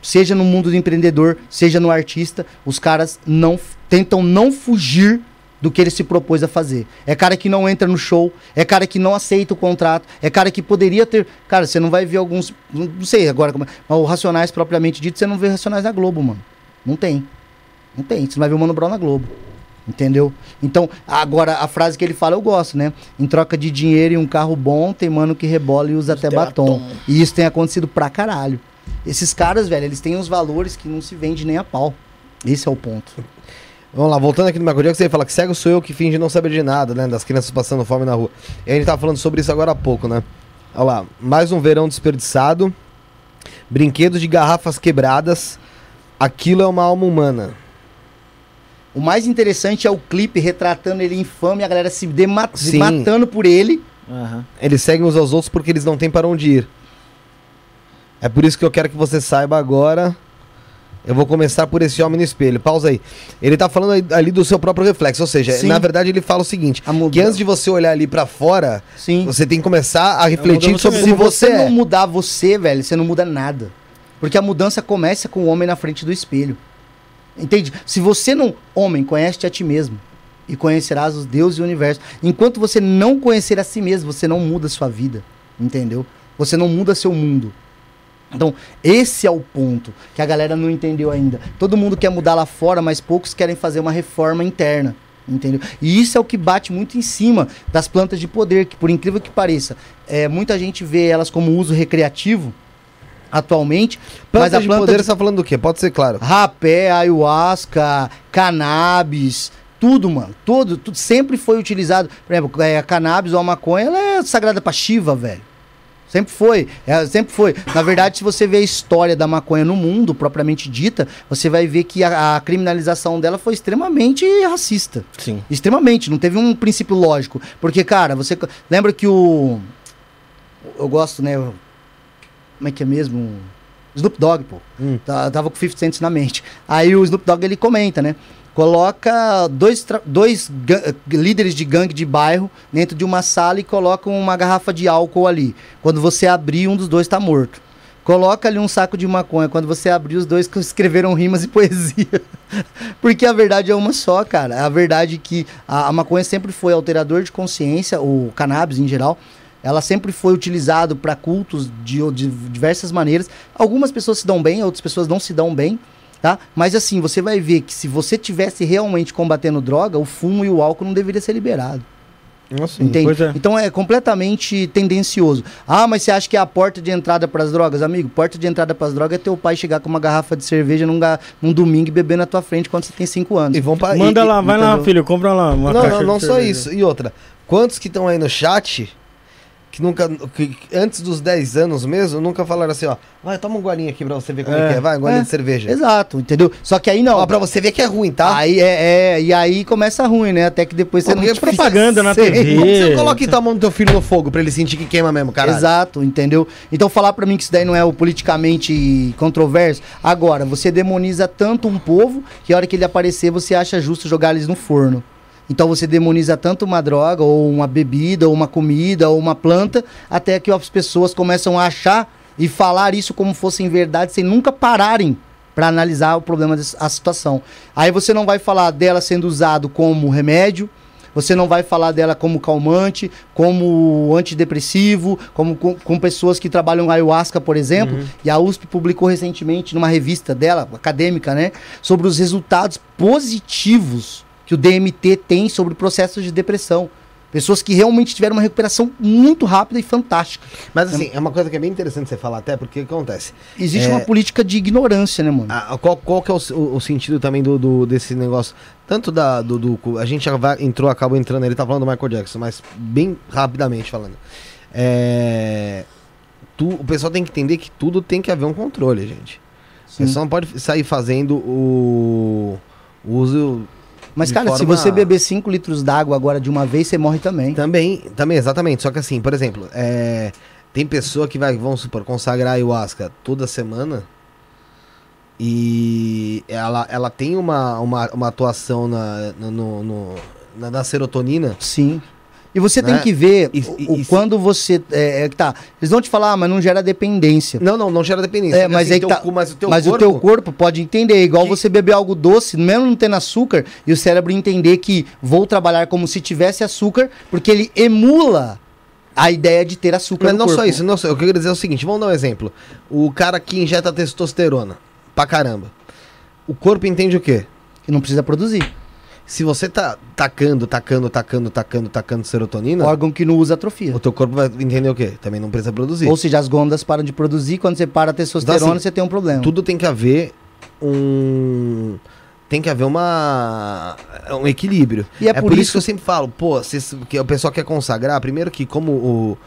seja no mundo do empreendedor, seja no artista, os caras não tentam não fugir do que ele se propôs a fazer. É cara que não entra no show, é cara que não aceita o contrato, é cara que poderia ter. Cara, você não vai ver alguns. Não sei agora como é. Mas o Racionais propriamente dito, você não vê Racionais na Globo, mano. Não tem. Não tem. Você não vai ver o Mano Brown na Globo. Entendeu? Então, agora a frase que ele fala eu gosto, né? Em troca de dinheiro e um carro bom, tem mano que rebola e usa até até batom. batom. E isso tem acontecido pra caralho. Esses caras, velho, eles têm uns valores que não se vende nem a pau. Esse é o ponto. Vamos lá, voltando aqui no Michael Jackson, você fala que cego sou eu que finge não saber de nada, né? Das crianças passando fome na rua. E a gente tava falando sobre isso agora há pouco, né? Olha lá, mais um verão desperdiçado, brinquedos de garrafas quebradas, aquilo é uma alma humana. O mais interessante é o clipe retratando ele infame, a galera se, dema- se Sim. matando por ele. Aham. Eles seguem uns aos outros porque eles não têm para onde ir. É por isso que eu quero que você saiba agora. Eu vou começar por esse homem no espelho. Pausa aí. Ele tá falando ali do seu próprio reflexo. Ou seja, Sim. na verdade ele fala o seguinte: que antes de você olhar ali pra fora, Sim. você tem que começar a refletir mudança sobre Se se você você não é. mudar você, velho, você não muda nada. Porque a mudança começa com o homem na frente do espelho. Entende? Se você não, homem, conhece a ti mesmo e conhecerás os deuses e o universo. Enquanto você não conhecer a si mesmo, você não muda a sua vida. Entendeu? Você não muda seu mundo. Então, esse é o ponto que a galera não entendeu ainda. Todo mundo quer mudar lá fora, mas poucos querem fazer uma reforma interna. Entendeu? E isso é o que bate muito em cima das plantas de poder, que por incrível que pareça, é, muita gente vê elas como uso recreativo atualmente, Plantas mas a de planta poder de você tá falando do quê? Pode ser claro. rapé, ayahuasca, cannabis, tudo, mano. Tudo, tudo sempre foi utilizado. Por exemplo, é, a cannabis ou a maconha, ela é sagrada pra Shiva, velho. Sempre foi, é, sempre foi. Na verdade, se você vê a história da maconha no mundo, propriamente dita, você vai ver que a, a criminalização dela foi extremamente racista. Sim. Extremamente, não teve um princípio lógico. Porque, cara, você lembra que o. Eu gosto, né? Como é que é mesmo? Snoop Dogg, pô. Hum. Tá- tava com 50 Cent na mente. Aí o Snoop Dogg ele comenta, né? Coloca dois, dois líderes de gangue de bairro dentro de uma sala e colocam uma garrafa de álcool ali. Quando você abrir, um dos dois tá morto. Coloca ali um saco de maconha. Quando você abrir, os dois escreveram rimas e poesia. Porque a verdade é uma só, cara. A verdade é que a, a maconha sempre foi alterador de consciência, o cannabis em geral. Ela sempre foi utilizado para cultos de, de diversas maneiras. Algumas pessoas se dão bem, outras pessoas não se dão bem, tá? Mas assim, você vai ver que se você tivesse realmente combatendo droga, o fumo e o álcool não deveria ser liberado. Nossa, Entende? pois é. Então é completamente tendencioso. Ah, mas você acha que é a porta de entrada para as drogas? Amigo, porta de entrada para as drogas é teu pai chegar com uma garrafa de cerveja num, ga- num domingo e beber na tua frente quando você tem 5 anos. E vão pra, Manda e- e- lá, vai lá, entendeu? filho, compra lá uma Não, caixa não, não só cerveja. isso. E outra, quantos que estão aí no chat que nunca. Que, antes dos 10 anos mesmo, nunca falaram assim, ó. Vai, toma um golinho aqui pra você ver como é, É. que é. Vai, um golinho É. de cerveja. Exato, entendeu? Só que aí não. Ó, pra você ver que é ruim, tá? Aí é, é, e aí começa ruim, né? Até que depois você porque não propaganda na Sei. TV. Você coloca então a mão do teu filho no fogo pra ele sentir que queima mesmo, cara. Exato, entendeu? Então falar pra mim que isso daí não é o politicamente controverso, agora, você demoniza tanto um povo que a hora que ele aparecer você acha justo jogar eles no forno. Então você demoniza tanto uma droga, ou uma bebida, ou uma comida, ou uma planta, até que as pessoas começam a achar e falar isso como fossem verdade, sem nunca pararem para analisar o problema da situação. Aí você não vai falar dela sendo usado como remédio, você não vai falar dela como calmante, como antidepressivo, como com, com pessoas que trabalham ayahuasca, por exemplo. E a USP publicou recentemente numa revista dela, acadêmica, né, sobre os resultados positivos que o DMT tem sobre processos de depressão. Pessoas que realmente tiveram uma recuperação muito rápida e fantástica. Mas assim, é uma coisa que é bem interessante você falar até, porque o que acontece? Existe É. uma política de ignorância, né, mano? Ah, qual, qual que é o, o- o sentido também do, do- desse negócio? Tanto da, do, do- A gente entrou, acabou entrando, ele tá falando do Michael Jackson, mas bem rapidamente falando. É, tu- o pessoal tem que entender que tudo tem que haver um controle, gente. O pessoal não pode sair fazendo o, o uso. Mas, de cara, se forma- você beber 5 litros d'água agora de uma vez, você morre também. Também, também, exatamente. Só que assim, por exemplo, é, tem pessoa que vai, vamos supor, consagrar ayahuasca toda semana e ela, ela tem uma, uma, uma atuação na, no- no- na, na serotonina. Sim. E você Né? tem que ver E- o, e- quando você. É, é tá. Eles vão te falar, ah, mas não gera dependência. Não, não, não gera dependência. É, mas assim, aí tá- cu- mas o teu mas corpo. o teu corpo pode entender, igual Que- você beber algo doce, mesmo não tendo açúcar, e o cérebro entender que vou trabalhar como se tivesse açúcar, porque ele emula a ideia de ter açúcar Mas no não corpo. só isso, não só. O que eu queria dizer é o seguinte: vamos dar um exemplo. O cara que injeta testosterona pra caramba. O corpo entende o quê? Que não precisa produzir. Se você tá tacando, tacando, tacando, tacando, tacando serotonina, Órgão que não usa atrofia. o teu corpo vai entender o quê? Também não precisa produzir. Ou seja, as gônadas param de produzir, quando você para a testosterona, Então, assim, você tem um problema. Tudo tem que haver um. Tem que haver uma. um equilíbrio. E é, É, por, por, isso isso que eu sempre falo, pô, se, que o pessoal quer consagrar, primeiro que como o,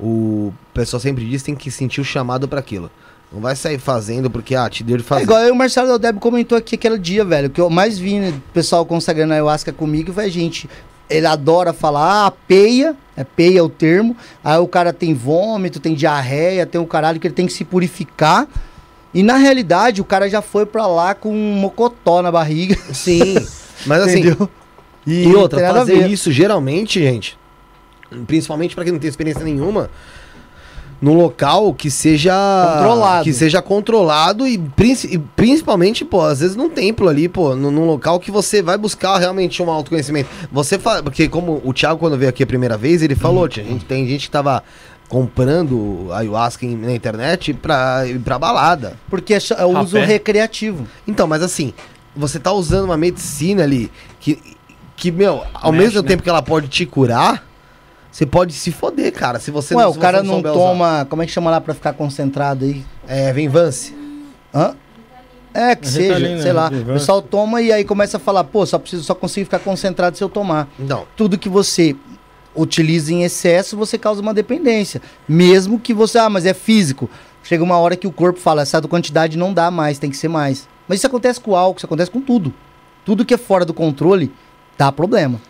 o pessoal sempre diz, tem que sentir o chamado pra aquilo. Não vai sair fazendo porque, ah, te deu de É fazer. igual eu e o Marcelo Del Debo comentou aqui aquele dia, velho. O que eu mais vi né, o pessoal consagrando a ayahuasca comigo foi a gente. Ele adora falar, ah, peia, é peia o termo. Aí o cara tem vômito, tem diarreia, tem o caralho que ele tem que se purificar. E na realidade, o cara já foi pra lá com um mocotó na barriga. Sim. Mas assim, entendeu? e não outra, fazer isso geralmente, gente, principalmente pra quem não tem experiência nenhuma, num local que seja Controlado. que seja controlado e, princi- e principalmente, pô, às vezes num templo ali, pô, num, local que você vai buscar realmente um autoconhecimento. Você fala, porque como o Thiago quando veio aqui a primeira vez, ele falou, Uhum. tinha gente, tem gente que tava comprando ayahuasca em- na internet pra ir pra balada. Porque é é o uso recreativo. Então, mas assim, você tá usando uma medicina ali que, que meu, ao Mexe, mesmo né? tempo que ela pode te curar, você pode se foder, cara. Se você Ué, se o cara não usar. toma. Como é que chama lá pra ficar concentrado aí? É, vem Vance. Hã? É, que É seja, Ritalina, sei lá. O pessoal toma e aí começa a falar, pô, só preciso, só consigo ficar concentrado se eu tomar. Não. Tudo que você utiliza em excesso, você causa uma dependência. Mesmo que você, ah, mas é físico. Chega uma hora que o corpo fala, essa quantidade não dá mais, tem que ser mais. Mas isso acontece com o álcool, isso acontece com tudo. Tudo que é fora do controle dá problema.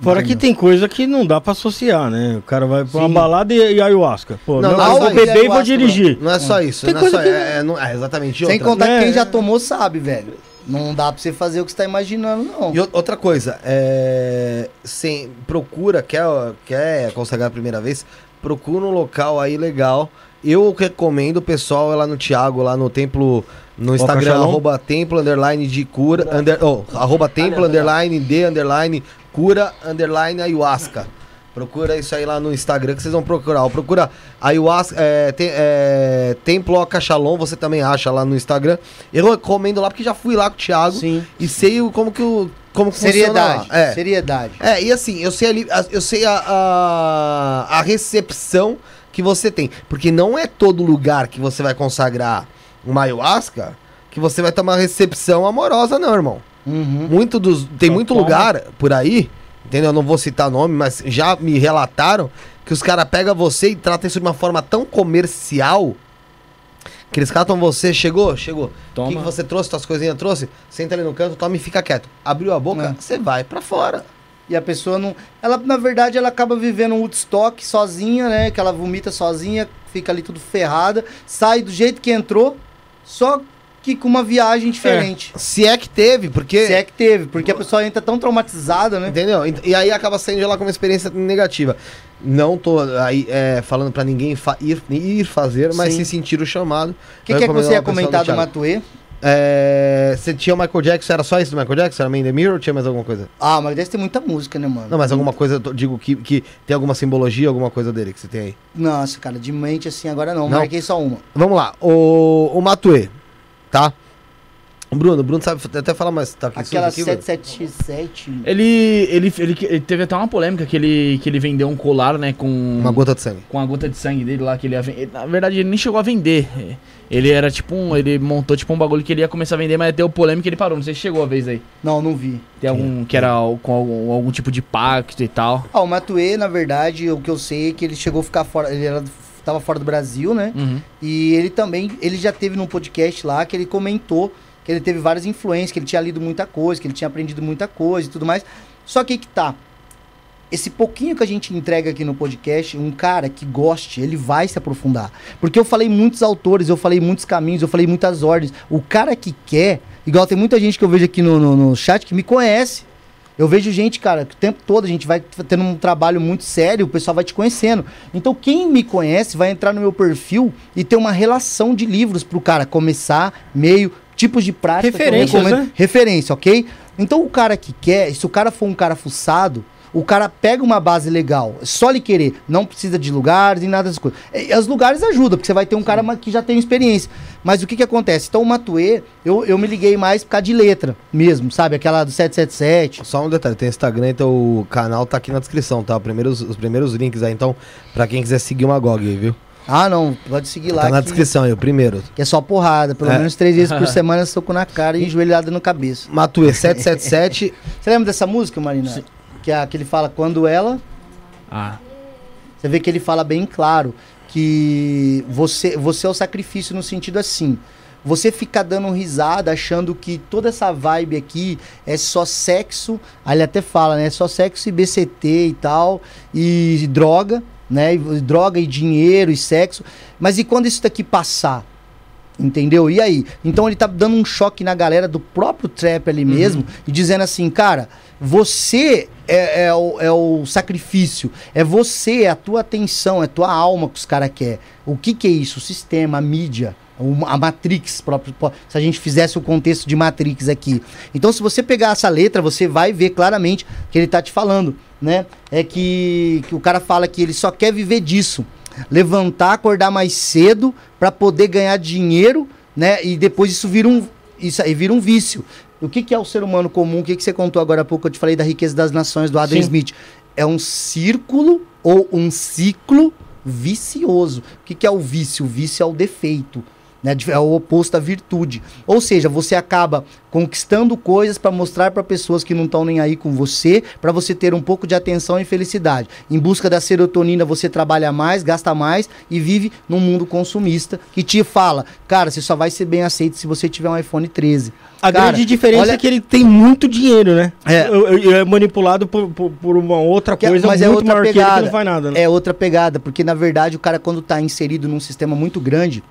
Fora que tem coisa que não dá pra associar, né? O cara vai pra uma Sim. balada e, e ayahuasca. Pô, Não, não, não, não, vou beber e vou dirigir. Não é só isso. Tem não é, coisa só, que- é, é, não- é exatamente Sem contar que É, quem já é. tomou sabe, velho. Não dá pra você fazer o que você tá imaginando, não. E outra coisa, é, sem, procura, quer, quer consagrar a primeira vez, procura um local aí legal. Eu recomendo o pessoal é lá no Thiago, lá no templo, no Instagram, arroba templo, underline de cura, under, oh, arroba templo, underline de, underline cura, underline ayahuasca. Procura isso aí lá no Instagram que vocês vão procurar. Ó, Procura ayahuasca, é, tem, é, templo Oca Shalom, você também acha lá no Instagram. Eu recomendo lá porque já fui lá com o Thiago. Sim. E sei o- como que o. Como que Seriedade. funciona lá. É. Seriedade. é, e assim, eu sei ali, eu sei a, a, a recepção que você tem. Porque não é todo lugar que você vai consagrar uma ayahuasca que você vai ter uma recepção amorosa, não, irmão. Uhum. Muito dos. Tem Só muito lugar por aí, entendeu? Eu não vou citar nome, mas já me relataram que os caras pegam você e tratam isso de uma forma tão comercial que eles catam você, chegou? Chegou. O que, que você trouxe? Tuas coisinhas trouxe? Senta ali no canto, toma e fica quieto. Abriu a boca, É. você vai pra fora. E a pessoa não. Ela, na verdade, ela acaba vivendo um Woodstock sozinha, né? Que ela vomita sozinha, fica ali tudo ferrada, sai do jeito que entrou, só que com uma viagem diferente. Se é que teve, porque. Se é que teve, porque a pessoa entra tão traumatizada, né? Entendeu? E- E aí acaba saindo de lá com uma experiência negativa. Não tô aí é, falando pra ninguém ir, ir fazer, mas Sim. se sentir o chamado. O que, que é que você ia comentar do. Matuê? É, você tinha o Michael Jackson, era só isso do Michael Jackson? Era Man in the Mirror ou tinha mais alguma coisa? Ah, mas deve ter muita música, né, mano? Não, mas alguma coisa, eu digo que, que tem alguma simbologia, alguma coisa dele que você tem aí. Nossa, cara, de mente assim agora não. Não? Marquei só uma. Vamos lá, o, o Matuê, tá? O Bruno, o Bruno sabe até falar mais. Tá Aquela aqui, Bruno? 777. Ele, ele, ele, ele teve até uma polêmica que ele, que ele vendeu um colar, né, com... Uma gota de sangue. com a gota de sangue dele lá que ele ia vender. Na verdade, ele nem chegou a vender. Ele era tipo um. Ele montou tipo um bagulho que ele ia começar a vender, mas deu polêmica e ele parou. Não sei se chegou a vez aí. Não, não vi. Tem algum. Que era com algum, algum tipo de pacto e tal. Ah, o Matuê, na verdade, o que eu sei é que ele chegou a ficar fora. Ele era, tava fora do Brasil, né? Uhum. E ele também, ele já teve num podcast lá que ele comentou que ele teve várias influências, que ele tinha lido muita coisa, que ele tinha aprendido muita coisa e tudo mais. Só que que tá. Esse pouquinho que a gente entrega aqui no podcast, um cara que goste, ele vai se aprofundar. Porque eu falei muitos autores, eu falei muitos caminhos, eu falei muitas ordens. O cara que quer, igual tem muita gente que eu vejo aqui no, no, no chat que me conhece. Eu vejo gente, cara, que o tempo todo a gente vai tendo um trabalho muito sério, o pessoal vai te conhecendo. Então, quem me conhece vai entrar no meu perfil e ter uma relação de livros pro cara começar, meio, tipos de prática. Referências, né? Referência, ok? Então, o cara que quer, se o cara for um cara fuçado, o cara pega uma base legal, é só ele querer, não precisa de lugares nem nada dessas coisas. E, os lugares ajudam, porque você vai ter um cara ma- que já tem experiência. Mas o que que acontece? Então, o Matuê, eu, eu me liguei mais por causa de letra mesmo, sabe? Aquela do 777. Só um detalhe, tem Instagram, então o canal tá aqui na descrição, tá? Primeiros, os primeiros links aí, então, pra quem quiser seguir uma GOG aí, viu? Ah, não, pode seguir lá. tá na que, descrição aí, o primeiro. que é só porrada. Pelo É. menos três vezes por semana, soco na cara e joelhada no cabeça. Matuê 777. Você lembra dessa música, Marina? Que, é que ele fala quando ela. Ah. Você vê que ele fala bem claro que você, você é o sacrifício no sentido assim. Você fica dando risada achando que toda essa vibe aqui é só sexo. Aí ele até fala, né? É só sexo e BCT e tal. E droga, né? E droga e dinheiro e sexo. Mas e quando isso daqui passar? Entendeu? E aí? Então ele tá dando um choque na galera do próprio trap ali mesmo e dizendo assim, cara, você é, é o, é o sacrifício, é você, é a tua atenção, é a tua alma que os caras querem. O que que é isso? O sistema, a mídia, a Matrix próprio, se a gente fizesse o contexto de Matrix aqui. Então se você pegar essa letra, você vai ver claramente que ele tá te falando, né? É que, que o cara fala que ele só quer viver disso levantar, acordar mais cedo para poder ganhar dinheiro, né? E depois isso vira um isso aí vira um vício. O que, que é o ser humano comum? O que, que você contou agora há pouco? Eu te falei da riqueza das nações do Adam Sim. Smith. É um círculo ou um ciclo vicioso. O que, que é o vício? O vício é o defeito. Né? É o oposto à virtude. Ou seja, você acaba conquistando coisas para mostrar para pessoas que não estão nem aí com você, para você ter um pouco de atenção e felicidade. Em busca da serotonina, você trabalha mais, gasta mais e vive num mundo consumista que te fala, cara, você só vai ser bem aceito se você tiver um iPhone 13. A Cara, grande diferença olha- é que ele tem muito dinheiro, né? É. É, é manipulado por, por, por uma outra Que é- coisa mas muito é outra maior que ele que pegada. não faz nada, né? É outra pegada, porque na verdade o cara quando tá inserido num sistema muito grande,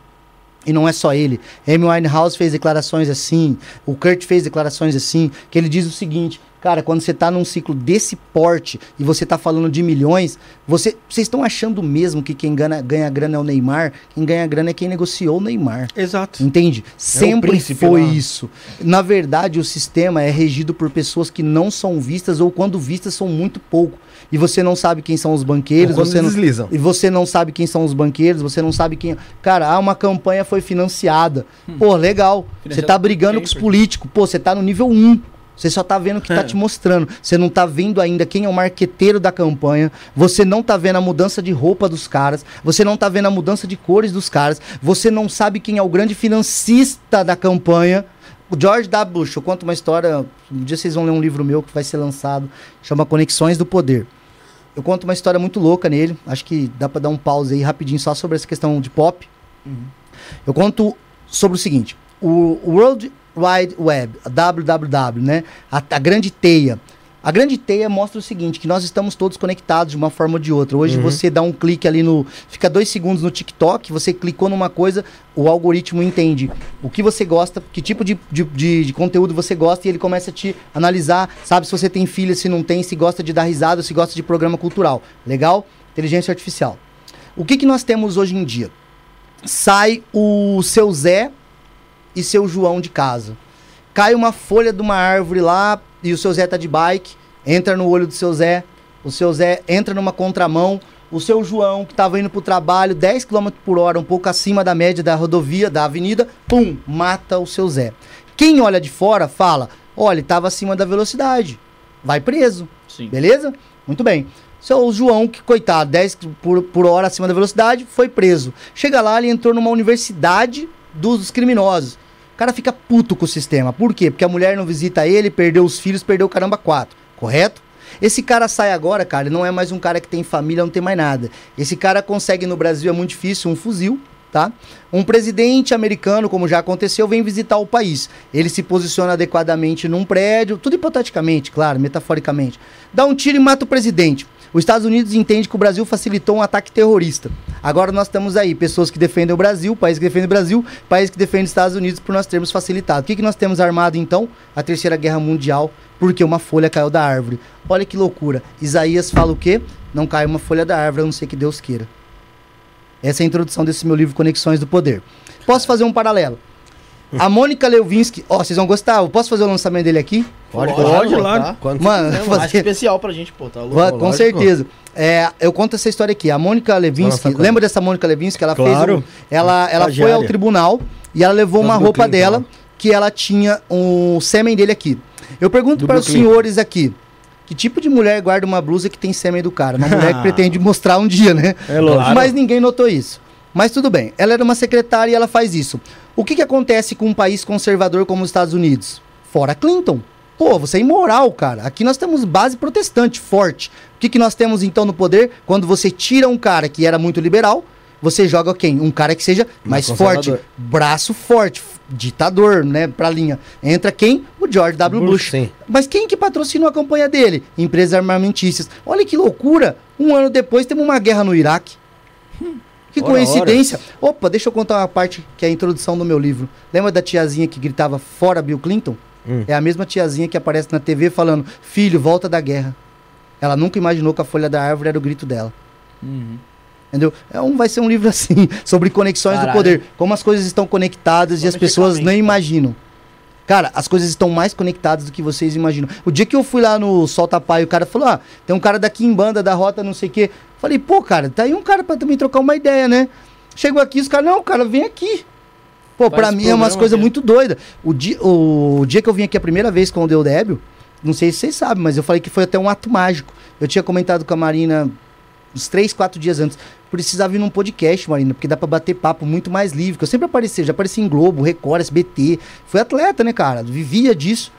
e não é só ele. Amy Winehouse fez declarações assim, o Kurt fez declarações assim, que ele diz o seguinte, cara, quando você tá num ciclo desse porte e você tá falando de milhões, você vocês estão achando mesmo que quem ganha, ganha grana é o Neymar? Quem ganha grana é quem negociou o Neymar. Exato. Entende? Sempre príncipe foi lá. isso. Na verdade, o sistema é regido por pessoas que não são vistas ou quando vistas são muito pouco. E você não sabe quem são os banqueiros, você não, deslizam. e você não sabe quem são os banqueiros, você não sabe quem. Cara, ah, uma campanha foi financiada. Hum. Pô, legal. Você tá brigando com os políticos. Pô, você tá no nível 1. Você só tá vendo o que tá É. te mostrando. Você não tá vendo ainda quem é o marqueteiro da campanha. Você não tá vendo a mudança de roupa dos caras. Você não tá vendo a mudança de cores dos caras. Você não sabe quem é o grande financista da campanha. O George W. Bush, eu conto uma história. Um dia vocês vão ler um livro meu que vai ser lançado, chama Conexões do Poder. eu conto uma história muito louca nele. Acho que dá pra dar um pause aí rapidinho só sobre essa questão de pop. Eu conto sobre o seguinte: o World Wide Web, a www, né? A, a grande teia. A grande teia mostra o seguinte, que nós estamos todos conectados de uma forma ou de outra. Hoje você dá um clique ali no... Fica dois segundos no TikTok, você clicou numa coisa, o algoritmo entende o que você gosta, que tipo de, de, de- de conteúdo você gosta e ele começa a te analisar, sabe se você tem filha, se não tem, se gosta de dar risada, se gosta de programa cultural. Legal? Inteligência artificial. O que, que nós temos hoje em dia? Sai o seu Zé e seu João de casa. Cai uma folha de uma árvore lá e o seu Zé tá de bike, entra no olho do seu Zé, o seu Zé entra numa contramão, o seu João, que tava indo pro trabalho 10 km por hora, um pouco acima da média da rodovia, da avenida, pum, mata o seu Zé. Quem olha de fora fala: olha, ele tava acima da velocidade, vai preso. Sim. Beleza? Muito bem. Seu João, que coitado, 10 por, por hora acima da velocidade, foi preso. Chega lá, ele entrou numa universidade dos criminosos. O cara fica puto com o sistema. Por quê? Porque a mulher não visita ele, perdeu os filhos, perdeu o caramba quatro. Correto? Esse cara sai agora, cara, não é mais um cara que tem família, não tem mais nada. Esse cara consegue no Brasil, é muito difícil, um fuzil, tá? Um presidente americano, como já aconteceu, vem visitar o país. Ele se posiciona adequadamente num prédio, tudo hipoteticamente, claro, metaforicamente. Dá um tiro e mata o presidente. Os Estados Unidos entende que o Brasil facilitou um ataque terrorista. Agora nós temos aí pessoas que defendem o Brasil, país que defende o Brasil, país que defende os Estados Unidos por nós termos facilitado. O que, que nós temos armado então? A Terceira Guerra Mundial, porque uma folha caiu da árvore. Olha que loucura. Isaías fala o quê? Não cai uma folha da árvore, a não ser que Deus queira. Essa é a introdução desse meu livro Conexões do Poder. Posso fazer um paralelo? A Mônica Lewinsky, ó, vocês vão gostar. Eu Posso fazer o lançamento dele aqui? Pode, Pode, claro. tá? Quando Mano, quiser, fazer- Acho especial pra gente, pô, tá louco? Com lógico. certeza. É, eu conto essa história aqui. A Mônica Lewinsky, lembra dessa Mônica Lewinsky? Ela Claro. fez. um- ela ela foi ao tribunal e ela levou uma roupa Clinton, dela que ela tinha um sêmen dele aqui. Eu pergunto Do para os senhores aqui. Que tipo de mulher guarda uma blusa que tem sêmen do cara? Uma mulher que pretende mostrar um dia, né? É lógico. Mas ninguém notou isso. Mas tudo bem. Ela era uma secretária e ela faz isso. O que, que acontece com um país conservador como os Estados Unidos? Fora Clinton. Pô, você é imoral, cara. Aqui nós temos base protestante forte. O que, que nós temos então no poder? Quando você tira um cara que era muito liberal, você joga quem? Um cara que seja mais, forte, braço forte, ditador, né, pra linha. Entra quem? O George W. Bush. Sim. Mas quem que patrocinou a campanha dele? Empresas armamentícias. Olha que loucura! Um ano depois temos uma guerra no Iraque. Que Ora, coincidência. Opa, deixa eu contar uma parte que é a introdução do meu livro. Lembra da tiazinha que gritava fora Bill Clinton? Hum. É a mesma tiazinha que aparece na TV falando: Filho, volta da guerra. Ela nunca imaginou que a folha da árvore era o grito dela. Uhum. Entendeu? É um, vai ser um livro assim, sobre conexões Caralho. do poder. Como as coisas estão conectadas e as pessoas não imaginam. Cara, as coisas estão mais conectadas do que vocês imaginam. O dia que eu fui lá no Solta Pai, o cara falou: Ah, tem um cara daqui em banda da rota, não sei o quê. Falei, pô, cara, tá aí um cara pra também trocar uma ideia, né? Chegou aqui, os caras, não, cara, vem aqui. Pô, pra Faz mim é umas coisas aqui. muito doidas. O dia, o dia que eu vim aqui a primeira vez com o Deu Débio, não sei se vocês sabem, mas eu falei que foi até um ato mágico. Eu tinha comentado com a Marina uns três, quatro dias antes. Precisava vir num podcast, Marina, porque dá pra bater papo muito mais livre. Que eu sempre apareci, já apareci em Globo, Record, SBT. Fui atleta, né, cara? Vivia disso.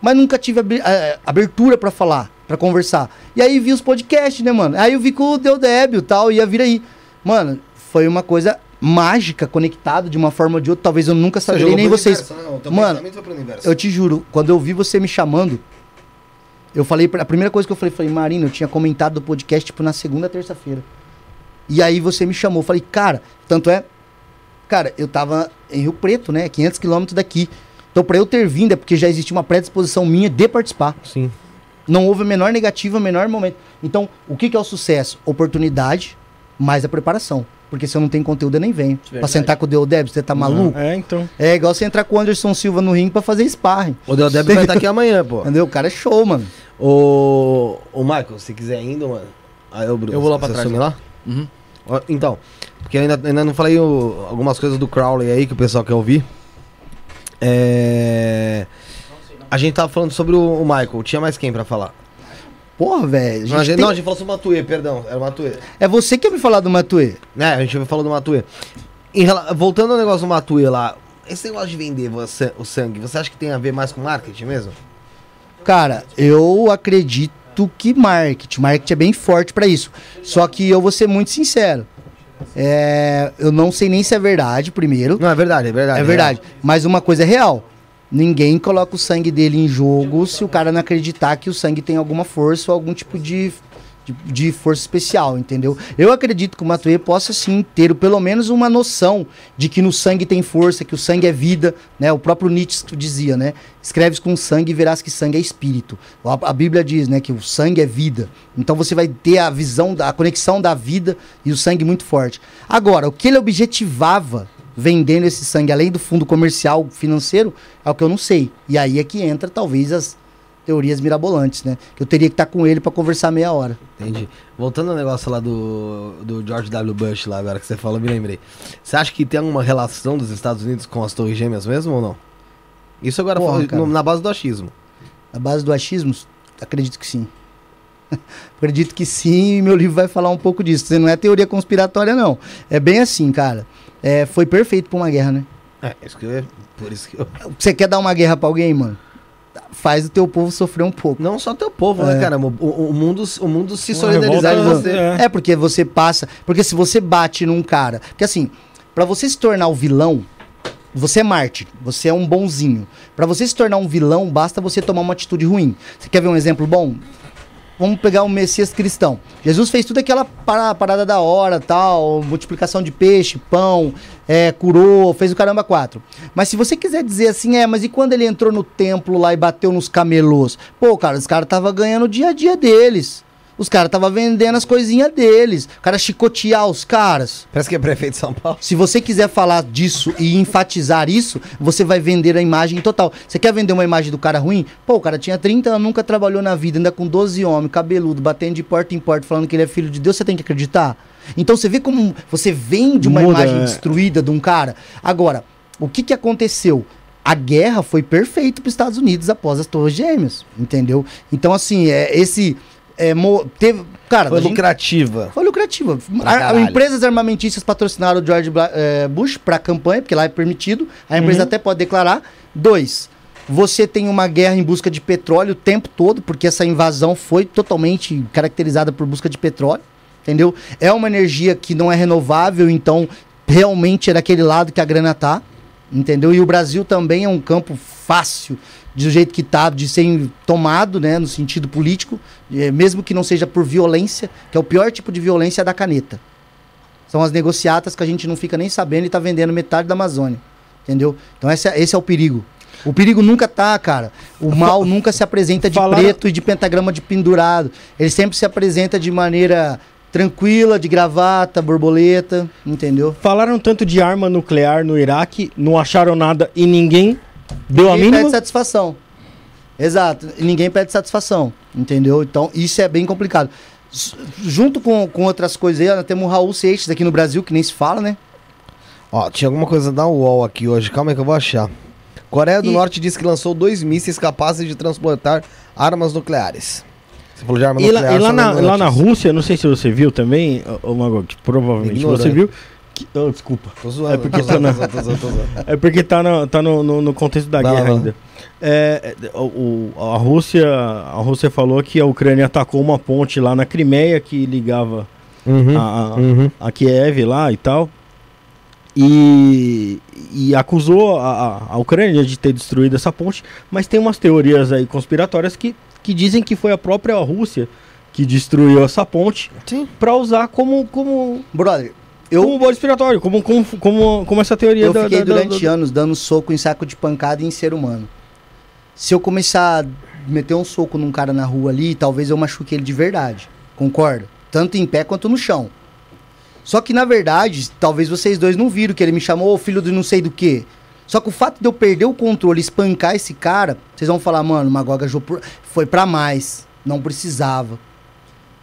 Mas nunca tive abertura pra falar, pra conversar. E aí vi os podcasts, né, mano? Aí eu vi que o Deu Débio e tal, ia vir aí. Mano, foi uma coisa mágica, conectado de uma forma ou de outra. Talvez eu nunca saberei, nem vocês. Mano, Eu te juro, quando eu vi você me chamando, eu falei, pra- a primeira coisa que eu falei, falei, Marina, eu tinha comentado do podcast, tipo, na segunda, terça-feira. E aí você me chamou, eu falei, cara, tanto é, cara, eu tava em Rio Preto, né, 500 quilômetros daqui. Então, pra eu ter vindo, é porque já existia uma predisposição minha de participar. Sim. Não houve a menor negativa, o menor momento. Então, o que, que é o sucesso? Oportunidade, mais a preparação. Porque se eu não tenho conteúdo, eu nem venho. Pra Verdade. sentar com o Deodeb, você tá maluco? É, então. É igual você entrar com o Anderson Silva no ringue pra fazer sparring. O Del Deb vai estar aqui amanhã, pô. Entendeu? O cara é show, mano. O, o Michael, se quiser ainda, mano. Aí eu, Bruno, Eu vou lá pra trás, lá? Uhum. Então, porque eu ainda, ainda não falei o- algumas coisas do Crowley aí que o pessoal quer ouvir. É. A gente tava falando sobre o, o Michael. Tinha mais quem pra falar? Porra, velho. Não, a gente gente, tem- não, a gente falou sobre o Matuê, perdão. Era o Matuê. É você que ia me falar do Matuê. É, a gente falou do Matuê. Em rela- Voltando ao negócio do Matuê lá. Esse negócio de vender você- o sangue, você acha que tem a ver mais com marketing mesmo? Cara, eu acredito que marketing. Marketing é bem forte pra isso. Só que eu vou ser muito sincero. É, eu não sei nem se é verdade, primeiro. Não, é verdade, é verdade. É verdade. Mas uma coisa é real. Ninguém coloca o sangue dele em jogo se o cara não acreditar que o sangue tem alguma força ou algum tipo de, de, de força especial, entendeu? Eu acredito que o Matuê possa sim ter pelo menos uma noção de que no sangue tem força, que o sangue é vida, né? O próprio Nietzsche dizia, né? Escreves com sangue e verás que sangue é espírito. A, a Bíblia diz, né, que o sangue é vida. Então você vai ter a visão, da, a conexão da vida e o sangue muito forte. Agora, o que ele objetivava vendendo esse sangue além do fundo comercial financeiro é o que eu não sei. E aí é que entra talvez as teorias mirabolantes, né? Que eu teria que estar com ele para conversar meia hora. Entendi. Voltando ao negócio lá do, do George W. Bush, lá agora que você falou, me lembrei. Você acha que tem alguma relação dos Estados Unidos com as Torres Gêmeas mesmo ou não? Isso agora Porra, foi no- na base do achismo. A base do achismo, acredito que sim. acredito que sim, e meu livro vai falar um pouco disso. Não é teoria conspiratória, não. É bem assim, cara. É, foi perfeito pra uma guerra, né? É, isso que eu, por isso que eu... Você quer dar uma guerra pra alguém, mano? Faz o teu povo sofrer um pouco. Não só teu povo, É. né, caramba? O, o mundo, o mundo se Uma solidarizar com revolta, você. é. É, porque você passa. Porque se você bate num cara. Porque assim, pra você se tornar o vilão, você é mártir, você é um bonzinho. Pra você se tornar um vilão, basta você tomar uma atitude ruim. Você quer ver um exemplo bom? Vamos pegar o Messias cristão. Jesus fez tudo aquela para- parada da hora, tal, multiplicação de peixe, pão, é, curou, fez o caramba quatro. Mas se você quiser dizer assim, é, mas e quando ele entrou no templo lá e bateu nos camelôs? Pô, cara, os caras estavam ganhando o dia a dia deles. Os caras estavam vendendo as coisinhas deles. O cara chicotear os caras. Parece que é prefeito de São Paulo. Se você quiser falar disso e enfatizar isso, você vai vender a imagem total. Você quer vender uma imagem do cara ruim? Pô, o cara tinha 30 anos, nunca trabalhou na vida, ainda com 12 homens, cabeludo, batendo de porta em porta, falando que ele é filho de Deus, você tem que acreditar? Então você vê como você vende uma Muda, imagem é. destruída de um cara. Agora, o que que aconteceu? A guerra foi perfeita para os Estados Unidos após as Torres Gêmeas, entendeu? Então, assim, é, esse. É, mo- teve, cara, Foi gente- lucrativa. foi lucrativa. Pra A- caralho. empresas armamentistas patrocinaram o George eh, Bush para a campanha, porque lá é permitido. A empresa até pode declarar. Dois, você tem uma guerra em busca de petróleo o tempo todo, porque essa invasão foi totalmente caracterizada por busca de petróleo. Entendeu? É uma energia que não é renovável, então realmente é daquele lado que a grana tá. Entendeu? E o Brasil também é um campo fácil, do jeito que tá, de ser tomado, né, no sentido político, eh, mesmo que não seja por violência, que é o pior tipo de violência é da caneta. São as negociatas que a gente não fica nem sabendo e tá vendendo metade da Amazônia. Entendeu? Então esse é, esse é o perigo. O perigo nunca tá, cara. O mal nunca se apresenta de Falaram- preto e de pentagrama de pendurado. Ele sempre se apresenta de maneira tranquila, de gravata, borboleta, entendeu? Falaram tanto de arma nuclear no Iraque, não acharam nada e ninguém deu a Ninguém mínima. pede satisfação. Exato. Ninguém pede satisfação. Entendeu? Então, isso é bem complicado. S- Junto com, com outras coisas aí, nós temos o Raul Seixas aqui no Brasil, que nem se fala, né? Ó, tinha alguma coisa da UOL aqui hoje. Calma aí que eu vou achar. Coreia do E- Norte diz que lançou dois mísseis capazes de transportar armas nucleares. Você falou de arma E lá, nuclear. e lá na, lá na. Rússia, não sei se você viu também, ô ô, Magot, provavelmente Ignorante. você viu. Que, oh, desculpa. Tô zoando, É porque tá na-. É porque tá, no, tá no, no, no contexto da lá, guerra lá. ainda. É, é, o, a, Rússia, a Rússia falou que a Ucrânia atacou uma ponte lá na Crimeia que ligava Uhum, a, uhum. a Kiev lá e tal. E, e acusou a, a- Ucrânia de ter destruído essa ponte, mas tem umas teorias aí conspiratórias que, que dizem que foi a própria Rússia que destruiu essa ponte para usar como como Brother, como eu, bode expiatório, como como, como, como essa teoria eu da- fiquei da- durante da- anos dando soco em saco de pancada em ser humano. Se eu começar a meter um soco num cara na rua ali, talvez eu machuque ele de verdade. Concorda? Tanto em pé quanto no chão. Só que, na verdade, talvez vocês dois não viram que ele me chamou "Ô, filho de não sei do que. Só que o fato de eu perder o controle e espancar esse cara, vocês vão falar, mano, Magoga foi pra mais. Não precisava.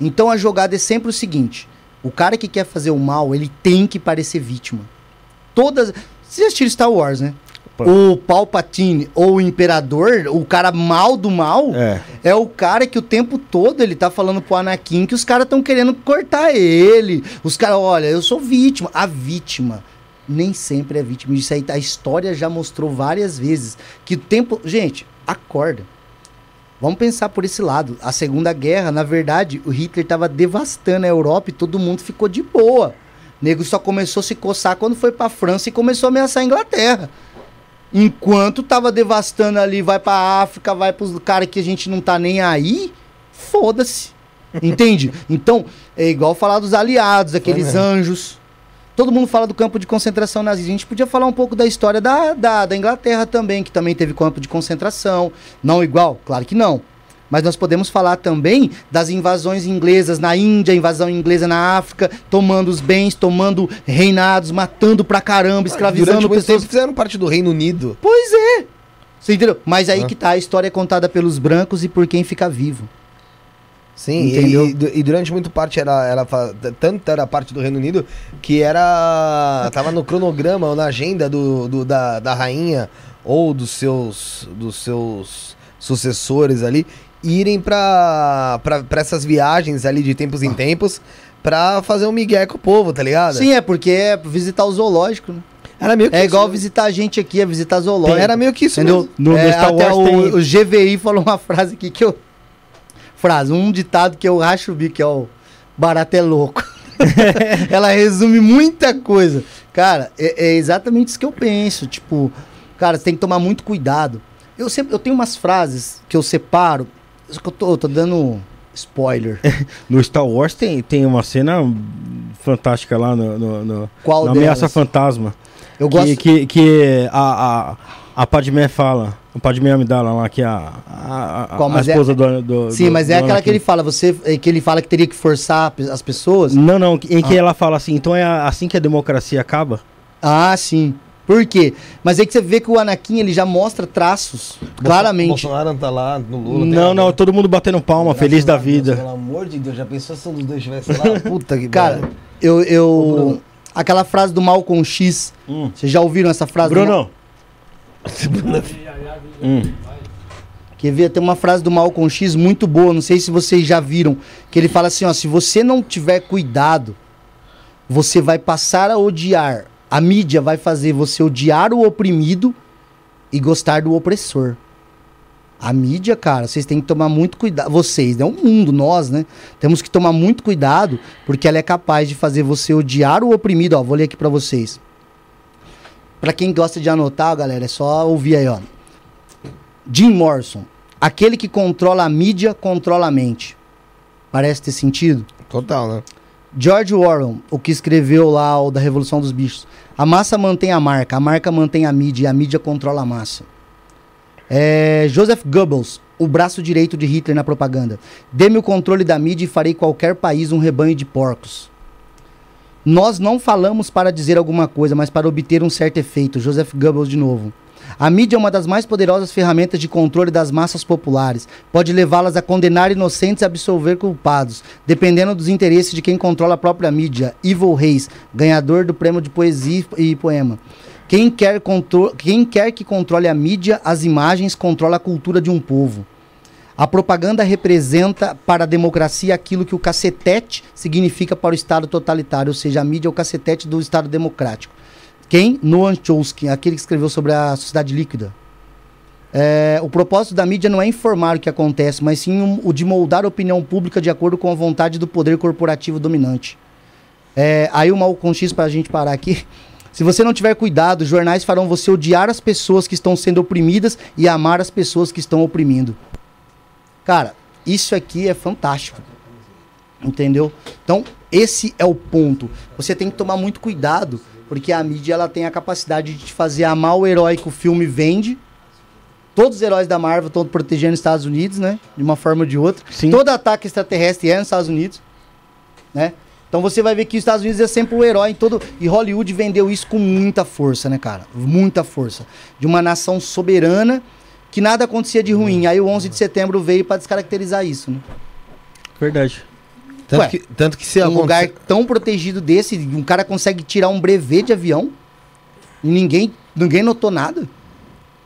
Então a jogada é sempre o seguinte: o cara que quer fazer o mal, ele tem que parecer vítima. Todas. Vocês assistiram Star Wars, né? Pô. O Palpatine ou o Imperador, o cara mal do mal, É. é o cara que o tempo todo ele tá falando pro Anakin que os caras estão querendo cortar ele. Os caras, olha, eu sou vítima. A vítima nem sempre é vítima. Isso aí a história já mostrou várias vezes que o tempo, gente, acorda. Vamos pensar por esse lado. A Segunda Guerra, na verdade, o Hitler estava devastando a Europa e todo mundo ficou de boa. O nego só começou a se coçar quando foi pra França e começou a ameaçar a Inglaterra. Enquanto tava devastando ali, vai pra África, vai pros caras que a gente não tá nem aí, foda-se. Entende? Então, é igual falar dos aliados, aqueles anjos. Todo mundo fala do campo de concentração nazista. A gente podia falar um pouco da história da, da, da Inglaterra também, que também teve campo de concentração. Não igual? Claro que não. Mas nós podemos falar também das invasões inglesas na Índia, invasão inglesa na África, tomando os bens, tomando reinados, matando pra caramba, escravizando Durante pessoas. fizeram parte do Reino Unido. Pois é. Você entendeu? Mas aí Ah. que tá, a história é contada pelos brancos e por quem fica vivo. Sim, e- Entendeu? E, du- e durante muito parte era, era tanto era parte do Reino Unido que era tava no cronograma ou na agenda do, do- da, da rainha ou dos seus dos seus sucessores ali irem pra essas viagens ali de tempos em tempos pra fazer um migué com o povo, tá ligado? Sim, é porque é visitar o zoológico, né? Era meio que É igual visitar a gente aqui, é visitar zoológico. Era meio que isso Entendeu? No- no É, até o, tem- o GVI falou uma frase aqui que eu. Frase, um ditado que eu racho o bico, que é o barato é louco. Ela resume muita coisa. Cara, é, é exatamente isso que eu penso. Tipo, cara, você tem que tomar muito cuidado. Eu sempre eu tenho umas frases que eu separo. Só que eu tô, eu tô dando spoiler. No Star Wars tem, tem uma cena fantástica lá no, no, no- Qual na Ameaça delas? Fantasma. Eu que, gosto. que, que a, a, a Padmé fala, o Padmé Amidala lá, que é a, a, a, Qual, a é- esposa do, do Sim, do- mas do é aquela que ele fala, você, é que ele fala que teria que forçar as pessoas. Não, não, em Ah. que ela fala assim, então é assim que a democracia acaba? Ah, sim. Por quê? Mas aí que você vê que o Anakin ele já mostra traços, claramente. Bolsonaro não tá lá no Lula. não, não, todo mundo batendo palma, Graças feliz da Deus, vida. Pelo amor de Deus, já pensou se um dos dois estivesse lá? Puta que Cara, pariu. eu. Eu aquela frase do Malcolm X. Hum. Vocês já ouviram essa frase? Bruno. hum. Quer ver? Tem uma frase do Malcolm X muito boa, não sei se vocês já viram. Que ele fala assim: ó, se você não tiver cuidado, você vai passar a odiar. A mídia vai fazer você odiar o oprimido e gostar do opressor. A mídia, cara, vocês têm que tomar muito cuidado. Vocês, né? O mundo, nós, né? Temos que tomar muito cuidado, porque ela é capaz de fazer você odiar o oprimido. Ó, vou ler aqui pra vocês. Pra quem gosta de anotar, galera, é só ouvir aí, ó. Jim Morrison. Aquele que controla a mídia, controla a mente. Parece ter sentido? Total, né? George Orwell, o que escreveu lá o da Revolução dos Bichos. A massa mantém a marca, a marca mantém a mídia e a mídia controla a massa. É, Joseph Goebbels, o braço direito de Hitler na propaganda. Dê-me o controle da mídia e farei qualquer país um rebanho de porcos. Nós não falamos para dizer alguma coisa, mas para obter um certo efeito. Joseph Goebbels de novo. A mídia é uma das mais poderosas ferramentas de controle das massas populares. Pode levá-las a condenar inocentes e absolver culpados, dependendo dos interesses de quem controla a própria mídia. Evil Reis, ganhador do prêmio de poesia e poema. Quem quer, quem quer que controle a mídia, as imagens, controla a cultura de um povo. A propaganda representa para a democracia aquilo que o cacetete significa para o Estado totalitário, ou seja, a mídia é o cacetete do Estado democrático. Quem? Noam Chomsky, aquele que escreveu sobre a sociedade líquida. É, o propósito da mídia não é informar o que acontece, mas sim um- o de moldar a opinião pública de acordo com a vontade do poder corporativo dominante. É, aí o Malcolm X, para a gente parar aqui. Se você não tiver cuidado, os jornais farão você odiar as pessoas que estão sendo oprimidas e amar as pessoas que estão oprimindo. Cara, isso aqui é fantástico. Entendeu? Então, esse é o ponto. Você tem que tomar muito cuidado, porque a mídia ela tem a capacidade de te fazer amar o herói que o filme vende. Todos os heróis da Marvel estão protegendo os Estados Unidos, né? De uma forma ou de outra. Sim. Todo ataque extraterrestre é nos Estados Unidos, né? Então você vai ver que os Estados Unidos é sempre o herói em todo. E Hollywood vendeu isso com muita força, né, cara? Muita força. De uma nação soberana que nada acontecia de ruim. Aí o 11 de setembro veio para descaracterizar isso, né? Verdade. Tanto, Ué, que, tanto que se um lugar tão protegido desse, um cara consegue tirar um brevet de avião e ninguém, ninguém notou nada.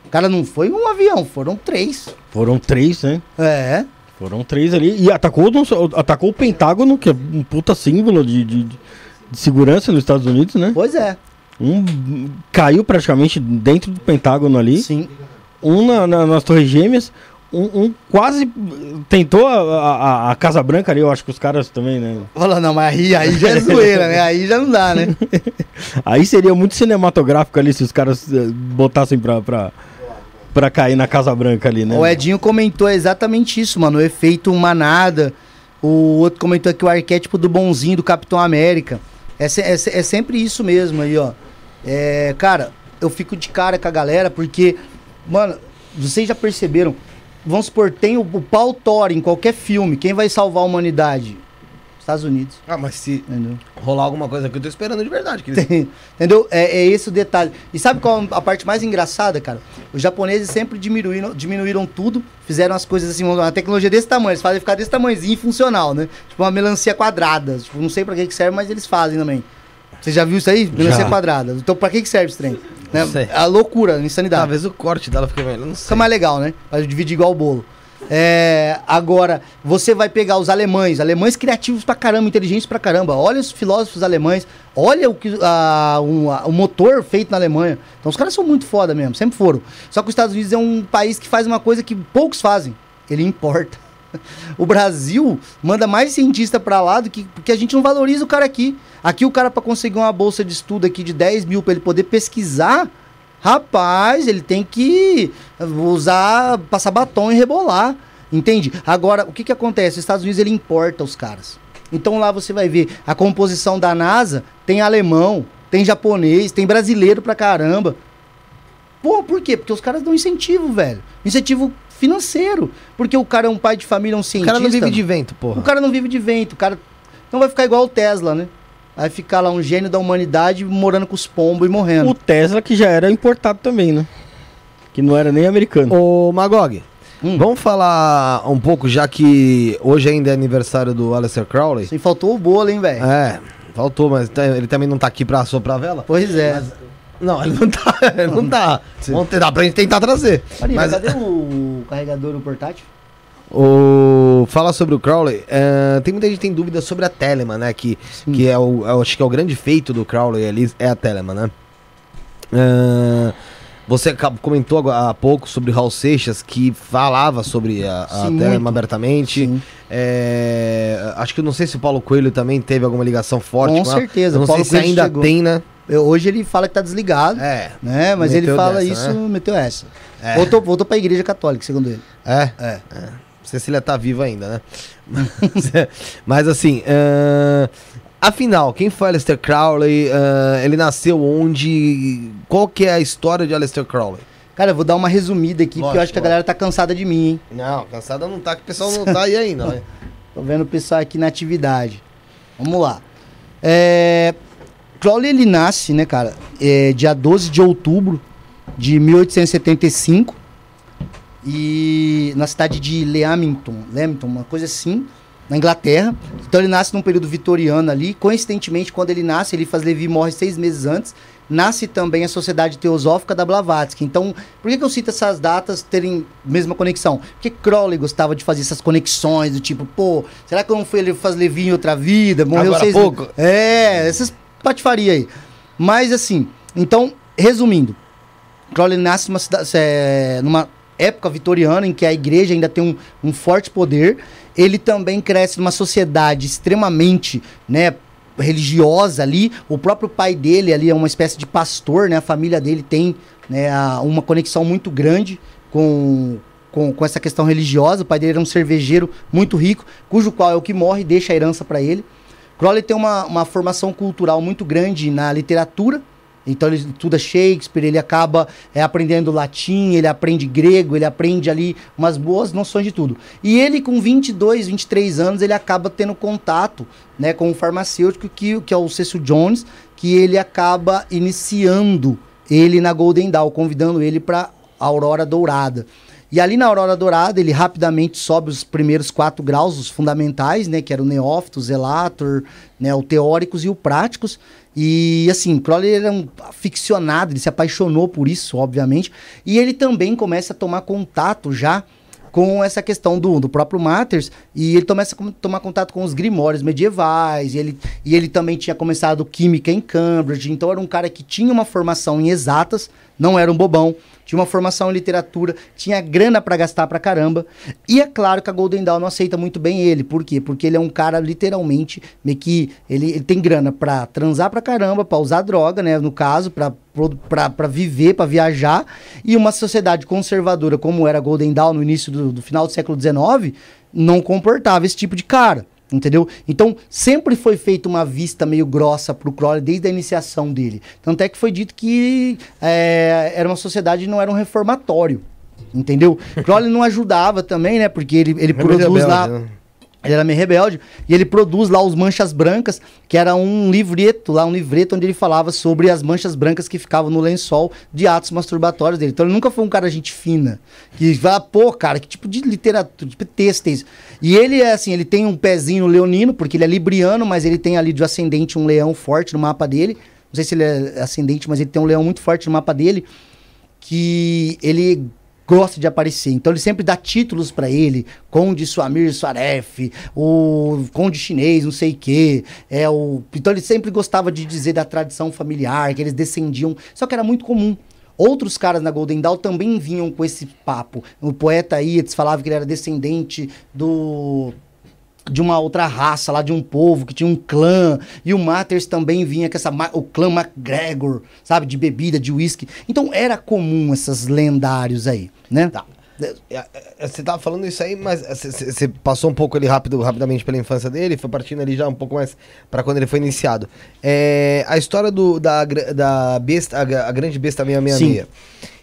O cara não foi um avião, foram três. Foram três, né? É. Foram três ali. E atacou, atacou o Pentágono, que é um puta símbolo de, de, de segurança nos Estados Unidos, né? Pois é. Um caiu praticamente dentro do Pentágono ali. Sim. Um na- na- nas Torres Gêmeas. Um, um quase tentou a, a- a Casa Branca ali, eu acho que os caras também, né? Falando, não, mas aí, aí já é zoeira, né? Aí já não dá, né? Aí seria muito cinematográfico ali se os caras eh, botassem pra, pra, pra cair na Casa Branca ali, né? O Edinho comentou exatamente isso, mano. O efeito manada. O outro comentou aqui o arquétipo do bonzinho do Capitão América. É, é é sempre isso mesmo aí, ó. É, cara, eu fico de cara com a galera porque, mano, vocês já perceberam? Vamos supor, tem o, o pau Thor em qualquer filme. Quem vai salvar a humanidade? Estados Unidos, Ah, mas se entendeu? rolar alguma coisa aqui, eu tô esperando de verdade. Que eles... Entendeu? É, é esse o detalhe. E sabe qual a parte mais engraçada, cara? Os japoneses sempre diminuíram, diminuíram tudo, fizeram as coisas assim, uma tecnologia desse tamanho, eles fazem ficar desse tamanhozinho e funcional, né? Tipo uma melancia quadrada. Tipo, não sei pra que que serve, mas eles fazem também. Você já viu isso aí? Melancia Já. quadrada. Então pra que que serve esse trem? Né? A loucura, a insanidade. Talvez o corte dela fique melhor, não Fica sei. mais legal, né? Pra dividir igual o bolo. É, agora, você vai pegar os alemães, alemães criativos pra caramba, inteligentes pra caramba. Olha os filósofos alemães, olha o, que, a- um- a- o motor feito na Alemanha. Então os caras são muito foda mesmo, sempre foram. Só que os Estados Unidos é um país que faz uma coisa que poucos fazem. Ele importa. O Brasil manda mais cientista pra lá do que porque a gente não valoriza o cara aqui. Aqui o cara pra conseguir uma bolsa de estudo aqui de 10 mil pra ele poder pesquisar, rapaz, ele tem que usar, passar batom e rebolar. Entende? Agora, o que que acontece? Os Estados Unidos ele importa os caras. Então lá você vai ver a composição da NASA, tem alemão, tem japonês, tem brasileiro pra caramba. Pô, por quê? Porque os caras dão incentivo, velho. Incentivo financeiro. Porque o cara é um pai de família, é um O cientista. cara não vive de vento, porra. O cara não vive de vento, o cara não vai ficar igual o Tesla, né? Vai ficar lá um gênio da humanidade morando com os pombos e morrendo. O Tesla que já era importado também, né? Que não era nem americano. Ô, Magog, Hum. vamos falar um pouco, já que hoje ainda é aniversário do Aleister Crowley. Assim, faltou o bolo, hein, velho? É, faltou, mas tá- ele também não tá aqui pra soprar a vela? Pois é. Não, ele não tá, ele não tá. Vamos tentar, pra gente tentar trazer. Mas cadê o carregador do portátil? o... Fala sobre o Crowley. é, tem muita gente que tem dúvidas sobre a Telemann, né? Que, que é o, eu acho que é o grande feito do Crowley ali, é a Telemann, né? É, você comentou há pouco sobre Raul Seixas, que falava sobre a, a Sim, Telemann muito. abertamente. Sim. É, acho que eu não sei se o Paulo Coelho também teve alguma ligação forte Com com, ela. certeza, Eu não o Paulo sei se Coelho ainda chegou. tem, né? Eu- hoje ele fala que tá desligado, É. né? Mas ele fala dessa, isso, né? meteu essa. É. Voltou, voltou pra igreja católica, segundo ele. É? É. Cecília tá viva ainda, né? Mas, mas, assim, ahn, afinal, quem foi Aleister Crowley? Ahn, ele nasceu onde? Qual que é a história de Aleister Crowley? Cara, eu vou dar uma resumida aqui, porque eu Lógico, acho que a galera tá cansada de mim, hein? Não, cansada não tá, que o pessoal não tá aí ainda, né? Tô vendo o pessoal aqui na atividade. Vamos lá. É... Crowley, ele nasce, né, cara, é, dia 12 de outubro de 1875 e na cidade de Leamington, Leamington, uma coisa assim, na Inglaterra. Então ele nasce num período vitoriano ali. Coincidentemente, quando ele nasce, ele faz Levi morre seis meses antes. Nasce também a Sociedade Teosófica da Blavatsky. Então, por que, que eu cito essas datas terem mesma conexão? Porque Crowley gostava de fazer essas conexões do tipo, pô, será que eu não fui ele faz Levi em outra vida? Morreu Agora seis pouco. É, essas patifaria aí. Mas assim, então, resumindo, Crowley nasce numa, cida- é, numa época vitoriana em que a igreja ainda tem um, um forte poder. Ele também cresce numa sociedade extremamente, né, religiosa ali. O próprio pai dele ali é uma espécie de pastor, né? A família dele tem né, uma conexão muito grande com, com, com essa questão religiosa. O pai dele era um cervejeiro muito rico, cujo qual é o que morre e deixa a herança para ele. Crowley tem uma, uma formação cultural muito grande na literatura. Então ele estuda Shakespeare, ele acaba é, aprendendo latim, ele aprende grego, ele aprende ali umas boas noções de tudo. E ele com 22, 23 anos, ele acaba tendo contato né, com um farmacêutico que, que é o Cecil Jones, que ele acaba iniciando ele na Golden Dawn, convidando ele para Aurora Dourada. E ali na Aurora Dourada, ele rapidamente sobe os primeiros quatro graus, os fundamentais, né? Que eram o neófito, o zelator, né, o teóricos e o práticos. E assim, Crowley era um aficionado, ele se apaixonou por isso, obviamente. E ele também começa a tomar contato já com essa questão do, do próprio Matters e ele começa a tomar contato com os grimórios medievais e ele, e ele também tinha começado química em Cambridge, então era um cara que tinha uma formação em exatas, não era um bobão, tinha uma formação em literatura, tinha grana pra gastar pra caramba. E é claro que a Golden Dawn não aceita muito bem ele. Por quê? Porque ele é um cara literalmente meio que ele, ele tem grana pra transar pra caramba, pra usar droga, né, no caso, pra pra viver, pra viajar, e uma sociedade conservadora como era a Golden Dawn no início do, do final do século XIX, não comportava esse tipo de cara. Entendeu? Então, sempre foi feita uma vista meio grossa pro Crowley desde a iniciação dele. Tanto é que foi dito que é, era uma sociedade não era um reformatório. Entendeu? Crowley não ajudava também, né? Porque ele, ele produz lá. né? Ele era meio rebelde. E ele produz lá os Manchas Brancas, que era um livreto, lá um livreto onde ele falava sobre as manchas brancas que ficavam no lençol de atos masturbatórios dele. Então ele nunca foi um cara gente fina. Que fala, pô, cara, que tipo de literatura, tipo de texto é isso? E ele é assim, ele tem um pezinho leonino, porque ele é libriano, mas ele tem ali de ascendente um leão forte no mapa dele. Não sei se ele é ascendente, mas ele tem um leão muito forte no mapa dele que ele gosta de aparecer. Então ele sempre dá títulos pra ele, Conde Suamir Suaref, o Conde Chinês, não sei o quê. É o então ele sempre gostava de dizer da tradição familiar, que eles descendiam, só que era muito comum. Outros caras na Golden Dawn também vinham com esse papo. O poeta Yeats falava que ele era descendente do de uma outra raça lá, de um povo que tinha um clã. E o Matters também vinha com essa, o clã MacGregor, sabe? De bebida, de uísque. Então era comum esses lendários aí, né? Tá. É, é, Você tava falando isso aí, mas você- passou um pouco ali rápido, rapidamente pela infância dele, foi partindo ali já um pouco mais pra quando ele foi iniciado. É, a história do, da, da besta, a, a grande besta 666.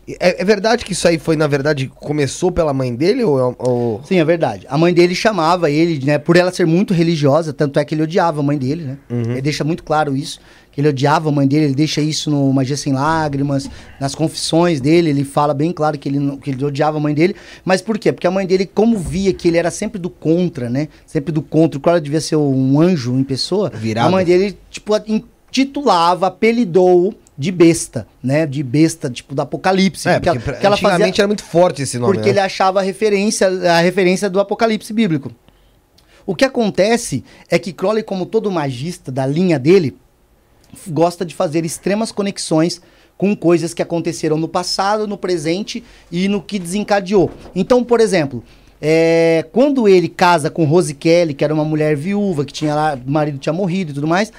É, é verdade que isso aí foi, na verdade, começou pela mãe dele ou, é ou... Sim, é verdade. A mãe dele chamava ele, né? Por ela ser muito religiosa, tanto é que ele odiava a mãe dele, né? Ele deixa muito claro isso. Que ele odiava a mãe dele, ele deixa isso no Magia Sem Lágrimas, nas confissões dele, ele fala bem claro que ele, que ele odiava a mãe dele. Mas por quê? Porque a mãe dele, como via que ele era sempre do contra, né? Sempre do contra, o cara devia ser um anjo em pessoa. Virado. A mãe dele, tipo, intitulava, apelidou de besta, né? De besta, tipo, do apocalipse. É, porque, porque, ela- porque ela fazia era muito forte esse nome, porque né? ele achava a referência, a referência do Apocalipse bíblico. O que acontece é que Crowley, como todo magista da linha dele, gosta de fazer extremas conexões com coisas que aconteceram no passado, no presente e no que desencadeou. Então, por exemplo, é, quando ele casa com Rose Kelly, que era uma mulher viúva, que tinha lá, o marido tinha morrido e tudo mais,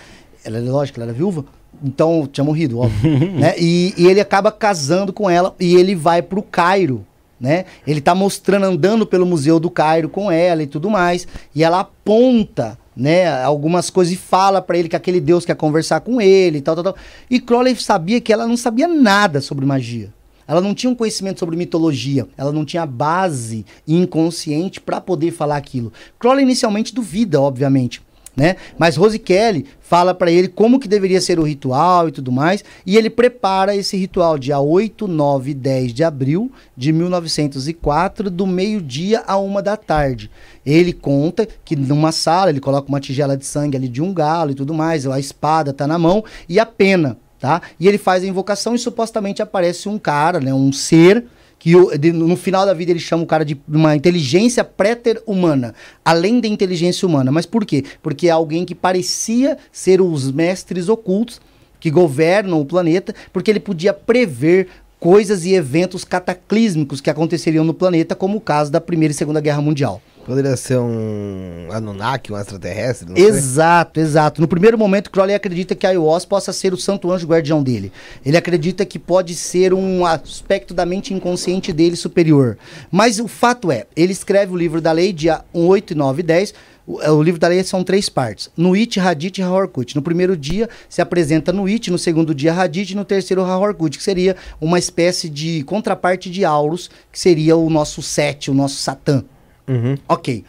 ela, lógico, ela era viúva, então tinha morrido, óbvio, né? E, e ele acaba casando com ela e ele vai pro Cairo, né? Ele tá mostrando, andando pelo Museu do Cairo com ela e tudo mais, e ela aponta, né, algumas coisas e fala pra ele que aquele Deus quer conversar com ele e tal, tal, tal. E Crowley sabia que ela não sabia nada sobre magia. Ela não tinha um conhecimento sobre mitologia, ela não tinha base inconsciente pra poder falar aquilo. Crowley inicialmente duvida, obviamente, né? Mas Rose Kelly fala pra ele como que deveria ser o ritual e tudo mais, e ele prepara esse ritual dia 8, 9 e 10 de abril de 1904, do meio-dia a uma da tarde. Ele conta que numa sala ele coloca uma tigela de sangue ali de um galo e tudo mais, a espada tá na mão e a pena, tá? E ele faz a invocação e supostamente aparece um cara, né, um ser que no final da vida ele chama o cara de uma inteligência préter-humana, além da inteligência humana. Mas por quê? Porque é alguém que parecia ser os mestres ocultos que governam o planeta, porque ele podia prever coisas e eventos cataclísmicos que aconteceriam no planeta, como o caso da Primeira e Segunda Guerra Mundial. Poderia ser um Anunnaki, um extraterrestre, não sei. Exato, exato. No primeiro momento, Crowley acredita que a Ios possa ser o santo anjo guardião dele. Ele acredita que pode ser um aspecto da mente inconsciente dele superior. Mas o fato é, ele escreve o livro da lei dia 8, 9 e 10. O, é, o livro da lei são três partes: Nuit, Hadith e Hahorkut. No primeiro dia se apresenta Nuit, no segundo dia Hadith e no terceiro Hahorkut, que seria uma espécie de contraparte de Aurus, que seria o nosso Sete, o nosso Satã. Uhum. Ok.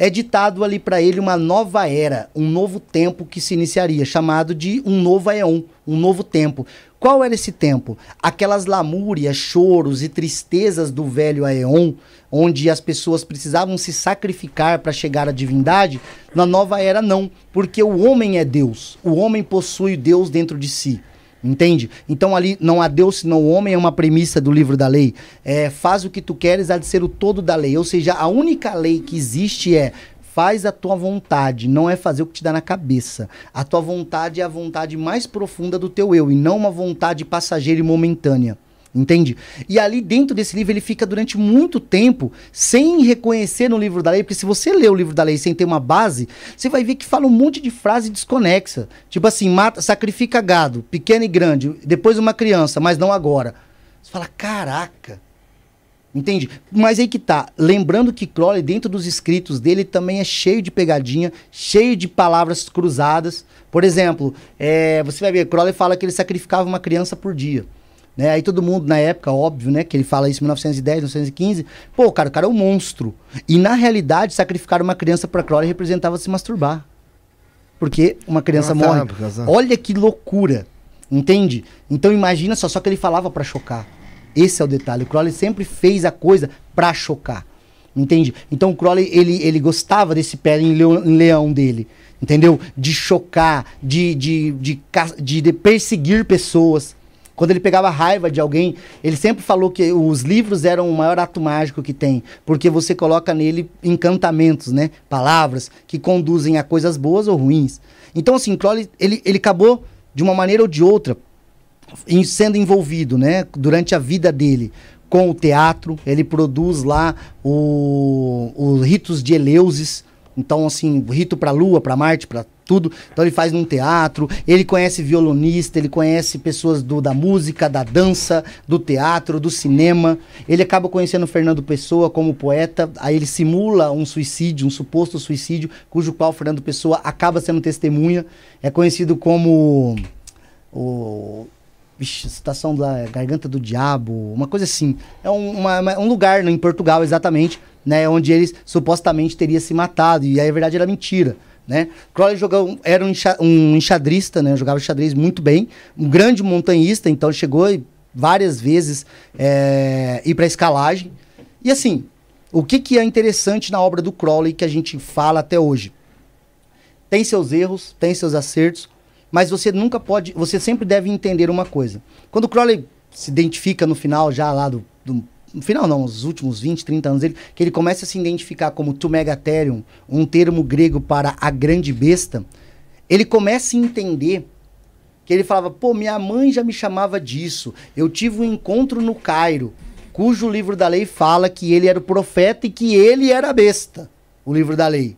É ditado ali pra ele uma nova era, um novo tempo que se iniciaria, chamado de um novo Aeon, um novo tempo. Qual era esse tempo? Aquelas lamúrias, choros e tristezas do velho Aeon, onde as pessoas precisavam se sacrificar para chegar à divindade, na nova era não, porque o homem é Deus. O homem possui Deus dentro de si. Entende? Então ali não há Deus senão o homem é uma premissa do livro da lei. É, faz o que tu queres, há de ser o todo da lei. Ou seja, a única lei que existe é faz a tua vontade, não é fazer o que te dá na cabeça. A tua vontade é a vontade mais profunda do teu eu e não uma vontade passageira e momentânea. Entende? E ali dentro desse livro ele fica durante muito tempo sem reconhecer no livro da lei, porque se você lê o livro da lei sem ter uma base, você vai ver que fala um monte de frase desconexa. Tipo assim, mata, sacrifica gado, pequeno e grande, depois uma criança, mas não agora. Você fala, caraca. Entende? Mas aí que tá. Lembrando que Crowley, dentro dos escritos dele, também é cheio de pegadinha, cheio de palavras cruzadas. Por exemplo, é, você vai ver, Crowley fala que ele sacrificava uma criança por dia. Né? Aí todo mundo, na época, óbvio, né? Que ele fala isso em 1910, 1915. Pô, cara, o cara é um monstro. E na realidade, sacrificar uma criança para Crowley representava se masturbar. Porque uma criança morre. Olha que loucura. Entende? Então imagina só, só que ele falava para chocar. Esse é o detalhe. O Crowley sempre fez a coisa para chocar. Entende? Então o Crowley, ele, ele gostava desse pé em leão, dele. Entendeu? De chocar, de, de, de, de perseguir pessoas. Quando ele pegava raiva de alguém, ele sempre falou que os livros eram o maior ato mágico que tem, porque você coloca nele encantamentos, né? Palavras que conduzem a coisas boas ou ruins. Então, assim, Crowley, ele, ele acabou, de uma maneira ou de outra, em- sendo envolvido, né, durante a vida dele com o teatro. Ele produz lá os ritos de Eleusis. Então, assim, rito para Lua, para Marte, para tudo. Então, ele faz num teatro. Ele conhece violonista, ele conhece pessoas do, da música, da dança, do teatro, do cinema. Ele acaba conhecendo Fernando Pessoa como poeta. Aí ele simula um suicídio, um suposto suicídio, cujo qual Fernando Pessoa acaba sendo testemunha. É conhecido como o Vixe, citação da Garganta do Diabo, uma coisa assim. É um, uma- um lugar né, em Portugal, exatamente, né, onde ele supostamente teria se matado, e aí a verdade era mentira. Né? Crowley jogou, era um, enxa- um enxadrista, né? jogava xadrez muito bem, um grande montanhista, então chegou várias vezes é, ir para escalagem. E assim, o que, que é interessante na obra do Crowley que a gente fala até hoje? Tem seus erros, tem seus acertos, mas você nunca pode, você sempre deve entender uma coisa. Quando o Crowley se identifica no final já lá do, do no final não, os últimos 20, 30 anos dele, que ele começa a se identificar como tu megatherium, um termo grego para a grande besta, ele começa a entender que ele falava, pô, minha mãe já me chamava disso. Eu tive um encontro no Cairo, cujo livro da lei fala que ele era o profeta e que ele era a besta, o livro da lei.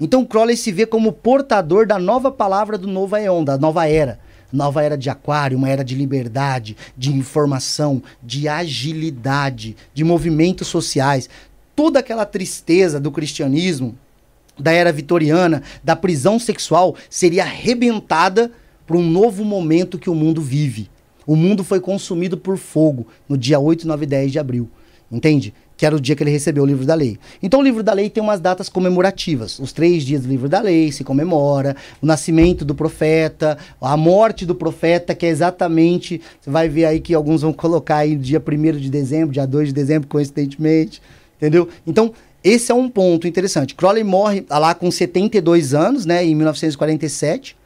Então Crowley se vê como portador da nova palavra do novo Aeon, da nova era. Nova era de aquário, uma era de liberdade, de informação, de agilidade, de movimentos sociais. Toda aquela tristeza do cristianismo, da era vitoriana, da prisão sexual, seria arrebentada para um novo momento que o mundo vive. O mundo foi consumido por fogo no dia 8, 9 e 10 de abril. Entende? Que era o dia que ele recebeu o livro da lei. Então o livro da lei tem umas datas comemorativas. Os três dias do livro da lei se comemora, o nascimento do profeta, a morte do profeta, que é exatamente. Você vai ver aí que alguns vão colocar aí dia 1 de dezembro, dia 2 de dezembro, coincidentemente. Entendeu? Então, esse é um ponto interessante. Crowley morre lá com 72 anos, né, em 1947.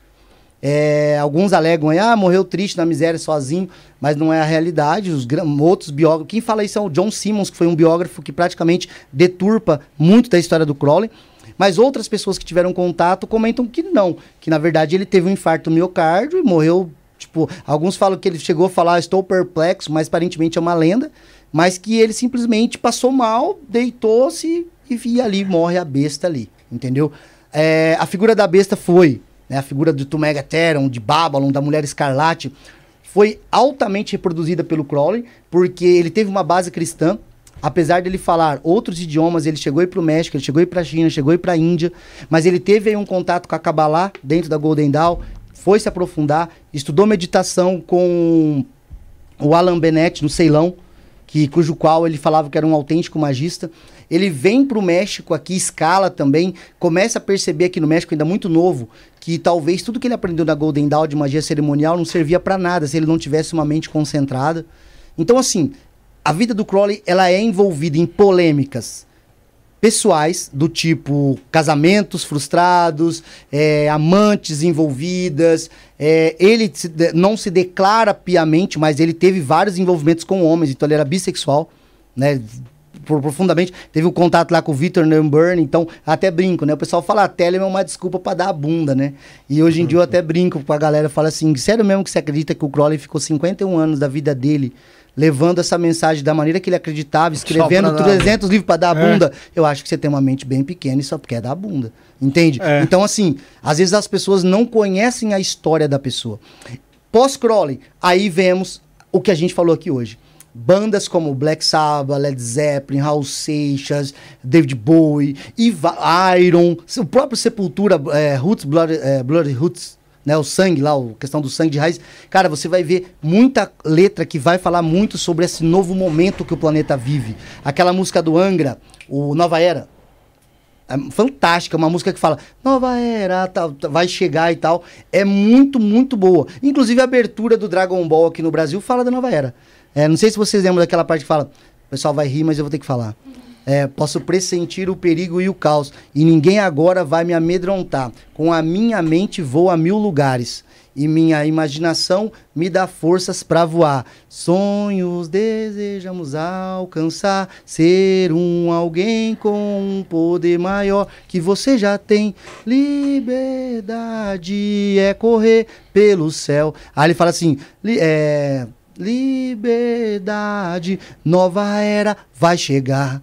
É, alguns alegam aí, ah, morreu triste na miséria sozinho, mas não é a realidade. Os outros biógrafos, quem fala isso é o John Simmons, que foi um biógrafo que praticamente deturpa muito da história do Crowley. Mas outras pessoas que tiveram contato comentam que não, que na verdade ele teve um infarto miocárdio e morreu. Tipo, alguns falam que ele chegou a falar, estou perplexo, mas aparentemente é uma lenda. Mas que ele simplesmente passou mal, deitou-se e via ali, morre a besta ali, entendeu? É, a figura da besta foi né, a figura do Tumegatheron, de Babylon, da Mulher Escarlate, foi altamente reproduzida pelo Crowley, porque ele teve uma base cristã, apesar dele falar outros idiomas, ele chegou a ir para o México, ele chegou a ir para a China, chegou a ir para a Índia, mas ele teve aí um contato com a Kabbalah dentro da Golden Dawn, foi se aprofundar, estudou meditação com o Alan Bennett no Ceilão, que, cujo qual ele falava que era um autêntico magista. Ele vem para o México aqui, escala também, começa a perceber aqui no México, ainda muito novo, que talvez tudo que ele aprendeu na Golden Dawn de magia cerimonial não servia para nada se ele não tivesse uma mente concentrada. Então, assim, a vida do Crowley ela é envolvida em polêmicas pessoais, do tipo casamentos frustrados, é, amantes envolvidas. é, ele se não se declara piamente, mas ele teve vários envolvimentos com homens, então ele era bissexual, né? Profundamente. Teve um contato lá com o Victor Nurburn, então até brinco, né? O pessoal fala, a Telemann é uma desculpa pra dar a bunda, né? E hoje em dia eu até brinco com a galera, fala assim, sério mesmo que você acredita que o Crowley ficou 51 anos da vida dele levando essa mensagem da maneira que ele acreditava, escrevendo pra dar- 300 livros pra dar a bunda? Eu acho que você tem uma mente bem pequena e só quer dar a bunda, entende? É. Então assim, às vezes as pessoas não conhecem a história da pessoa. Pós-Crowley, aí vemos o que a gente falou aqui hoje. Bandas como Black Sabbath, Led Zeppelin, Raul Seixas, David Bowie, e va- Iron, o próprio Sepultura, é, Roots, Blood, é, Roots, né, o sangue lá, a questão do sangue de raiz. Cara, você vai ver muita letra que vai falar muito sobre esse novo momento que o planeta vive. Aquela música do Angra, o Nova Era, é fantástica, uma música que fala nova era, tal, tal, vai chegar e tal. É muito, muito boa. Inclusive a abertura do Dragon Ball aqui no Brasil fala da nova era. É, não sei se vocês lembram daquela parte que fala, o pessoal vai rir, mas eu vou ter que falar. É, posso pressentir o perigo e o caos, e ninguém agora vai me amedrontar. Com a minha mente vou a mil lugares, e minha imaginação me dá forças pra voar. Sonhos desejamos alcançar, ser um alguém com um poder maior que você já tem. Liberdade é correr pelo céu. Aí ele fala assim: é, liberdade, nova era vai chegar.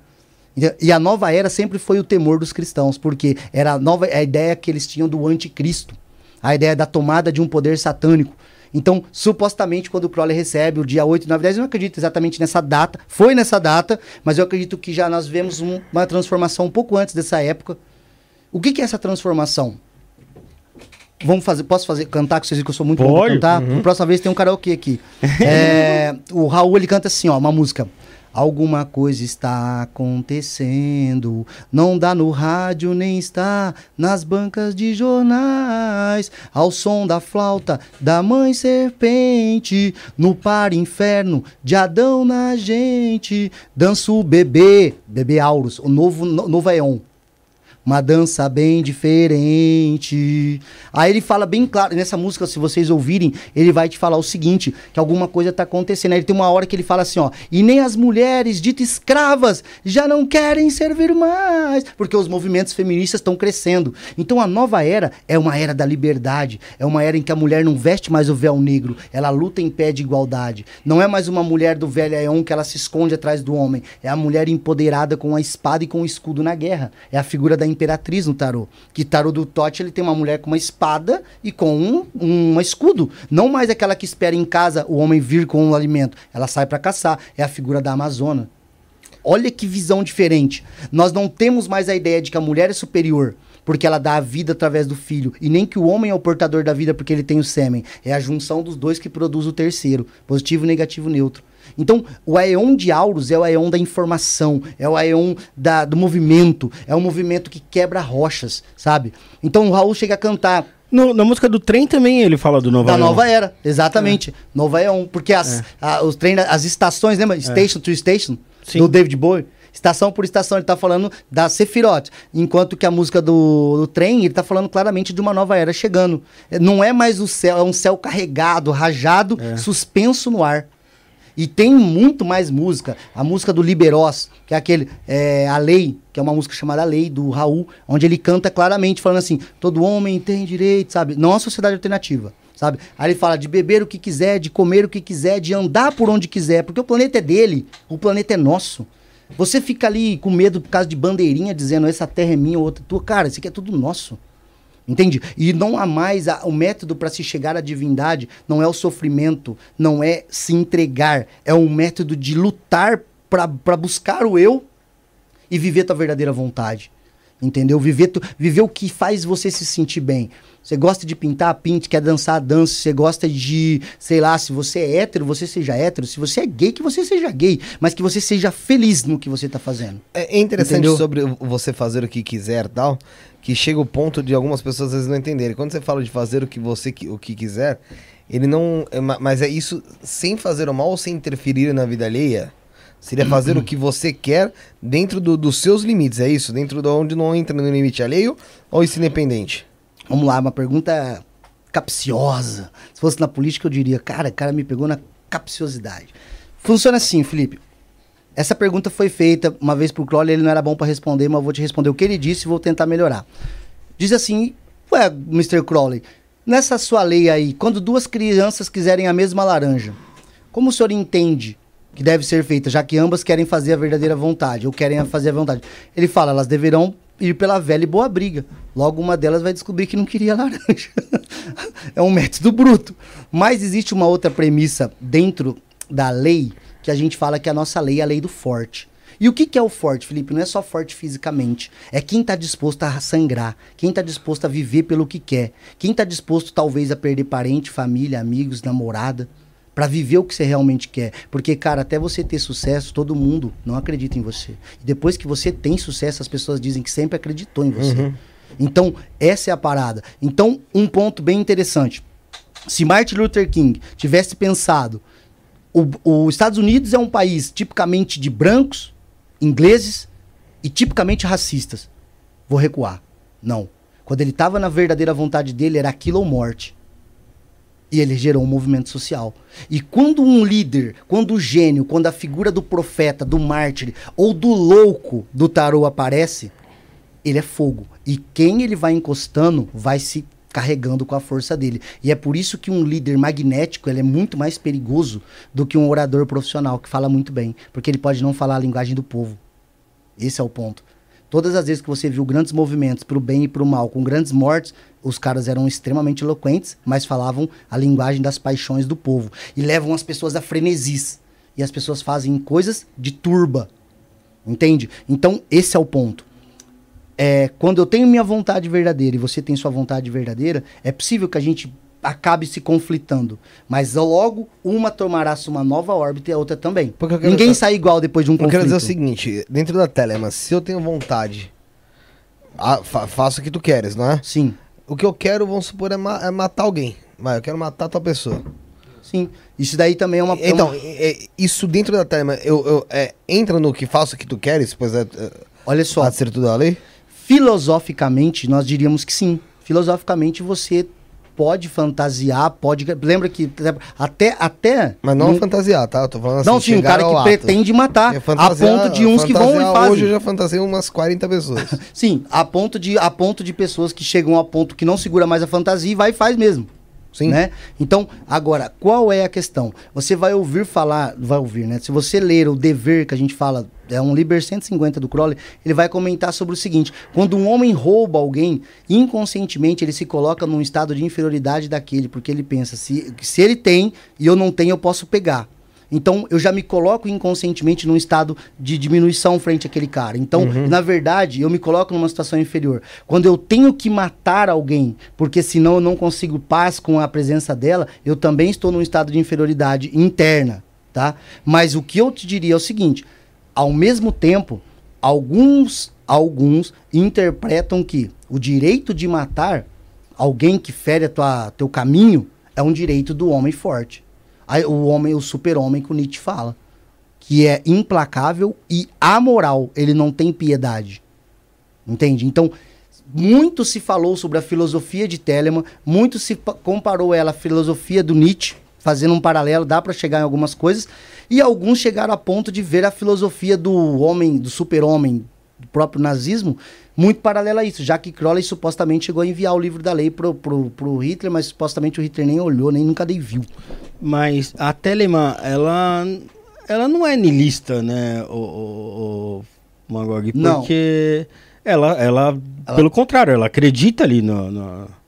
E- E a nova era sempre foi o temor dos cristãos, porque era a nova a ideia que eles tinham do anticristo, a ideia da tomada de um poder satânico. Então, supostamente, quando o Crowley recebe o dia 8 9 10, eu não acredito exatamente nessa data, foi nessa data, mas eu acredito que já nós vemos um- uma transformação um pouco antes dessa época. O que, que é essa transformação? Vamos fazer, posso fazer, cantar, que vocês viram que eu sou muito bom pra Pode, cantar? Na próxima vez tem um karaokê aqui. É, o Raul, ele canta assim, ó, uma música. Alguma coisa está acontecendo, não dá no rádio nem está nas bancas de jornais, ao som da flauta da mãe serpente, no par inferno de Adão na gente, dança o bebê, bebê Aurus, o novo, no, novo Aeon. Uma dança bem diferente. Aí ele fala bem claro, nessa música, se vocês ouvirem, ele vai te falar o seguinte: que alguma coisa tá acontecendo. Aí ele tem uma hora que ele fala assim, ó, e nem as mulheres ditas escravas já não querem servir mais, porque os movimentos feministas estão crescendo. Então a nova era é uma era da liberdade, é uma era em que a mulher não veste mais o véu negro, ela luta em pé de igualdade. Não é mais uma mulher do velho Aeon que ela se esconde atrás do homem, é a mulher empoderada com a espada e com o escudo na guerra. É a figura da imperatriz no tarô. Que tarô do Tote ele tem uma mulher com uma espada e com um, um escudo. Não mais aquela que espera em casa o homem vir com o alimento. Ela sai para caçar. É a figura da Amazona. Olha que visão diferente. Nós não temos mais a ideia de que a mulher é superior porque ela dá a vida através do filho, e nem que o homem é o portador da vida porque ele tem o sêmen. É a junção dos dois que produz o terceiro, positivo, negativo, neutro. Então, o Aeon de Aurus é o Aeon da informação, é o Aeon da, do movimento, é um movimento que quebra rochas, sabe? Então o Raul chega a cantar No- na música do trem também ele fala do Nova da nova era, exatamente. Nova Aeon, porque as, a- os treina, as estações, lembra? Station to Station, Sim. do David Bowie. Estação por estação, ele tá falando da Sephiroth. Enquanto que a música do, do trem, ele tá falando claramente de uma nova era chegando. É, Não é mais o céu, é um céu carregado, rajado, suspenso no ar. E tem muito mais música. A música do Liberós, que é aquele. é, a Lei, que é uma música chamada Lei, do Raul, onde ele canta claramente, falando assim: todo homem tem direito, sabe? Não a sociedade alternativa. Sabe? Aí ele fala de beber o que quiser, de comer o que quiser, de andar por onde quiser, porque o planeta é dele, o planeta é nosso. Você fica ali com medo por causa de bandeirinha dizendo essa terra é minha ou outra tua. Cara, isso aqui é tudo nosso. Entende? E não há mais a- o método para se chegar à divindade, não é o sofrimento, não é se entregar, é um método de lutar para buscar o eu e viver tua verdadeira vontade. Entendeu? Viver, tu, viver o que faz você se sentir bem. Você gosta de pintar, pinte, quer dançar, dança. Você gosta de, sei lá, se você é hétero, você seja hétero. Se você é gay, que você seja gay. Mas que você seja feliz no que você tá fazendo. É é interessante Entendeu? sobre você fazer o que quiser e tal, que chega o ponto de algumas pessoas às vezes não entenderem. Quando você fala de fazer o que você o que quiser, ele não. é ma- mas é isso sem fazer o mal ou sem interferir na vida alheia. Seria fazer o que você quer dentro do- dos seus limites, é isso? Dentro de onde não entra no limite alheio ou isso independente? Vamos lá, uma pergunta capciosa. Se fosse na política, eu diria, cara, o cara me pegou na capciosidade. Funciona assim, Felipe. Essa pergunta foi feita uma vez pro Crowley, ele não era bom para responder, mas eu vou te responder o que ele disse e vou tentar melhorar. Diz assim, ué, Mr. Crowley, nessa sua lei aí, quando duas crianças quiserem a mesma laranja, como o senhor entende que deve ser feita, já que ambas querem fazer a verdadeira vontade, ou querem fazer a vontade? Ele fala, elas deverão ir pela velha e boa briga. Logo, uma delas vai descobrir que não queria laranja. é um método bruto. Mas existe uma outra premissa dentro da lei que a gente fala que a nossa lei é a lei do forte. E o que, que é o forte, Felipe? Não é só forte fisicamente. É quem está disposto a sangrar, quem está disposto a viver pelo que quer, quem está disposto talvez a perder parente, família, amigos, namorada, para viver o que você realmente quer. Porque, cara, até você ter sucesso, todo mundo não acredita em você. E depois que você tem sucesso, as pessoas dizem que sempre acreditou em você. Então, essa é a parada. Então, um ponto bem interessante. Se Martin Luther King tivesse pensado, os Estados Unidos é um país tipicamente de brancos, ingleses e tipicamente racistas. Vou recuar. Não. Quando ele estava na verdadeira vontade dele, era aquilo ou morte. E ele gerou um movimento social. E quando um líder, quando o gênio, quando a figura do profeta, do mártir ou do louco do tarô aparece, ele é fogo. E quem ele vai encostando vai se carregando com a força dele. E é por isso que um líder magnético ele é muito mais perigoso do que um orador profissional que fala muito bem, porque ele pode não falar a linguagem do povo. Esse é o ponto. Todas as vezes que você viu grandes movimentos pro bem e pro mal, com grandes mortes, os caras eram extremamente eloquentes, mas falavam a linguagem das paixões do povo e levam as pessoas a frenesis. E as pessoas fazem coisas de turba. Entende? Então, esse é o ponto é, quando eu tenho minha vontade verdadeira e você tem sua vontade verdadeira, é possível que a gente acabe se conflitando. Mas logo, uma tomará uma nova órbita e a outra também. Porque eu quero- Ninguém sai igual depois de um Eu quero conflito. dizer o seguinte, dentro da Telema, se eu tenho vontade, ah, fa faça o que tu queres, não é? Sim, O que eu quero, vamos supor, é, ma- é matar alguém. Vai, eu quero matar tua pessoa. sim. Isso daí também é uma... é Então, uma- é- é- isso dentro da Telema, eu, eu- é, entra no que faça o que tu queres, pois é, olha só, pode ser tudo da lei? Filosoficamente, nós diríamos que sim. Filosoficamente, você pode fantasiar, pode... Lembra que até... até Mas não num- fantasiar, tá? Eu tô falando assim, Não, sim, o chegar cara que ato. pretende matar, a ponto de uns que vão e fazem. Hoje eu já fantasiei umas 40 pessoas. Sim, a ponto de a ponto de pessoas que chegam a ponto que não segura mais a fantasia e vai e faz mesmo. Sim. Né? Então, agora, qual é a questão? Você vai ouvir falar, vai ouvir, né? Se você ler o dever que a gente fala, é um Liber 150 do Crowley, ele vai comentar sobre o seguinte: quando um homem rouba alguém, inconscientemente ele se coloca num estado de inferioridade daquele, porque ele pensa, se, se ele tem e eu não tenho, eu posso pegar. Então eu já me coloco inconscientemente num estado de diminuição frente àquele cara. Então, na verdade, eu me coloco numa situação inferior. Quando eu tenho que matar alguém, porque senão eu não consigo paz com a presença dela, eu também estou num estado de inferioridade interna, tá? Mas o que eu te diria é o seguinte: ao mesmo tempo, alguns alguns interpretam que o direito de matar alguém que fere a tua, teu caminho é um direito do homem forte. O homem, o super-homem que o Nietzsche fala. Que é implacável e amoral. Ele não tem piedade. Entende? Então, muito se falou sobre a filosofia de Telemann, muito se pa- comparou ela à filosofia do Nietzsche, fazendo um paralelo, dá para chegar em algumas coisas, e alguns chegaram a ponto de ver a filosofia do homem, do super-homem, do próprio nazismo, muito paralela a isso, já que Crowley supostamente chegou a enviar o livro da lei pro, pro, pro Hitler, mas supostamente o Hitler nem olhou, nem nunca nem viu. Mas a Telemann, ela, ela não é niilista, né, o, o, o Magog? Não. Porque ela, ela, Ela- pelo contrário, ela acredita ali no... no-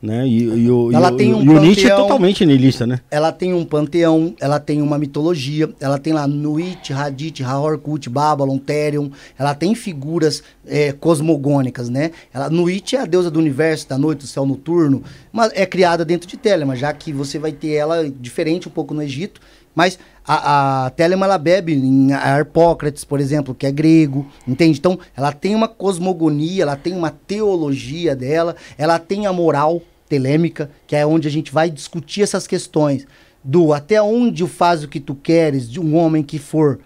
né? E, e o, Ela e tem um e o Nietzsche é panteão- totalmente niilista, né? Ela tem um panteão, ela tem uma mitologia, ela tem lá Nuit, Hadith, Hahorkut, Babylon, Therion, ela tem figuras é, cosmogônicas, né? Ela, Nuit é a deusa do universo, da noite, do céu noturno, mas é criada dentro de Telemann, já que você vai ter ela diferente um pouco no Egito, mas a, a Telemann, ela bebe em Harpócrates, por exemplo, que é grego, entende? Então, ela tem uma cosmogonia, ela tem uma teologia dela, ela tem a moral telêmica, que é onde a gente vai discutir essas questões do até onde faz o que tu queres, de um homem que for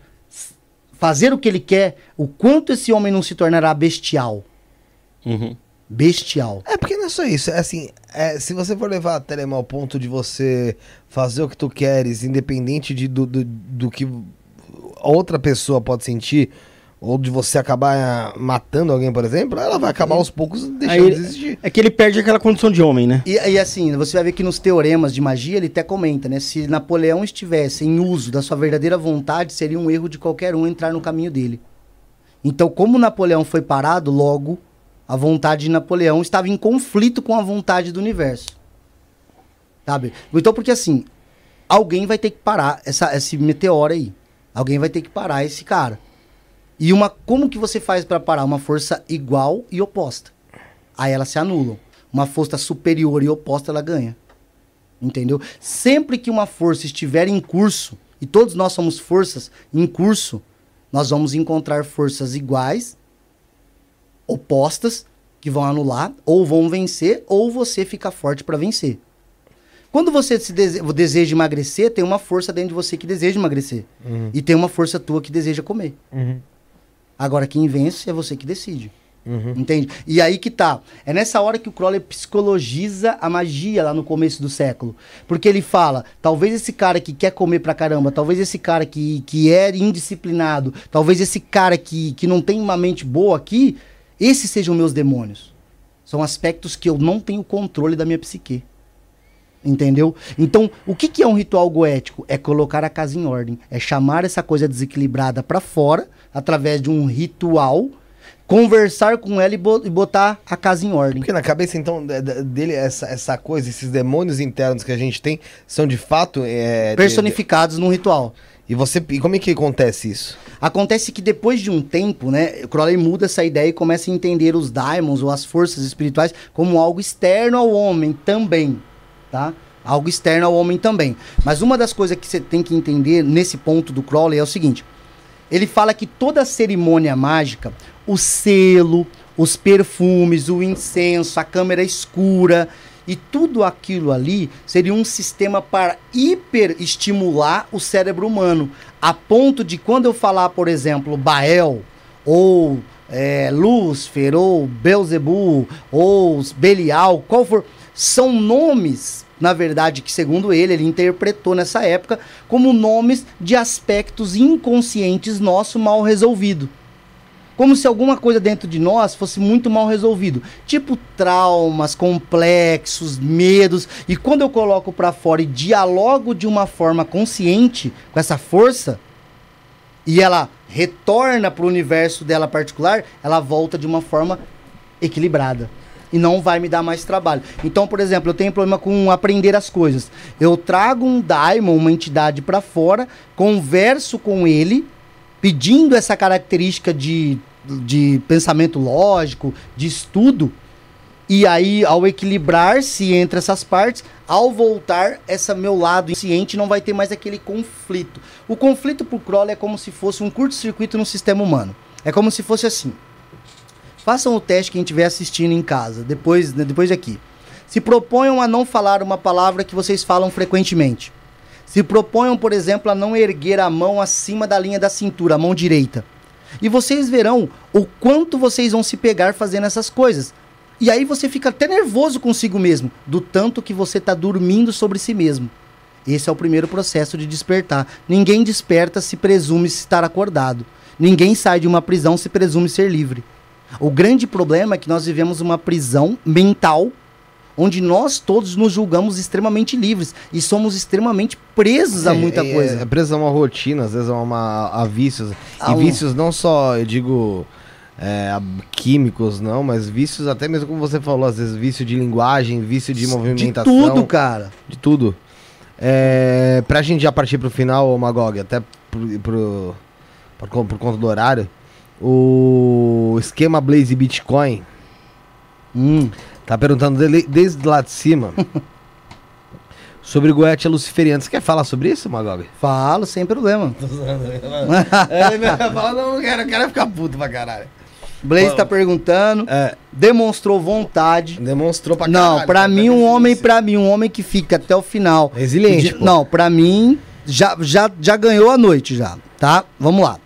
fazer o que ele quer, o quanto esse homem não se tornará bestial. Uhum. Bestial. É porque não é só isso. É assim, é, se você for levar a Telema ao ponto de você fazer o que tu queres, independente de, do, do, do que outra pessoa pode sentir, ou de você acabar matando alguém, por exemplo, ela vai acabar aos poucos deixando de existir. é que ele perde aquela condição de homem, né? E, e assim, você vai ver que nos teoremas de magia ele até comenta, né? Se Napoleão estivesse em uso da sua verdadeira vontade, seria um erro de qualquer um entrar no caminho dele. Então, como Napoleão foi parado, logo a vontade de Napoleão estava em conflito com a vontade do universo. Sabe? Então, porque assim, alguém vai ter que parar essa, esse meteoro aí. Alguém vai ter que parar esse cara. E uma, como que você faz para parar uma força igual e oposta? Aí elas se anulam. Uma força superior e oposta ela ganha. Entendeu? Sempre que uma força estiver em curso, e todos nós somos forças em curso, nós vamos encontrar forças iguais, opostas, que vão anular, ou vão vencer, ou você fica forte para vencer. Quando você se dese- deseja emagrecer, tem uma força dentro de você que deseja emagrecer. E tem uma força tua que deseja comer. Agora, quem vence é você que decide. Entende? E aí que tá. É nessa hora que o Crowley psicologiza a magia lá no começo do século. Porque ele fala: talvez esse cara que quer comer pra caramba, talvez esse cara que, que é indisciplinado, talvez esse cara que, que não tem uma mente boa aqui, esses sejam meus demônios. São aspectos que eu não tenho controle da minha psique. Entendeu? Então, o que, que é um ritual goético? É colocar a casa em ordem. É chamar essa coisa desequilibrada pra fora, através de um ritual, conversar com ela e bo- botar a casa em ordem. Porque na cabeça, então, de- de- dele, essa, essa coisa, esses demônios internos que a gente tem, são de fato. É, de- Personificados num ritual. E você. E como é que acontece isso? Acontece que depois de um tempo, né, Crowley muda essa ideia e começa a entender os daimons ou as forças espirituais como algo externo ao homem também, tá? Algo externo ao homem também. Mas uma das coisas que você tem que entender nesse ponto do Crowley é o seguinte: ele fala que toda cerimônia mágica, o selo, os perfumes, o incenso, a câmera escura e tudo aquilo ali seria um sistema para hiperestimular o cérebro humano, a ponto de quando eu falar, por exemplo, Bael ou é, Lúcifer ou ou Belial, qual for, são nomes, na verdade, que segundo ele, ele interpretou nessa época como nomes de aspectos inconscientes nosso mal resolvido. Como se alguma coisa dentro de nós fosse muito mal resolvido. Tipo traumas, complexos, medos. E quando eu coloco pra fora e dialogo de uma forma consciente com essa força, e ela retorna pro universo dela particular, ela volta de uma forma equilibrada. E não vai me dar mais trabalho. Então, por exemplo, eu tenho problema com aprender as coisas. Eu trago um daimon, uma entidade pra fora, converso com ele, pedindo essa característica de, de pensamento lógico, de estudo, e aí, ao equilibrar-se entre essas partes, ao voltar, essa meu lado ciente não vai ter mais aquele conflito. O conflito pro Crowley é como se fosse um curto-circuito no sistema humano. É como se fosse assim. Façam o teste quem estiver assistindo em casa, depois, depois daqui. Se proponham a não falar uma palavra que vocês falam frequentemente. Se proponham, por exemplo, a não erguer a mão acima da linha da cintura, a mão direita. E vocês verão o quanto vocês vão se pegar fazendo essas coisas. E aí você fica até nervoso consigo mesmo, do tanto que você está dormindo sobre si mesmo. Esse é o primeiro processo de despertar. Ninguém desperta se presume estar acordado. Ninguém sai de uma prisão se presume ser livre. O grande problema é que nós vivemos uma prisão mental onde nós todos nos julgamos extremamente livres e somos extremamente presos a muita é, coisa. É preso a uma rotina, às vezes a, uma, a vícios. A e um- vícios não só, eu digo, é, químicos, não, mas vícios até mesmo como você falou, às vezes vício de linguagem, vício de de movimentação. tudo, cara. De tudo. É, pra gente já partir pro final, Magog, até pro, pro, por, por conta do horário, o esquema Blaze Bitcoin Hum. Tá perguntando dele- desde lá de cima sobre o Goethe Luciferiano. Você quer falar sobre isso, Magog? Falo sem problema. Ele fala, não, quero, quero ficar puto pra caralho. Blaze tá perguntando, É, demonstrou vontade. demonstrou pra Não, caralho. pra tá mim um homem, pra mim um homem que fica até o final. Resiliente, De- pô. Não, pra mim já, já, já ganhou a noite já, tá? Vamos lá.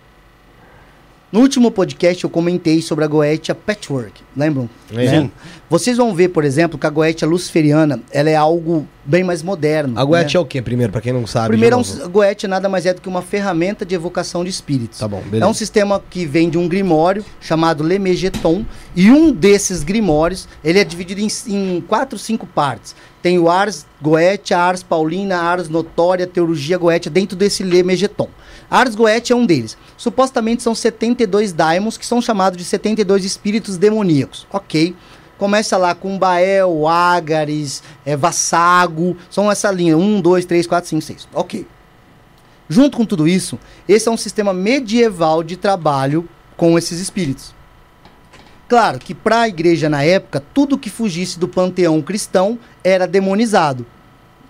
No último podcast eu comentei sobre a Goetia Patchwork, lembram? É. Né? Vocês vão ver, por exemplo, que a Goetia luciferiana ela é algo bem mais moderno. A Goethe né? é o quê, primeiro, pra quem não sabe? Primeiro, é um, a Goetia nada mais é do que uma ferramenta de evocação de espíritos. Tá bom, É beleza. um sistema que vem de um grimório chamado Lemegeton e um desses grimórios ele é dividido em, em quatro, cinco partes. Tem o Ars Goetia, Ars Paulina, Ars Notória, Teologia Goetia dentro desse Lemegeton. Ars Goetia é um deles. Supostamente são 72 daimons que são chamados de 72 espíritos demoníacos. Ok. Começa lá com Bael, Ágares, é, Vassago. São essa linha. 1, 2, 3, 4, 5, 6. Ok. Junto com tudo isso, esse é um sistema medieval de trabalho com esses espíritos. Claro que para a igreja na época, tudo que fugisse do panteão cristão era demonizado.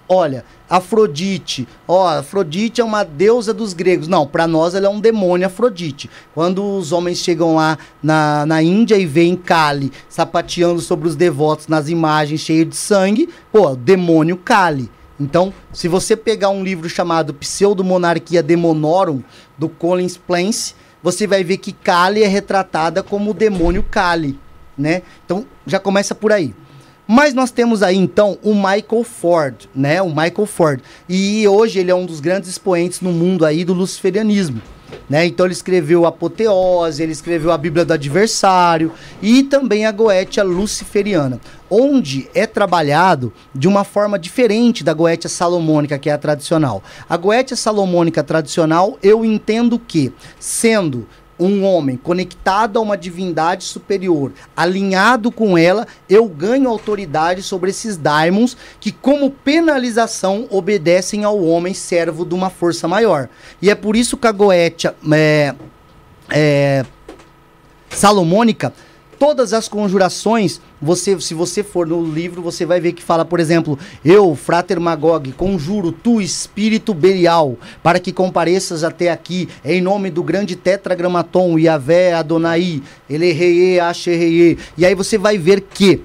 Olha, Afrodite, ó, Afrodite é uma deusa dos gregos. Não, para nós ela é um demônio Afrodite. Quando os homens chegam lá na, na Índia e veem Kali sapateando sobre os devotos nas imagens cheias de sangue, pô, demônio Kali. Então, se você pegar um livro chamado Pseudo-Monarquia Demonorum, do Collins Plancy, você vai ver que Kali é retratada como o demônio Kali, né? Então, já começa por aí. Mas nós temos aí então o Michael Ford, né? O Michael Ford. E hoje ele é um dos grandes expoentes no mundo aí do luciferianismo. Né? Então ele escreveu Apoteose, ele escreveu a Bíblia do Adversário e também a Goetia Luciferiana, onde é trabalhado de uma forma diferente da Goetia Salomônica, que é a tradicional. A Goetia Salomônica tradicional, eu entendo que, sendo um homem conectado a uma divindade superior, alinhado com ela, eu ganho autoridade sobre esses daimons que, como penalização, obedecem ao homem servo de uma força maior. E é por isso que a Goetia é, é, Salomônica, todas as conjurações, você, se você for no livro, você vai ver que fala, por exemplo, eu, Frater Magog, conjuro tu, espírito Belial, para que compareças até aqui, em nome do grande tetragramaton, Yahvé, Adonai, Elereie, Ashereie. E aí você vai ver que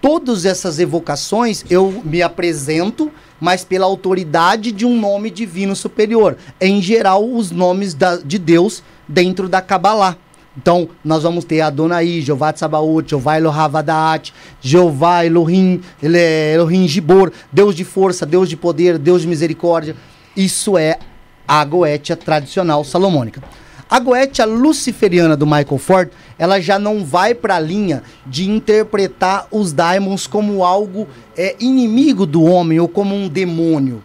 todas essas evocações eu me apresento, mas pela autoridade de um nome divino superior. Em geral, os nomes da- de Deus dentro da Kabbalah. Então, nós vamos ter Adonai, Jeová Tsabaoth, Jeová Elohavadat, Jeová Elohim, Elohim Gibor, Deus de força, Deus de poder, Deus de misericórdia. Isso é a Goetia tradicional salomônica. A Goetia luciferiana do Michael Ford, ela já não vai para a linha de interpretar os daimons como algo é, inimigo do homem ou como um demônio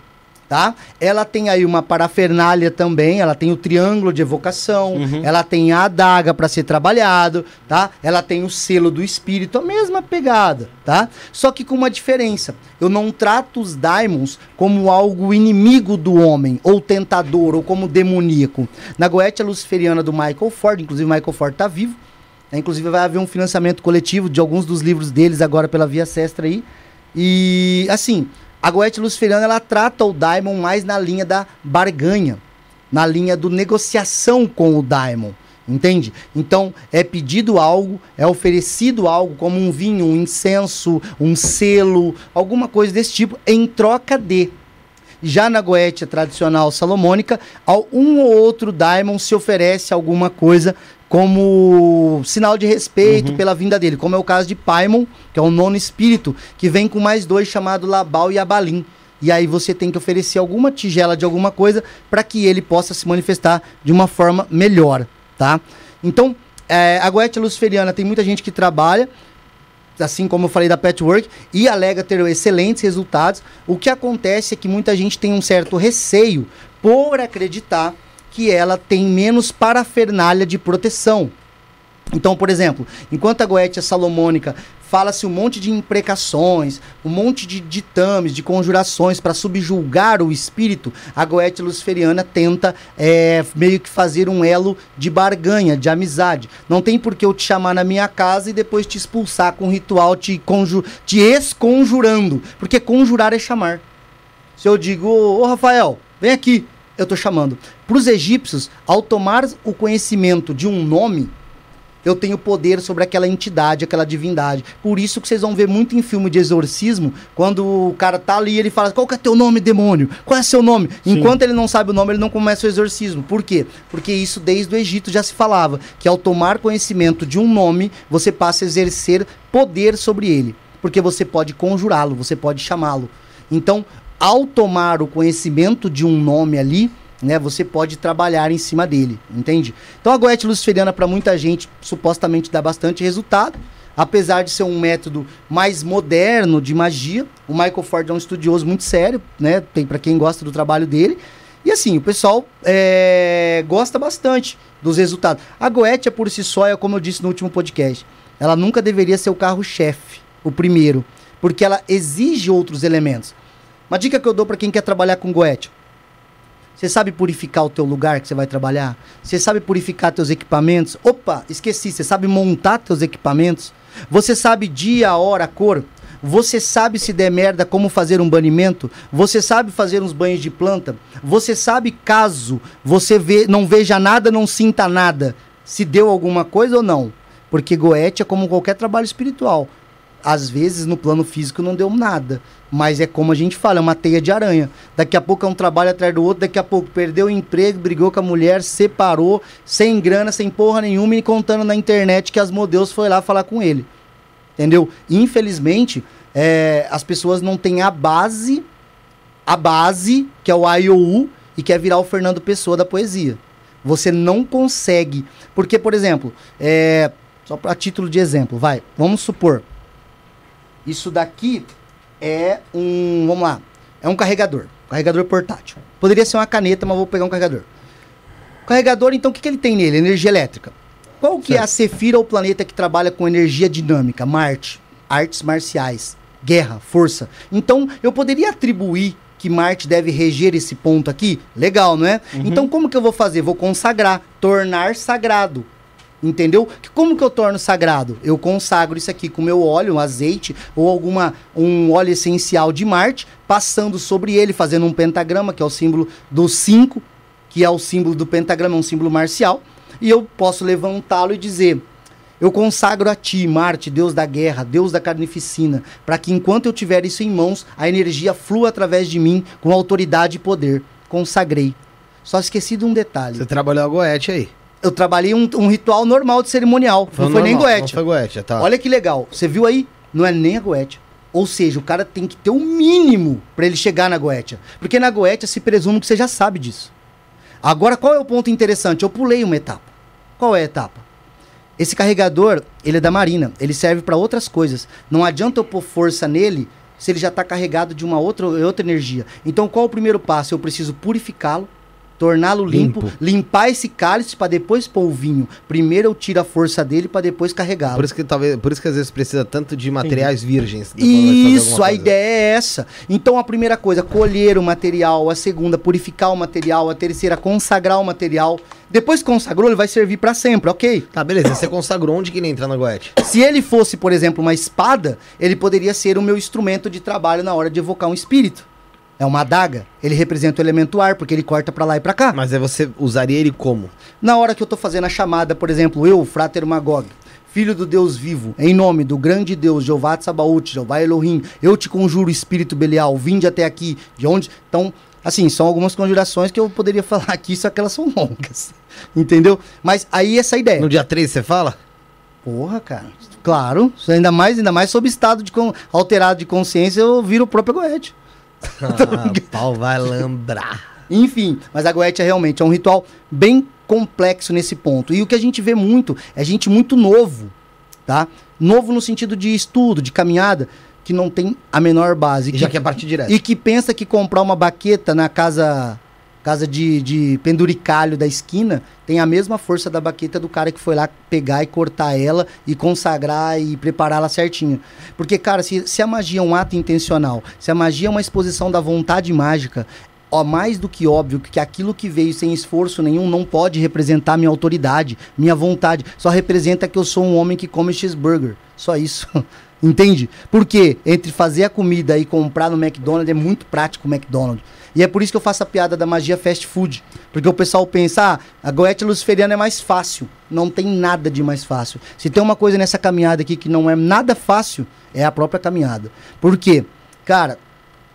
tá? Ela tem aí uma parafernália também, ela tem o triângulo de evocação, ela tem a adaga para ser trabalhado, tá? Ela tem o selo do espírito, a mesma pegada, tá? Só que com uma diferença. Eu não trato os daimons como algo inimigo do homem, ou tentador, ou como demoníaco. Na Goetia Luciferiana do Michael Ford, inclusive o Michael Ford tá vivo, né? inclusive vai haver um financiamento coletivo de alguns dos livros deles agora pela Via Sestra aí. E assim, a Goethe Luciferiana ela trata o Daimon mais na linha da barganha, na linha do negociação com o Daimon. Entende? Então é pedido algo, é oferecido algo como um vinho, um incenso, um selo, alguma coisa desse tipo, em troca de. Já na Goetia tradicional salomônica, um ou outro daimon se oferece alguma coisa como sinal de respeito pela vinda dele, como é o caso de Paimon, que é o nono espírito, que vem com mais dois chamado Labal e Abalim. E aí você tem que oferecer alguma tigela de alguma coisa para que ele possa se manifestar de uma forma melhor, tá? Então, é, a Goetia Luciferiana tem muita gente que trabalha, assim como eu falei da Patchwork, e alega ter excelentes resultados. O que acontece é que muita gente tem um certo receio por acreditar que ela tem menos parafernália de proteção. Então, por exemplo, enquanto a Goetia Salomônica fala-se um monte de imprecações, um monte de ditames, de conjurações para subjulgar o espírito, a Goetia Luciferiana tenta é, meio que fazer um elo de barganha, de amizade. Não tem por que eu te chamar na minha casa e depois te expulsar com um ritual te, conju te porque conjurar é chamar. Se eu digo, ô Rafael, vem aqui, eu tô chamando. Para os egípcios, ao tomar o conhecimento de um nome, eu tenho poder sobre aquela entidade, aquela divindade. Por isso que vocês vão ver muito em filme de exorcismo, quando o cara tá ali, ele fala: "Qual que é teu nome, demônio? Qual é seu nome?". Enquanto ele não sabe o nome, ele não começa o exorcismo. Por quê? Porque isso desde o Egito já se falava, que ao tomar conhecimento de um nome, você passa a exercer poder sobre ele, porque você pode conjurá-lo, você pode chamá-lo. Então, ao tomar o conhecimento de um nome ali, né, você pode trabalhar em cima dele, entende? Então a goethe luciferiana para muita gente supostamente dá bastante resultado, apesar de ser um método mais moderno de magia. O Michael Ford é um estudioso muito sério, né? Tem para quem gosta do trabalho dele. E assim, o pessoal é, gosta bastante dos resultados. A Goethe, por si só, é como eu disse no último podcast, ela nunca deveria ser o carro-chefe, o primeiro, porque ela exige outros elementos. Uma dica que eu dou para quem quer trabalhar com Goethe. Você sabe purificar o teu lugar que você vai trabalhar? Você sabe purificar teus equipamentos? Opa, esqueci, você sabe montar teus equipamentos? Você sabe dia, hora, cor? Você sabe se der merda como fazer um banimento? Você sabe fazer uns banhos de planta? Você sabe caso você vê, não veja nada, não sinta nada, se deu alguma coisa ou não? Porque Goethe é como qualquer trabalho espiritual. Às vezes no plano físico não deu nada, mas é como a gente fala, é uma teia de aranha. Daqui a pouco é um trabalho atrás do outro, daqui a pouco perdeu o emprego, brigou com a mulher, separou, sem grana, sem porra nenhuma e contando na internet que as modelos foi lá falar com ele. Entendeu? Infelizmente, é, as pessoas não têm a base, a base, que é o IOU, e quer virar o Fernando Pessoa da poesia. Você não consegue. Porque, por exemplo, é, só para título de exemplo, vai, vamos supor. Isso daqui é um. Vamos lá. É um carregador. Carregador portátil. Poderia ser uma caneta, mas vou pegar um carregador. Carregador, então, o que, que ele tem nele? Energia elétrica. Qual que é a Cefira, o planeta que trabalha com energia dinâmica? Marte. Artes marciais. Guerra, força. Então, eu poderia atribuir que Marte deve reger esse ponto aqui? Legal, não é? Então, como que eu vou fazer? Vou consagrar, tornar sagrado. Entendeu? Como que eu torno sagrado? Eu consagro isso aqui com meu óleo, um azeite ou alguma um óleo essencial de Marte, passando sobre ele, fazendo um pentagrama, que é o símbolo do 5, que é o símbolo do pentagrama, um símbolo marcial, e eu posso levantá-lo e dizer: eu consagro a ti, Marte, Deus da guerra, Deus da carnificina, para que enquanto eu tiver isso em mãos, a energia flua através de mim com autoridade e poder. Consagrei. Só esqueci de um detalhe. Você trabalhou a Goethe aí. Eu trabalhei um, um ritual normal de cerimonial. Foi não foi nem normal, Goethe. Não foi Goethe, tá. Olha que legal. Você viu aí? Não é nem a Goethe. Ou seja, o cara tem que ter o mínimo para ele chegar na Goetia. Porque na Goetia se presume que você já sabe disso. Agora, qual é o ponto interessante? Eu pulei uma etapa. Qual é a etapa? Esse carregador, ele é da Marina. Ele serve para outras coisas. Não adianta eu pôr força nele se ele já está carregado de uma outra, outra energia. Então, qual é o primeiro passo? Eu preciso purificá-lo, torná-lo limpo, Limpo. limpar esse cálice para depois pôr o vinho. Primeiro eu tiro a força dele para depois carregá-lo. Por isso que talvez, por isso que às vezes precisa tanto de materiais virgens. pra fazer Isso, a ideia é essa. Então a primeira coisa, colher o material, a segunda, purificar o material, a terceira, consagrar o material. Depois que consagrou, ele vai servir para sempre, ok? Tá, beleza. Você consagrou onde que ele entra na Goethe? Se ele fosse, por exemplo, uma espada, ele poderia ser o meu instrumento de trabalho na hora de evocar um espírito. É uma adaga. Ele representa o elemento ar, porque ele corta para lá e para cá. Mas aí você usaria ele como? Na hora que eu tô fazendo a chamada, por exemplo, eu, Frater Magog, filho do Deus vivo, em nome do grande Deus, Jeová Tsabaoth, Jeová Elohim, eu te conjuro, espírito Belial, vinde até aqui, de onde... Então, assim, são algumas conjurações que eu poderia falar aqui, só que elas são longas, entendeu? Mas aí essa é ideia. No dia 3 você fala? Porra, cara, claro, ainda mais, ainda mais sob estado de alterado de consciência, eu viro o próprio Goethe. Ah, o pau vai lambrar. Enfim, mas a Goetia realmente é um ritual bem complexo nesse ponto. E o que a gente vê muito é gente muito novo, tá? Novo no sentido de estudo, de caminhada, que não tem a menor base. E que- já quer partir direto. e que pensa que comprar uma baqueta na casa casa de, de penduricalho da esquina tem a mesma força da baqueta do cara que foi lá pegar e cortar ela e consagrar e prepará-la certinho. Porque, cara, se, se a magia é um ato intencional, se a magia é uma exposição da vontade mágica, ó, mais do que óbvio que aquilo que veio sem esforço nenhum não pode representar minha autoridade, minha vontade. Só representa que eu sou um homem que come cheeseburger. Só isso. Entende? Porque entre fazer a comida e comprar no McDonald's é muito prático o McDonald's. E é por isso que eu faço a piada da magia fast food. Porque o pessoal pensa, ah, a goethe luciferiana é mais fácil. Não tem nada de mais fácil. Se tem uma coisa nessa caminhada aqui que não é nada fácil, é a própria caminhada. Por quê? Cara,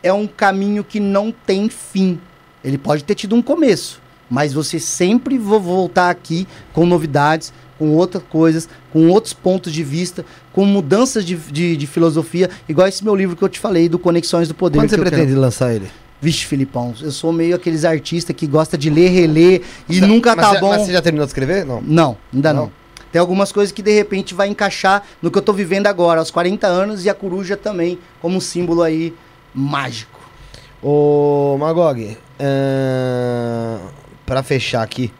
é um caminho que não tem fim. Ele pode ter tido um começo, mas você sempre vai voltar aqui com novidades, com outras coisas, com outros pontos de vista, com mudanças de, de, de filosofia, igual esse meu livro que eu te falei, do Conexões do Poder. Quando você eu quero- pretende lançar ele? Vixe, Filipão, eu sou meio aqueles artistas que gosta de ler, reler e nunca mas tá você, bom. Mas você já terminou de escrever? Não. Não, ainda não. Não? Tem algumas coisas que de repente vai encaixar no que eu tô vivendo agora, aos 40 anos, e a coruja também, como um símbolo aí mágico. Ô, Magog, ahn, pra fechar aqui,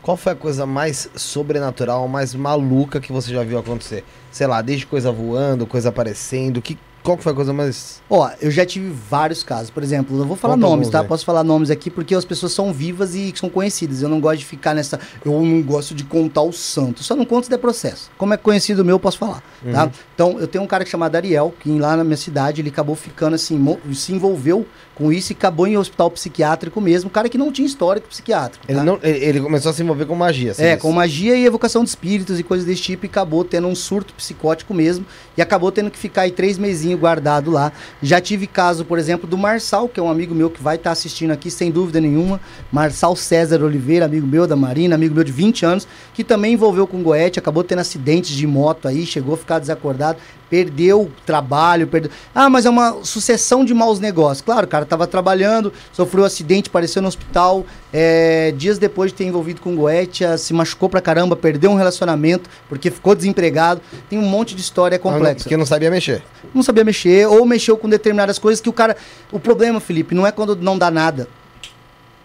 qual foi a coisa mais sobrenatural, mais maluca que você já viu acontecer? Sei lá, desde coisa voando, coisa aparecendo, que, qual que foi a coisa mais... Ó, eu já tive vários casos. Por exemplo, não vou falar Conta nomes, alguns tá? aí. Posso falar nomes aqui porque as pessoas são vivas e são conhecidas. Eu não gosto de ficar nessa. Eu não gosto de contar o santo. Só não conto se der processo. Como é conhecido meu, eu posso falar. Tá? Uhum. Então, eu tenho um cara chamado Ariel, que lá na minha cidade ele acabou ficando assim, se envolveu com isso e acabou em hospital psiquiátrico mesmo. Cara que não tinha histórico psiquiátrico. Ele, tá? não, ele, começou a se envolver com magia. você É, com magia e evocação de espíritos e coisas desse tipo, e acabou tendo um surto psicótico mesmo, e acabou tendo que ficar aí três mesinhos guardado lá. Já tive caso, por exemplo, do Marçal, que é um amigo meu que vai estar assistindo aqui, sem dúvida nenhuma. Marçal César Oliveira, amigo meu da Marina, amigo meu de 20 anos, que também envolveu com Goethe, acabou tendo acidentes de moto aí, chegou a ficar desacordado, perdeu trabalho, perdeu... Ah, mas é uma sucessão de maus negócios. Claro, o cara tava trabalhando, sofreu um acidente, apareceu no hospital, é, dias depois de ter envolvido com Goetia, se machucou pra caramba, perdeu um relacionamento, porque ficou desempregado. Tem um monte de história Ah, complexa. Porque não sabia mexer. Não sabia mexer, ou mexeu com determinadas coisas que o cara. O problema, Felipe, não é quando não dá nada.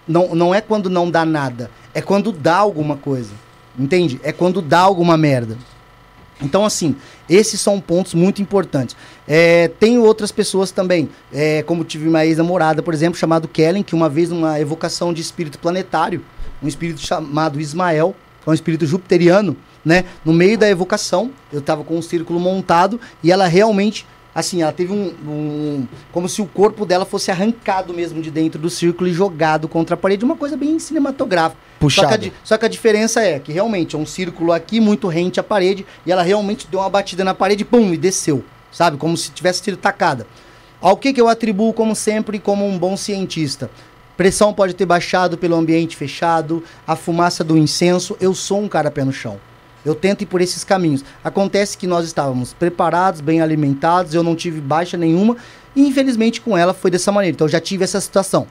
Não, não é quando não dá nada. É quando dá alguma coisa. Entende? É quando dá alguma merda. Então, assim, esses são pontos muito importantes. É, tem outras pessoas também, é, como tive uma ex-namorada, por exemplo, chamado Kellen, que uma vez numa evocação de espírito planetário, um espírito chamado Ismael, é um espírito jupiteriano, né? No meio da evocação, eu tava com um círculo montado e ela realmente, assim, ela teve um, um- como se o corpo dela fosse arrancado mesmo de dentro do círculo e jogado contra a parede, uma coisa bem cinematográfica. Só que, a, Puxado. só que a diferença é que realmente é um círculo aqui muito rente à parede e ela realmente deu uma batida na parede pum, e desceu, sabe? Como se tivesse sido tacada. Ao que, que eu atribuo, como sempre, como um bom cientista? Pressão pode ter baixado pelo ambiente fechado, a fumaça do incenso. Eu sou um cara pé no chão. Eu tento ir por esses caminhos. Acontece que nós estávamos preparados, bem alimentados, eu não tive baixa nenhuma, e infelizmente com ela foi dessa maneira. Então eu já tive essa situação.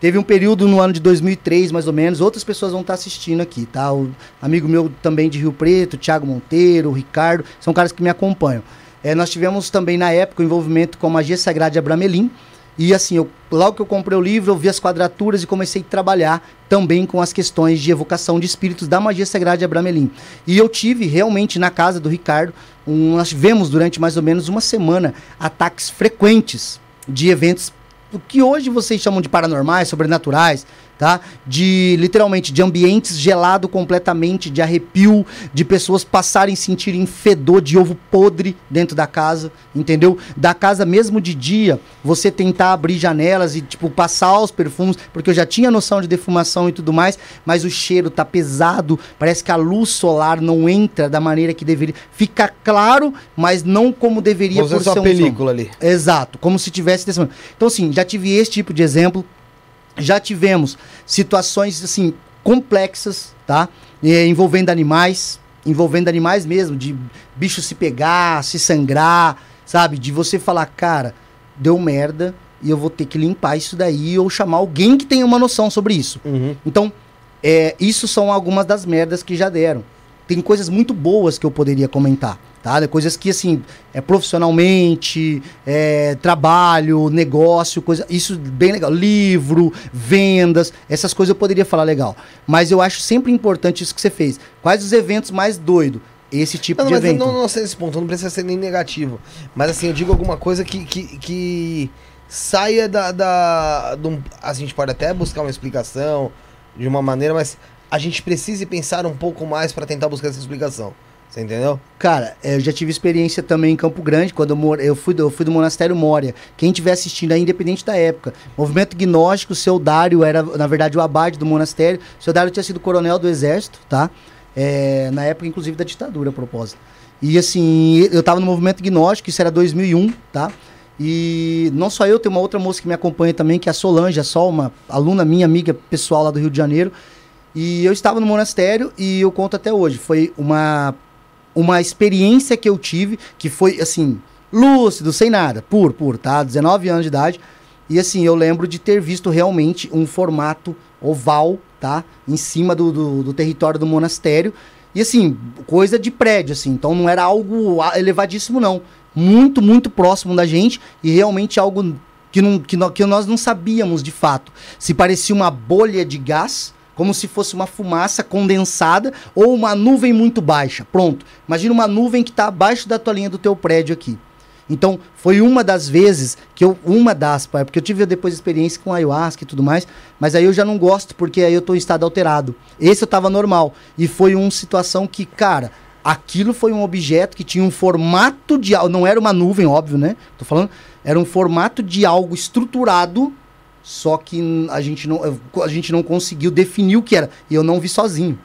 Teve um período no ano de 2003, mais ou menos, outras pessoas vão estar assistindo aqui, tá? O amigo meu também de Rio Preto, Thiago Monteiro, Ricardo, são caras que me acompanham. É, nós tivemos também na época o envolvimento com a magia sagrada de Abramelin. E assim, eu, logo que eu comprei o livro, eu vi as quadraturas e comecei a trabalhar também com as questões de evocação de espíritos da magia sagrada de Abramelin. E eu tive realmente na casa do Ricardo, um, nós tivemos durante mais ou menos uma semana ataques frequentes de eventos o que hoje vocês chamam de paranormais, sobrenaturais, tá? De literalmente de ambientes gelado completamente, de arrepio, de pessoas passarem sentirem fedor de ovo podre dentro da casa, entendeu? Da casa mesmo de dia, você tentar abrir janelas e tipo passar os perfumes, porque eu já tinha noção de defumação e tudo mais, mas o cheiro tá pesado, parece que a luz solar não entra da maneira que deveria. Fica claro, mas não como deveria Você só ser um som. película ali. Exato, como se tivesse desse Então, assim, já tive esse tipo de exemplo. Já tivemos situações, assim, complexas, tá? Eh, envolvendo animais, envolvendo animais mesmo, de bicho se pegar, se sangrar, sabe? De você falar, cara, deu merda e eu vou ter que limpar isso daí ou chamar alguém que tenha uma noção sobre isso. Uhum. Então, é, isso são algumas das merdas que já deram. Tem coisas muito boas que eu poderia comentar, tá? Coisas que, assim, é, profissionalmente, é, trabalho, negócio, coisa, isso bem legal. Livro, vendas, essas coisas eu poderia falar legal. Mas eu acho sempre importante isso que você fez. Quais os eventos mais doidos? Esse tipo Não, de mas evento. não, não sei esse ponto, não precisa ser nem negativo. Mas assim, eu digo alguma coisa que, que, que saia da, da. um- a gente pode até buscar uma explicação de uma maneira, mas a gente precisa pensar um pouco mais para tentar buscar essa explicação. Você entendeu? Cara, é, eu já tive experiência também em Campo Grande, quando eu, mor- eu, fui, do, eu fui do Monastério Mória. Quem estiver assistindo aí, independente da época. Movimento Gnóstico, seu Dário era, na verdade, o abade do monastério. Seu Dário tinha sido coronel do exército, tá? É, na época, inclusive, da ditadura, a propósito. E assim, eu tava no movimento gnóstico, isso era 2001, tá? E não só eu, tem uma outra moça que me acompanha também, que é a Solange, a Sol, uma aluna minha, amiga pessoal lá do Rio de Janeiro. E eu estava no monastério e eu conto até hoje. Foi uma, uma experiência que eu tive, que foi assim, lúcido, sem nada, puro, puro, tá? 19 anos de idade. E assim, eu lembro de ter visto realmente um formato oval, tá? Em cima do, do, do território do monastério. E assim, coisa de prédio, assim. Então não era algo elevadíssimo, não. Muito, muito próximo da gente. E realmente algo que, não, que, nó- que nós não sabíamos de fato. Se parecia uma bolha de gás, como se fosse uma fumaça condensada ou uma nuvem muito baixa. Pronto. Imagina uma nuvem que está abaixo da tua linha do teu prédio aqui. Então, foi uma das vezes que eu. Uma das, porque eu tive depois experiência com ayahuasca e tudo mais, mas aí eu já não gosto, porque aí eu tô em estado alterado. Esse eu tava normal. E foi uma situação que, cara, aquilo foi um objeto que tinha um formato de. Não era uma nuvem, óbvio, né? Tô falando. Era um formato de algo estruturado, só que a gente não, a gente não conseguiu definir o que era. E eu não vi sozinho.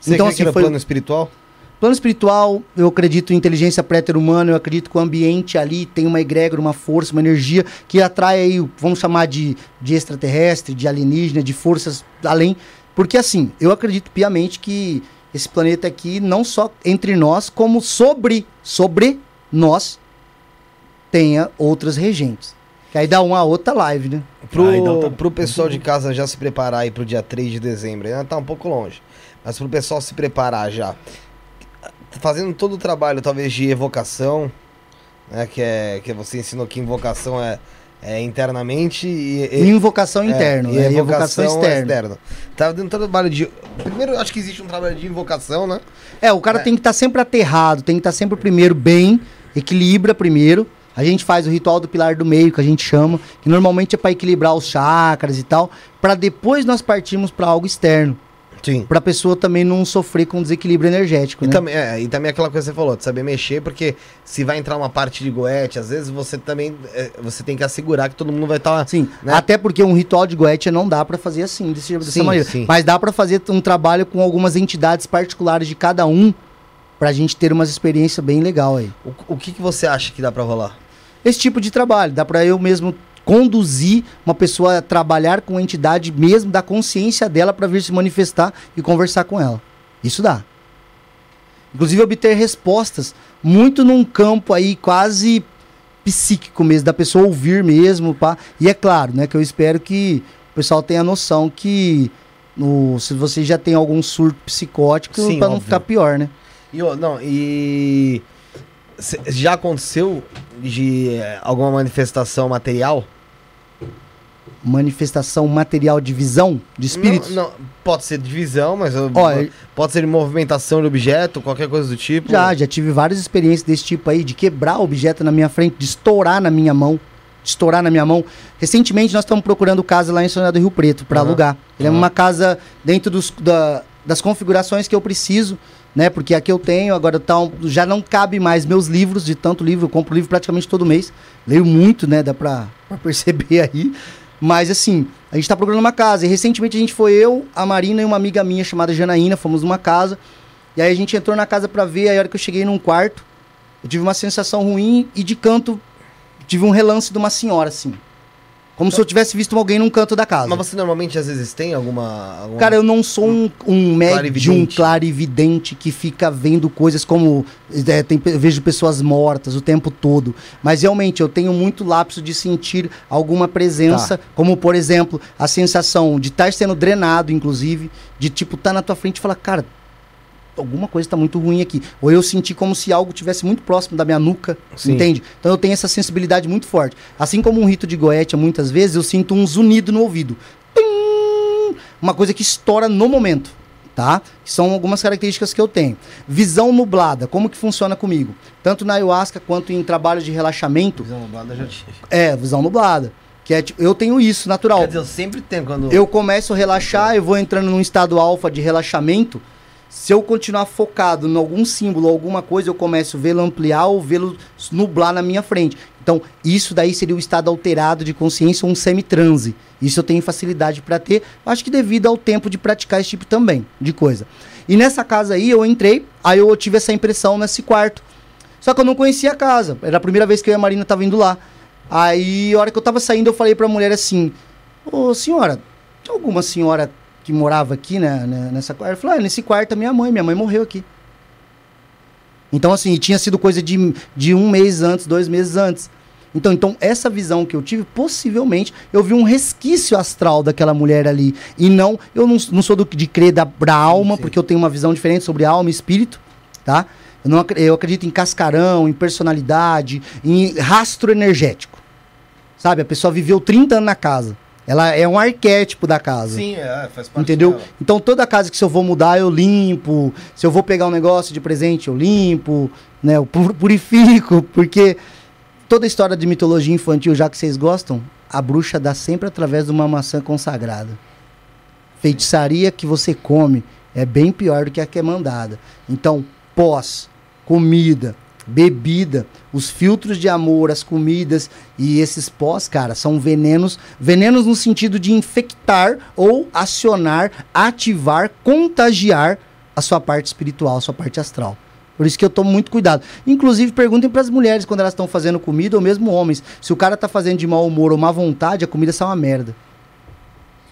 Você Então, assim, que no foi- plano espiritual? Plano espiritual, eu acredito em inteligência pré-humana, eu acredito que o ambiente ali tem uma egrégora, uma força, uma energia que atrai aí, vamos chamar de, de extraterrestre, de alienígena, de forças além. Porque assim, eu acredito piamente que esse planeta aqui, não só entre nós, como sobre, sobre nós, tenha outras regentes. Que aí dá uma outra live, né? Pro, Ah, então tá- pro pessoal de casa já se preparar aí pro dia 3 de dezembro, ainda tá um pouco longe. Mas pro pessoal se preparar já. Fazendo todo o trabalho, talvez, de evocação, né? Que, é, que você ensinou que invocação é, é internamente e, e- Invocação interna, é, né? e E evocação externa. Tá dando trabalho de. Primeiro, acho que existe um trabalho de invocação, né? É, o cara tem que estar sempre aterrado, tem que estar sempre primeiro bem, equilibra primeiro. A gente faz o ritual do pilar do meio, que a gente chama, que normalmente é para equilibrar os chakras e tal, para depois nós partirmos para algo externo, Sim. para a pessoa também não sofrer com desequilíbrio energético, E, né? também, é, e também aquela coisa que você falou, de saber mexer, porque se vai entrar uma parte de goete, às vezes você também é, você tem que assegurar que todo mundo vai estar. Sim, né? até porque um ritual de Goetia não dá para fazer assim, desse, dessa Sim, maneira. sim. Mas dá para fazer um trabalho com algumas entidades particulares de cada um, pra gente ter umas experiências bem legal aí. O, o que, que você acha que dá pra rolar? Esse tipo de trabalho. Dá para eu mesmo conduzir uma pessoa a trabalhar com a entidade mesmo da consciência dela para vir se manifestar e conversar com ela. Isso dá. Inclusive obter respostas muito num campo aí quase psíquico mesmo, da pessoa ouvir mesmo, pá. E é claro, né, que eu espero que o pessoal tenha noção que no, se você já tem algum surto psicótico, para não ficar pior, né? E, não, e. já aconteceu de é, alguma manifestação material? Manifestação material de visão de espíritos. Não, não, pode ser de visão, mas Olha, pode ser de movimentação de objeto, qualquer coisa do tipo. Já, já tive várias experiências desse tipo aí, de quebrar objeto na minha frente, de estourar na minha mão. De estourar na minha mão. Recentemente nós estamos procurando casa lá em São José do Rio Preto para Aham. alugar. Ele é Aham. uma casa dentro dos, da- das configurações que eu preciso, né? Porque a que eu tenho agora tá um- já não cabe mais meus livros, de tanto livro, eu compro livro praticamente todo mês. Leio muito, né? Dá pra, pra perceber aí. Mas assim, a gente tá procurando uma casa. E recentemente a gente foi eu, a Marina e uma amiga minha chamada Janaína, fomos numa casa. E aí a gente entrou na casa pra ver, aí a hora que eu cheguei num quarto, eu tive uma sensação ruim e de canto tive um relance de uma senhora, assim. Como se eu tivesse visto alguém num canto da casa. Mas você normalmente às vezes tem alguma. alguma- Cara, eu não sou um, um médium Clarividente. clarividente que fica vendo coisas como. é, tem, eu vejo pessoas mortas o tempo todo. Mas realmente eu tenho muito lapso de sentir alguma presença, Tá. como por exemplo, a sensação de estar sendo drenado, inclusive, de tipo, estar na tua frente e falar, cara. Alguma coisa está muito ruim aqui. Ou eu senti como se algo tivesse muito próximo da minha nuca, Sim. entende? Então eu tenho essa sensibilidade muito forte. Assim como um rito de goetia, muitas vezes eu sinto um zunido no ouvido. Uma coisa que estoura no momento, tá? São algumas características que eu tenho. Visão nublada, como que funciona comigo? Tanto na ayahuasca quanto em trabalhos de relaxamento, Visão nublada já tive. é visão nublada. Que é, tipo, eu tenho isso natural. Quer dizer, eu sempre tenho quando. Eu começo a relaxar, eu vou entrando num estado alfa de relaxamento Se eu continuar focado em algum símbolo, alguma coisa, eu começo a vê-lo ampliar ou vê-lo nublar na minha frente. Então, isso daí seria o estado alterado de consciência ou um semitranse. Isso eu tenho facilidade para ter, acho que devido ao tempo de praticar esse tipo também de coisa. E nessa casa aí eu entrei, aí eu tive essa impressão nesse quarto. Só que eu não conhecia a casa. Era a primeira vez que eu e a Marina tava indo lá. Aí, a hora que eu tava saindo, eu falei pra mulher assim: Ô senhora, tinha alguma senhora que morava aqui, né, né, nessa quarta? Falou: ah, nesse quarto é minha mãe, minha mãe morreu aqui. Então, assim, tinha sido coisa de, de um mês antes, dois meses antes. Então, então, essa visão que eu tive, possivelmente, eu vi um resquício astral daquela mulher ali. E não, eu não, não sou do, de crer da, da alma, porque eu tenho uma visão diferente sobre alma e espírito, tá? Eu, não, eu acredito em cascarão, em personalidade, em rastro energético. Sabe? A pessoa viveu 30 anos na casa. Ela é um arquétipo da casa. Sim, é, faz parte Entendeu? dela. Então toda casa que se eu vou mudar, eu limpo. Se eu vou pegar um negócio de presente, eu limpo, né? Eu pu- purifico, porque toda história de mitologia infantil, já que vocês gostam, a bruxa dá sempre através de uma maçã consagrada. Feitiçaria que você come é bem pior do que a que é mandada. Então, pós, comida, bebida, os filtros de amor, as comidas e esses pós, cara, são venenos, venenos no sentido de infectar ou acionar, ativar, contagiar a sua parte espiritual, a sua parte astral. Por isso que eu tomo muito cuidado. Inclusive, perguntem para as mulheres quando elas estão fazendo comida, ou mesmo homens, se o cara tá fazendo de mau humor ou má vontade, a comida sai uma merda.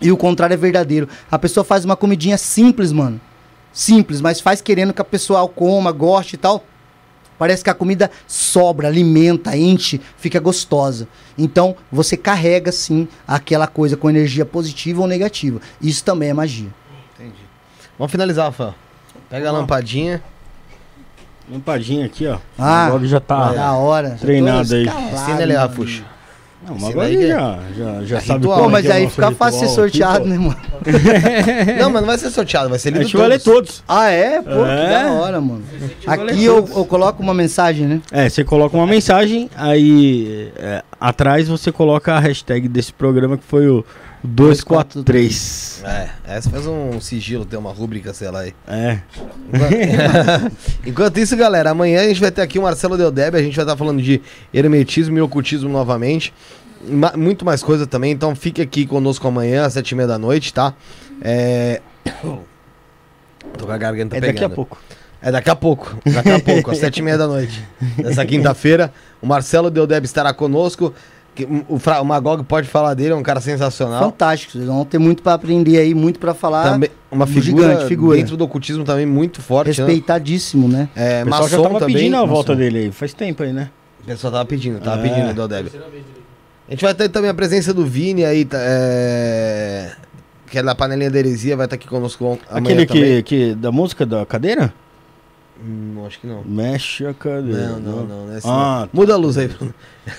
E o contrário é verdadeiro. A pessoa faz uma comidinha simples, mano. Simples, mas faz querendo que a pessoa coma, goste e tal. Parece que a comida sobra, alimenta, enche, fica gostosa. Então, você carrega sim aquela coisa com energia positiva ou negativa. Isso também é magia. Entendi. Vamos finalizar, Rafael. Pega a lampadinha. Lampadinha aqui, ó. Ah, o já tá da hora. treinado aí. Ensina ele, Rafuxa. Não, que é- já, já, já É sabe ritual. Pô, é mas é aí fica fácil ser sorteado, né, mano? Não, mas não vai ser sorteado, vai ser A lido gente vai ler todos. Ah, é? Pô, É. que da hora, mano. Aqui eu, eu coloco uma mensagem, né? É, você coloca uma mensagem, aí é, atrás você coloca a hashtag desse programa que foi o 243. É, essa faz um sigilo, tem uma rúbrica, sei lá aí. É. Enquanto isso, galera, amanhã a gente vai ter aqui o Marcelo Deldeb, a gente vai estar falando de hermetismo e ocultismo novamente. Ma- muito mais coisa também, então fique aqui conosco amanhã, às sete e meia da noite, tá? É... Tô com a garganta é pegando. daqui a pouco. É daqui a pouco, daqui a pouco, às sete e meia da noite. Nessa quinta-feira, o Marcelo Deldeb estará conosco. Que O, o Magog pode falar dele, é um cara sensacional. Fantástico. Vocês vão ter muito pra aprender aí, muito pra falar. Também, uma um figura, gigante, figura. dentro do ocultismo também muito forte. Né? Respeitadíssimo, né? É, O pessoal já tava também. pedindo a maçom. volta dele aí. Faz tempo aí, né? O pessoal tava pedindo, tava É. pedindo do Deb. A gente vai ter também a presença do Vini aí, tá, é... que é da panelinha da heresia, vai estar aqui conosco on- amanhã Aquele também. que, que. da música da cadeira? Hum, acho que não. Mexe a cadeira. Não, não, não, não é assim, Ah, não. Muda a luz aí, Bruno.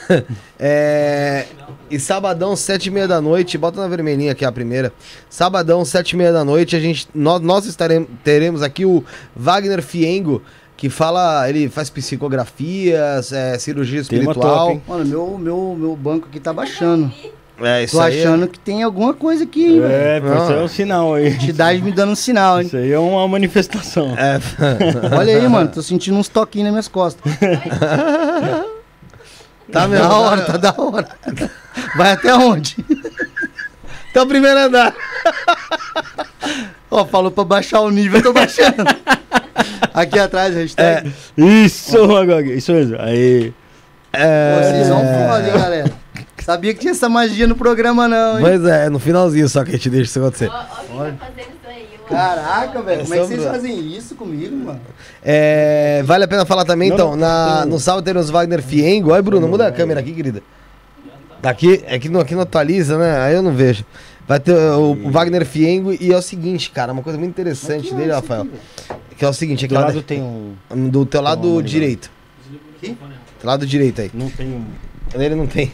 é... E sabadão, sete e meia da noite, bota na vermelhinha aqui a primeira. Sabadão, sete e meia da noite, a gente, nós, nós estaremos, teremos aqui o Wagner Fiengo, que fala, ele faz psicografias, é, cirurgia espiritual. top? Mano, meu, meu, meu banco aqui tá baixando. É, isso Tô aí é- achando que tem alguma coisa aqui, velho. É, pô, isso Ah. é um sinal aí. Entidade me dando um sinal, hein? Isso aí é uma manifestação. É, Olha aí, mano, tô sentindo uns toquinhos nas minhas costas. tá mesmo. da hora, tá da hora. Vai até onde? Então, primeiro andar. Ó, falou pra baixar o nível, eu tô baixando. Aqui atrás, hashtag. Isso, Magog. Isso mesmo. Aí. É... Vocês são foda, hein, galera. Sabia que tinha essa magia no programa, não, hein? Pois é, no finalzinho só que a gente deixa isso acontecer. Ó, ó quem tá fazendo isso aí. Caraca, velho, como é que vocês fazem isso comigo, mano? É, vale a pena falar também, Não, então, não, na, não. no sábado teremos Wagner Fiengo. Olha, Bruno, muda a câmera aqui, querida. Daqui, é que não, aqui não atualiza, né? Aí eu não vejo. Vai ter o, o Wagner Fiengo e é o seguinte, cara, uma coisa muito interessante dele, Rafael. Que é o seguinte, é que Do lá lado tem um. do teu lado direito. Teu lado direito aí. Não tem um. Ele não tem.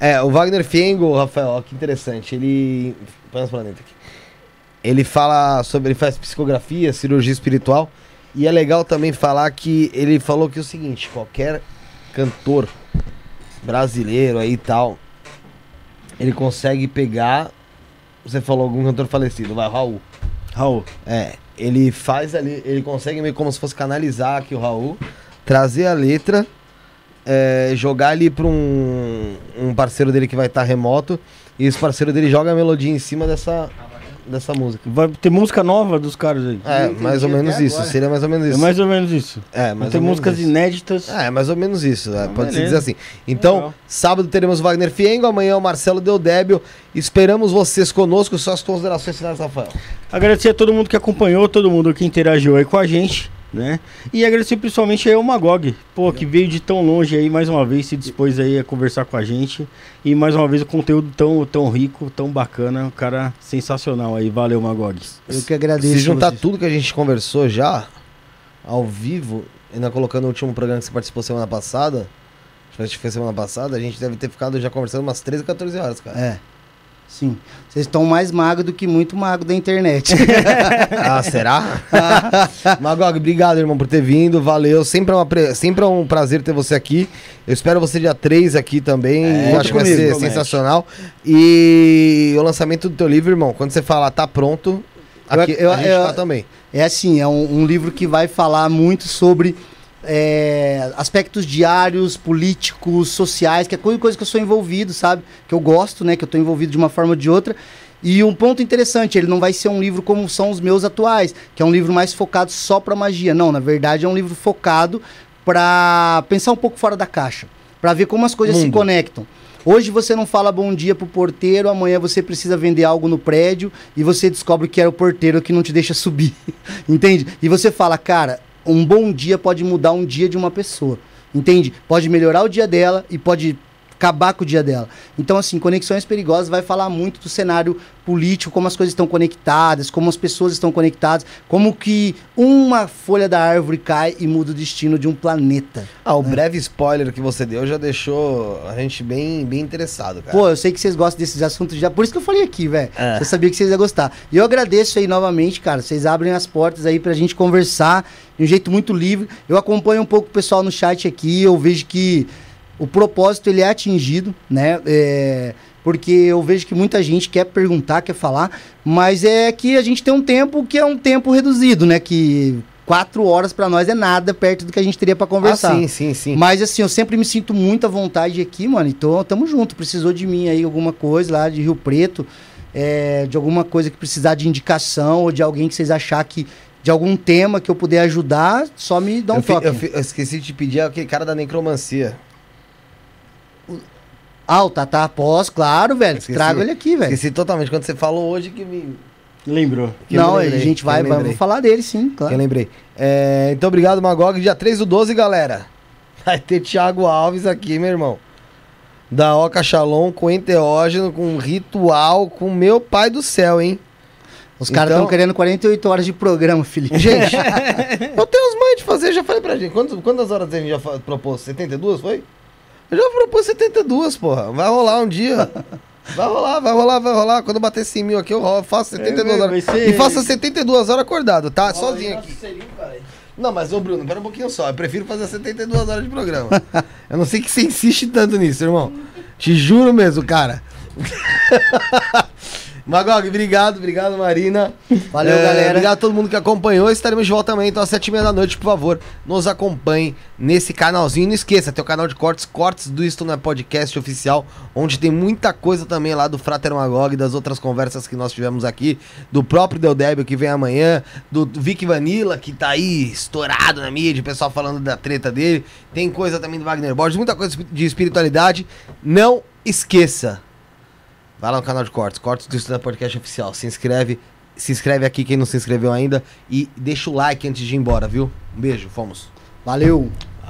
É, o Wagner Fiengo, Rafael, ó, que interessante. Ele. Põe as dentro aqui. Ele fala sobre. Ele faz psicografia, cirurgia espiritual. E é legal também falar que ele falou que é o seguinte: qualquer cantor brasileiro aí e tal, ele consegue pegar. Você falou algum cantor falecido, vai, Raul. Raul. É, ele faz ali, ele consegue meio como se fosse canalizar aqui o Raul, trazer a letra, é, jogar ali pra um, um parceiro dele que vai estar remoto, e esse parceiro dele joga a melodia em cima dessa, dessa música. Vai ter música nova dos caras aí. É, entendi mais ou menos isso, agora. seria mais ou menos É isso. mais ou menos isso. É, Vai mais ter ou menos músicas isso. inéditas. É, mais ou menos isso, é, Ah, pode-se beleza. dizer assim. Então, Legal. sábado teremos o Wagner Fiengo, amanhã o Marcelo Deodébio. Esperamos vocês conosco, suas considerações finais, Rafael. Agradecer a todo mundo que acompanhou, todo mundo que interagiu aí com a gente, né? E agradecer principalmente aí ao Magog, pô, que veio de tão longe aí mais uma vez, se dispôs aí a conversar com a gente. E mais uma vez o conteúdo tão, tão rico, tão bacana, um cara sensacional aí. Valeu, Magog. Eu que agradeço. Se juntar vocês. tudo que a gente conversou já, ao vivo, ainda colocando o último programa que você participou semana passada, acho que foi semana passada, a gente deve ter ficado já conversando umas 13, 14 horas, cara. É. Sim. Vocês estão mais magro do que muito mago da internet. Ah, será? Magog, obrigado, irmão, por ter vindo. Valeu. Sempre é, uma pre- Sempre é um prazer ter você aqui. Eu espero você dia 3 aqui também. É, Eu acho que vai ser promete. sensacional. E o lançamento do teu livro, irmão, quando você falar tá pronto, Eu- aqui eu- a gente eu- tá também. É assim, é um, um livro que vai falar muito sobre é, aspectos diários, políticos, sociais, que é coisa, que eu sou envolvido, sabe? Que eu gosto, né? Que eu tô envolvido de uma forma ou de outra. E um ponto interessante, ele não vai ser um livro como são os meus atuais, que é um livro mais focado só pra magia. Não, na verdade é um livro focado pra pensar um pouco fora da caixa, Pra ver como as coisas se Mundo. conectam. Hoje você não fala bom dia pro porteiro, amanhã você precisa vender algo no prédio e você descobre que era o porteiro que não te deixa subir. Entende? E você fala, cara, um bom dia pode mudar um dia de uma pessoa. Entende? Pode melhorar o dia dela e pode acabar com o dia dela. Então, assim, Conexões Perigosas vai falar muito do cenário político, como as coisas estão conectadas, como as pessoas estão conectadas, como que uma folha da árvore cai e muda o destino de um planeta. Ah, o breve spoiler que você deu já deixou a gente bem, bem interessado, cara. Pô, eu sei que vocês gostam desses assuntos já, por isso que eu falei aqui, velho. É. Eu sabia que vocês iam gostar. E eu agradeço aí novamente, cara. Vocês abrem as portas aí pra gente conversar de um jeito muito livre. Eu acompanho um pouco o pessoal no chat aqui, eu vejo que o propósito ele é atingido, né? É, porque eu vejo que muita gente quer perguntar, quer falar, mas é que a gente tem um tempo que é um tempo reduzido, né? Que quatro horas pra nós é nada perto do que a gente teria pra conversar. Ah, sim, sim, sim. Mas assim, eu sempre me sinto muito à vontade aqui, mano. Então, tamo junto. Precisou de mim aí, alguma coisa lá de Rio Preto, é, de alguma coisa que precisar de indicação ou de alguém que vocês achar que. De algum tema que eu puder ajudar, só me dá um eu, fi- toque. eu fi- eu esqueci de te pedir aquele cara da necromancia. Ah, o Tatá Pós, claro, velho. Esqueci. Trago ele aqui, velho. Esqueci totalmente. Quando você falou hoje que me. Lembrou. que Não, lembrei, a gente vai, vou falar dele, sim, Que eu claro. lembrei. É, então, obrigado, Magog. Dia 3 do 12, galera. Vai ter Thiago Alves aqui, meu irmão. Da Oca Shalom com enteógeno, com ritual, com meu pai do céu, hein? Os caras estão Então- querendo 48 horas de programa, Felipe. Gente, eu tenho os mães de fazer, já falei pra gente. Quantas, quantas horas a gente já propôs? 72, foi? Eu já propus 72, porra. Vai rolar um dia. Vai rolar, vai rolar, vai rolar. Quando bater 100 mil aqui, eu faço 72 É, horas. ser- E faço 72 horas acordado, tá? Sozinho aqui. Não, mas ô Bruno, pera um pouquinho só. Eu prefiro fazer 72 horas de programa. Eu não sei que você insiste tanto nisso, irmão. Te juro mesmo, cara. Magog, obrigado, obrigado, Marina. Valeu, É, galera. Obrigado a todo mundo que acompanhou. Estaremos de volta amanhã, então, às sete e meia da noite, por favor. Nos acompanhe nesse canalzinho. Não esqueça, tem o canal de cortes, cortes do Isto Não é Podcast oficial, onde tem muita coisa também lá do Frater Magog, das outras conversas que nós tivemos aqui, do próprio Del Débio que vem amanhã, do Vic Vanilla, que tá aí estourado na mídia, o pessoal falando da treta dele. Tem coisa também do Wagner Borges, muita coisa de espiritualidade. Não esqueça. Vai lá no canal de cortes, cortes do Estudante Podcast Oficial. Se inscreve, se inscreve aqui quem não se inscreveu ainda e deixa o like antes de ir embora, viu? Um beijo, fomos. Valeu.